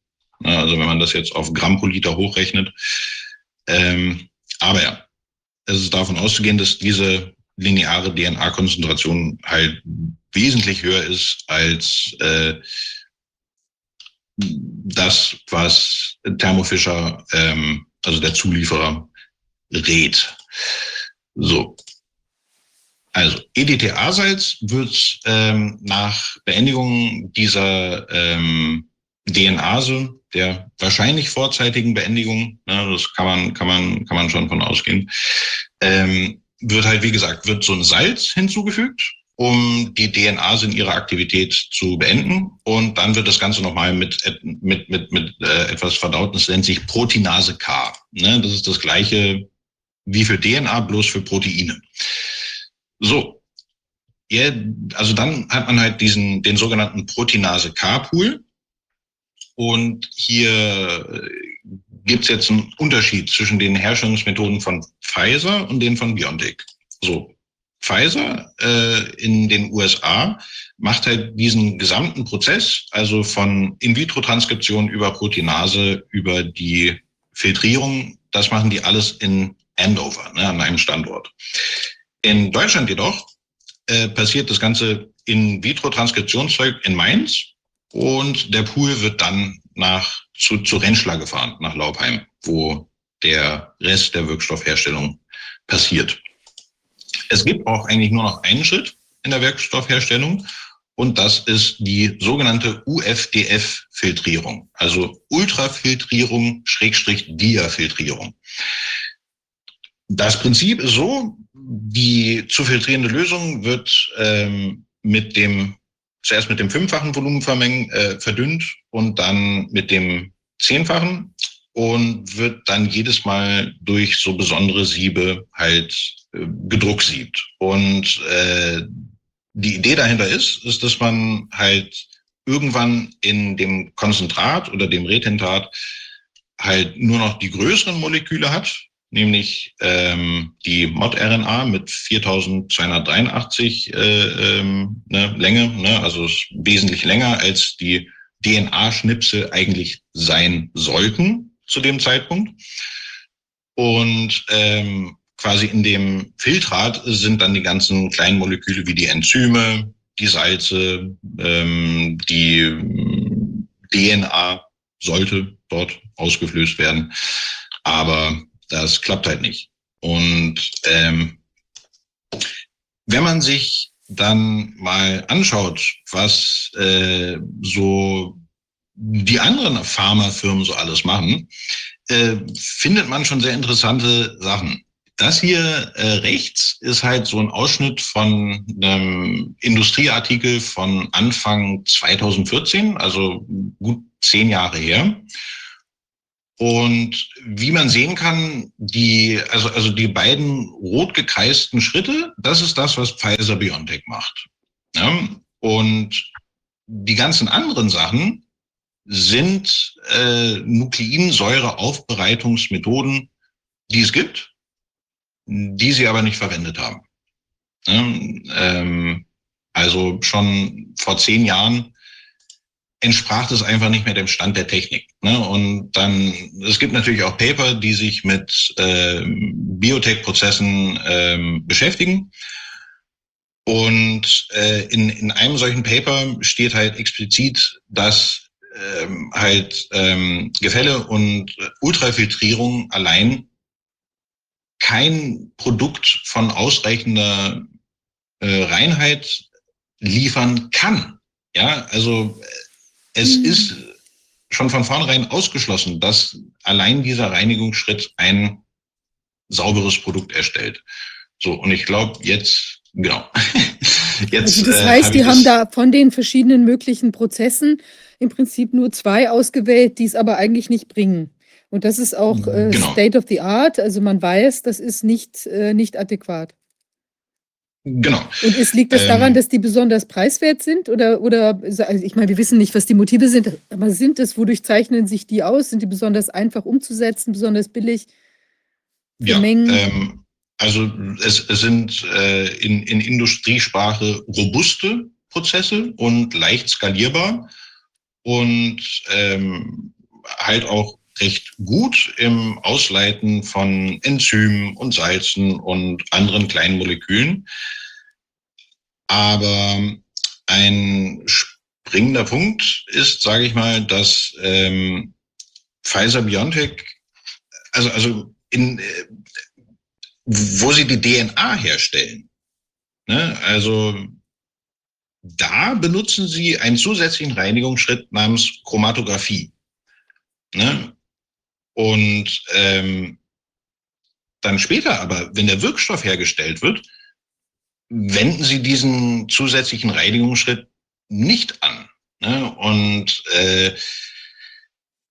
Also wenn man das jetzt auf Gramm pro Liter hochrechnet. Ähm, aber ja, es ist davon auszugehen, dass diese lineare DNA-Konzentration halt wesentlich höher ist als äh, das, was Thermo Fisher, ähm, also der Zulieferer, rät. So, also EDTA-Salz wird ähm, nach Beendigung dieser ähm, DNase, der wahrscheinlich vorzeitigen Beendigung, ne, das kann man, kann man, kann man schon von ausgehen, ähm, wird halt, wie gesagt, wird so ein Salz hinzugefügt, um die DNase in ihrer Aktivität zu beenden. Und dann wird das Ganze nochmal mit, mit, mit, mit äh, etwas verdaut, das nennt sich Proteinase K. Ne? Das ist das gleiche wie für DNA, bloß für Proteine. So. Ja, also dann hat man halt diesen, den sogenannten Proteinase-K-Pool. Und hier äh, gibt es jetzt einen Unterschied zwischen den Herstellungsmethoden von Pfizer und den von BioNTech. So, Pfizer äh, in den USA macht halt diesen gesamten Prozess, also von In-vitro-Transkription über Proteinase, über die Filtrierung, das machen die alles in Andover, ne, an einem Standort. In Deutschland jedoch äh, passiert das Ganze in Vitro-Transkriptionszeug in Mainz und der Pool wird dann nach zu, zu Rentschler gefahren, nach Laubheim, wo der Rest der Wirkstoffherstellung passiert. Es gibt auch eigentlich nur noch einen Schritt in der Wirkstoffherstellung und das ist die sogenannte UFDF-Filtrierung, also Ultrafiltrierung Schrägstrich Diafiltrierung. Das Prinzip ist so, die zu filtrierende Lösung wird ähm, mit dem zuerst mit dem fünffachen Volumen vermengen, äh, verdünnt und dann mit dem zehnfachen und wird dann jedes Mal durch so besondere Siebe halt äh, gedrucksiebt. Und äh, die Idee dahinter ist, ist, dass man halt irgendwann in dem Konzentrat oder dem Retentat halt nur noch die größeren Moleküle hat nämlich ähm, die Mod-RNA mit 4283 äh, ähm, ne, Länge, ne, also wesentlich länger als die DNA-Schnipsel eigentlich sein sollten zu dem Zeitpunkt. Und ähm, quasi in dem Filtrat sind dann die ganzen kleinen Moleküle wie die Enzyme, die Salze, ähm, die ähm, DNA sollte dort ausgeflößt werden. Aber das klappt halt nicht. Und ähm, wenn man sich dann mal anschaut, was äh, so die anderen Pharmafirmen so alles machen, äh, findet man schon sehr interessante Sachen. Das hier äh, rechts ist halt so ein Ausschnitt von einem Industrieartikel von Anfang 2014, also gut zehn Jahre her. Und wie man sehen kann, die, also, also die beiden rot gekreisten Schritte, das ist das, was Pfizer BioNTech macht. Ja? Und die ganzen anderen Sachen sind äh, Nukleinsäureaufbereitungsmethoden, die es gibt, die sie aber nicht verwendet haben. Ähm, also schon vor zehn Jahren entsprach das einfach nicht mehr dem Stand der Technik. Ne? Und dann, es gibt natürlich auch Paper, die sich mit äh, Biotech-Prozessen ähm, beschäftigen. Und äh, in, in einem solchen Paper steht halt explizit, dass ähm, halt ähm, Gefälle und Ultrafiltrierung allein kein Produkt von ausreichender äh, Reinheit liefern kann. Ja, also es mhm. ist schon von vornherein ausgeschlossen, dass allein dieser Reinigungsschritt ein sauberes Produkt erstellt. So, und ich glaube, jetzt, genau. [laughs] jetzt, also das äh, heißt, äh, hab die haben da von den verschiedenen möglichen Prozessen im Prinzip nur zwei ausgewählt, die es aber eigentlich nicht bringen. Und das ist auch äh, genau. State of the Art. Also man weiß, das ist nicht, äh, nicht adäquat. Genau. Und ist, liegt das daran, ähm, dass die besonders preiswert sind? Oder, oder also ich meine, wir wissen nicht, was die Motive sind, aber sind es, wodurch zeichnen sich die aus? Sind die besonders einfach umzusetzen, besonders billig? Ja, ähm, also es, es sind äh, in, in Industriesprache robuste Prozesse und leicht skalierbar und ähm, halt auch recht gut im Ausleiten von Enzymen und Salzen und anderen kleinen Molekülen. Aber ein springender Punkt ist, sage ich mal, dass ähm, Pfizer BioNTech, also, also in, äh, wo sie die DNA herstellen, ne, also da benutzen sie einen zusätzlichen Reinigungsschritt namens Chromatographie. Ne? Und ähm, dann später aber, wenn der Wirkstoff hergestellt wird, wenden Sie diesen zusätzlichen Reinigungsschritt nicht an. Ne? Und äh,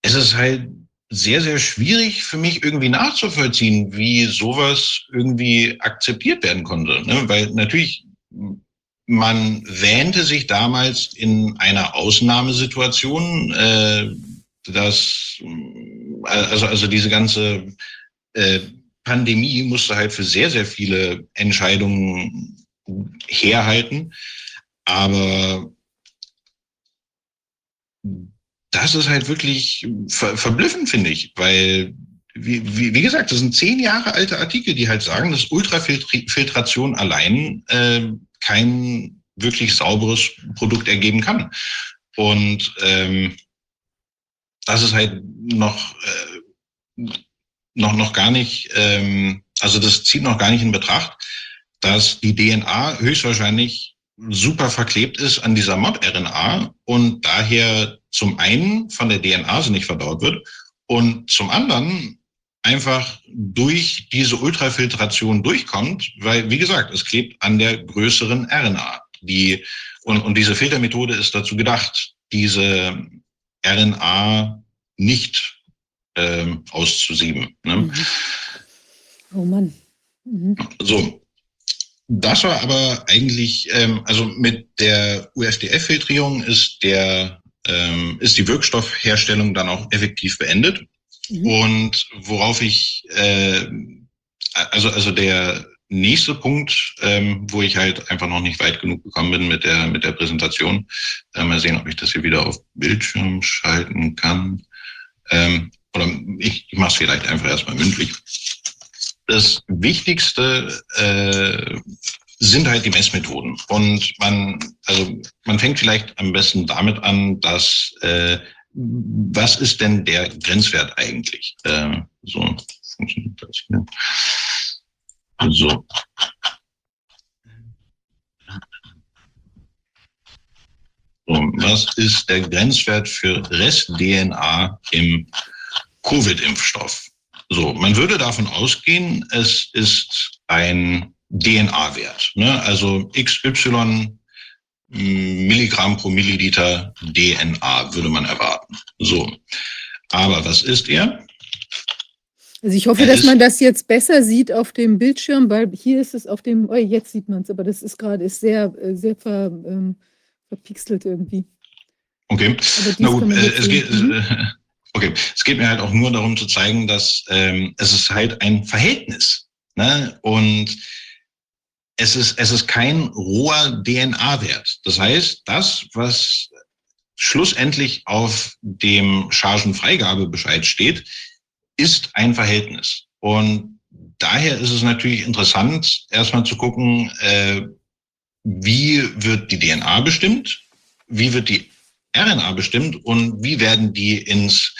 es ist halt sehr, sehr schwierig für mich irgendwie nachzuvollziehen, wie sowas irgendwie akzeptiert werden konnte. Ne? Weil natürlich, man wähnte sich damals in einer Ausnahmesituation, äh, dass also, also diese ganze äh, Pandemie musste halt für sehr, sehr viele Entscheidungen herhalten. Aber das ist halt wirklich ver verblüffend, finde ich, weil, wie, wie, wie, gesagt, das sind zehn Jahre alte Artikel, die halt sagen, dass Ultrafiltration allein äh, kein wirklich sauberes Produkt ergeben kann. Und ähm, das ist halt noch, äh, noch, noch gar nicht, ähm, also das zieht noch gar nicht in Betracht, dass die DNA höchstwahrscheinlich super verklebt ist an dieser Mod-RNA und daher zum einen von der DNA so nicht verdaut wird und zum anderen einfach durch diese Ultrafiltration durchkommt, weil, wie gesagt, es klebt an der größeren RNA. Die, und, und diese Filtermethode ist dazu gedacht, diese RNA nicht ähm, auszusieben. Ne? Mhm. Oh Mann. Mhm. So. Das war aber eigentlich, ähm, also mit der UFDF-Filtrierung ist der ähm, ist die Wirkstoffherstellung dann auch effektiv beendet. Mhm. Und worauf ich, äh, also also der nächste Punkt, ähm, wo ich halt einfach noch nicht weit genug gekommen bin mit der, mit der Präsentation. Äh, mal sehen, ob ich das hier wieder auf Bildschirm schalten kann. Ähm, oder ich, ich mache es vielleicht einfach erstmal mündlich. Das Wichtigste äh, sind halt die Messmethoden. Und man, also man fängt vielleicht am besten damit an, dass äh, was ist denn der Grenzwert eigentlich? Äh, so funktioniert das hier. So. So, was ist der Grenzwert für Rest-DNA im Covid-Impfstoff? So, man würde davon ausgehen, es ist ein DNA-Wert, ne? also XY Milligramm pro Milliliter DNA würde man erwarten. So, aber was ist er? Also ich hoffe, dass man das jetzt besser sieht auf dem Bildschirm, weil hier ist es auf dem, oh, jetzt sieht man es, aber das ist gerade ist sehr, äh, sehr ver, ähm, verpixelt irgendwie. Okay. Na gut, äh, es geht, sehen. Mhm. äh, okay, es geht mir halt auch nur darum zu zeigen, dass ähm, es ist halt ein Verhältnis, ne? Und es ist es ist kein roher DNA-Wert. Das heißt, das, was schlussendlich auf dem Chargenfreigabebescheid steht, ist ein Verhältnis. Und daher ist es natürlich interessant, erstmal zu gucken, äh, wie wird die DNA bestimmt, wie wird die RNA bestimmt und wie werden die ins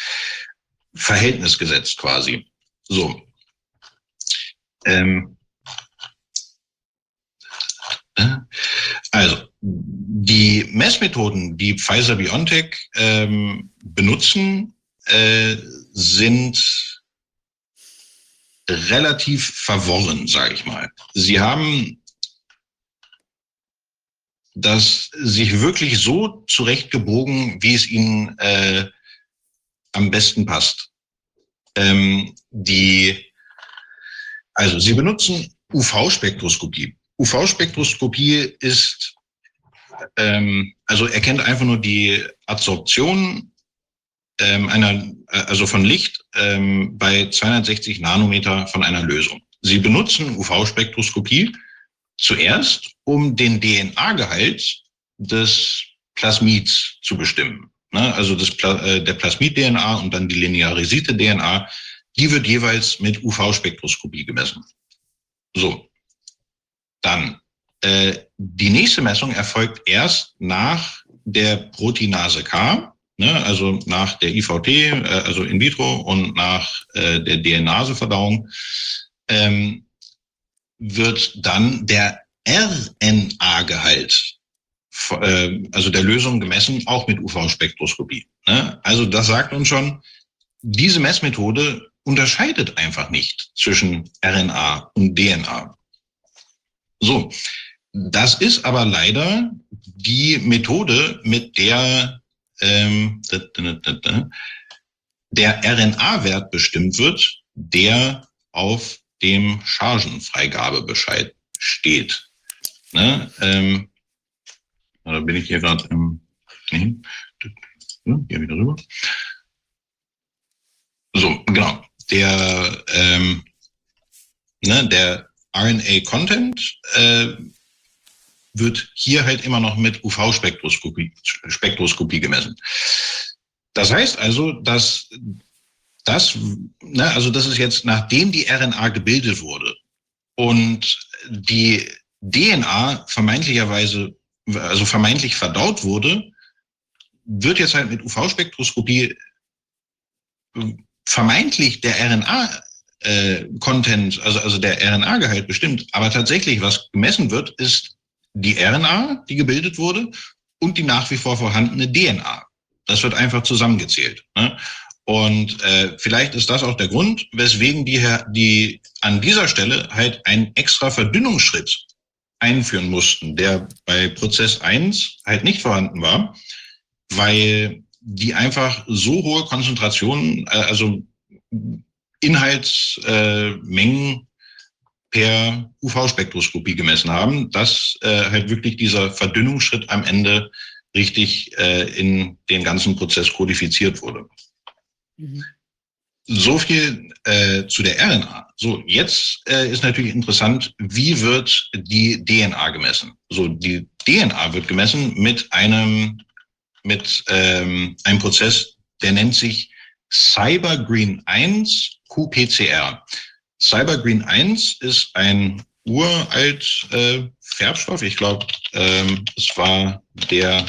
Verhältnis gesetzt quasi. So. Ähm, äh, also, die Messmethoden, die Pfizer BioNTech ähm, benutzen, äh, sind relativ verworren, sage ich mal. Sie haben das sich wirklich so zurechtgebogen, wie es ihnen äh, am besten passt. Ähm, die, also sie benutzen UV-Spektroskopie. UV-Spektroskopie ist, ähm, also erkennt einfach nur die Adsorption ähm, einer, äh, also von Licht ähm, bei 260 Nanometer von einer Lösung. Sie benutzen UV-Spektroskopie zuerst, um den DNA-Gehalt des Plasmids zu bestimmen. Ne? Also das, äh, der Plasmid-DNA und dann die linearisierte DNA, die wird jeweils mit UV-Spektroskopie gemessen. So, dann äh, die nächste Messung erfolgt erst nach der Proteinase K, ne? also nach der IVT, äh, also in vitro und nach äh, der DNA-Verdauung. Ähm, wird dann der RNA-Gehalt, äh, also der Lösung gemessen, auch mit UV-Spektroskopie. Ne? Also das sagt uns schon, diese Messmethode unterscheidet einfach nicht zwischen RNA und DNA. So, das ist aber leider die Methode, mit der ähm, der RNA-Wert bestimmt wird, der auf dem Chargenfreigabebescheid steht. Ne? Ähm, da bin ich hier gerade im. Nee, hier wieder rüber. So, genau. Der, ähm, ne, der RNA-Content äh, wird hier halt immer noch mit UV-Spektroskopie Spektroskopie gemessen. Das heißt also, dass das, ne, also das ist jetzt, nachdem die RNA gebildet wurde und die DNA vermeintlicherweise, also vermeintlich verdaut wurde, wird jetzt halt mit UV-Spektroskopie vermeintlich der RNA-Content, also, also der RNA-Gehalt bestimmt. Aber tatsächlich, was gemessen wird, ist die RNA, die gebildet wurde, und die nach wie vor vorhandene DNA. Das wird einfach zusammengezählt. Ne? Und äh, vielleicht ist das auch der Grund, weswegen die, die an dieser Stelle halt einen extra Verdünnungsschritt einführen mussten, der bei Prozess 1 halt nicht vorhanden war, weil die einfach so hohe Konzentrationen, äh, also Inhaltsmengen äh, per UV-Spektroskopie gemessen haben, dass äh, halt wirklich dieser Verdünnungsschritt am Ende richtig äh, in den ganzen Prozess kodifiziert wurde. Mhm. So viel äh, zu der RNA. So, jetzt äh, ist natürlich interessant, wie wird die DNA gemessen? So, die DNA wird gemessen mit einem, mit ähm, einem Prozess, der nennt sich Cybergreen 1 QPCR. Cybergreen 1 ist ein uralt äh, Färbstoff. Ich glaube, ähm, es war der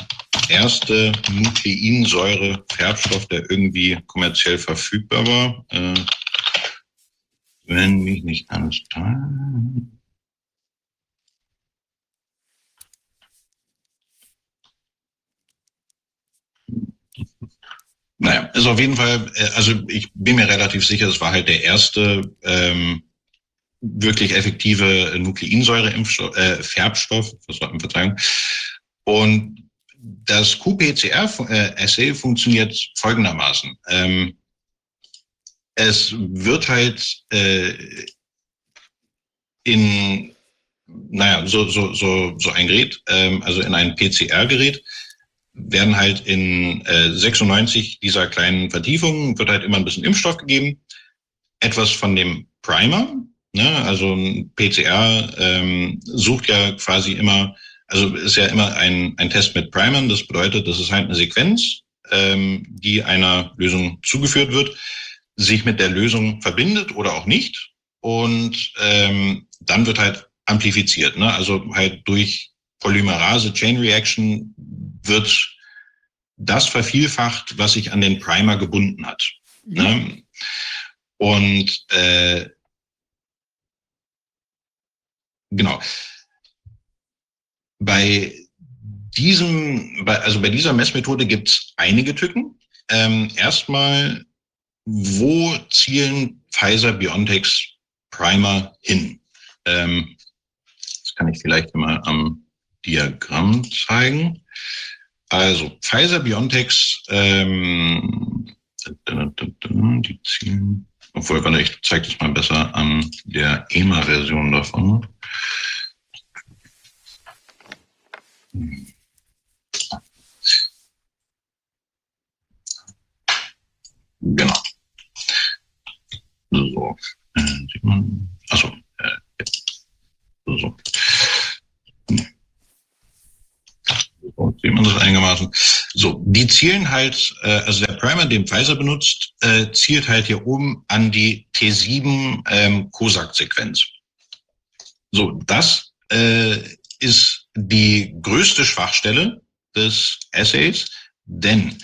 erste Nukleinsäure-Färbstoff, der irgendwie kommerziell verfügbar war. Äh, wenn mich nicht alles täuscht. Naja, ist auf jeden Fall, äh, also ich bin mir relativ sicher, es war halt der erste ähm, wirklich effektive Nukleinsäure-Färbstoff, äh, Verzeihung. Und das QPCR-Assay funktioniert folgendermaßen. Ähm, es wird halt äh, in, naja, so, so, so, so ein Gerät, ähm, also in ein PCR-Gerät, werden halt in äh, 96 dieser kleinen Vertiefungen, wird halt immer ein bisschen Impfstoff gegeben, etwas von dem Primer, ne? also ein PCR ähm, sucht ja quasi immer, also ist ja immer ein, ein Test mit Primern, das bedeutet, das ist halt eine Sequenz, ähm, die einer Lösung zugeführt wird, sich mit der Lösung verbindet oder auch nicht und ähm, dann wird halt amplifiziert, ne? also halt durch Polymerase Chain Reaction wird das vervielfacht, was sich an den Primer gebunden hat. Mhm. Ne? Und äh, genau. Bei diesem, bei, also bei dieser Messmethode gibt es einige Tücken. Ähm, erstmal, wo zielen Pfizer BioNTechs Primer hin? Ähm, das kann ich vielleicht mal am Diagramm zeigen. Also Pfizer BioNTechs, ähm, die zielen, obwohl, warte, ich zeige das mal besser an der EMA-Version davon. Genau. So, äh, sieht man, achso, äh, so. So, sieht man das einigermaßen? So, die zielen halt, äh, also der Primer, den Pfizer benutzt, äh, zielt halt hier oben an die T7 ähm, COSAC-Sequenz. So, das äh, ist die größte Schwachstelle des Essays, denn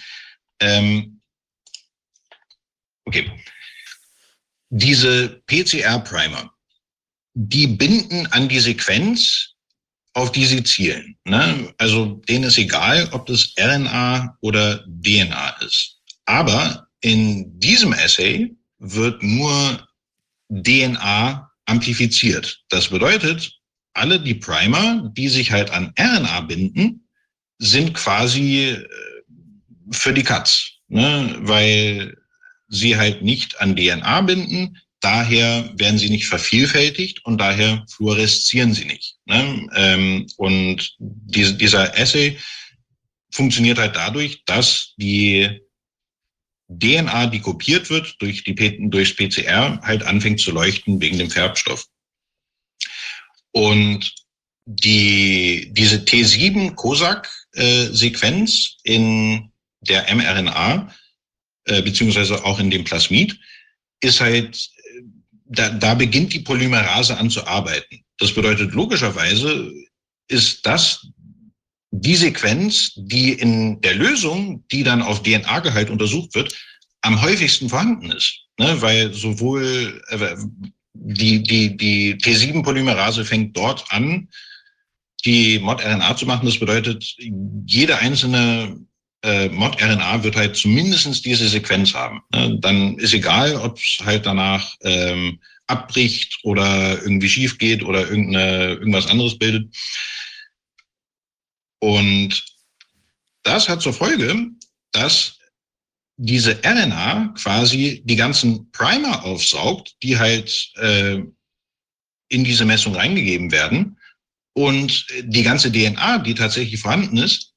ähm, okay, diese PCR-Primer, die binden an die Sequenz, auf die sie zielen. Ne? Also denen ist egal, ob das RNA oder DNA ist. Aber in diesem Essay wird nur DNA amplifiziert. Das bedeutet, alle die Primer, die sich halt an RNA binden, sind quasi äh, für die Katz, ne? weil sie halt nicht an DNA binden, daher werden sie nicht vervielfältigt und daher fluoreszieren sie nicht. Ne? Ähm, und diese, dieser Assay funktioniert halt dadurch, dass die DNA, die kopiert wird durch die durchs PCR, halt anfängt zu leuchten wegen dem Färbstoff. Und die, diese T7-COSAC-Sequenz äh, in der mRNA, äh, beziehungsweise auch in dem Plasmid, ist halt, da, da beginnt die Polymerase an zu arbeiten. Das bedeutet, logischerweise ist das die Sequenz, die in der Lösung, die dann auf DNA-Gehalt untersucht wird, am häufigsten vorhanden ist. Ne? Weil sowohl äh, die, die, die T7-Polymerase fängt dort an, die Mod-RNA zu machen. Das bedeutet, jede einzelne äh, Mod-RNA wird halt zumindestens diese Sequenz haben. Ne? Dann ist egal, ob es halt danach ähm, abbricht oder irgendwie schief geht oder irgendeine, irgendwas anderes bildet. Und das hat zur Folge, dass diese RNA quasi die ganzen Primer aufsaugt, die halt äh, in diese Messung reingegeben werden und die ganze DNA, die tatsächlich vorhanden ist,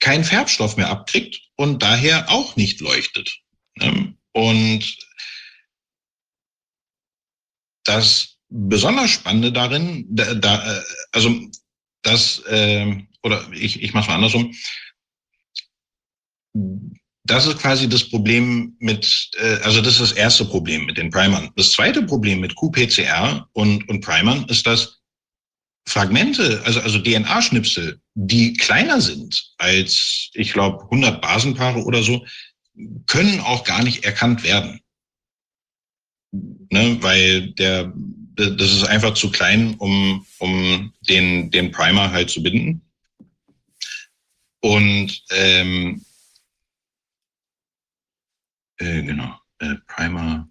keinen Färbstoff mehr abkriegt und daher auch nicht leuchtet. Ne? Und das besonders Spannende darin, da, da, äh, also das, äh, oder ich, ich mache es mal andersrum, das ist quasi das Problem mit, äh, also das ist das erste Problem mit den Primern. Das zweite Problem mit qPCR und, und Primern ist, dass Fragmente, also, also DNA-Schnipsel, die kleiner sind als, ich glaube, 100 Basenpaare oder so, können auch gar nicht erkannt werden. Ne, weil der, das ist einfach zu klein, um, um den, den Primer halt zu binden. Und ähm, äh, genau, äh, Primer.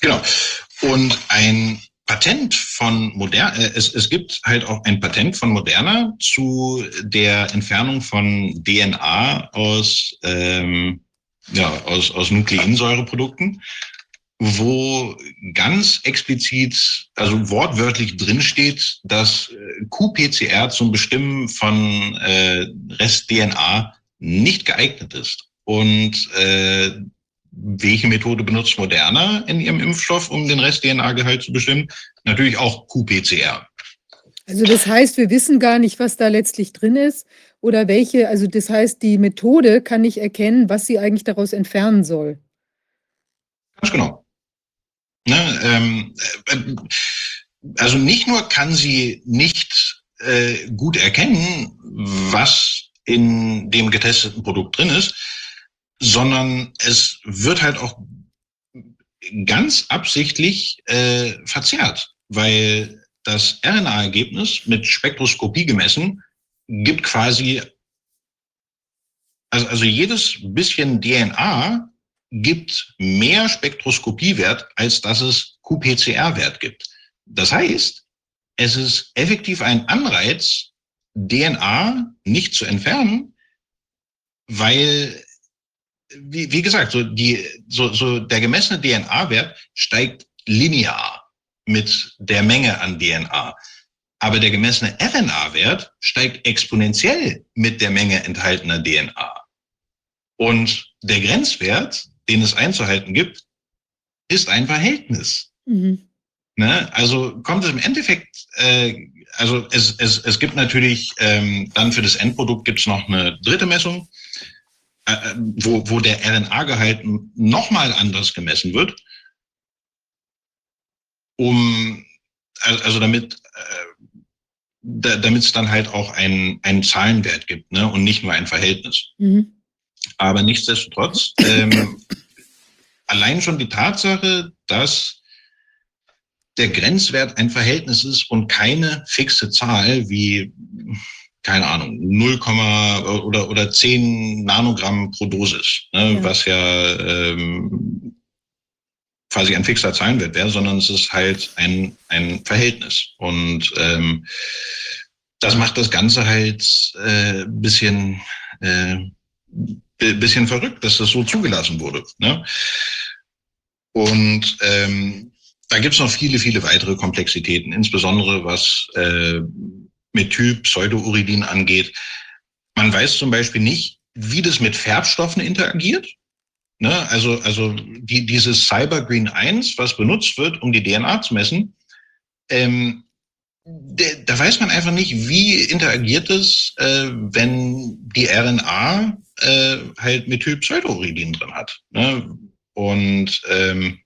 Genau. Und ein Patent von Moderna, äh, es, es gibt halt auch ein Patent von Moderna zu der Entfernung von DNA aus ähm, ja, aus, aus Nukleinsäureprodukten, wo ganz explizit, also wortwörtlich drinsteht, dass äh, qPCR zum Bestimmen von äh, Rest-DNA nicht geeignet ist. Und äh, welche Methode benutzt Moderna in ihrem Impfstoff, um den Rest-DNA-Gehalt zu bestimmen? Natürlich auch qPCR. Also das heißt, wir wissen gar nicht, was da letztlich drin ist oder welche, also das heißt, die Methode kann nicht erkennen, was sie eigentlich daraus entfernen soll. Ganz genau. Ne, ähm, äh, also nicht nur kann sie nicht äh, gut erkennen, was in dem getesteten Produkt drin ist, sondern es wird halt auch ganz absichtlich äh, verzerrt, weil das RNA-Ergebnis mit Spektroskopie gemessen gibt quasi, also, also jedes bisschen DNA gibt mehr Spektroskopiewert, als dass es qPCR-Wert gibt. Das heißt, es ist effektiv ein Anreiz, DNA nicht zu entfernen, weil, wie, wie gesagt, so, die, so, so der gemessene DNA-Wert steigt linear mit der Menge an DNA. Aber der gemessene RNA-Wert steigt exponentiell mit der Menge enthaltener DNA. Und der Grenzwert, den es einzuhalten gibt, ist ein Verhältnis. Mhm. Ne? Also kommt es im Endeffekt, äh, also es, es, es gibt natürlich ähm, dann für das Endprodukt gibt es noch eine dritte Messung, äh, äh wo, wo der RNA-Gehalt nochmal anders gemessen wird, um also damit äh, da, damit es dann halt auch einen, einen Zahlenwert gibt ne? und nicht nur ein Verhältnis. Mhm. Aber nichtsdestotrotz, ähm, allein schon die Tatsache, dass der Grenzwert ein Verhältnis ist und keine fixe Zahl wie, keine Ahnung, 0, oder, oder 10 Nanogramm pro Dosis, ne, ja. was ja ähm, quasi ein fixer Zahlenwert wäre, sondern es ist halt ein, ein Verhältnis. Und ähm, das macht das Ganze halt äh, bisschen, äh, bisschen verrückt, dass das so zugelassen wurde. Ne? Und ähm, da gibt es noch viele, viele weitere Komplexitäten, insbesondere was äh, Methyl, Pseudouridin angeht. Man weiß zum Beispiel nicht, wie das mit Färbstoffen interagiert. Ne? Also, also die, dieses Cybergreen 1, was benutzt wird, um die DNA zu messen, ähm, de, da weiß man einfach nicht, wie interagiert es, äh, wenn die RNA äh, halt Methylpseudouridin drin hat. Ne? Und ähm,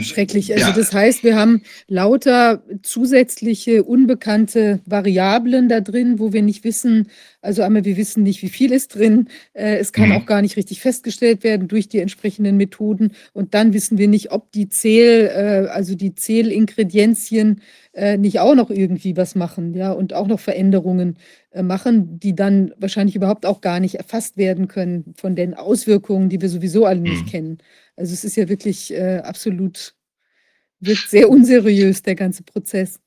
Schrecklich. Also ja. das heißt, wir haben lauter zusätzliche unbekannte Variablen da drin, wo wir nicht wissen, also einmal wir wissen nicht, wie viel ist drin. Äh, es kann mhm. auch gar nicht richtig festgestellt werden durch die entsprechenden Methoden. Und dann wissen wir nicht, ob die Zähl, äh, also die Zählingredienzien äh, nicht auch noch irgendwie was machen, ja, und auch noch Veränderungen machen, die dann wahrscheinlich überhaupt auch gar nicht erfasst werden können von den Auswirkungen, die wir sowieso alle nicht mhm. kennen. Also es ist ja wirklich äh, absolut, wirkt sehr unseriös, der ganze Prozess.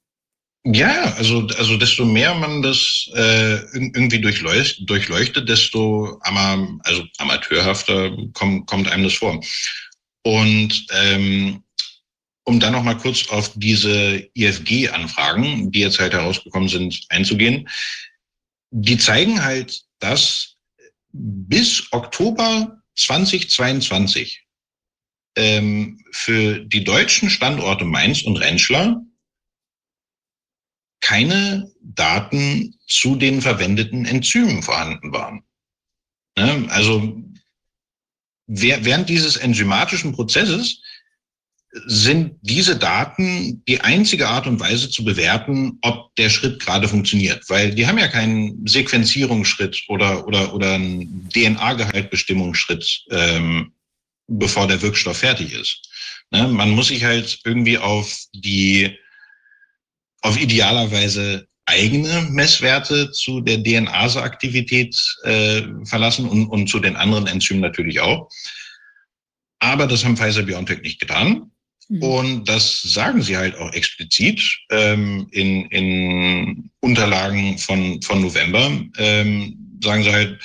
Ja, also, also desto mehr man das äh, irgendwie durchleuchtet, durchleuchtet desto ama also amateurhafter kommt, kommt einem das vor. Und ähm, um dann noch mal kurz auf diese IFG-Anfragen, die jetzt halt herausgekommen sind, einzugehen. Die zeigen halt, dass bis Oktober 2022 ähm, für die deutschen Standorte Mainz und Rentschler keine Daten zu den verwendeten Enzymen vorhanden waren. Ne? Also während dieses enzymatischen Prozesses sind diese Daten die einzige Art und Weise zu bewerten, ob der Schritt gerade funktioniert. Weil die haben ja keinen Sequenzierungsschritt oder, oder, oder einen DNA-Gehaltbestimmungsschritt ähm, bevor der Wirkstoff fertig ist. Ne? Man muss sich halt irgendwie auf die, auf idealerweise eigene Messwerte zu der DNA-Aktivität äh, verlassen und, und zu den anderen Enzymen natürlich auch. Aber das haben Pfizer BioNTech nicht getan. Mhm. Und das sagen sie halt auch explizit ähm, in, in Unterlagen von, von November, ähm, sagen sie halt,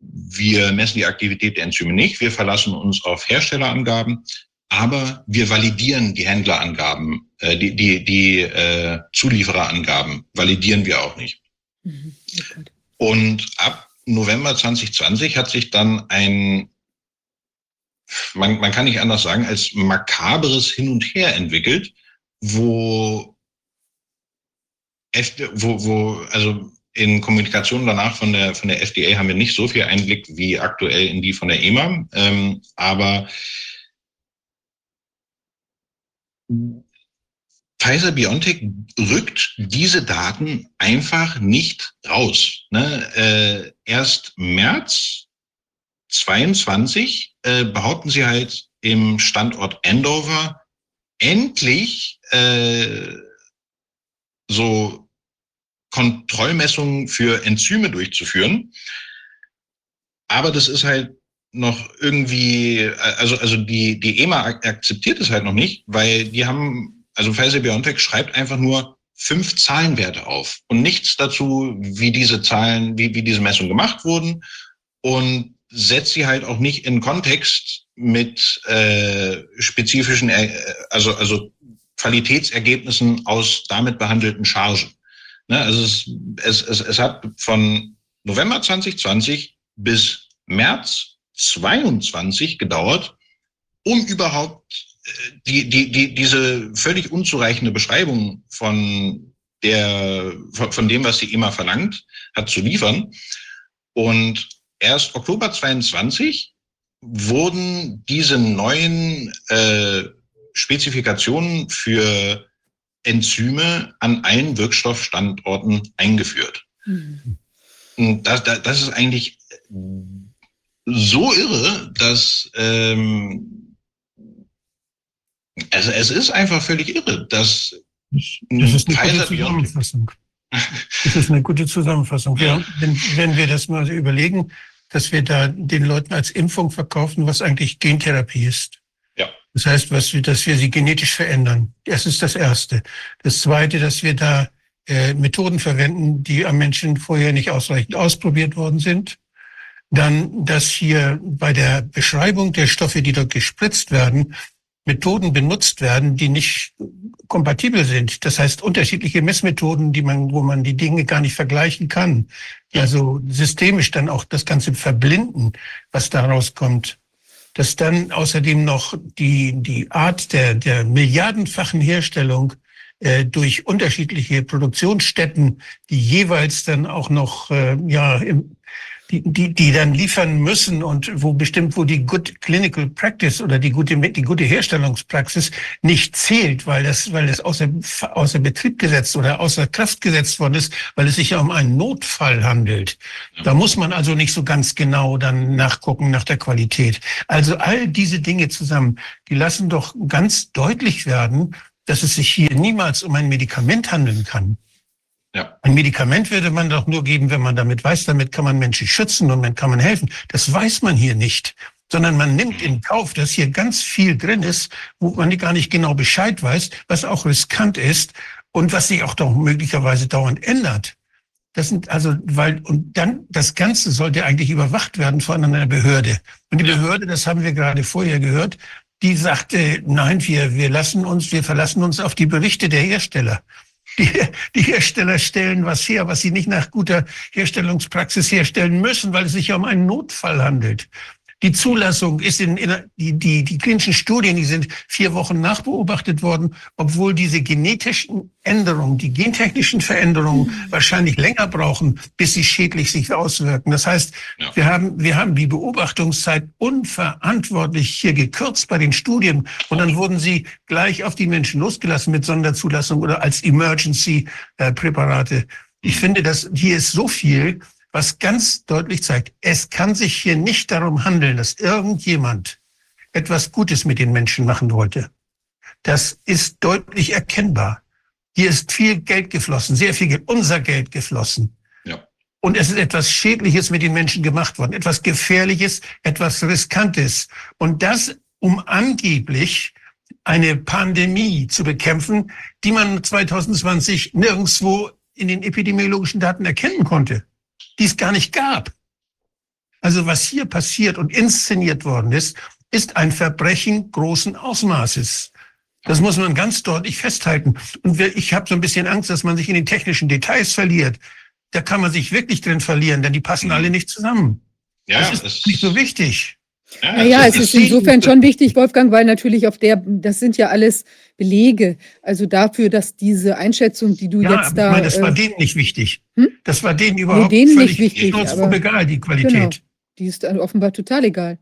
wir messen die Aktivität der Enzyme nicht, wir verlassen uns auf Herstellerangaben, aber wir validieren die Händlerangaben, äh, die, die, die äh, Zuliefererangaben validieren wir auch nicht. Mhm. Und ab November 2020 hat sich dann ein, man, man kann nicht anders sagen, als makaberes Hin und Her entwickelt, wo, wo, wo also in Kommunikation danach von der, von der FDA haben wir nicht so viel Einblick wie aktuell in die von der EMA. Ähm, aber Pfizer BioNTech rückt diese Daten einfach nicht raus. Ne? Äh, erst März 22 äh, behaupten sie halt im Standort Andover endlich äh, so Kontrollmessungen für Enzyme durchzuführen. Aber das ist halt noch irgendwie, also, also die, die EMA akzeptiert es halt noch nicht, weil die haben, also Pfizer BioNTech schreibt einfach nur fünf Zahlenwerte auf und nichts dazu, wie diese Zahlen, wie, wie diese Messungen gemacht wurden und setzt sie halt auch nicht in Kontext mit äh, spezifischen, äh, also, also Qualitätsergebnissen aus damit behandelten Chargen. Ne, also es, es, es, es hat von November 2020 bis März 22 gedauert, um überhaupt äh, die, die, die, diese völlig unzureichende Beschreibung von der, von, dem, was sie immer verlangt, hat zu liefern. Und erst Oktober 22 wurden diese neuen äh, Spezifikationen für Enzyme an allen Wirkstoffstandorten eingeführt. Mhm. Das, das, das ist eigentlich so irre, dass ähm, also es ist einfach völlig irre, dass das ist eine gute Zusammenfassung. [laughs] Das ist eine gute Zusammenfassung. Ja, wenn, wenn wir das mal überlegen, dass wir da den Leuten als Impfung verkaufen, was eigentlich Gentherapie ist. Das heißt, was wir, dass wir sie genetisch verändern. Das ist das Erste. Das Zweite, dass wir da äh, Methoden verwenden, die am Menschen vorher nicht ausreichend ausprobiert worden sind. Dann, dass hier bei der Beschreibung der Stoffe, die dort gespritzt werden, Methoden benutzt werden, die nicht kompatibel sind. Das heißt, unterschiedliche Messmethoden, die man, wo man die Dinge gar nicht vergleichen kann. Also systemisch dann auch das Ganze verblinden, was daraus kommt dass dann außerdem noch die, die Art der, der milliardenfachen Herstellung äh, durch unterschiedliche Produktionsstätten, die jeweils dann auch noch äh, ja im, die, die, die dann liefern müssen und wo bestimmt, wo die Good Clinical Practice oder die gute, die gute Herstellungspraxis nicht zählt, weil das, weil das außer, außer Betrieb gesetzt oder außer Kraft gesetzt worden ist, weil es sich ja um einen Notfall handelt. Da muss man also nicht so ganz genau dann nachgucken nach der Qualität. Also all diese Dinge zusammen, die lassen doch ganz deutlich werden, dass es sich hier niemals um ein Medikament handeln kann. Ja. Ein Medikament würde man doch nur geben, wenn man damit weiß, damit kann man Menschen schützen und man kann man helfen. Das weiß man hier nicht, sondern man nimmt in Kauf, dass hier ganz viel drin ist, wo man gar nicht genau Bescheid weiß, was auch riskant ist und was sich auch doch möglicherweise dauernd ändert. Das sind also, weil, und dann, das Ganze sollte eigentlich überwacht werden von einer Behörde. Und die Behörde, das haben wir gerade vorher gehört, die sagte, nein, wir, wir lassen uns, wir verlassen uns auf die Berichte der Hersteller. Die, die Hersteller stellen was her, was sie nicht nach guter Herstellungspraxis herstellen müssen, weil es sich ja um einen Notfall handelt. Die Zulassung ist in, in die, die, die klinischen Studien, die sind vier Wochen nachbeobachtet worden, obwohl diese genetischen Änderungen, die gentechnischen Veränderungen mhm. wahrscheinlich länger brauchen, bis sie schädlich sich auswirken. Das heißt, ja. wir haben, wir haben die Beobachtungszeit unverantwortlich hier gekürzt bei den Studien und dann wurden sie gleich auf die Menschen losgelassen mit Sonderzulassung oder als Emergency-Präparate. Ich finde, dass hier ist so viel, was ganz deutlich zeigt, es kann sich hier nicht darum handeln, dass irgendjemand etwas Gutes mit den Menschen machen wollte. Das ist deutlich erkennbar. Hier ist viel Geld geflossen, sehr viel Geld, unser Geld geflossen. Ja. Und es ist etwas Schädliches mit den Menschen gemacht worden, etwas Gefährliches, etwas Riskantes. Und das, um angeblich eine Pandemie zu bekämpfen, die man 2020 nirgendwo in den epidemiologischen Daten erkennen konnte. Die es gar nicht gab. Also was hier passiert und inszeniert worden ist, ist ein Verbrechen großen Ausmaßes. Das muss man ganz deutlich festhalten. Und ich habe so ein bisschen Angst, dass man sich in den technischen Details verliert. Da kann man sich wirklich drin verlieren, denn die passen alle nicht zusammen. Ja, das ist nicht so wichtig. Ja, naja, es ist insofern schon wichtig, Wolfgang, weil natürlich auf der, das sind ja alles Belege, also dafür, dass diese Einschätzung, die du ja, jetzt da. Meine, das war äh, denen nicht wichtig. Hm? Das war denen überhaupt nee, denen nicht wichtig, aber, egal, die Qualität. Genau, die ist offenbar total egal.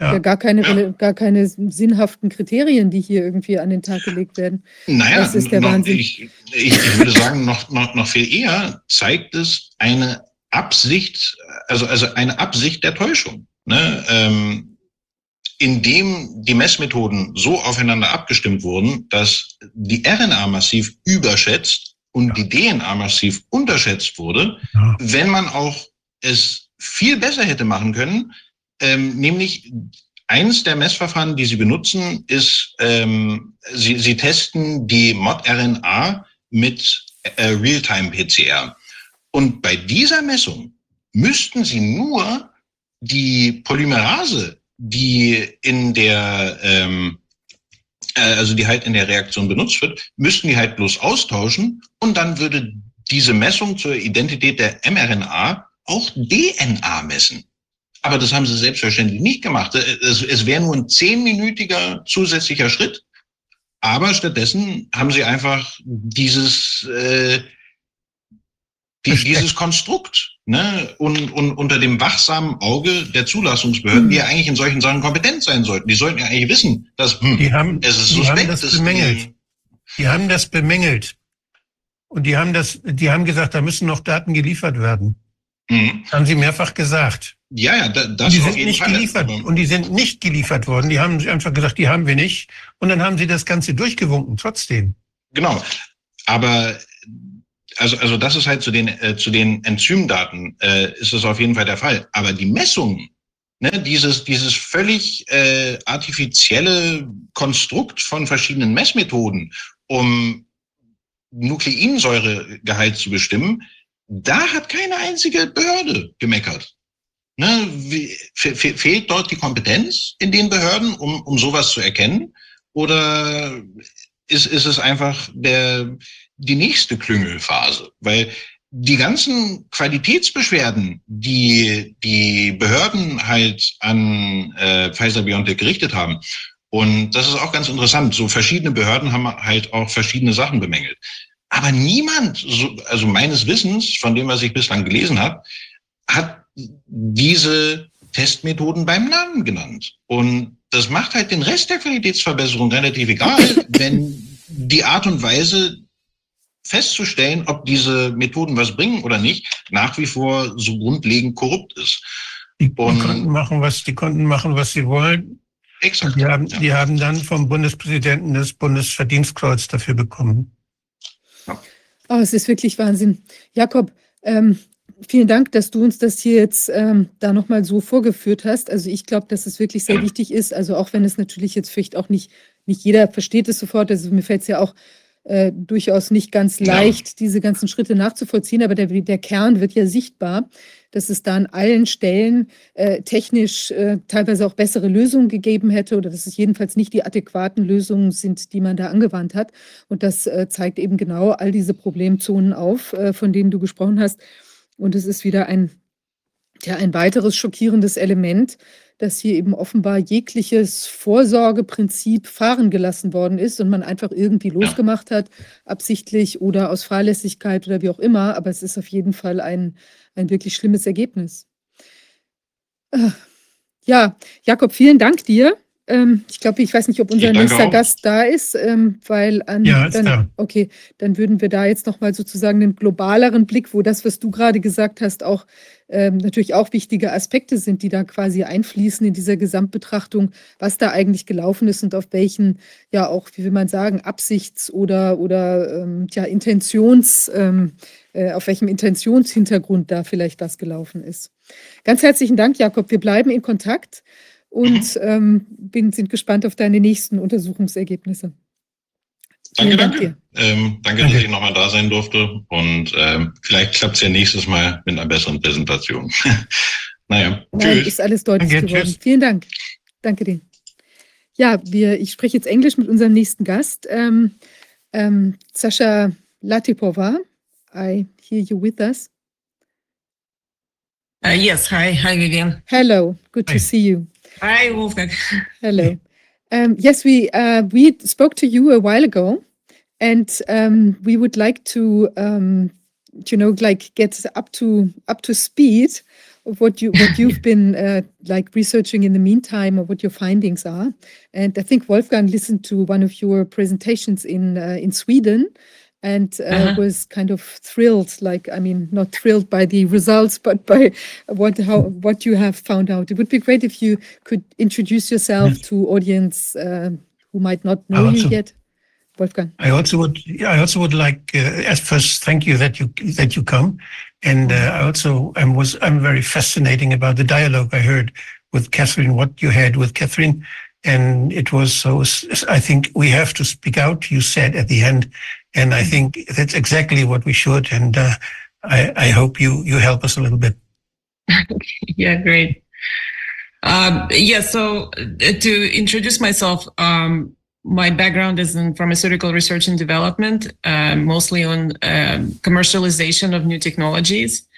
Ja. gar, keine, ja. gar keine sinnhaften Kriterien, die hier irgendwie an den Tag gelegt werden. Naja, das ist der noch, Wahnsinn. Ich, ich, ich würde sagen, noch, noch, noch viel eher zeigt es eine Absicht, also, also eine Absicht der Täuschung. Ne? Ähm, indem die Messmethoden so aufeinander abgestimmt wurden, dass die RNA massiv überschätzt und die DNA massiv unterschätzt wurde, ja. wenn man auch es viel besser hätte machen können, ähm, nämlich eins der Messverfahren, die Sie benutzen, ist, ähm, Sie, Sie testen die Mod-RNA mit äh, Realtime-PCR. Und bei dieser Messung müssten Sie nur die Polymerase, die in der, ähm, äh, also die halt in der Reaktion benutzt wird, müssten die halt bloß austauschen und dann würde diese Messung zur Identität der mRNA auch DNA messen. Aber das haben sie selbstverständlich nicht gemacht. Es, es wäre nur ein zehnminütiger zusätzlicher Schritt. Aber stattdessen haben sie einfach dieses, äh, die, dieses Konstrukt ne, und, und unter dem wachsamen Auge der Zulassungsbehörden, die ja eigentlich in solchen Sachen kompetent sein sollten. Die sollten ja eigentlich wissen, dass hm, die haben, es ist suspekt. Die haben das bemängelt. Die haben das bemängelt. Und die haben das, die haben gesagt, da müssen noch Daten geliefert werden. Mhm. Haben sie mehrfach gesagt. Ja, ja, das und die sind nicht Fall. geliefert und die sind nicht geliefert worden. Die haben einfach gesagt, die haben wir nicht. Und dann haben sie das Ganze durchgewunken, trotzdem. Genau. Aber also, also das ist halt zu den, äh, zu den Enzymdaten äh, ist es auf jeden Fall der Fall. Aber die Messungen, ne, dieses, dieses völlig äh, artifizielle Konstrukt von verschiedenen Messmethoden, um Nukleinsäuregehalt zu bestimmen, da hat keine einzige Behörde gemeckert. Ne, wie, fehlt dort die Kompetenz in den Behörden, um, um sowas zu erkennen? Oder ist, ist es einfach der, die nächste Klüngelphase? Weil die ganzen Qualitätsbeschwerden, die die Behörden halt an äh, Pfizer-BioNTech gerichtet haben, und das ist auch ganz interessant, so verschiedene Behörden haben halt auch verschiedene Sachen bemängelt. Aber niemand, so, also meines Wissens, von dem, was ich bislang gelesen habe, hat diese Testmethoden beim Namen genannt. Und das macht halt den Rest der Qualitätsverbesserung relativ egal, [laughs] wenn die Art und Weise festzustellen, ob diese Methoden was bringen oder nicht, nach wie vor so grundlegend korrupt ist. Die, die konnten machen, was die konnten machen, was sie wollen. Exakt. Die haben, ja. die haben dann vom Bundespräsidenten das Bundesverdienstkreuz dafür bekommen. Oh, es ist wirklich Wahnsinn. Jakob, ähm, Vielen Dank, dass du uns das hier jetzt ähm, da nochmal so vorgeführt hast. Also ich glaube, dass es wirklich sehr wichtig ist. Also auch wenn es natürlich jetzt vielleicht auch nicht, nicht jeder versteht es sofort. Also mir fällt es ja auch äh, durchaus nicht ganz leicht, ja. diese ganzen Schritte nachzuvollziehen, aber der, der Kern wird ja sichtbar, dass es da an allen Stellen äh, technisch äh, teilweise auch bessere Lösungen gegeben hätte oder dass es jedenfalls nicht die adäquaten Lösungen sind, die man da angewandt hat. Und das äh, zeigt eben genau all diese Problemzonen auf, äh, von denen du gesprochen hast. Und es ist wieder ein, ja, ein weiteres schockierendes Element, dass hier eben offenbar jegliches Vorsorgeprinzip fahren gelassen worden ist und man einfach irgendwie losgemacht hat, absichtlich oder aus Fahrlässigkeit oder wie auch immer. Aber es ist auf jeden Fall ein, ein wirklich schlimmes Ergebnis. Äh, ja, Jakob, vielen Dank dir. Ähm, ich glaube, ich weiß nicht, ob unser nächster auch. Gast da ist, ähm, weil an, ja, ist dann, da. okay, dann würden wir da jetzt nochmal sozusagen einen globaleren Blick, wo das, was du gerade gesagt hast, auch ähm, natürlich auch wichtige Aspekte sind, die da quasi einfließen in dieser Gesamtbetrachtung, was da eigentlich gelaufen ist und auf welchen, ja auch, wie will man sagen, Absichts- oder, oder ähm, ja, Intentions, ähm, äh, auf welchem Intentionshintergrund da vielleicht was gelaufen ist. Ganz herzlichen Dank, Jakob. Wir bleiben in Kontakt und ähm, bin, sind gespannt auf deine nächsten Untersuchungsergebnisse. Danke Vielen Dank danke. dir. Ähm, danke, Danke. dass ich nochmal da sein durfte. Und ähm, vielleicht klappt es ja nächstes Mal mit einer besseren Präsentation. [laughs] naja, Nein, tschüss. ist alles deutlich Danke, geworden. tschüss. Vielen Dank. Danke dir. Ja, wir, ich spreche jetzt Englisch mit unserem nächsten Gast. Ähm, ähm, Sascha Latipova, I hear you with us. Uh, yes, hi, hi Vivian. Hello, good to Hi. see you. Hi Wolfgang. Hello. Um, yes, we uh, we spoke to you a while ago, and um, we would like to, um, you know, like get up to up to speed of what you what you've [laughs] been uh, like researching in the meantime, or what your findings are. And I think Wolfgang listened to one of your presentations in uh, in Sweden, and uh, Uh-huh. was kind of thrilled. Like, I mean, not thrilled by the results, but by what how what you have found out. It would be great if you could introduce yourself to audience uh, who might not know you yet. Wolfgang. I also would, I also would like, uh, at first, thank you that you that you come, and uh, I also I was I'm very fascinating about the dialogue I heard with Catherine, what you had with Catherine, and it was so. I think we have to speak out. You said at the end, and I think that's exactly what we should. And uh, I I hope you you help us a little bit. [laughs] Yeah, great. Um, yeah, so uh, to introduce myself, um, my background is in pharmaceutical research and development, uh, mostly on um, commercialization of new technologies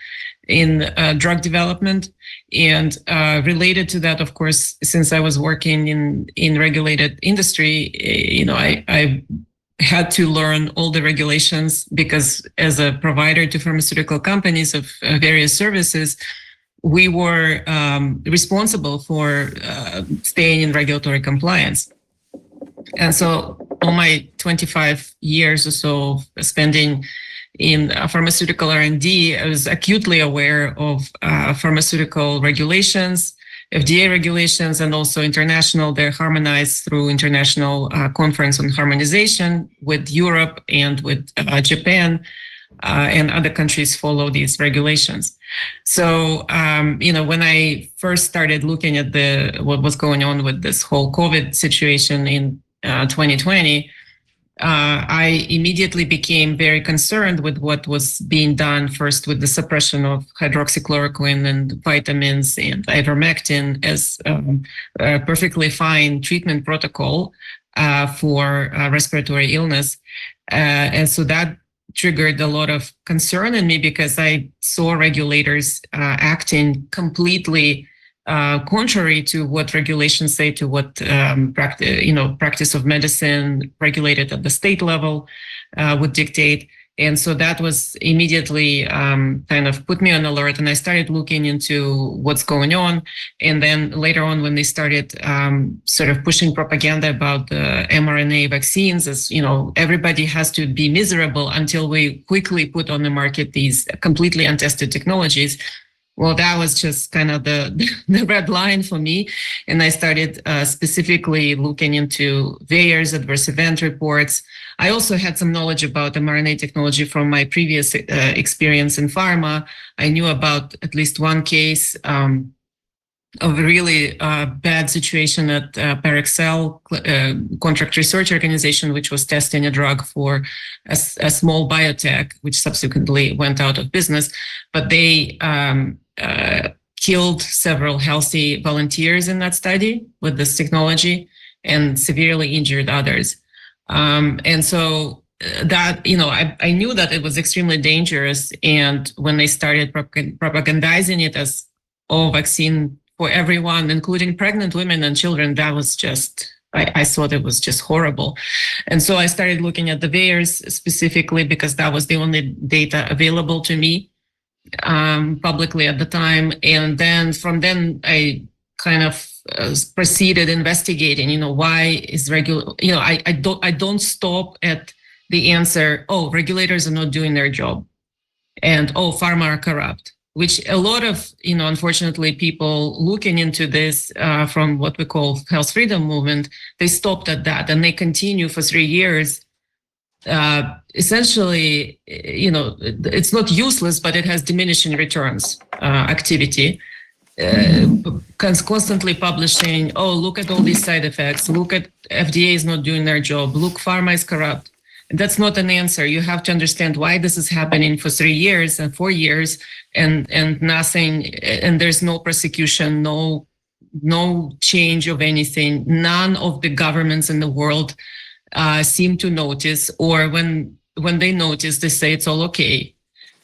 in uh, drug development. And uh, related to that, of course, since I was working in, in regulated industry, eh, you know, I, I had to learn all the regulations because as a provider to pharmaceutical companies of uh, various services, we were um, responsible for uh, staying in regulatory compliance. And so, all my 25 years or so spending in uh, pharmaceutical R&D, I was acutely aware of uh, pharmaceutical regulations, FDA regulations, and also international. They're harmonized through international uh, conference on harmonization with Europe and with uh, Japan, uh, and other countries follow these regulations. So, um, you know, when I first started looking at the what was going on with this whole COVID situation in uh, 2020, uh, I immediately became very concerned with what was being done first with the suppression of hydroxychloroquine and vitamins and ivermectin as um, a perfectly fine treatment protocol uh, for uh, respiratory illness. Uh, and so that triggered a lot of concern in me because I saw regulators uh, acting completely uh, contrary to what regulations say, to what um, practice, you know, practice of medicine regulated at the state level uh, would dictate. And so that was immediately um, kind of put me on alert, and I started looking into what's going on. And then later on, when they started um, sort of pushing propaganda about the mRNA vaccines, as you know, everybody has to be miserable until we quickly put on the market these completely untested technologies. Well, that was just kind of the [laughs] the red line for me, and I started uh, specifically looking into VAERS adverse event reports. I also had some knowledge about mRNA technology from my previous uh, experience in pharma. I knew about at least one case um, of a really uh, bad situation at uh, Parexel uh, contract research organization, which was testing a drug for a small biotech, which subsequently went out of business. But they um, uh, killed several healthy volunteers in that study with this technology and severely injured others. Um, and so uh, that, you know, I, I knew that it was extremely dangerous. And when they started propagandizing it as, oh, vaccine for everyone, including pregnant women and children, that was just, I, I thought it was just horrible. And so I started looking at the VAERS specifically because that was the only data available to me um, publicly at the time. And then from then, I kind of uh, proceeded investigating. You know, why is regular? You know, I, I don't I don't stop at the answer. Oh, regulators are not doing their job, and oh, pharma are corrupt. Which a lot of you know, unfortunately, people looking into this uh, from what we call health freedom movement, they stopped at that and they continue for three years uh, essentially, you know, it's not useless, but it has diminishing returns uh, activity. Uh, constantly publishing, oh, look at all these side effects. Look at FDA is not doing their job. Look, pharma is corrupt. that's not an answer. You have to understand why this is happening for three years and four years, and and nothing, and there's no prosecution, no no change of anything. None of the governments in the world uh, seem to notice, or when when they notice, they say it's all okay.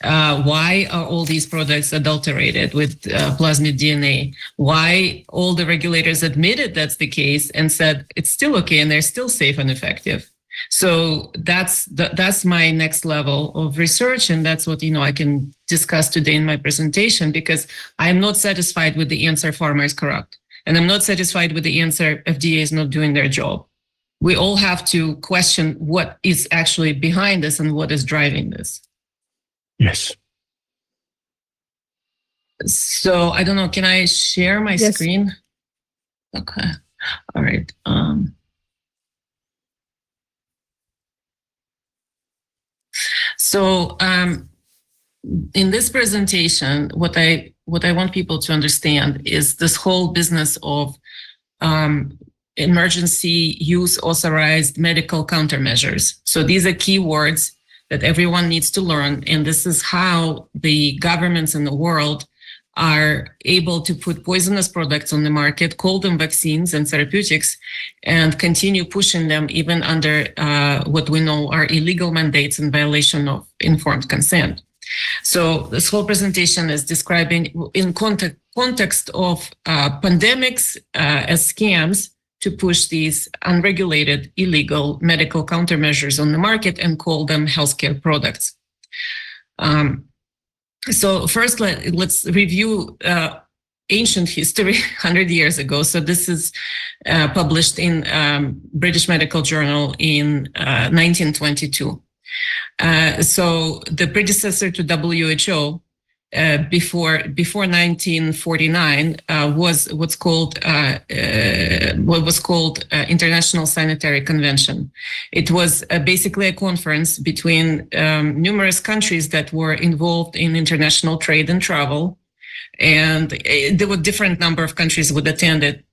Uh, why are all these products adulterated with uh, plasmid DNA? Why all the regulators admitted that's the case and said it's still okay and they're still safe and effective? So that's the, that's my next level of research, and that's what you know I can discuss today in my presentation because I'm not satisfied with the answer pharma is corrupt, and I'm not satisfied with the answer FDA is not doing their job. We all have to question what is actually behind this and what is driving this. Yes. So I don't know. Can I share my Yes. screen? Okay. All right. Um, so um, in this presentation, what I what I want people to understand is this whole business of um, emergency use authorized medical countermeasures. So these are key words that everyone needs to learn. And this is how the governments in the world are able to put poisonous products on the market, call them vaccines and therapeutics, and continue pushing them even under uh, what we know are illegal mandates in violation of informed consent. So this whole presentation is describing in context, context of uh, pandemics uh, as scams to push these unregulated, illegal medical countermeasures on the market and call them healthcare products. Um, so first, let, us review uh, ancient history [laughs] 100 years ago. So this is uh, published in um, British Medical Journal in uh, 1922. Uh, so the predecessor to WHO uh, before before 1949 uh, was what's called uh, uh what was called uh, International Sanitary Convention. It was basically a conference between um, numerous countries that were involved in international trade and travel, and there were different number of countries would attend it.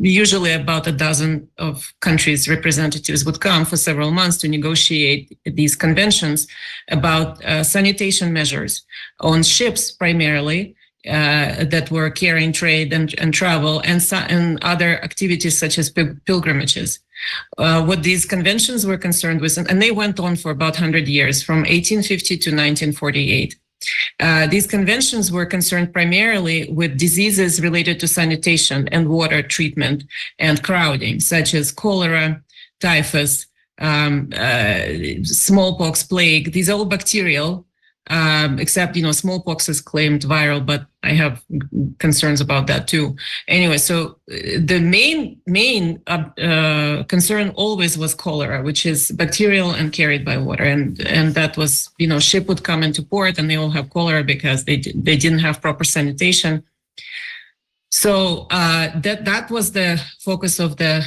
Usually about a dozen of countries representatives would come for several months to negotiate these conventions about sanitation measures on ships primarily uh, that were carrying trade and, and travel and, and other activities such as pilgrimages. Uh, what these conventions were concerned with, and, and they went on for about 100 years, from 1850 to 1948. Uh, these conventions were concerned primarily with diseases related to sanitation and water treatment and crowding, such as cholera, typhus, um, uh, smallpox, plague. These are all bacterial um, except you know smallpox is claimed viral, but I have concerns about that too. Anyway, so uh, the main main uh, uh, concern always was cholera, which is bacterial and carried by water, and and that was you know ship would come into port and they all have cholera because they they didn't have proper sanitation. So uh, that that was the focus of the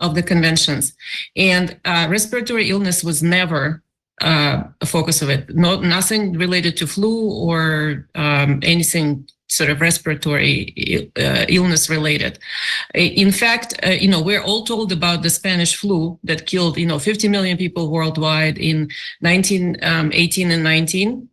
of the conventions, and uh, respiratory illness was never uh, focus of it. No, nothing related to flu or um, anything sort of respiratory uh, illness related. In fact, uh, you know, we're all told about the Spanish flu that killed, you know, 50 million people worldwide in 1918 um, and 19.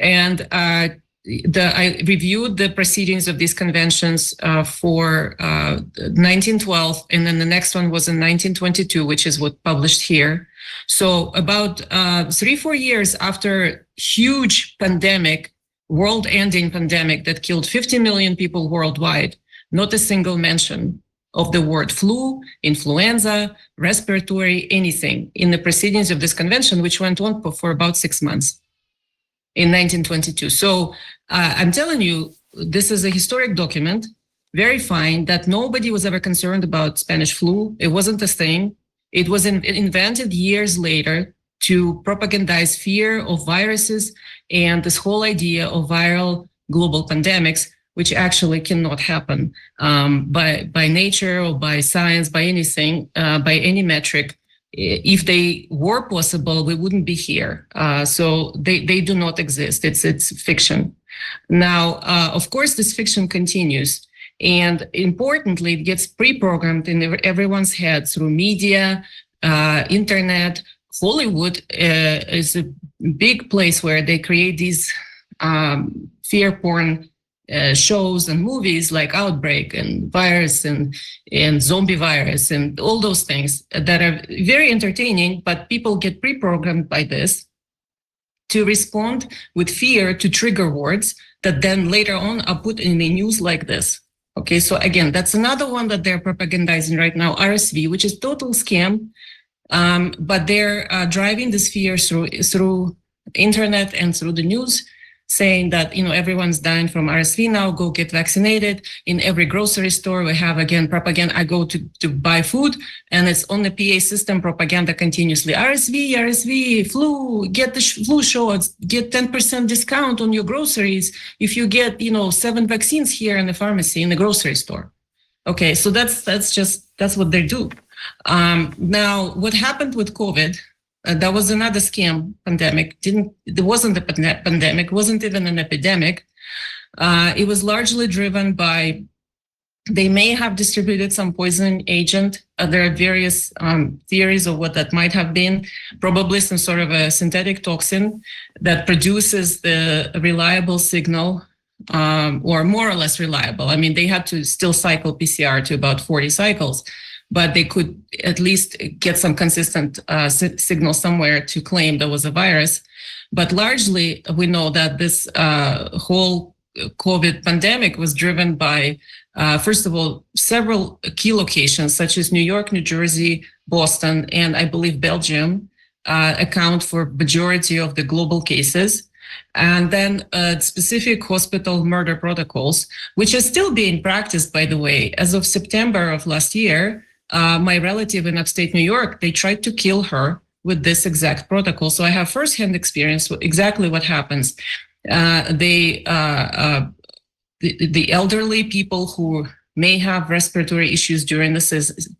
And uh, the, I reviewed the proceedings of these conventions uh, for uh, 1912, and then the next one was in 1922, which is what published here. So about uh, three, four years after huge pandemic, world-ending pandemic that killed 50 million people worldwide, not a single mention of the word flu, influenza, respiratory, anything in the proceedings of this convention, which went on for about six months in 1922. So uh, I'm telling you, this is a historic document, verifying that nobody was ever concerned about Spanish flu. It wasn't a thing. It was in, invented years later to propagandize fear of viruses and this whole idea of viral global pandemics, which actually cannot happen um, by by nature or by science, by anything, uh, by any metric. If they were possible, we wouldn't be here. Uh, so they, they do not exist. It's it's fiction. Now, uh, of course, this fiction continues. And importantly, it gets pre-programmed in everyone's head through media, uh, internet, Hollywood uh, is a big place where they create these um, fear porn uh, shows and movies like Outbreak and Virus and and Zombie Virus and all those things that are very entertaining, but people get pre-programmed by this to respond with fear to trigger words that then later on are put in the news like this. Okay, so again, that's another one that they're propagandizing right now, RSV, which is total scam. Um, but they're uh, driving this fear through through internet and through the news saying that you know everyone's dying from RSV now, go get vaccinated. In every grocery store, we have again propaganda. I go to, to buy food, and it's on the PA system propaganda continuously. RSV, RSV, flu, get the sh- flu shots, get 10% discount on your groceries if you get you know seven vaccines here in the pharmacy in the grocery store. Okay, so that's that's just that's what they do. Um, now, what happened with COVID? Uh, that was another scam pandemic. Didn't there wasn't a pande- pandemic, wasn't even an epidemic. Uh, it was largely driven by they may have distributed some poison agent. Uh, there are various um, theories of what that might have been. Probably some sort of a synthetic toxin that produces the reliable signal, um, or more or less reliable. I mean, they had to still cycle PCR to about 40 cycles but they could at least get some consistent uh, si- signal somewhere to claim there was a virus. But largely, we know that this uh, whole COVID pandemic was driven by, uh, first of all, several key locations such as New York, New Jersey, Boston, and I believe Belgium uh, account for majority of the global cases. And then uh, specific hospital murder protocols, which are still being practiced, by the way, as of September of last year uh, my relative in upstate New York, they tried to kill her with this exact protocol. So I have firsthand experience with exactly what happens. Uh, they, uh, uh, the, the elderly people who may have respiratory issues during this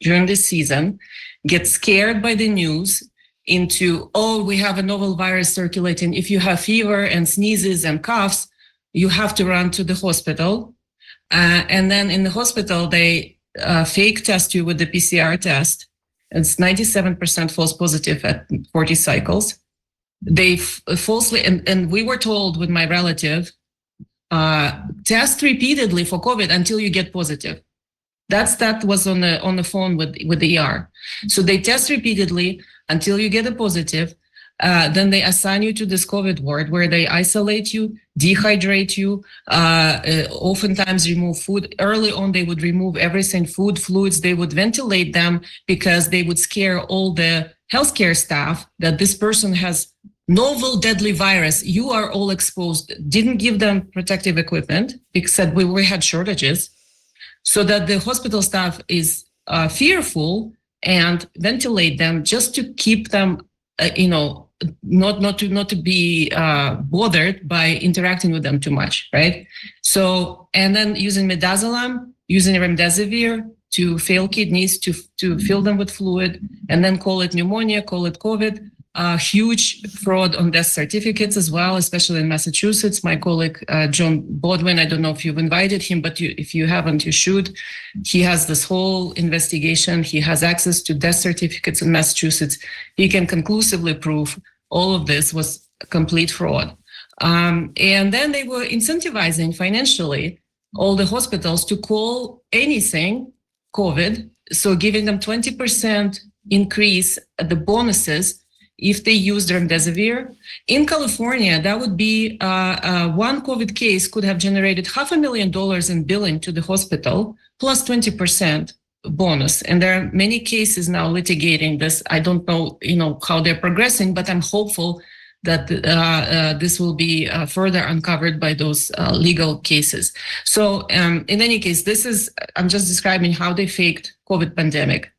during this season get scared by the news into oh we have a novel virus circulating if you have fever and sneezes and coughs you have to run to the hospital uh, and then in the hospital they uh, fake test you with the PCR test. It's 97% false positive at 40 cycles. They falsely, and, and we were told with my relative, uh, test repeatedly for COVID until you get positive. That's that was on the on the phone with with the ER. So they test repeatedly until you get a positive. Uh, then they assign you to this COVID ward where they isolate you, dehydrate you, uh, uh, oftentimes remove food. Early on, they would remove everything, food, fluids. They would ventilate them because they would scare all the healthcare staff that this person has novel deadly virus. You are all exposed. Didn't give them protective equipment except we, we had shortages. So that the hospital staff is uh, fearful and ventilate them just to keep them, uh, you know, not not to not to be uh, bothered by interacting with them too much, right? So and then using midazolam, using remdesivir to fail kidneys to to fill them with fluid, and then call it pneumonia, call it COVID. Uh, huge fraud on death certificates as well, especially in Massachusetts. My colleague uh, John Bodwin, I don't know if you've invited him, but you, if you haven't, you should. He has this whole investigation. He has access to death certificates in Massachusetts. He can conclusively prove all of this was complete fraud. Um, and then they were incentivizing financially all the hospitals to call anything COVID. So giving them 20% increase at the bonuses if they use remdesivir. In California, that would be uh, uh, one COVID case could have generated half a million dollars in billing to the hospital plus 20% bonus. And there are many cases now litigating this. I don't know you know how they're progressing but i'm hopeful that uh, uh, this will be uh, further uncovered by those uh, legal cases. So um, in any case this is i'm just describing how they faked covid pandemic.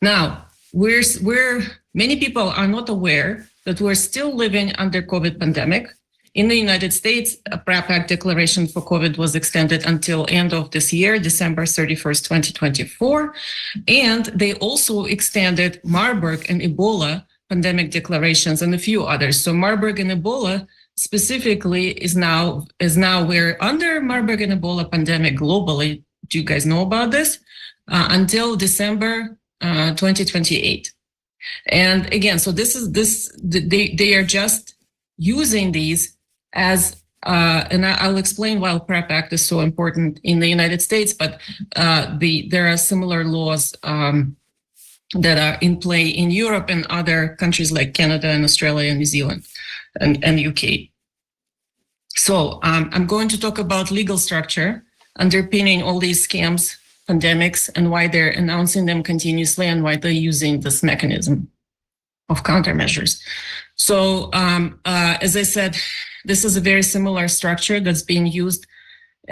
Now we're we're many people are not aware that we're still living under covid pandemic in the United States, a PrEP Act declaration for COVID was extended until end of this year, December 31st, 2024. And they also extended Marburg and Ebola pandemic declarations and a few others. So Marburg and Ebola specifically is now is now we're under Marburg and Ebola pandemic globally. Do you guys know about this? Uh, until December uh, 2028. And again, so this is this they they are just using these as uh, and I- I'll explain why PrEP Act is so important in the United States, but uh, the there are similar laws um, that are in play in Europe and other countries like Canada and Australia and New Zealand and, and UK. So um, I'm going to talk about legal structure underpinning all these scams, pandemics, and why they're announcing them continuously and why they're using this mechanism of countermeasures. So um, uh, as I said, this is a very similar structure that's being used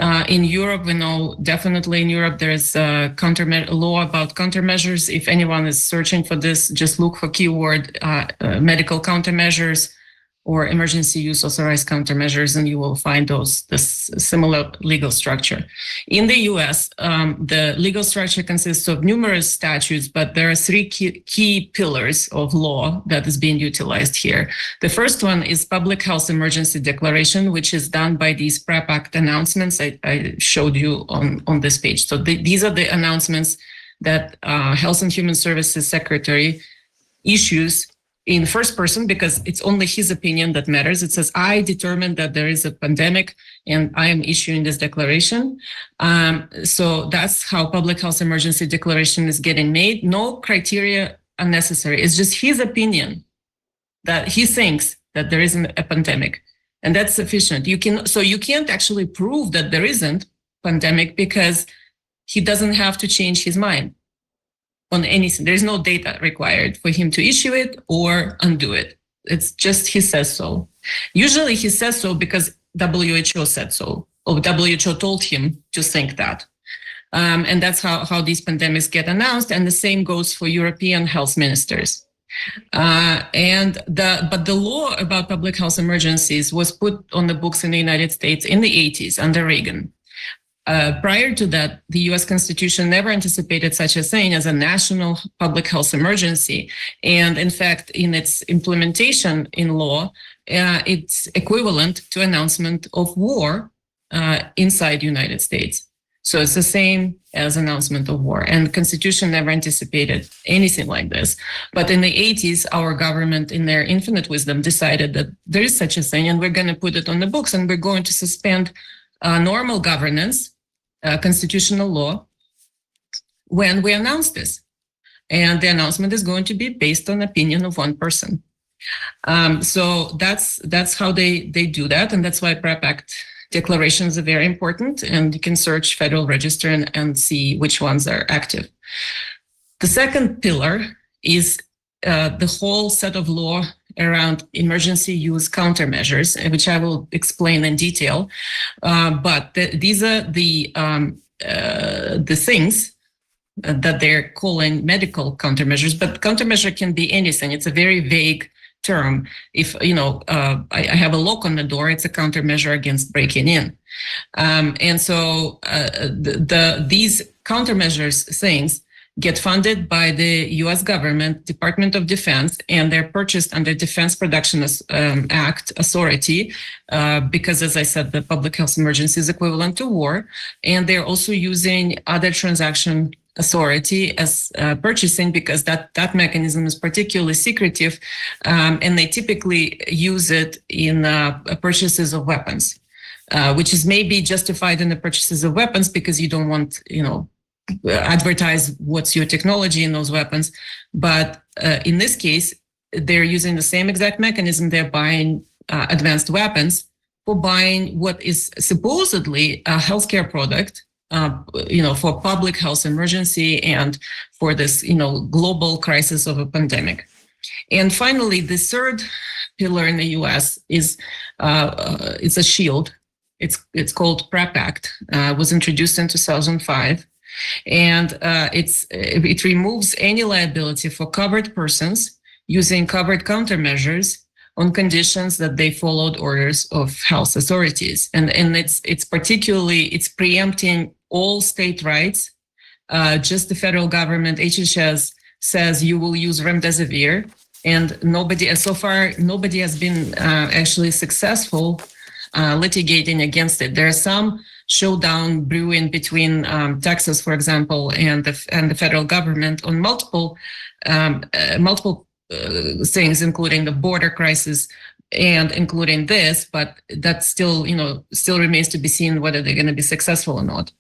uh, in Europe. We know definitely in Europe there's a counter law about countermeasures. If anyone is searching for this, just look for keyword uh, uh, medical countermeasures or emergency use authorized countermeasures, and you will find those this similar legal structure. In the U.S., um, the legal structure consists of numerous statutes, but there are three key, key pillars of law that is being utilized here. The first one is public health emergency declaration, which is done by these PrEP Act announcements I, I showed you on, on this page. So the, these are the announcements that uh, Health and Human Services Secretary issues in first person because it's only his opinion that matters. It says, I determined that there is a pandemic and I am issuing this declaration. Um, so that's how public health emergency declaration is getting made. No criteria unnecessary. It's just his opinion that he thinks that there isn't a pandemic and that's sufficient. You can, so you can't actually prove that there isn't pandemic because he doesn't have to change his mind on anything. There's no data required for him to issue it or undo it. It's just he says so. Usually he says so because WHO said so, or WHO told him to think that. Um, and that's how, how these pandemics get announced. And the same goes for European health ministers. Uh, and the but the law about public health emergencies was put on the books in the United States in the 80s under Reagan. Uh, prior to that, the US Constitution never anticipated such a thing as a national public health emergency. And in fact, in its implementation in law, uh, it's equivalent to announcement of war uh, inside the United States. So it's the same as announcement of war. And the Constitution never anticipated anything like this. But in the 80s, our government, in their infinite wisdom, decided that there is such a thing, and we're going to put it on the books, and we're going to suspend uh, normal governance, uh, constitutional law, when we announce this. And the announcement is going to be based on opinion of one person. Um, so that's that's how they they do that, and that's why PrEP Act declarations are very important. And you can search Federal Register and, and see which ones are active. The second pillar is uh, the whole set of law around emergency use countermeasures, which I will explain in detail. Uh, but the, these are the um, uh, the things that they're calling medical countermeasures. But countermeasure can be anything. It's a very vague term. If you know, uh, I, I, have a lock on the door, it's a countermeasure against breaking in. Um, and so uh, the, the these countermeasures things get funded by the US government, Department of Defense, and they're purchased under Defense Production um, Act authority, uh, because as I said, the public health emergency is equivalent to war. And they're also using other transaction authority as uh, purchasing because that, that mechanism is particularly secretive um, and they typically use it in uh, purchases of weapons. Uh, which is maybe justified in the purchases of weapons because you don't want, you know, advertise what's your technology in those weapons. But uh, in this case, they're using the same exact mechanism. They're buying uh, advanced weapons for buying what is supposedly a healthcare product, uh, you know, for public health emergency and for this, you know, global crisis of a pandemic. And finally, the third pillar in the U.S. is uh, it's a shield. It's it's called PrEP Act. Uh, was introduced in 2005 and uh, it's it removes any liability for covered persons using covered countermeasures on conditions that they followed orders of health authorities. And and it's it's particularly it's preempting all state rights. Uh, just the federal government hhs says you will use remdesivir. And nobody so far nobody has been uh, actually successful uh, litigating against it. There are some showdown brewing between um, Texas, for example, and the and the federal government on multiple um, uh, multiple uh, things, including the border crisis and including this. But that still, you know, still remains to be seen whether they're going to be successful or not.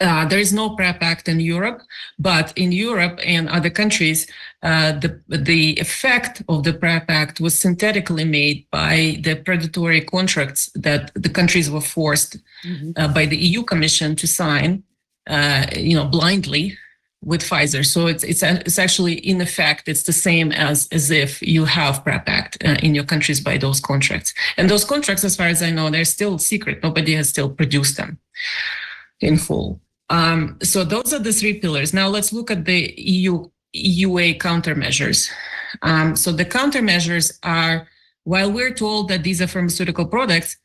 Uh, there is no PrEP Act in Europe, but in Europe and other countries, uh, the the effect of the PrEP Act was synthetically made by the predatory contracts that the countries were forced Mhm. uh, by the EU Commission to sign, uh, you know, blindly with Pfizer. So it's it's it's actually in effect it's the same as as if you have PrEP Act uh, in your countries by those contracts. And those contracts, as far as I know, they're still secret. Nobody has still produced them in full. Um, so those are the three pillars. Now let's look at the EU EUA countermeasures. Um, so the countermeasures are, while we're told that these are pharmaceutical products,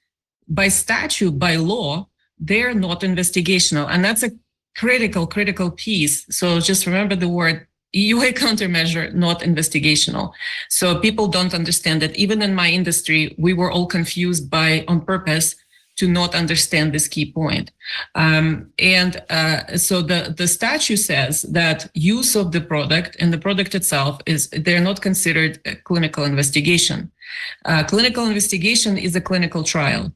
by statute, by law, they're not investigational, and that's a critical, critical piece. So just remember the word EUA [laughs] countermeasure, not investigational. So people don't understand that even in my industry, we were all confused by on purpose to not understand this key point. Um, and uh, so the, the statute says that use of the product and the product itself is they're not considered a clinical investigation. Uh, clinical investigation is a clinical trial.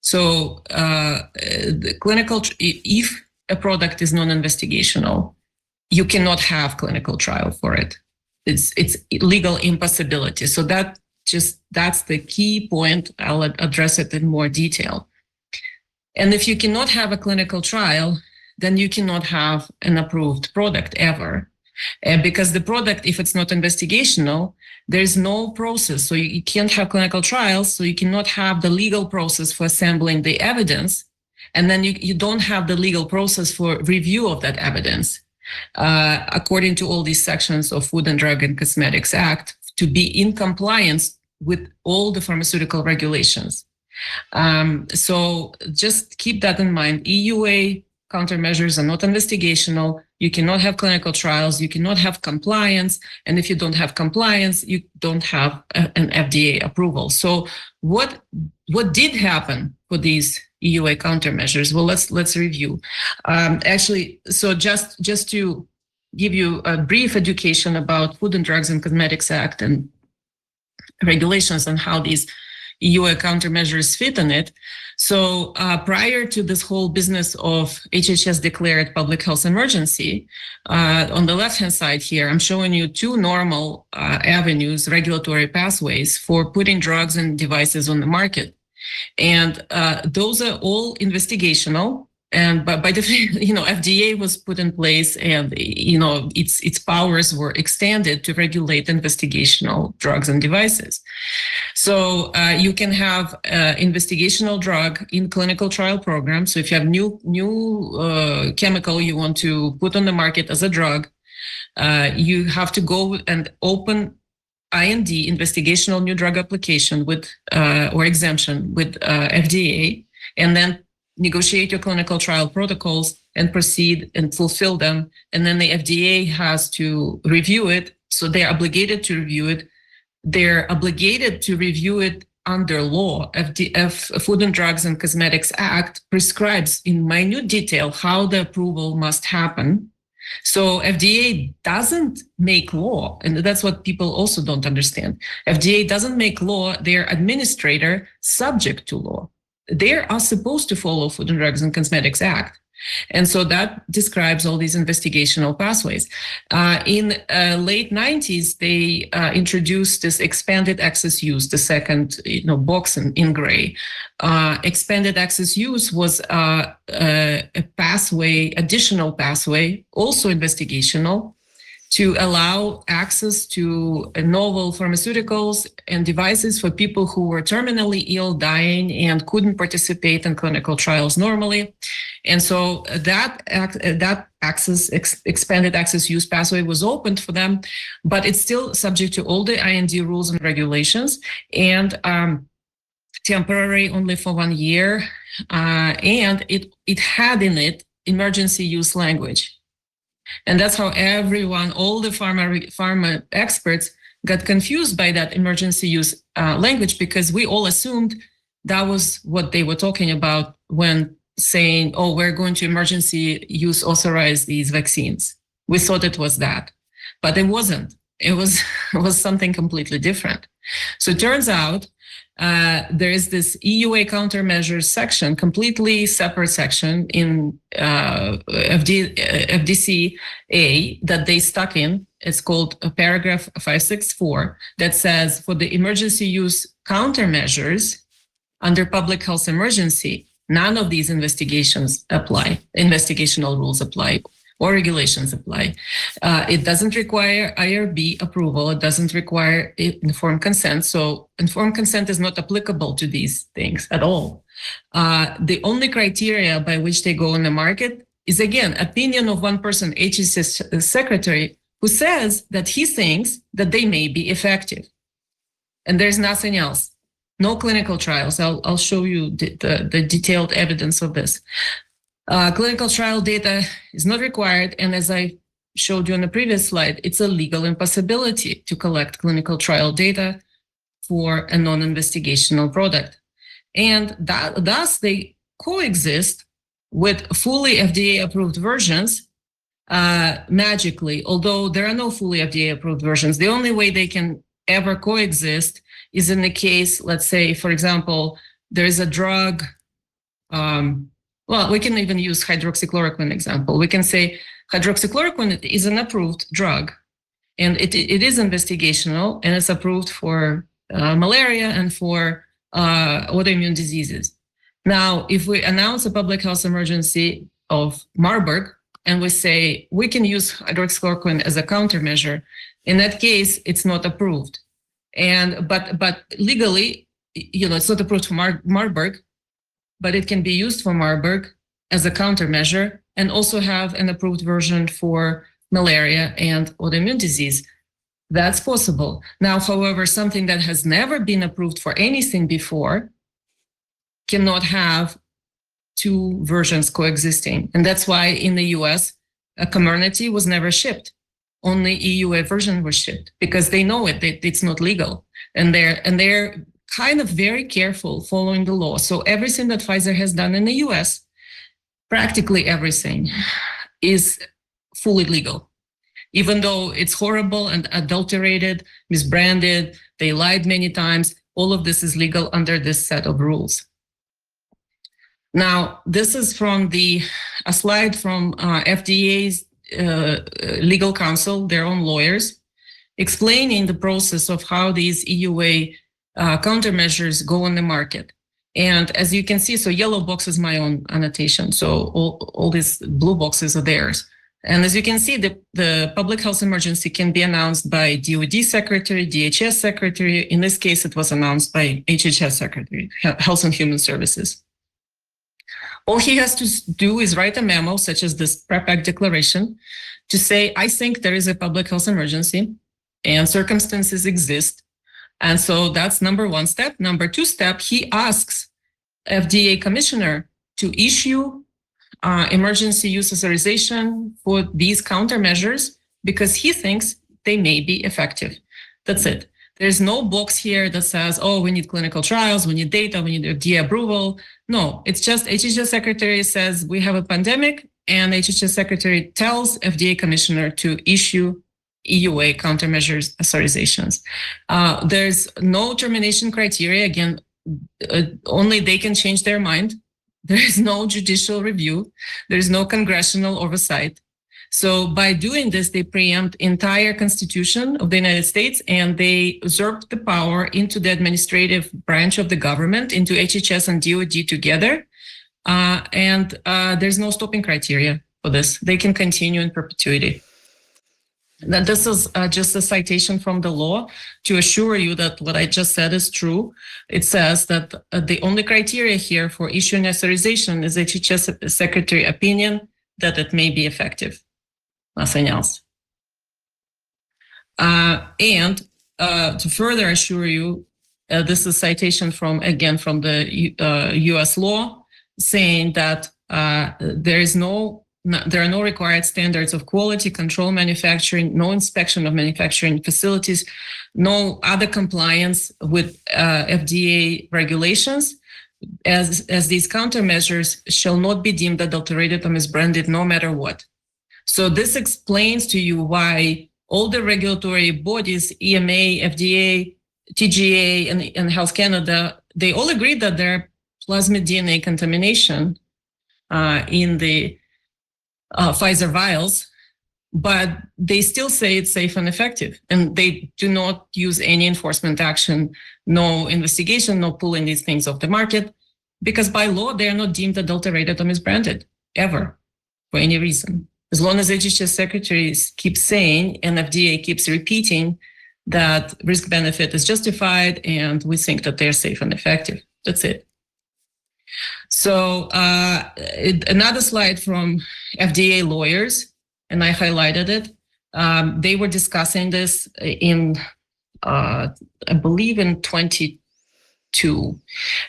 So uh, the clinical, if a product is non-investigational, you cannot have clinical trial for it. It's it's legal impossibility. So that just that's the key point. I'll address it in more detail. And if you cannot have a clinical trial, then you cannot have an approved product ever. Uh, because the product, if it's not investigational, there's no process. So you, you can't have clinical trials. So you cannot have the legal process for assembling the evidence. And then you, you don't have the legal process for review of that evidence. Uh, according to all these sections of Food and Drug and Cosmetics Act, to be in compliance with all the pharmaceutical regulations. Um, so just keep that in mind. EUA countermeasures are not investigational. You cannot have clinical trials. You cannot have compliance. And if you don't have compliance, you don't have a- an FDA approval. So what what did happen for these EUA countermeasures? Well, let's let's review. Um, actually, so just just to give you a brief education about Food and Drugs and Cosmetics Act and regulations and how these EUA countermeasures fit in it. So uh, prior to this whole business of HHS declared public health emergency, uh, on the left-hand side here, I'm showing you two normal uh, avenues, regulatory pathways for putting drugs and devices on the market. And uh, those are all investigational. And by, by the [laughs] you know FDA was put in place, and you know its its powers were extended to regulate investigational drugs and devices. So uh, you can have uh, investigational drug in clinical trial program. So if you have new new uh, chemical you want to put on the market as a drug, uh, you have to go and open IND investigational new drug application with uh, or exemption with uh, FDA, and then negotiate your clinical trial protocols and proceed and fulfill them. And then the FDA has to review it. So they're obligated to review it. They're obligated to review it under law. FDF, Food and Drugs and Cosmetics Act prescribes in minute detail how the approval must happen. So FDA doesn't make law, and that's what people also don't understand. FDA doesn't make law; they're administrator subject to law. They are supposed to follow Food and Drugs and Cosmetics Act. And so that describes all these investigational pathways. Uh, in uh, late 90s, they uh, introduced this expanded access use, the second you know, box in, in gray. Uh, expanded access use was uh, a, a pathway, additional pathway, also investigational, to allow access to novel pharmaceuticals and devices for people who were terminally ill, dying, and couldn't participate in clinical trials normally. And so that that access ex- expanded access use pathway was opened for them, but it's still subject to all the IND rules and regulations and um, temporary only for one year. Uh, and it it had in it emergency use language. And that's how everyone, all the pharma, pharma experts got confused by that emergency use uh, language because we all assumed that was what they were talking about when saying, "Oh, we're going to emergency use authorize these vaccines." We thought it was that, but it wasn't. It was [laughs] it was something completely different. So it turns out uh, there is this EUA countermeasures section, completely separate section in uh, FD, uh, FDCA that they stuck in. It's called paragraph 564 that says for the emergency use countermeasures under public health emergency, none of these investigations apply, investigational rules apply or regulations apply. Uh, it doesn't require IRB approval. It doesn't require informed consent. So informed consent is not applicable to these things at all. Uh, the only criteria by which they go on the market is again opinion of one person, HHS secretary, who says that he thinks that they may be effective, and there's nothing else. No clinical trials. I'll, I'll show you the, the, the detailed evidence of this. Uh, clinical trial data is not required. And as I showed you on the previous slide, it's a legal impossibility to collect clinical trial data for a non-investigational product. And that, thus they coexist with fully FDA approved versions uh, magically, although there are no fully FDA approved versions. The only way they can ever coexist is in the case, let's say, for example, there is a drug um, well, we can even use hydroxychloroquine example. We can say hydroxychloroquine is an approved drug and it, it is investigational and it's approved for uh, malaria and for uh, autoimmune diseases. Now, if we announce a public health emergency of Marburg and we say we can use hydroxychloroquine as a countermeasure, in that case, it's not approved. And but but legally, you know, it's not approved for Mar- Marburg, but it can be used for Marburg as a countermeasure and also have an approved version for malaria and autoimmune disease. That's possible. Now, however, something that has never been approved for anything before cannot have two versions coexisting. And that's why in the US, a Comirnaty was never shipped. Only EUA version was shipped because they know it, it's not legal. And they're and they're kind of very careful following the law. So everything that Pfizer has done in the US, practically everything, is fully legal. Even though it's horrible and adulterated, misbranded, they lied many times, all of this is legal under this set of rules. Now, this is from the a slide from uh, FDA's uh, legal counsel, their own lawyers, explaining the process of how these EUA uh, countermeasures go on the market. And as you can see, so yellow box is my own annotation. So all, all these blue boxes are theirs. And as you can see, the, the public health emergency can be announced by DOD secretary, DHS secretary. In this case, it was announced by HHS secretary, Health and Human Services. All he has to do is write a memo, such as this PrEP Act declaration, to say, I think there is a public health emergency and circumstances exist and so that's number one step. Number two step, he asks FDA commissioner to issue uh, emergency use authorization for these countermeasures because he thinks they may be effective. That's it. There's no box here that says, oh, we need clinical trials, we need data, we need FDA approval. No, it's just HHS secretary says we have a pandemic and HHS secretary tells FDA commissioner to issue EUA countermeasures authorizations. Uh, there's no termination criteria. Again, uh, only they can change their mind. [laughs] There is no judicial review. There is no congressional oversight. So by doing this, they preempt entire constitution of the United States and they usurp the power into the administrative branch of the government, into HHS and DOD together. Uh, and uh, there's no stopping criteria for this. They can continue in perpetuity. Now, this is uh, just a citation from the law to assure you that what I just said is true. It says that uh, the only criteria here for issuing authorization is HHS secretary opinion that it may be effective, nothing else. Uh, and uh, to further assure you, uh, this is a citation from again from the U.S. Uh, law saying that there is no there are no required standards of quality control manufacturing, no inspection of manufacturing facilities, no other compliance with uh, FDA regulations. as, as these countermeasures shall not be deemed adulterated or misbranded no matter what. So this explains to you why all the regulatory bodies, EMA, FDA, TGA, and, and Health Canada, they all agree that there are plasmid DNA contamination uh, in the uh, Pfizer vials, but they still say it's safe and effective. And they do not use any enforcement action, no investigation, no pulling these things off the market, because by law, they are not deemed adulterated or misbranded ever for any reason. As long as HHS secretaries keep saying and FDA keeps repeating that risk benefit is justified and we think that they're safe and effective. That's it. So uh, it, another slide from FDA lawyers, and I highlighted it. Um, they were discussing this in, uh, I believe, in 22.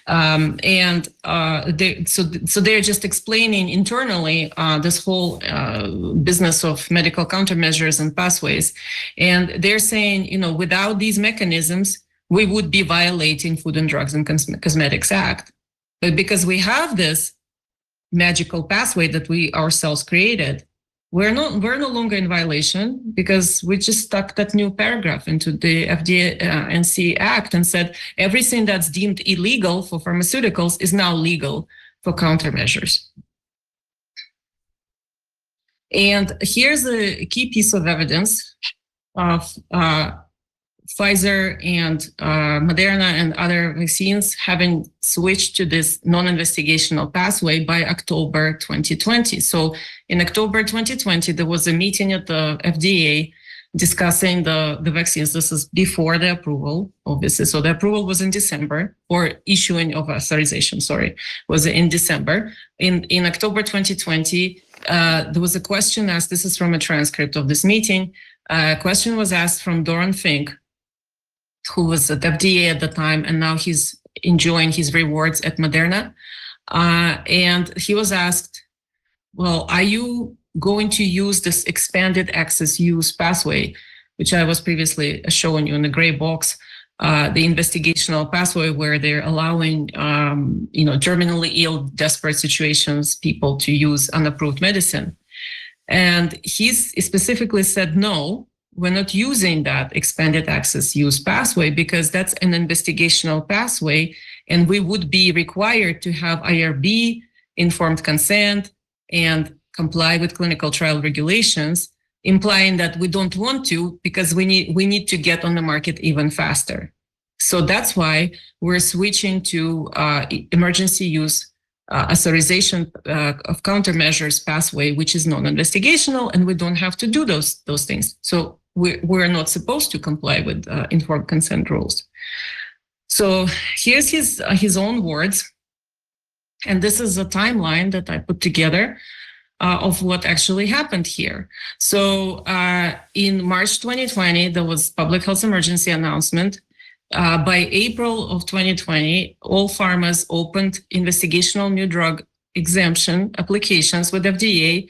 Um, and uh, they, so, so they're just explaining internally uh, this whole uh, business of medical countermeasures and pathways. And they're saying, you know, without these mechanisms, we would be violating Food and Drugs and Cosmetics Act. But because we have this magical pathway that we ourselves created, we're not we're no longer in violation because we just stuck that new paragraph into the FDA uh, NC Act and said everything that's deemed illegal for pharmaceuticals is now legal for countermeasures. And here's a key piece of evidence of uh, Pfizer and uh, Moderna and other vaccines having switched to this non-investigational pathway by October 2020. So in October 2020, there was a meeting at the FDA discussing the, the vaccines. This is before the approval, obviously. So the approval was in December, or issuing of authorization, sorry, was in December. In, in October 2020, uh, there was a question asked, this is from a transcript of this meeting, a question was asked from Doran Fink, who was at FDA at the time, and now he's enjoying his rewards at Moderna. Uh, and he was asked, well, are you going to use this expanded access use pathway, which I was previously showing you in the gray box, uh, the investigational pathway where they're allowing, um, you know, terminally ill, desperate situations, people to use unapproved medicine. And he specifically said no, we're not using that expanded access use pathway because that's an investigational pathway and we would be required to have IRB informed consent and comply with clinical trial regulations implying that we don't want to because we need we need to get on the market even faster. So that's why we're switching to uh, emergency use uh, authorization uh, of countermeasures pathway which is non-investigational and we don't have to do those those things. So we're, we're not supposed to comply with uh, informed consent rules. So here's his, uh, his own words. And this is a timeline that I put together uh, of what actually happened here. So uh, in March 2020, there was public health emergency announcement. Uh, by April of 2020, all pharmas opened investigational new drug exemption applications with FDA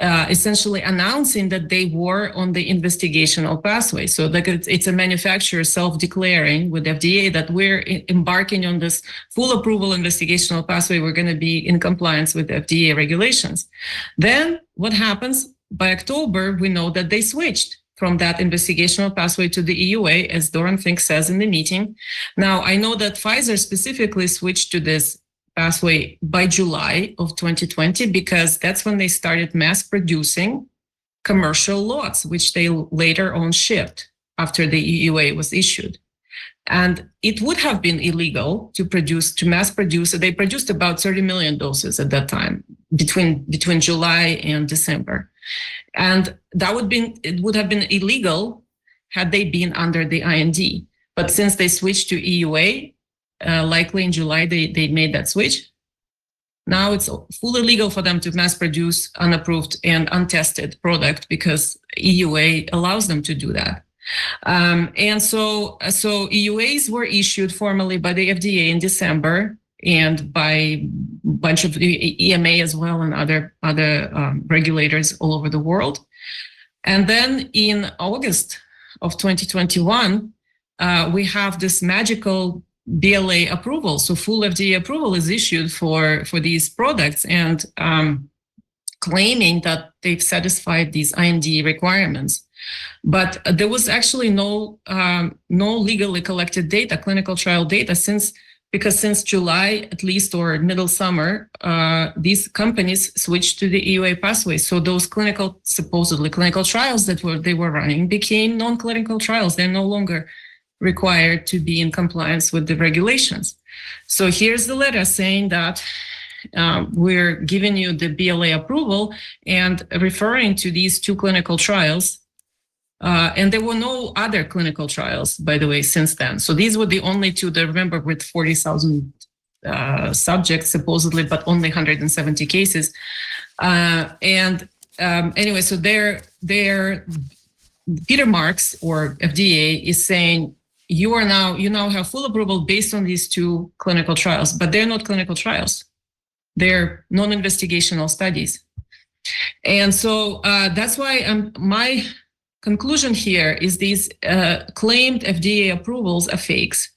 uh, essentially announcing that they were on the investigational pathway. So like it's, it's a manufacturer self-declaring with FDA that we're embarking on this full approval investigational pathway. We're going to be in compliance with FDA regulations. Then what happens? By October, we know that they switched from that investigational pathway to the EUA, as Doran Fink says in the meeting. Now, I know that Pfizer specifically switched to this pathway by July of 2020 because that's when they started mass producing commercial lots, which they later on shipped after the EUA was issued. And it would have been illegal to produce, to mass produce. They produced about 30 million doses at that time between, between July and December. And that would been, it would have been illegal had they been under the IND. But since they switched to EUA, uh, likely in July they, they made that switch. Now it's fully legal for them to mass produce unapproved and untested product because EUA allows them to do that. Um, and so, so EUAs were issued formally by the FDA in December and by a bunch of EMA as well and other, other um, regulators all over the world. And then in August of 2021, uh, we have this magical BLA approval. So full FDA approval is issued for, for these products and um, claiming that they've satisfied these IND requirements. But there was actually no um, no legally collected data, clinical trial data, since because since July at least or middle summer, uh, these companies switched to the EUA pathway. So those clinical supposedly clinical trials that were they were running became non-clinical trials. They're no longer required to be in compliance with the regulations. So here's the letter saying that uh, we're giving you the BLA approval and referring to these two clinical trials. Uh, and there were no other clinical trials, by the way, since then. So these were the only two that remember with 40,000 uh, subjects supposedly, but only 170 cases. Uh, and um, anyway, so their their Peter Marks or FDA is saying you are now you now have full approval based on these two clinical trials, but they're not clinical trials; they're non-investigational studies. And so uh, that's why um, my conclusion here is these uh, claimed FDA approvals are fakes.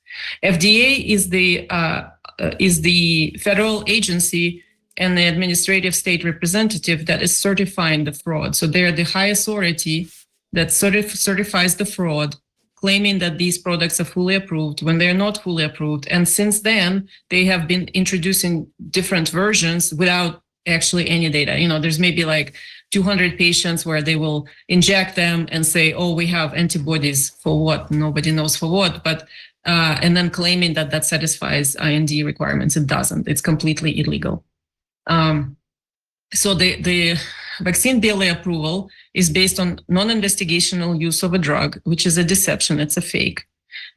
FDA is the uh, uh, is the federal agency and the administrative state representative that is certifying the fraud. So they're the high authority that certif- certifies the fraud, claiming that these products are fully approved when they're not fully approved. And since then, they have been introducing different versions without actually any data. You know, there's maybe like 200 patients where they will inject them and say, oh, we have antibodies for what? Nobody knows for what. But uh, and then claiming that that satisfies IND requirements. It doesn't. It's completely illegal. Um, so the, the vaccine BLA approval is based on non-investigational use of a drug, which is a deception. It's a fake.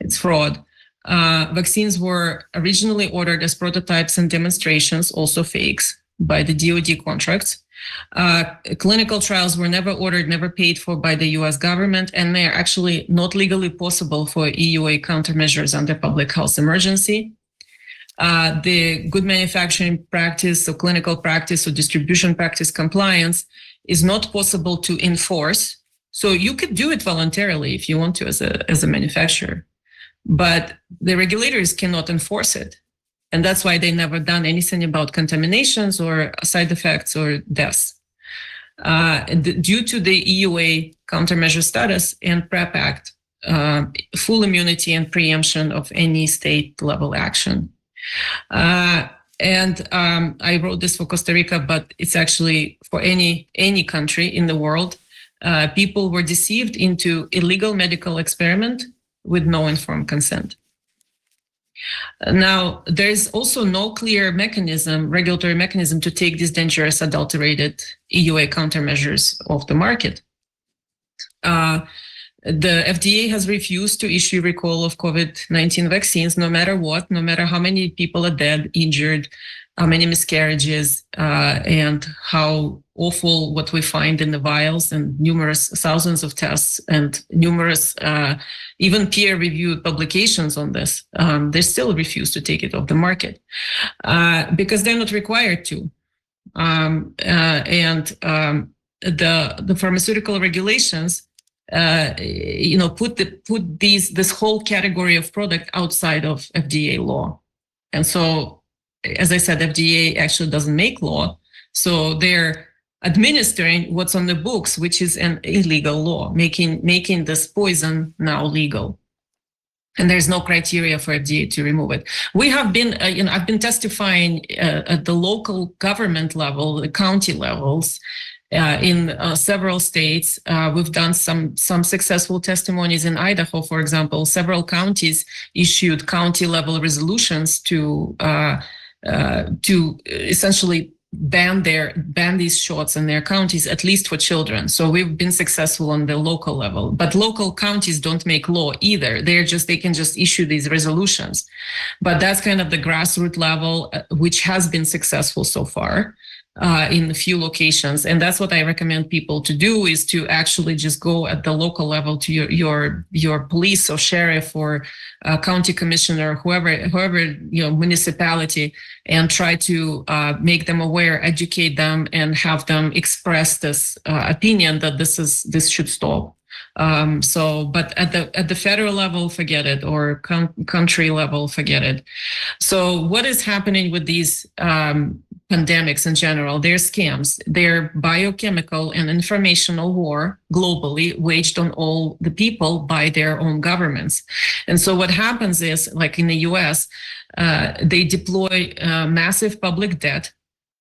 It's fraud. Uh, vaccines were originally ordered as prototypes and demonstrations, also fakes, by the DoD contracts. Uh, clinical trials were never ordered, never paid for by the US government, and they are actually not legally possible for EUA countermeasures under public health emergency. Uh, the good manufacturing practice or clinical practice or distribution practice compliance is not possible to enforce. So you could do it voluntarily if you want to as a, as a manufacturer, but the regulators cannot enforce it. And that's why they never done anything about contaminations or side effects or deaths. Uh, due to the EUA countermeasure status and PrEP Act, uh, full immunity and preemption of any state level action. Uh, and um, I wrote this for Costa Rica, but it's actually for any any country in the world. Uh, people were deceived into illegal medical experiment with no informed consent. Now, there's also no clear mechanism, regulatory mechanism to take these dangerous adulterated EUA countermeasures off the market. Uh, the FDA has refused to issue recall of COVID-19 vaccines, no matter what, no matter how many people are dead, injured, how many miscarriages, uh, and how awful what we find in the vials and numerous thousands of tests and numerous uh, even peer-reviewed publications on this. Um, they still refuse to take it off the market uh, because they're not required to. Um, uh, and um, the the pharmaceutical regulations uh, you know, put the put these this whole category of product outside of FDA law. And so, as I said, FDA actually doesn't make law, so they're administering what's on the books, which is an illegal law, making making this poison now legal. And there's no criteria for FDA to remove it. We have been, uh, you know, I've been testifying uh, at the local government level, the county levels, uh, in uh, several states. Uh, we've done some some successful testimonies in Idaho, for example. Several counties issued county level resolutions to uh, uh, to essentially ban their ban these shots in their counties, at least for children. So we've been successful on the local level, but local counties don't make law either. They're just they can just issue these resolutions, but that's kind of the grassroots level, uh, which has been successful so far uh, in a few locations. And that's what I recommend people to do is to actually just go at the local level to your your, your police or sheriff or uh, county commissioner, whoever, whoever, you know, municipality and try to uh, make them aware, educate them and have them express this uh, opinion that this is, this should stop. Um, so, but at the at the federal level, forget it, or com- country level, forget it. So, what is happening with these um, pandemics in general? They're scams. They're biochemical and informational war globally waged on all the people by their own governments. And so, what happens is, like in the U.S., uh, they deploy uh, massive public debt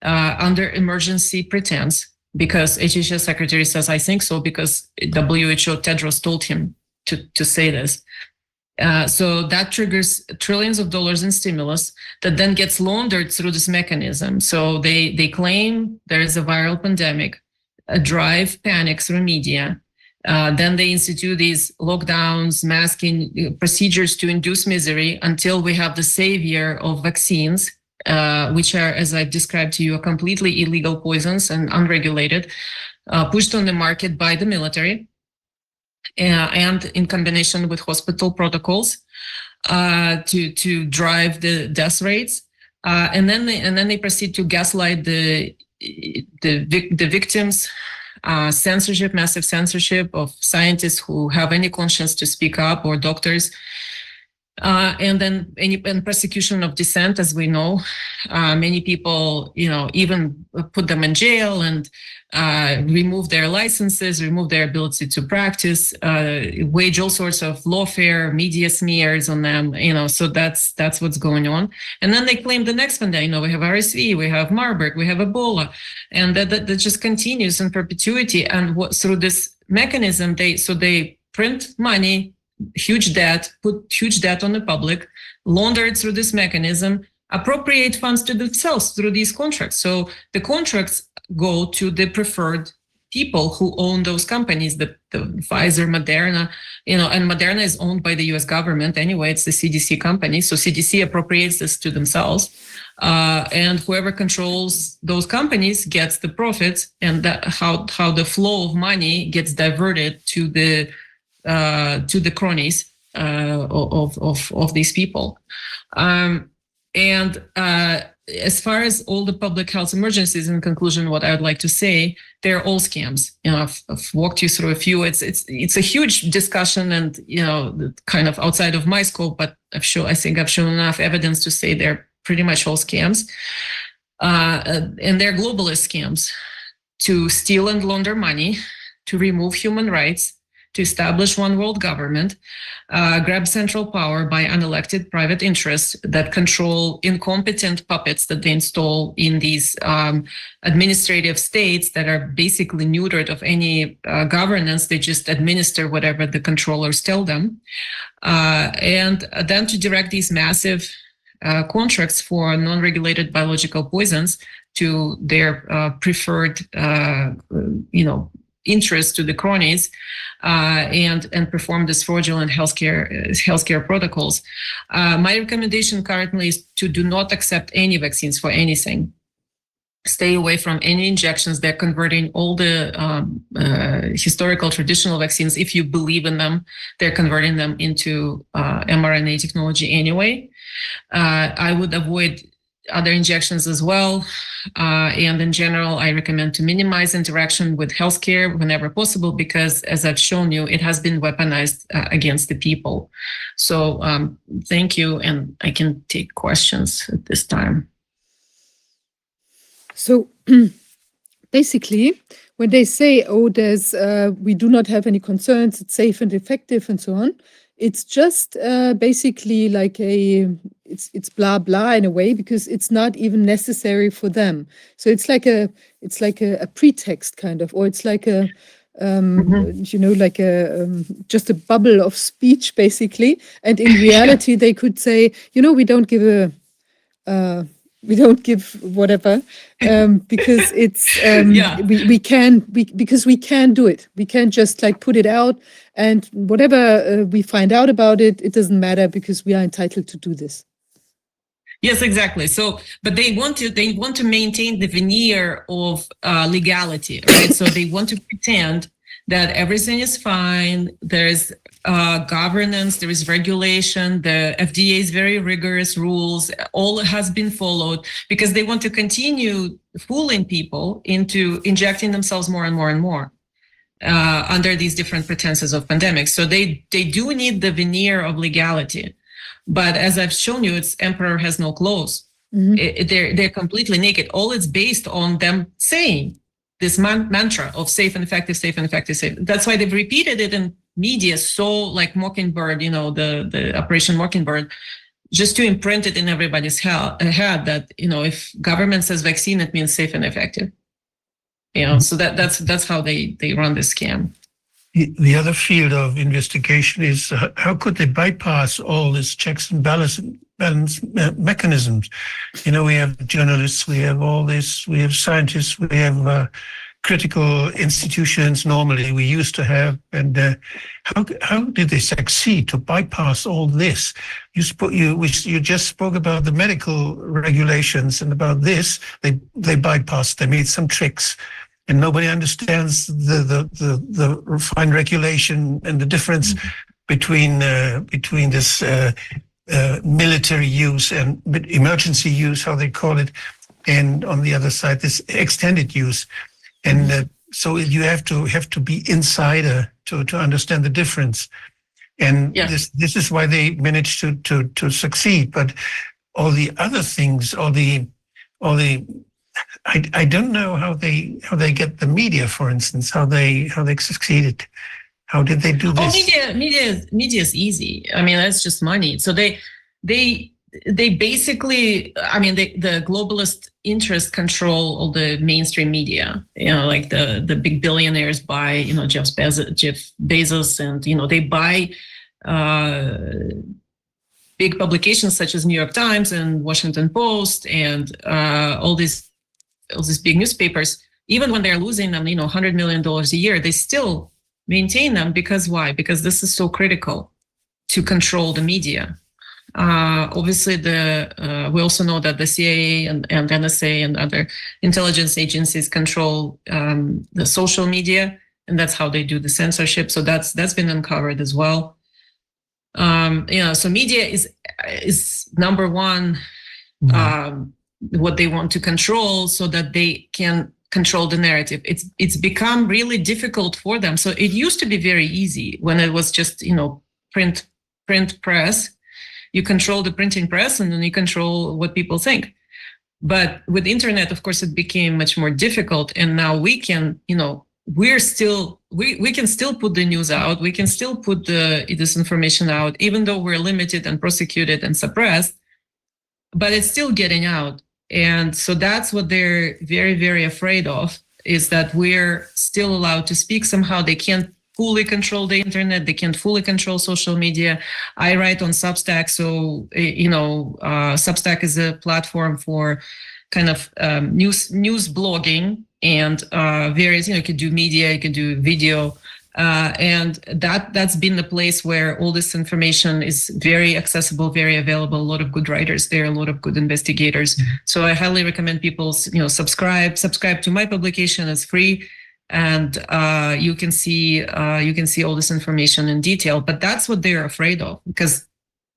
uh, under emergency pretense because HHS secretary says, I think so, because WHO Tedros told him to, to say this. Uh, so that triggers trillions of dollars in stimulus that then gets laundered through this mechanism. So they, they claim there is a viral pandemic, a drive panic through media. Uh, then they institute these lockdowns, masking uh, procedures to induce misery until we have the savior of vaccines uh, which are, as I've described to you, are completely illegal poisons and unregulated, uh, pushed on the market by the military, and in combination with hospital protocols uh, to to drive the death rates, uh, and then they, and then they proceed to gaslight the the the victims. censorship, massive censorship of scientists who have any conscience to speak up, or doctors uh, and then any and persecution of dissent, as we know, uh, many people, you know, even put them in jail and uh, remove their licenses, remove their ability to practice, uh, wage all sorts of lawfare, media smears on them, you know. So that's that's what's going on. And then they claim the next one day, you know, we have RSV, we have Marburg, we have Ebola, and that that, that just continues in perpetuity. And what through this mechanism, they so they print money huge debt, put huge debt on the public, launder it through this mechanism, appropriate funds to themselves through these contracts. So the contracts go to the preferred people who own those companies, the, the Pfizer, Moderna, you know, and Moderna is owned by the US government anyway, it's the CDC company. So CDC appropriates this to themselves. Uh, and whoever controls those companies gets the profits and that how, how the flow of money gets diverted to the to the cronies uh, of, of, of these people. Um, and uh, as far as all the public health emergencies, in conclusion, what I would like to say, they're all scams. You know, I've, I've, walked you through a few. It's it's it's a huge discussion, and you know, kind of outside of my scope. But I've shown, I think I've shown enough evidence to say they're pretty much all scams, uh, and they're globalist scams to steal and launder money, to remove human rights, to establish one world government, uh, grab central power by unelected private interests that control incompetent puppets that they install in these um, administrative states that are basically neutered of any uh, governance. They just administer whatever the controllers tell them. Uh, and then to direct these massive uh, contracts for non-regulated biological poisons to their uh, preferred, uh, you know, interest to the cronies uh, and and perform this fraudulent healthcare uh, healthcare protocols. Uh, my recommendation currently is to do not accept any vaccines for anything. Stay away from any injections. They're converting all the um, uh, historical traditional vaccines. If you believe in them, they're converting them into uh, mRNA technology anyway. Uh, I would avoid other injections as well. Uh, and in general, I recommend to minimize interaction with healthcare whenever possible, because as I've shown you, it has been weaponized uh, against the people. So um, thank you, and I can take questions at this time. So [clears throat] basically, when they say, "Oh, there's uh, we do not have any concerns, it's safe and effective," and so on, it's just uh, basically like a it's it's blah blah in a way because it's not even necessary for them so it's like a it's like a, a pretext kind of or it's like a um, mm-hmm. you know like a um, just a bubble of speech basically and in [laughs] reality they could say you know we don't give a uh, we don't give whatever um, because [laughs] it's um, yeah. we, we can we because we can do it we can just like put it out and whatever uh, we find out about it it doesn't matter because we are entitled to do this yes exactly so but they want to they want to maintain the veneer of uh, legality right so they want to pretend that everything is fine. There's uh, governance, there is regulation. The FDA is very rigorous rules. All has been followed because they want to continue fooling people into injecting themselves more and more and more. uh, under these different pretenses of pandemics. So they they do need the veneer of legality, but as I've shown you, it's emperor has no clothes. Mhm. It- it- they're they're completely naked. All it's based on them saying this man- mantra of safe and effective, safe and effective, safe. That's why they've repeated it in media so like Mockingbird, you know, the the Operation Mockingbird, just to imprint it in everybody's head that you know if government says vaccine, it means safe and effective. You know, so that that's that's how they they run this scam. The the other field of investigation is uh, how could they bypass all these checks and balance, balance mechanisms? You know, we have journalists, we have all this, we have scientists, we have uh, critical institutions. Normally, we used to have, and uh, how how did they succeed to bypass all this? You spoke, you we, you just spoke about the medical regulations and about this. They they bypassed. They made some tricks and nobody understands the the the, the refined regulation and the difference between uh, between this uh, uh, military use and emergency use, how they call it, and on the other side this extended use, and uh, so you have to have to be insider to to understand the difference, and Yeah. this this is why they managed to to to succeed, but all the other things, all the all the I, I don't know how they how they get the media, for instance, how they how they succeeded. How did they do this? Oh, this? media, media, media is easy. I mean, that's just money. So they, they, they basically. I mean, they, the globalist interests control all the mainstream media. You know, like the the big billionaires buy. You know, Jeff Bezos, Jeff Bezos, and you know they buy. Uh, big publications such as New York Times and Washington Post and uh, all these all these big newspapers, even when they're losing them, you know, hundred million dollars a year, they still maintain them because why? Because this is so critical to control the media. Uh, obviously, the uh, we also know that the CIA and, and NSA and other intelligence agencies control um, the social media, and that's how they do the censorship. So that's that's been uncovered as well. Um, you know, so media is is number one um, what they want to control so that they can control the narrative it's it's become really difficult for them so it used to be very easy when it was just you know print print press you control the printing press and then you control what people think. But with internet of course it became much more difficult. And now we can you know we're still we, we can still put the news out. We can still put the this information out even though we're limited and prosecuted and suppressed but it's still getting out. And so that's what they're very very afraid of is that we're still allowed to speak. Somehow they can't fully control the internet they can't fully control social media. I write on substack so eh, you know uh, substack is a platform for kind of um, news news blogging and uh, various you know you can do media you can do video uh, and that that's been the place where all this information is very accessible very available a lot of good writers there a lot of good investigators. So i highly recommend people you know subscribe subscribe to my publication it's free and uh, you can see uh, you can see all this information in detail but that's what they're afraid of because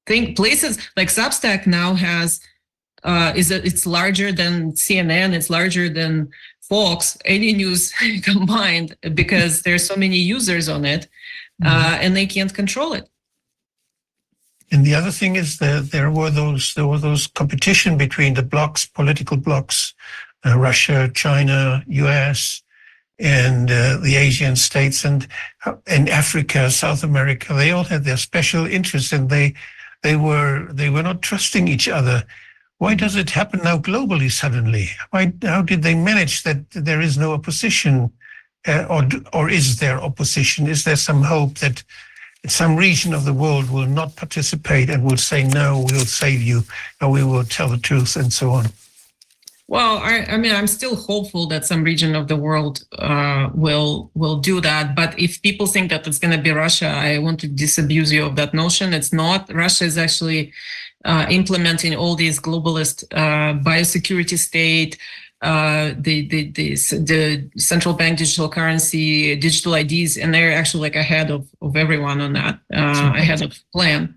think places like substack now has uh, is that it's larger than cnn it's larger than Fox, any news [laughs] combined, because there's so many users on it, uh, and they can't control it. And the other thing is that there were those there were those competition between the blocks, political blocks, uh, Russia, China, U.S., and uh, the Asian states, and and Africa, South America. They all had their special interests, and they they were they were not trusting each other. Why does it happen now globally suddenly? Why how did they manage that there is no opposition, uh, or or is there opposition? Is there some hope that some region of the world will not participate and will say no, we'll save you, or we will tell the truth, and so on. Well, I, I mean, I'm still hopeful that some region of the world uh, will will do that. But if people think that it's going to be Russia, I want to disabuse you of that notion. It's not. Russia is actually uh, implementing all these globalist uh, biosecurity state, uh, the, the the the central bank digital currency, digital IDs, and they're actually like ahead of of everyone on that, uh, ahead of plan.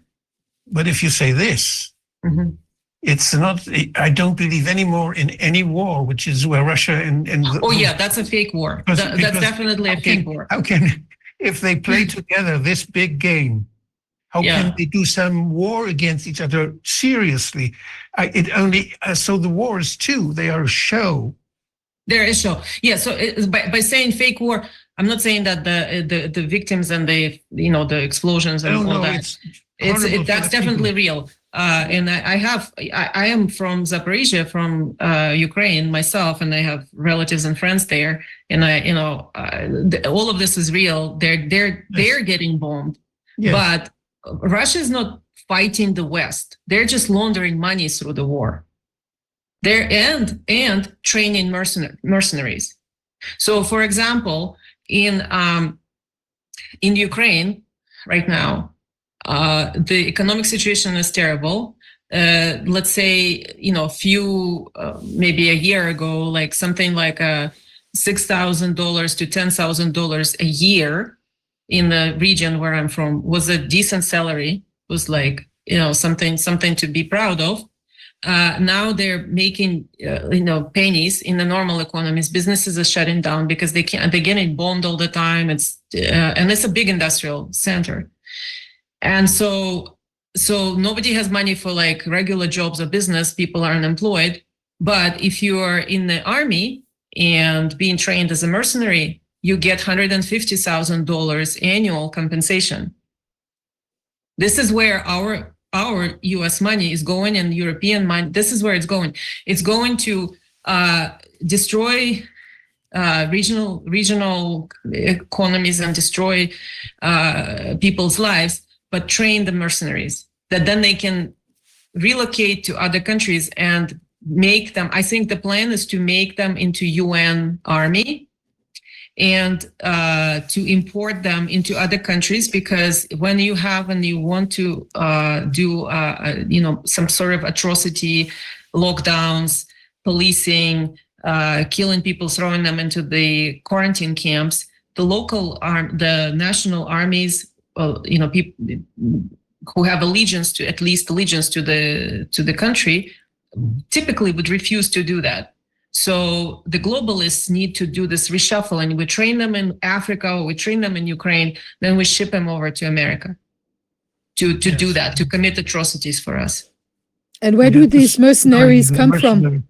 But if you say this, Mhm. It's not. I don't believe anymore in any war, which is where Russia and and the, Oh yeah, that's a fake war. Because- That- that's definitely a how can, fake war. how can if they play together this big game? How Yeah. can they do some war against each other seriously? I, it only uh, so the wars too. They are a show. There is so yeah. So it, by by saying fake war, I'm not saying that the the the victims and the you know the explosions and Oh all no, that. it's it's it, that's the people. definitely real uh, and I, I have I, I am from zaporizhia from uh, ukraine myself and i have relatives and friends there. And i you know uh, th- all of this is real. They're they're they're getting bombed. Yes. but russia is not fighting the west. They're just laundering money through the war. They're and and training mercen- mercenaries. So for example in um in ukraine right now uh, the economic situation is terrible. Uh, let's say, you know, a few, uh, maybe a year ago, like something like a $6,000 to $10,000 a year in the region where I'm from was a decent salary, was like, you know, something, something to be proud of. Uh, now they're making, uh, you know, pennies in the normal economies. Businesses are shutting down because they can't, they're getting bombed all the time. It's, uh, and it's a big industrial center and so so nobody has money for like regular jobs or business. People are unemployed. But if you are in the army and being trained as a mercenary you get $150000 annual compensation. This is where our our us money is going and european money this is where it's going. It's going to uh, destroy uh, regional regional economies and destroy uh, people's lives but train the mercenaries that then they can relocate to other countries and make them i think the plan is to make them into un army and uh, to import them into other countries because when you have and you want to uh, do uh, uh, you know some sort of atrocity lockdowns policing uh, killing people throwing them into the quarantine camps the local arm the national armies well, you know, people who have allegiance to at least allegiance to the to the country, typically would refuse to do that. So the globalists need to do this reshuffle and We train them in Africa, or we train them in Ukraine, then we ship them over to America to to do that, to commit atrocities for us. And where And do these mercenaries the come from?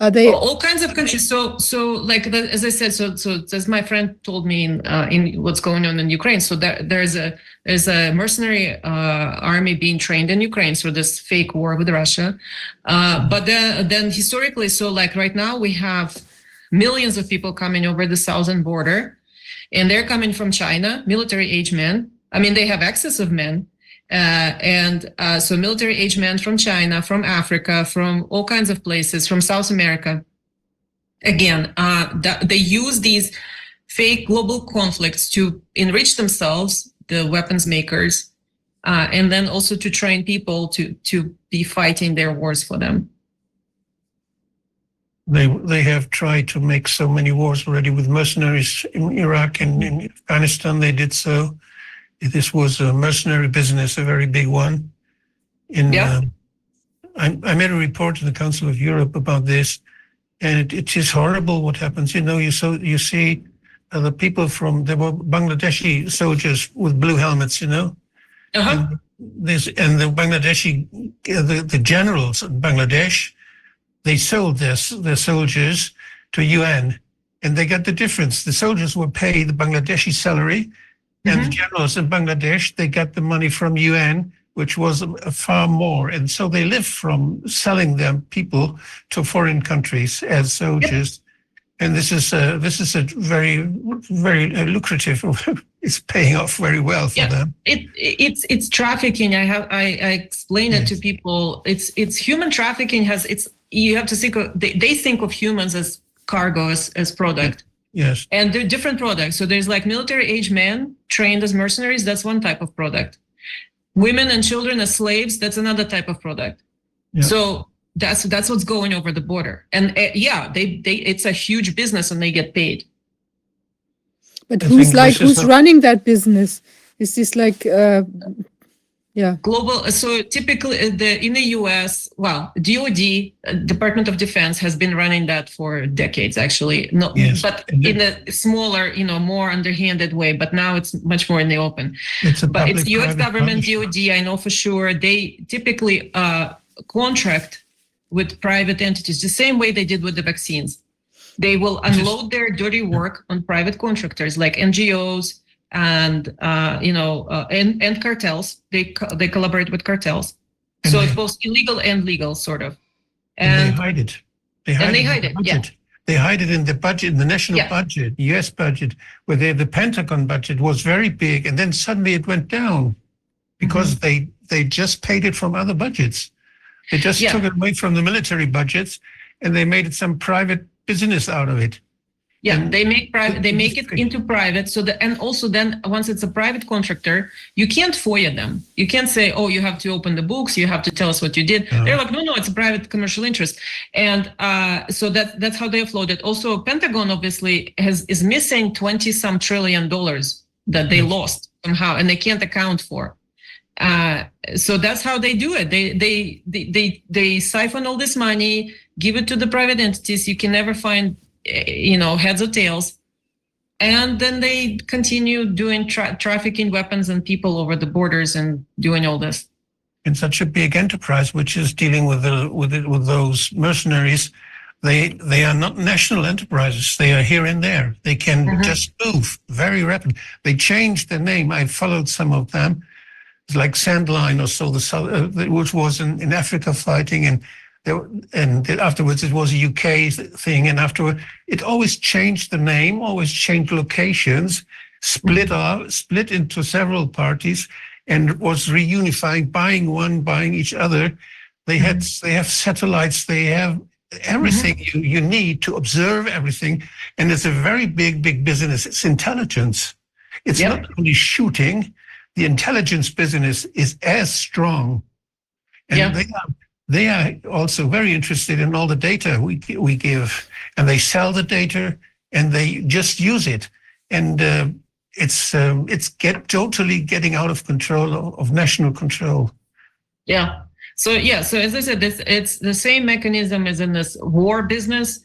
Are they all, kinds of countries. So, so like the, as I said, so so as my friend told me in uh, in what's going on in Ukraine. So there, there's a there's a mercenary uh, army being trained in Ukraine for this fake war with Russia. Uh, but then then historically, so like right now we have millions of people coming over the southern border, and they're coming from China, military age men. I mean, they have excess of men. Uh, and uh, so military age men from China, from Africa, from all kinds of places, from South America. Again, uh, that they use these fake global conflicts to enrich themselves, the weapons makers, uh, and then also to train people to to be fighting their wars for them. They they have tried to make so many wars already with mercenaries in Iraq and in Afghanistan. They did so. This was a mercenary business, a very big one. In Yeah. um, I, I made a report to the Council of Europe about this, and it, it is horrible what happens. You know, you so you see uh, the people from there were Bangladeshi soldiers with blue helmets. You know, Uh-huh. and this and the Bangladeshi, uh, the, the generals in Bangladesh, they sold their their soldiers to UN, and they got the difference. The soldiers were paid the Bangladeshi salary, and the generals in Bangladesh they got the money from UN, which was far more, and so they live from selling them people to foreign countries as soldiers. And this is a, this is a very very uh, lucrative. [laughs] it's paying off very well for Yeah. them. it it's it's trafficking i have i, I explain it to people it's it's human trafficking has it's you have to think of they, they think of humans as cargo as, as product Yes. and they're different products so there's like military age men trained as mercenaries that's one type of product women and children as slaves that's another type of product Yeah. so that's that's what's going over the border and uh, yeah they they it's a huge business and they get paid But I who's like who's a- running that business? Is this like uh, Yeah. global so typically uh, the in the us well dod uh, department of defense has been running that for decades actually no Yes. but And in a smaller you know more underhanded way but now it's much more in the open It's a but it's us government partnership. dod i know for sure they typically uh, contract with private entities the same way they did with the vaccines they will Which is- unload their dirty work on private contractors like ngos and uh, you know uh, and, and cartels they co- they collaborate with cartels And so they- it's both illegal and legal sort of And and they hide it. They hide they it in hide the it, yeah. budget. They hide it in the budget, in the national Yeah. budget, US budget, where they, the Pentagon budget was very big, and then suddenly it went down because Mm-hmm. they they just paid it from other budgets. They just Yeah. took it away from the military budgets, and they made it some private business out of it. Yeah they make private they make it into private so that and also then once it's a private contractor you can't foia them. You can't say oh you have to open the books you have to tell us what you did. Uh-huh. they're like no no it's a private commercial interest. And uh, so that that's how they offload it. Also pentagon obviously has is missing 20 some trillion dollars that they lost somehow and they can't account for. Uh, so that's how they do it. They, they they they they siphon all this money give it to the private entities. You can never find you know heads or tails. And then they continue doing tra- trafficking weapons and people over the borders and doing all this. In such a big enterprise which is dealing with the, with it, with those mercenaries. They they are not national enterprises. They are here and there. They can Mhm. just move very rapid they changed their name. I followed some of them it's like sandline or so the South- uh, which was in, in africa fighting and there, and afterwards it was a uk thing and afterward it always changed the name always changed locations split up split into several parties and was reunifying, buying one, buying each other. They had mm-hmm. they have satellites, they have everything mm-hmm. you, you need to observe everything. And it's a very big, big business. It's intelligence. It's Yeah. not only shooting, the intelligence business is as strong. And Yeah. they are they are also very interested in all the data we we give. And they sell the data and they just use it. And uh, it's um, it's get totally getting out of control of, national control. yeah so yeah so as i said this it's the same mechanism as in this war business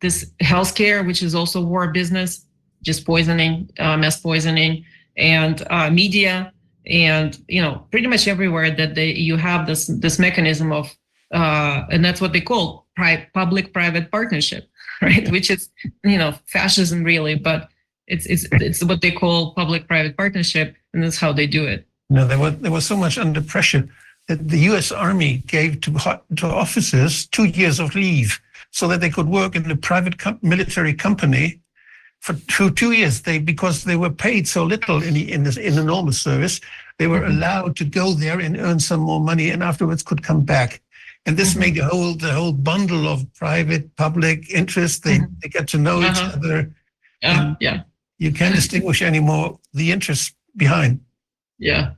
this healthcare which is also war business just poisoning uh, mass poisoning and uh, media and you know pretty much everywhere that they you have this this mechanism of uh, and that's what they call pri- public private partnership [laughs] right which is you know fascism really but it's it's it's what they call public private partnership and that's how they do it No, there was there was so much under pressure that the U.S. Army gave to to officers two years of leave so that they could work in a private com- military company for two two years. They because they were paid so little in the, in this, in the normal service, they were Mhm. allowed to go there and earn some more money, and afterwards could come back. And this Mhm. made the whole the whole bundle of private public interest. They Mhm. they get to know each Uh-huh. other. uh, Mm. yeah You can't distinguish anymore the interests behind. yeah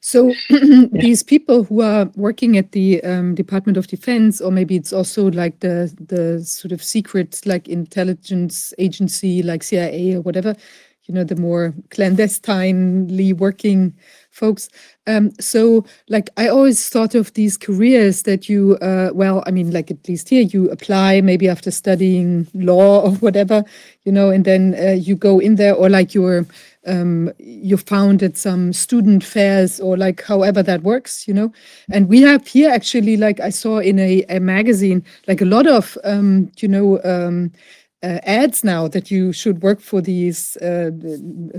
So [clears throat] these people who are working at the um, Department of Defense, or maybe it's also like the the sort of secret like intelligence agency like CIA or whatever, you know, the more clandestinely working folks. Um, so like I always thought of these careers that you, uh, well, I mean, like at least here you apply maybe after studying law or whatever, you know, and then uh, you go in there, or like you're um, you founded some student fairs or like however that works, you know. And we have here actually, like I saw in a, a magazine, like a lot of, um, you know, um, ads now that you should work for these uh,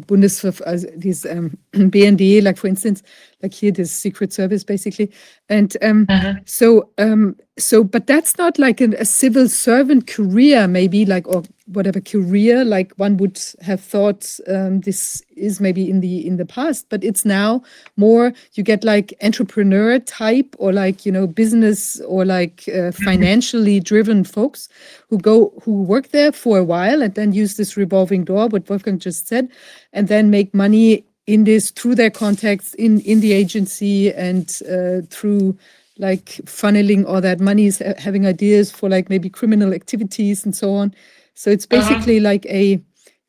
Bundes, uh, these um, [clears throat] BND, like for instance, like here, this Secret Service basically. And um, Uh-huh. so, um, so, but that's not like an, a civil servant career, maybe like or whatever career like one would have thought um, this is maybe in the in the past, but it's now more you get like entrepreneur type or like you know business or like uh, financially driven folks who go who work there for a while and then use this revolving door, what Wolfgang just said, and then make money in this through their contacts in in the agency and uh, through like funneling all that money is having ideas for like maybe criminal activities and so on so it's Uh-huh. basically like a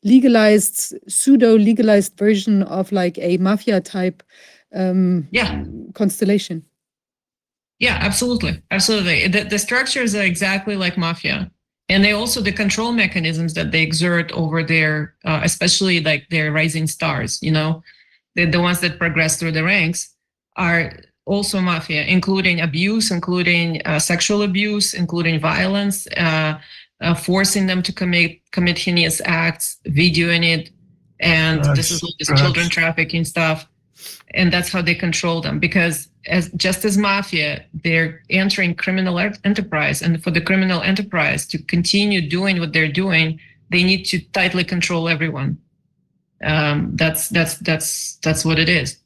legalized pseudo legalized version of like a mafia type um, Yeah. constellation. Yeah, absolutely. Absolutely. The, the structures are exactly like mafia. And they also, the control mechanisms that they exert over their, uh, especially like their rising stars, you know, the, the ones that progress through the ranks are also mafia, including abuse, including uh, sexual abuse, including violence, uh, uh, forcing them to commit commit heinous acts, videoing it, and this is Drugs, this drugs. children trafficking stuff, and that's how they control them. Because as just as mafia, they're entering criminal er- enterprise, and for the criminal enterprise to continue doing what they're doing, they need to tightly control everyone. Um, that's that's that's that's what it is.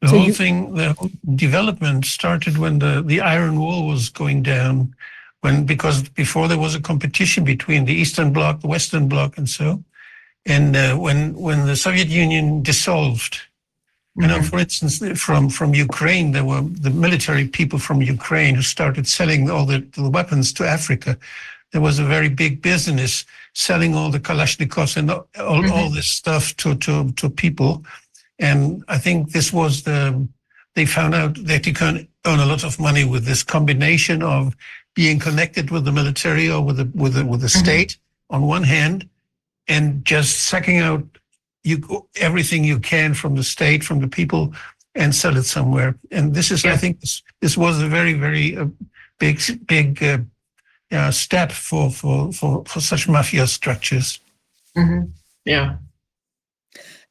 The So whole you- thing, the whole development started when the, the Iron Wall was going down, when because before there was a competition between the Eastern Bloc, the Western Bloc, and so, and uh, when when the Soviet Union dissolved, you know, Mhm. for instance, from from Ukraine, there were the military people from Ukraine who started selling all the, the weapons to Africa. There was a very big business selling all the Kalashnikovs and all, all this stuff to to to people. And I think this was the, they found out that you can earn a lot of money with this combination of being connected with the military or with the, with the, with the Mhm. state on one hand, and just sucking out you everything you can from the state, from the people, and sell it somewhere. And this is, I think, this, this was a very, very uh, big, big uh, uh, step for, for, for, for such mafia structures. Mhm. Yeah.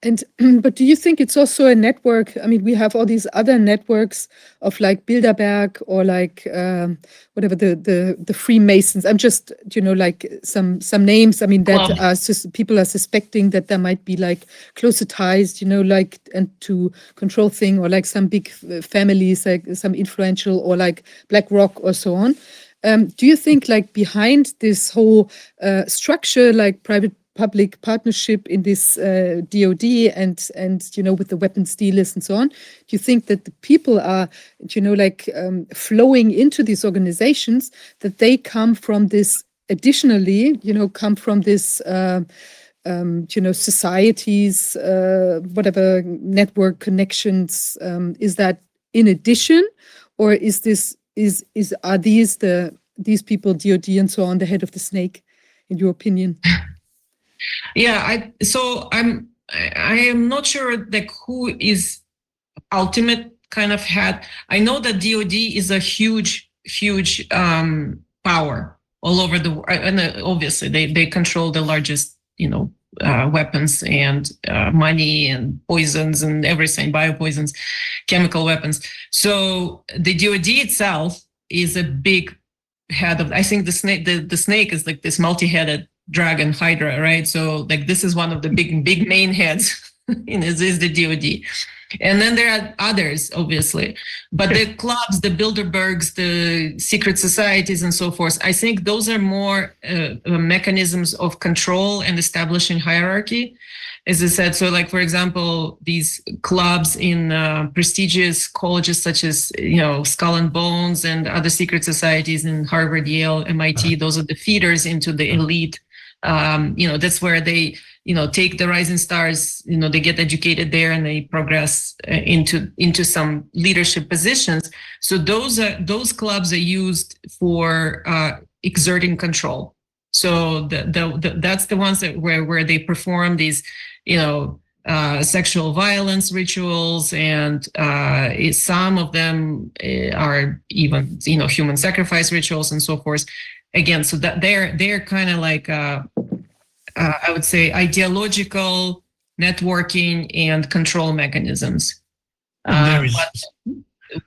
And [clears throat] but do you think it's also a network? I mean, we have all these other networks of like Bilderberg or like um, whatever the the the Freemasons. I'm just you know like some some names. I mean that are people are suspecting that there might be like closer ties. You know, like and to control thing or like some big families, like some influential or like BlackRock or so on. Um, do you think like behind this whole uh, structure, like private public partnership in this uh, DoD and and you know with the weapons dealers and so on, do you think that the people are you know like um, flowing into these organizations that they come from this additionally you know come from this uh, um, you know societies uh, whatever network connections um, is that in addition or is this is is are these the these people DoD and so on the head of the snake in your opinion? [laughs] Yeah, I so I'm I am not sure like who is ultimate kind of head. I know that DoD is a huge, huge um, power all over the world, and obviously they they control the largest, you know, uh, weapons and uh, money and poisons and everything, biopoisons, chemical weapons. So the DoD itself is a big head of. I think the snake the, the snake is like this multi-headed dragon hydra right? So like this is one of the big big main heads [laughs] in this is the dod and then there are others obviously. But the clubs the bilderbergs the secret societies and so forth i think those are more uh, uh, mechanisms of control and establishing hierarchy. As i said so like for example these clubs in uh, prestigious colleges such as you know skull and bones and other secret societies in harvard yale mit those are the feeders into the elite um, you know that's where they you know take the rising stars you know they get educated there and they progress uh, into into some leadership positions. So those are those clubs are used for uh, exerting control. So the, the, the that's the ones that where where they perform these you know uh, sexual violence rituals and uh, some of them uh, are even you know human sacrifice rituals and so forth again so that they're they're kind of like uh, uh, i would say ideological networking and control mechanisms. And Uh, there is but-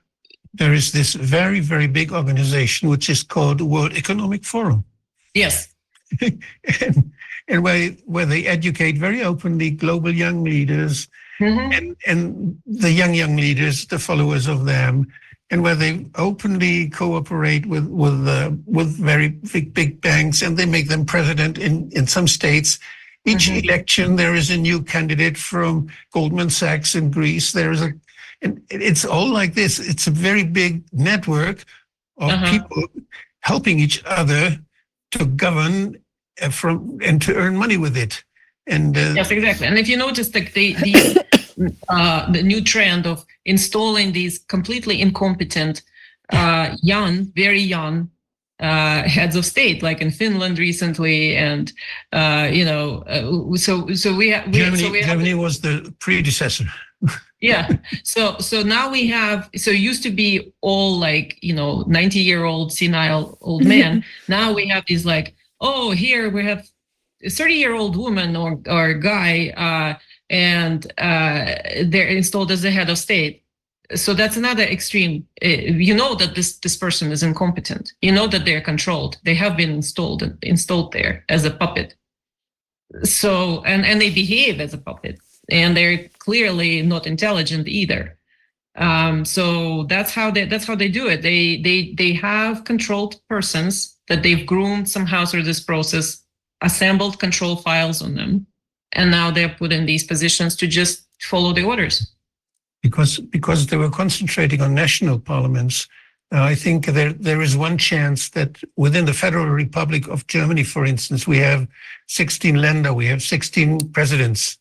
there is this very very big organization which is called World Economic Forum, yes. [laughs] And, and where where they educate very openly global young leaders Mhm. and and the young young leaders, the followers of them, and where they openly cooperate with with uh, with very big big banks, and they make them president in in some states. Each Mhm. election, there is a new candidate from Goldman Sachs in Greece. There is a, and it's all like this. It's a very big network of Uh-huh. people helping each other to govern uh, from and to earn money with it. And uh, Yes, exactly. And if you notice, like they, [coughs] these uh, the new trend of installing these completely incompetent, uh, young, very young uh, heads of state, like in Finland recently, and uh, you know, uh, so so we, ha- we Germany, so we have Germany was the predecessor. [laughs] yeah. So so now we have so it used to be all like you know 90 year old senile old men now we have these like oh here we have a 30 year old woman or or guy uh and uh they're installed as the head of state. So that's another extreme. Uh, you know that this this person is incompetent. You know that they're controlled. They have been installed installed there as a puppet. So and and they behave as a puppet and they're clearly not intelligent either. Um, so that's how they that's how they do it. They they they have controlled persons that they've groomed somehow through this process assembled control files on them and now they're put in these positions to just follow the orders because because they were concentrating on national parliaments. Uh, I think there there is one chance that within the Federal Republic of Germany, for instance, we have 16 Länder, we have 16 presidents,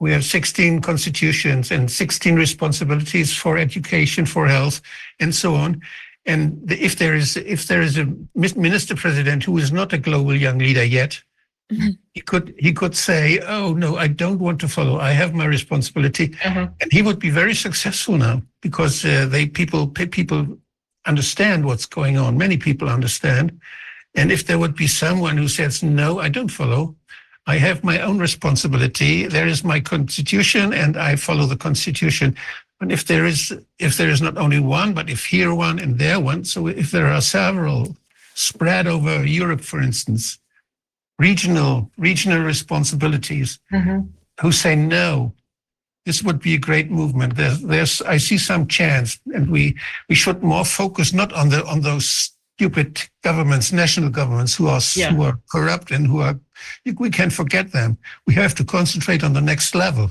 we have 16 constitutions and 16 responsibilities for education, for health, and so on. And if there is if there is a minister president who is not a global young leader yet, he could he could say, "Oh no, I don't want to follow. I have my responsibility." and he would be very successful now because uh, they people people understand what's going on. Many people understand, and if there would be someone who says, "No, I don't follow. I have my own responsibility. There is my constitution, and I follow the constitution." And if there is if there is not only one, but if here one and there one, so if there are several spread over Europe, for instance, regional regional responsibilities mm-hmm. who say no this would be a great movement. There's, there's i see some chance and we we should more focus not on the on those stupid governments national governments who are Yeah. who are corrupt and who are we can forget them. We have to concentrate on the next level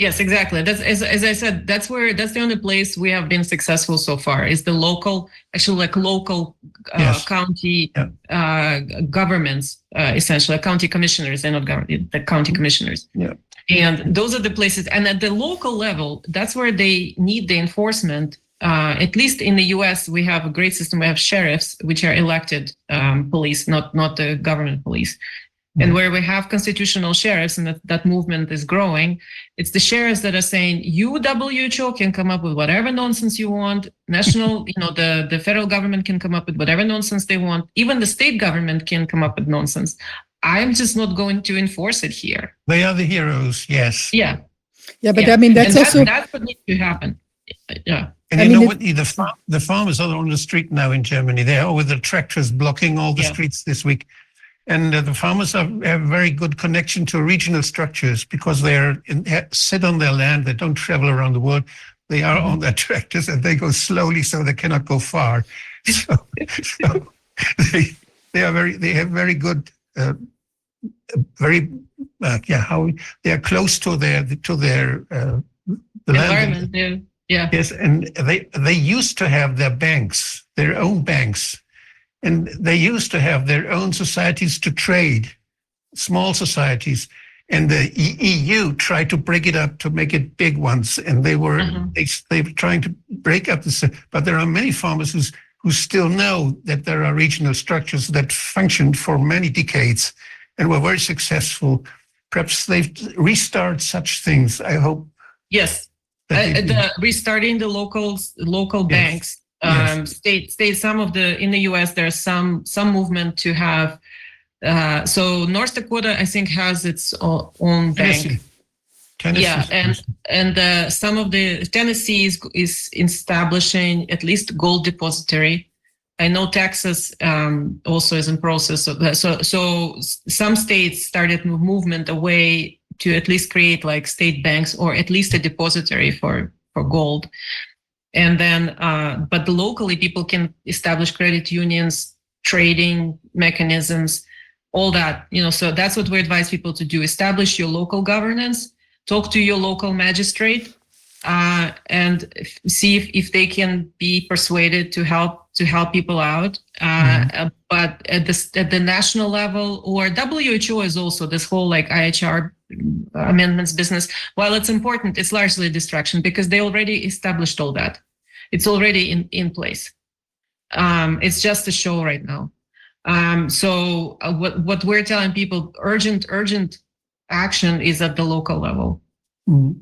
Yes, exactly. That's as, as I said. That's where that's the only place we have been successful so far. Is the local, actually, like local uh, Yes. county Yeah. uh, governments, uh, essentially county commissioners. They're not government, the county commissioners. Yeah. And those are the places. And at the local level, that's where they need the enforcement. Uh, at least in the U.S., we have a great system. We have sheriffs, which are elected um, police, not not the government police. And where we have constitutional sheriffs, and that, that movement is growing, it's the sheriffs that are saying you WHO can come up with whatever nonsense you want. National, [laughs] you know, the the federal government can come up with whatever nonsense they want. Even the state government can come up with nonsense. I'm just not going to enforce it here. they are the heroes yes Yeah, Yeah, but yeah. I mean, that's and that's, also, that's what needs to happen. Yeah, and I you mean, know what the far- the farmers are on the street now in Germany. They are with the tractors blocking all the Yeah. streets this week, and uh, the farmers are, have very good connection to regional structures because they are in, sit on their land. They don't travel around the world. They are on their [laughs] tractors and they go slowly, so they cannot go far. [laughs] So, so they they are very they have very good. Uh, very uh, yeah how they are close to their to their uh, the environment. Yeah, yeah. Yes, and they they used to have their banks, their own banks, and they used to have their own societies to trade, small societies. And the EU tried to break it up to make it big ones, and they were Mhm. they, they were trying to break up this. But there are many farmers who's, who still know that there are regional structures that functioned for many decades and were very successful. Perhaps they've restarted such things. I hope Yes, uh, the restarting the local local Yes. banks Yes. um state state some of the in the us there's some some movement to have uh so north dakota i think has its own bank Tennessee. Tennessee. yeah and and uh, some of the tennessee is, is establishing at least gold depository i know texas um, also is in process of that so so some states started move- movement away to at least create like state banks or at least a depository for for gold and then uh, but locally people can establish credit unions trading mechanisms all that you know so that's what we advise people to do. Establish your local governance talk to your local magistrate uh, and f- see if, if they can be persuaded to help to help people out. Uh, uh, but at the at the national level or WHO is also this whole like IHR amendments business, while it's important, it's largely a distraction because they already established all that. It's already in, in place. Um, it's just a show right now. Um, so uh, what, what we're telling people, urgent, urgent action is at the local level. Mhm.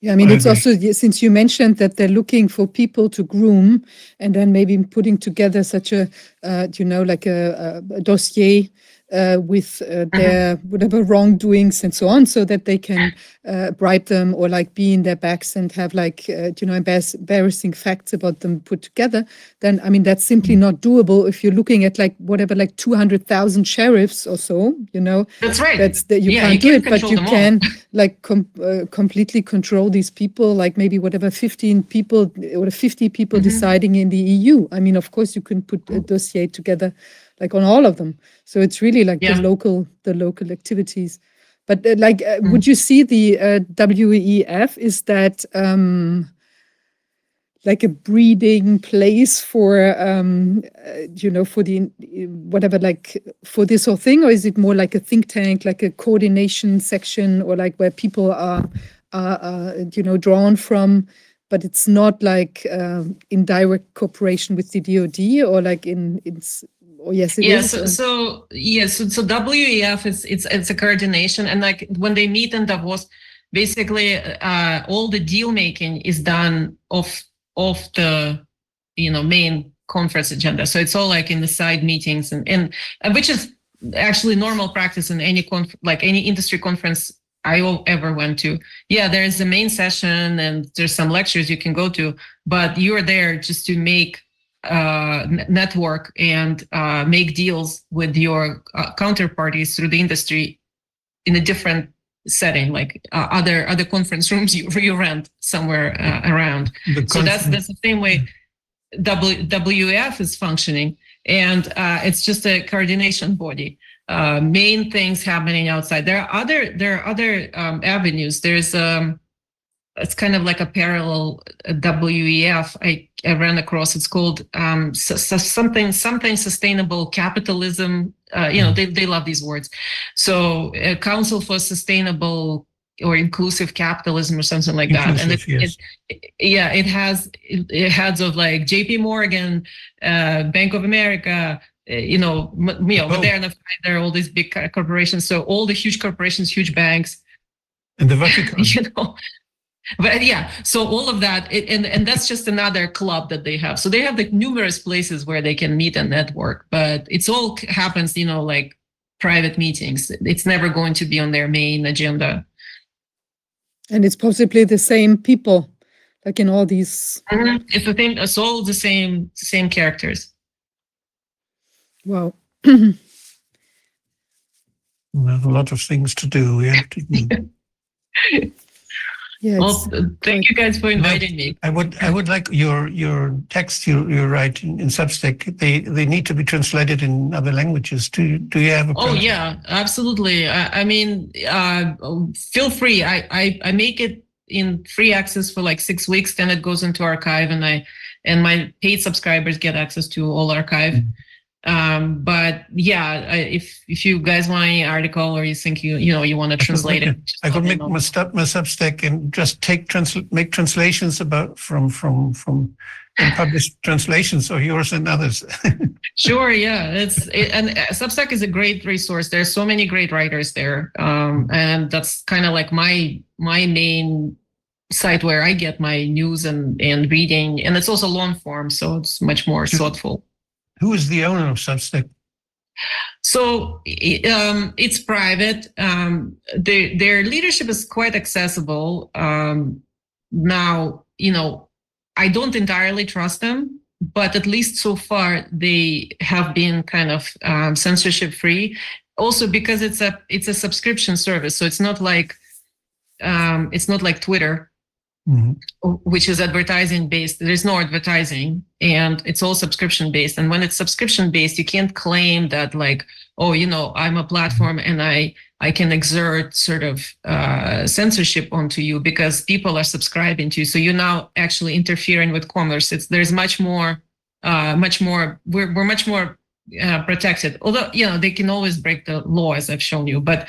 Yeah, I mean, it's also, since you mentioned that they're looking for people to groom and then maybe putting together such a, uh, you know, like a, a- a dossier uh, with uh, their whatever wrongdoings and so on, so that they can uh, bribe them or like be in their backs and have like, uh, you know, embarrass- embarrassing facts about them put together, then, I mean, that's simply not doable if you're looking at like whatever, like 200,000 sheriffs or so, you know, That's right. that's that you Yeah, can't you do it, but you can like com- uh, completely control these people, like maybe whatever 15 people or 50 people Mhm. deciding in the EU. I mean, of course, you can put a dossier together like on all of them. So it's really like Yeah. the local the local activities. But uh, like, uh, Mm. would you see the uh, WEF? Is that um, like a breeding place for um, uh, you know for the uh, whatever like for this whole thing, or is it more like a think tank, like a coordination section, or like where people are are, are you know drawn from? But it's not like um, in direct cooperation with the DoD, or like in it's. Yes, it is. so, so yes so, so wef is it's it's a coordination and like when they meet in davos basically uh all the deal making is done off off the you know main conference agenda so it's all like in the side meetings and and, which is actually normal practice in any conf- like any industry conference I ever went to. Yeah, there's the main session and there's some lectures you can go to, but you're there just to make uh, network and uh, make deals with your uh, counterparties through the industry in a different setting, like uh, other other conference [laughs] rooms you you rent somewhere uh, around. So that's that's the same way w, WF is functioning, and uh, it's just a coordination body. Uh, main things happening outside. There are other there are other um, avenues. There's um, it's kind of like a parallel WEF I, I ran across. It's called um, so, so something something sustainable capitalism. Uh, you know they they love these words. So uh, Council for Sustainable or Inclusive Capitalism or something like that. And it, Inclusive, yes. it, yeah, it has it, it heads of like J.P. Morgan, uh, Bank of America. uh, You know, m- you know, Oh. Moderna, Pfizer, all these big corporations. So all the huge corporations, huge banks, And the Vatican. [laughs] you know but yeah so all of that it, and and that's just another club that they have so they have like numerous places where they can meet and network but it's all happens you know like private meetings it's never going to be on their main agenda and it's possibly the same people, like in all these. Mm-hmm. it's the same it's all the same same characters Wow. [clears throat] We have a lot of things to do. We have to. Yeah, well thank you guys for inviting me I would. I would like your your text you you write in, in Substack. They they need to be translated in other languages. Do you, do you have a? Oh plan? yeah, absolutely. I, I mean, uh, feel free. I, I I make it in free access for like six weeks, then it goes into archive, and I and my paid subscribers get access to all archive. Um, but yeah, I, if if you guys want any article or you think you you know you want to translate it, just I could let me make know. my, stop my Substack and just take transl- make translations about from from from and publish translations of yours and others. [laughs] Sure, yeah, it's it, and uh, Substack is a great resource. There's so many great writers there, um, and that's kind of like my my main site where I get my news and and reading, and it's also long form, so it's much more thoughtful. Who is the owner of Substack? So um, it's private. Um, their their leadership is quite accessible. Um, now, you know, I don't entirely trust them, but at least so far they have been kind of um, censorship free. Also, because it's a it's a subscription service, so it's not like um, it's not like Twitter Mhm. which is advertising based there's no advertising and it's all subscription based. And when it's subscription based you can't claim that like oh you know i'm a platform and i i can exert sort of uh, censorship onto you because people are subscribing to you. So you're now actually interfering with commerce. It's there's much more uh, much more we're, we're much more uh, protected. Although you know they can always break the law as i've shown you but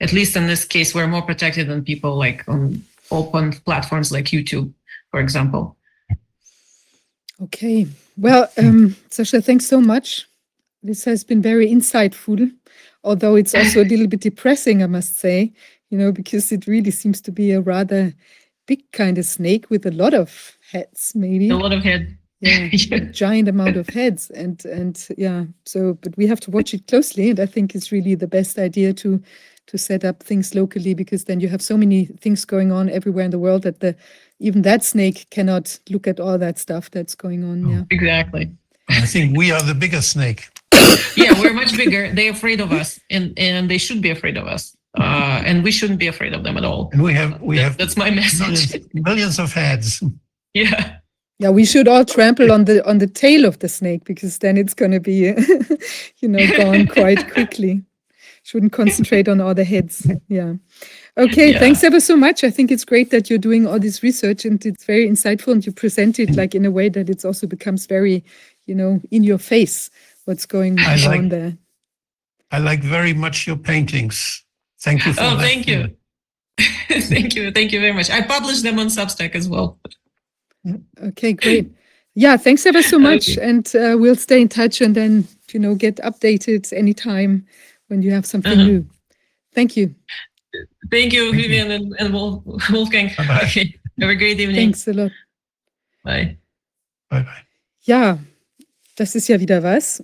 at least in this case, we're more protected than people like on open platforms like YouTube, for example. Okay. Well, um, Sasha, thanks so much. This has been very insightful, although it's also a little bit depressing, I must say, you know, because it really seems to be a rather big kind of snake with a lot of heads, maybe. A lot of head. Yeah, Yeah. [laughs] a giant amount of heads, and and yeah. So, but we have to watch it closely, and I think it's really the best idea to to set up things locally because then you have so many things going on everywhere in the world that the even that snake cannot look at all that stuff that's going on. Yeah. Exactly. I think we are the bigger snake. Yeah, we're much bigger. They're afraid of us, and and they should be afraid of us. Uh, and we shouldn't be afraid of them at all. And we have we That- have that's my message. millions, millions of heads. yeah. Yeah, we should all trample on the on the tail of the snake because then it's going to be, [laughs] you know, gone quite quickly. Shouldn't concentrate on all the heads. [laughs] Yeah. Okay. Yeah. Thanks ever so much. I think it's great that you're doing all this research and it's very insightful and you present it like in a way that it's also becomes very, you know, in your face what's going I on like- there. I like very much your paintings. Thank you for Oh, that. thank you. [laughs] thank you. Thank you very much. I publish them on Substack as well. Okay, great. Yeah, thanks ever so much. Okay. And uh, we'll stay in touch and then, you know, get updated anytime when you have something Uh-huh. new. Thank you. Thank you, Thank you. Vivian and, and Wolf, Wolfgang. Bye-bye. [laughs] Okay. Have a great evening. Thanks a lot. Bye. Bye bye. Ja, das ist ja wieder was.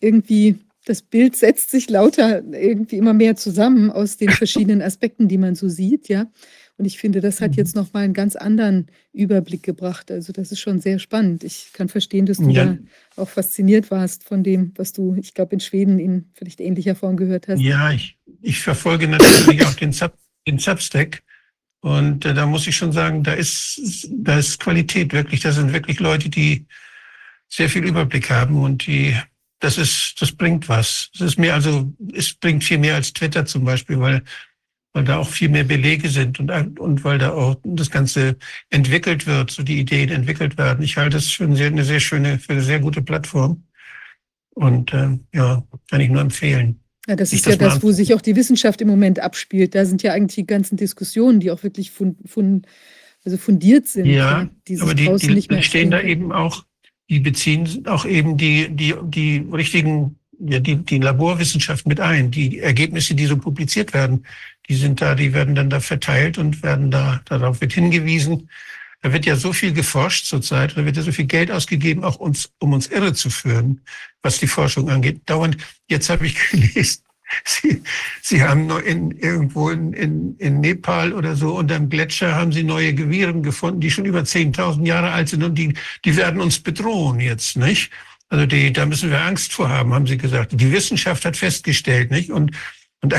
Irgendwie, das Bild setzt sich lauter irgendwie immer mehr zusammen aus den verschiedenen Aspekten, die man so sieht, ja. Und ich finde, das hat Mhm. jetzt nochmal einen ganz anderen Überblick gebracht. Also das ist schon sehr spannend. Ich kann verstehen, dass du Ja. da auch fasziniert warst von dem, was du, ich glaube, in Schweden in vielleicht ähnlicher Form gehört hast. Ja, ich, ich verfolge natürlich auch den, Sub, den Substack. Und äh, da muss ich schon sagen, da ist, da ist Qualität wirklich. Da sind wirklich Leute, die sehr viel Überblick haben und die, das ist, das bringt was. Es ist mehr, also, es bringt viel mehr als Twitter zum Beispiel, weil, weil da auch viel mehr Belege sind und, und weil da auch das Ganze entwickelt wird, so die Ideen entwickelt werden. Ich halte es für eine sehr, eine sehr schöne, für eine sehr gute Plattform. Und äh, ja, kann ich nur empfehlen. Ja, das ist ja das das, wo sich auch die Wissenschaft im Moment abspielt. Da sind ja eigentlich die ganzen Diskussionen, die auch wirklich fund, fund, also fundiert sind. Ja, sich Aber die, die, stehen da eben auch, die beziehen auch eben die, die, die richtigen, ja, die, die Laborwissenschaft mit ein. Die Ergebnisse, die so publiziert werden, die sind da, die werden dann da verteilt und werden da, darauf wird hingewiesen. Da wird ja so viel geforscht zurzeit, da wird ja so viel Geld ausgegeben, auch uns, um uns irre zu führen, was die Forschung angeht. Dauernd, jetzt habe ich [laughs] gelesen, Sie, Sie haben in, irgendwo in, in, in Nepal oder so unterm Gletscher haben Sie neue Viren gefunden, die schon über 10.000 Jahre alt sind und die, die werden uns bedrohen jetzt, nicht? Also die, da müssen wir Angst vor haben, haben Sie gesagt. Die Wissenschaft hat festgestellt, nicht? Und, und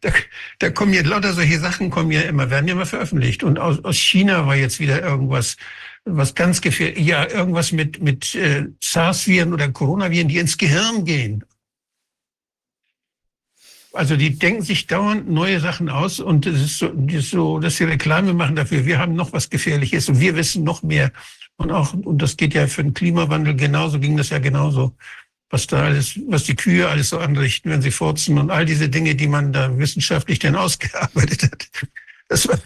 da, da, kommen jetzt lauter solche Sachen, kommen ja immer, werden ja immer veröffentlicht. Und aus, aus China war jetzt wieder irgendwas, was ganz gefährlich, ja, irgendwas mit, mit äh, SARS-Viren oder Coronaviren, die ins Gehirn gehen. Also die denken sich dauernd neue Sachen aus und es ist so, ist so, dass sie Reklame machen dafür. Wir haben noch was Gefährliches und wir wissen noch mehr. Und auch, und das geht ja für den Klimawandel genauso, ging das ja genauso. Was da alles, was die Kühe alles so anrichten, wenn sie furzen und all diese Dinge, die man da wissenschaftlich dann [laughs] ausgearbeitet hat. Das war,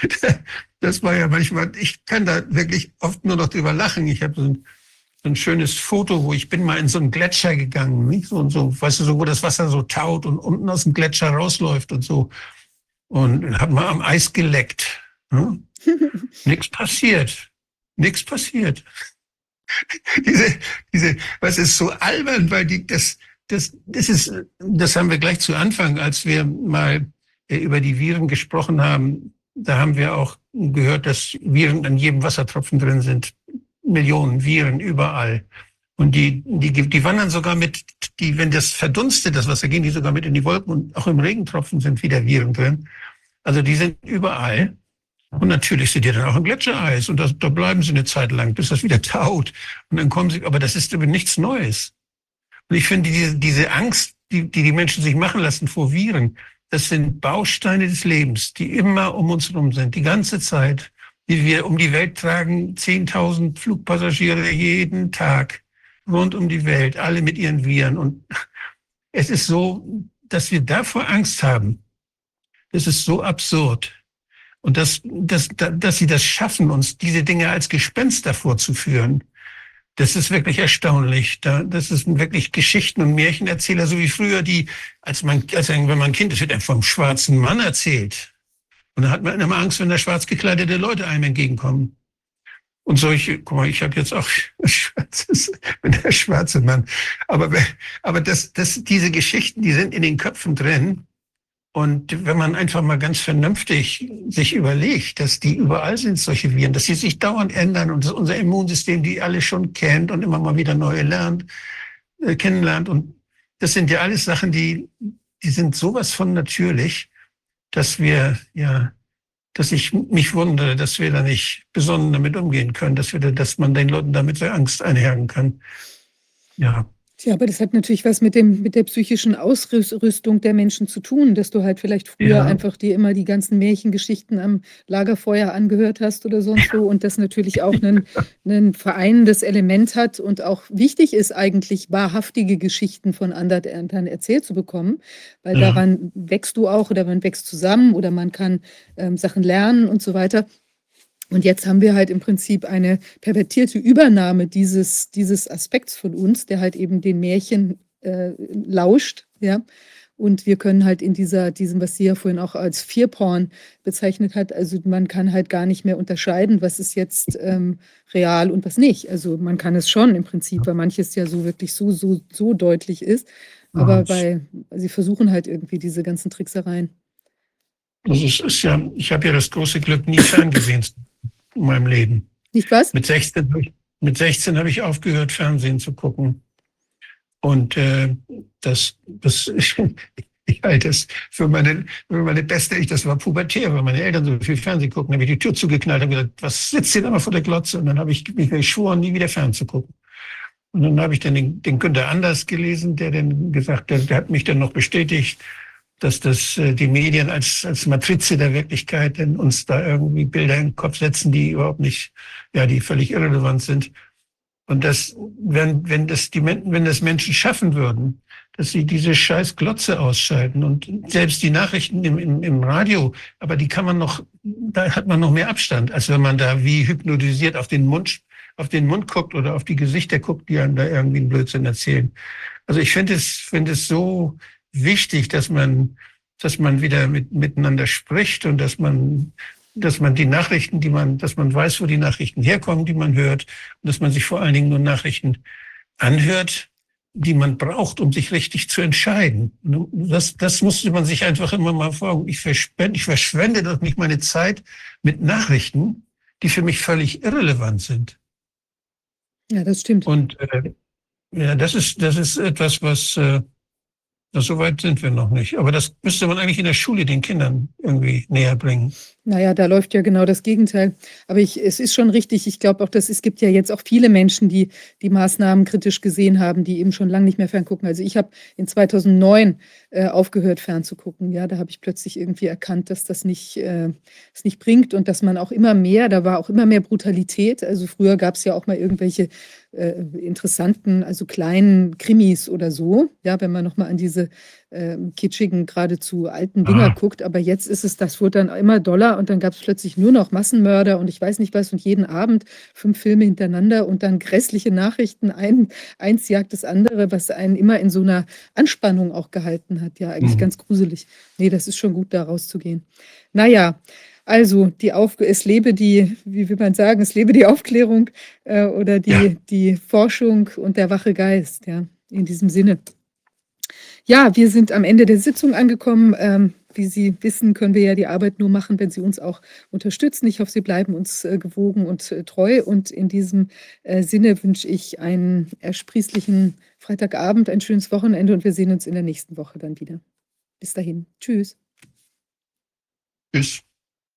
[laughs] das war ja manchmal, ich kann da wirklich oft nur noch drüber lachen. Ich habe so ein, so ein schönes Foto, wo ich bin mal in so einen Gletscher gegangen, nicht? So, und so, weißt du, so, wo das Wasser so taut und unten aus dem Gletscher rausläuft und so. Und hat mal am Eis geleckt. Ne? [laughs] Nichts passiert. Nichts passiert. [laughs] diese, diese, was ist so albern, weil die, das, das, das ist, das haben wir gleich zu Anfang, als wir mal äh, über die Viren gesprochen haben. Da haben wir auch gehört, dass Viren an jedem Wassertropfen drin sind. Millionen Viren überall. Und die, die, die wandern sogar mit, die, wenn das verdunstet, das Wasser, gehen die sogar mit in die Wolken und auch im Regentropfen sind wieder Viren drin. Also die sind überall. Und natürlich sind die dann auch im Gletschereis. Und das, da bleiben sie eine Zeit lang, bis das wieder [laughs] taut. Und dann kommen sie, aber das ist über nichts Neues. Und ich finde, diese, diese Angst, die, die die Menschen sich machen lassen vor Viren, das sind Bausteine des Lebens, die immer um uns herum sind, die ganze Zeit die wir um die Welt tragen, 10.000 Flugpassagiere jeden Tag rund um die Welt, alle mit ihren Viren. Und [laughs] es ist so, dass wir davor Angst haben. Das ist so absurd. Und dass, dass, dass sie das schaffen, uns diese Dinge als Gespenster vorzuführen, das ist wirklich erstaunlich. Das ist wirklich Geschichten- und Märchenerzähler, so wie früher die, als man, als wenn man Kind ist, wird einem vom schwarzen Mann erzählt. Und dann hat man immer Angst, wenn da schwarz gekleidete Leute einem entgegenkommen. Und solche, guck mal, ich habe jetzt auch [laughs] schwarzes, bin der schwarze Mann. Aber, aber das, das, diese Geschichten, die sind in den Köpfen drin. Und wenn man einfach mal ganz vernünftig sich überlegt, dass die überall sind, solche Viren, dass sie sich dauernd ändern und dass unser Immunsystem die alle schon kennt und immer mal wieder neue lernt, äh, kennenlernt. Und das sind ja alles Sachen, die, die sind sowas von natürlich, dass wir, ja, dass ich mich wundere, dass wir da nicht besonnen damit umgehen können, dass wir, dass man den Leuten damit so Angst einhergen kann. Ja. Ja, aber das hat natürlich was mit dem mit der psychischen Ausrüstung der Menschen zu tun, dass du halt vielleicht früher Ja. einfach dir immer die ganzen Märchengeschichten am Lagerfeuer angehört hast oder sonst wo und das natürlich auch 'nen [laughs] 'nen vereinendes Element hat und auch wichtig ist eigentlich, wahrhaftige Geschichten von anderen erzählt zu bekommen, weil Ja. daran wächst du auch oder man wächst zusammen oder man kann, ähm, Sachen lernen und so weiter. Und jetzt haben wir halt im Prinzip eine pervertierte Übernahme dieses dieses Aspekts von uns, der halt eben den Märchen, äh, lauscht, ja? Und wir können halt in dieser diesem, was sie ja vorhin auch als Fear-Porn bezeichnet hat also, man kann halt gar nicht mehr unterscheiden, was ist jetzt, ähm, real und was nicht. Also, man kann es schon im Prinzip, weil manches ja so wirklich so so so deutlich ist, aber bei sie versuchen halt irgendwie diese ganzen Tricksereien. Also es ist ja, ich habe ja das große Glück, nie [laughs] ferngesehen zu in meinem Leben. Nicht was? Mit 16, habe ich- mit 16 habe ich aufgehört, Fernsehen zu gucken. Und äh, das, das [laughs] ich halte es für meine, für meine beste, ich, das war pubertär, weil meine Eltern so viel Fernsehen gucken. Habe ich die Tür zugeknallt und gesagt, was sitzt da mal vor der Glotze? Und dann habe ich mich geschworen, nie wieder fern zu gucken. Und dann habe ich dann den, den Günther Anders gelesen, der dann gesagt hat, der hat mich dann noch bestätigt, dass das äh, die Medien als, als Matrize der Wirklichkeit denn uns da irgendwie Bilder in den Kopf setzen, die überhaupt nicht, ja, die völlig irrelevant sind. Und das, wenn, wenn das die wenn das Menschen schaffen würden, dass sie diese scheiß Glotze ausschalten und selbst die Nachrichten im, im, im Radio, aber die kann man noch, da hat man noch mehr Abstand, als wenn man da wie hypnotisiert auf den Mund, auf den Mund guckt oder auf die Gesichter guckt, die einem da irgendwie einen Blödsinn erzählen. Also ich finde es, finde es so wichtig, dass man, dass man wieder mit, miteinander spricht und dass man, dass man die Nachrichten, die man, dass man weiß, wo die Nachrichten herkommen, die man hört, und dass man sich vor allen Dingen nur Nachrichten anhört, die man braucht, um sich richtig zu entscheiden. Das, das musste man sich einfach immer mal vor. Ich verschwende, ich verschwende doch nicht meine Zeit mit Nachrichten, die für mich völlig irrelevant sind. Ja, das stimmt. Und äh, ja, das ist, das ist etwas, was äh, na, so weit sind wir noch nicht. Aber das müsste man eigentlich in der Schule den Kindern irgendwie näher bringen. Naja, da läuft ja genau das Gegenteil. Aber ich, es ist schon richtig. Ich glaube auch, dass es gibt ja jetzt auch viele Menschen, die die Maßnahmen kritisch gesehen haben, die eben schon lange nicht mehr ferngucken. Also ich habe in 2009 äh, aufgehört, fernzugucken. Ja, da habe ich plötzlich irgendwie erkannt, dass das nicht, äh, es nicht bringt und dass man auch immer mehr, da war auch immer mehr Brutalität. Also früher gab es ja auch mal irgendwelche äh, interessanten, also kleinen Krimis oder so. Ja, wenn man noch mal an diese äh, kitschigen, geradezu alten Dinger Ah. guckt. Aber jetzt ist es, das wurde dann immer doller und dann gab es plötzlich nur noch Massenmörder und ich weiß nicht was und jeden Abend fünf Filme hintereinander und dann grässliche Nachrichten. Ein, eins jagt das andere, was einen immer in so einer Anspannung auch gehalten hat. Ja, eigentlich Mhm. ganz gruselig. Nee, das ist schon gut, da rauszugehen. Naja, also die Auf es lebe die, wie will man sagen, es lebe die Aufklärung äh, oder die, Ja. die Forschung und der wache Geist, ja, in diesem Sinne. Ja, wir sind am Ende der Sitzung angekommen. Ähm, wie Sie wissen, können wir ja die Arbeit nur machen, wenn Sie uns auch unterstützen. Ich hoffe, Sie bleiben uns äh, gewogen und äh, treu. Und in diesem äh, Sinne wünsche ich einen ersprießlichen Freitagabend, ein schönes Wochenende und wir sehen uns in der nächsten Woche dann wieder. Bis dahin. Tschüss. Tschüss.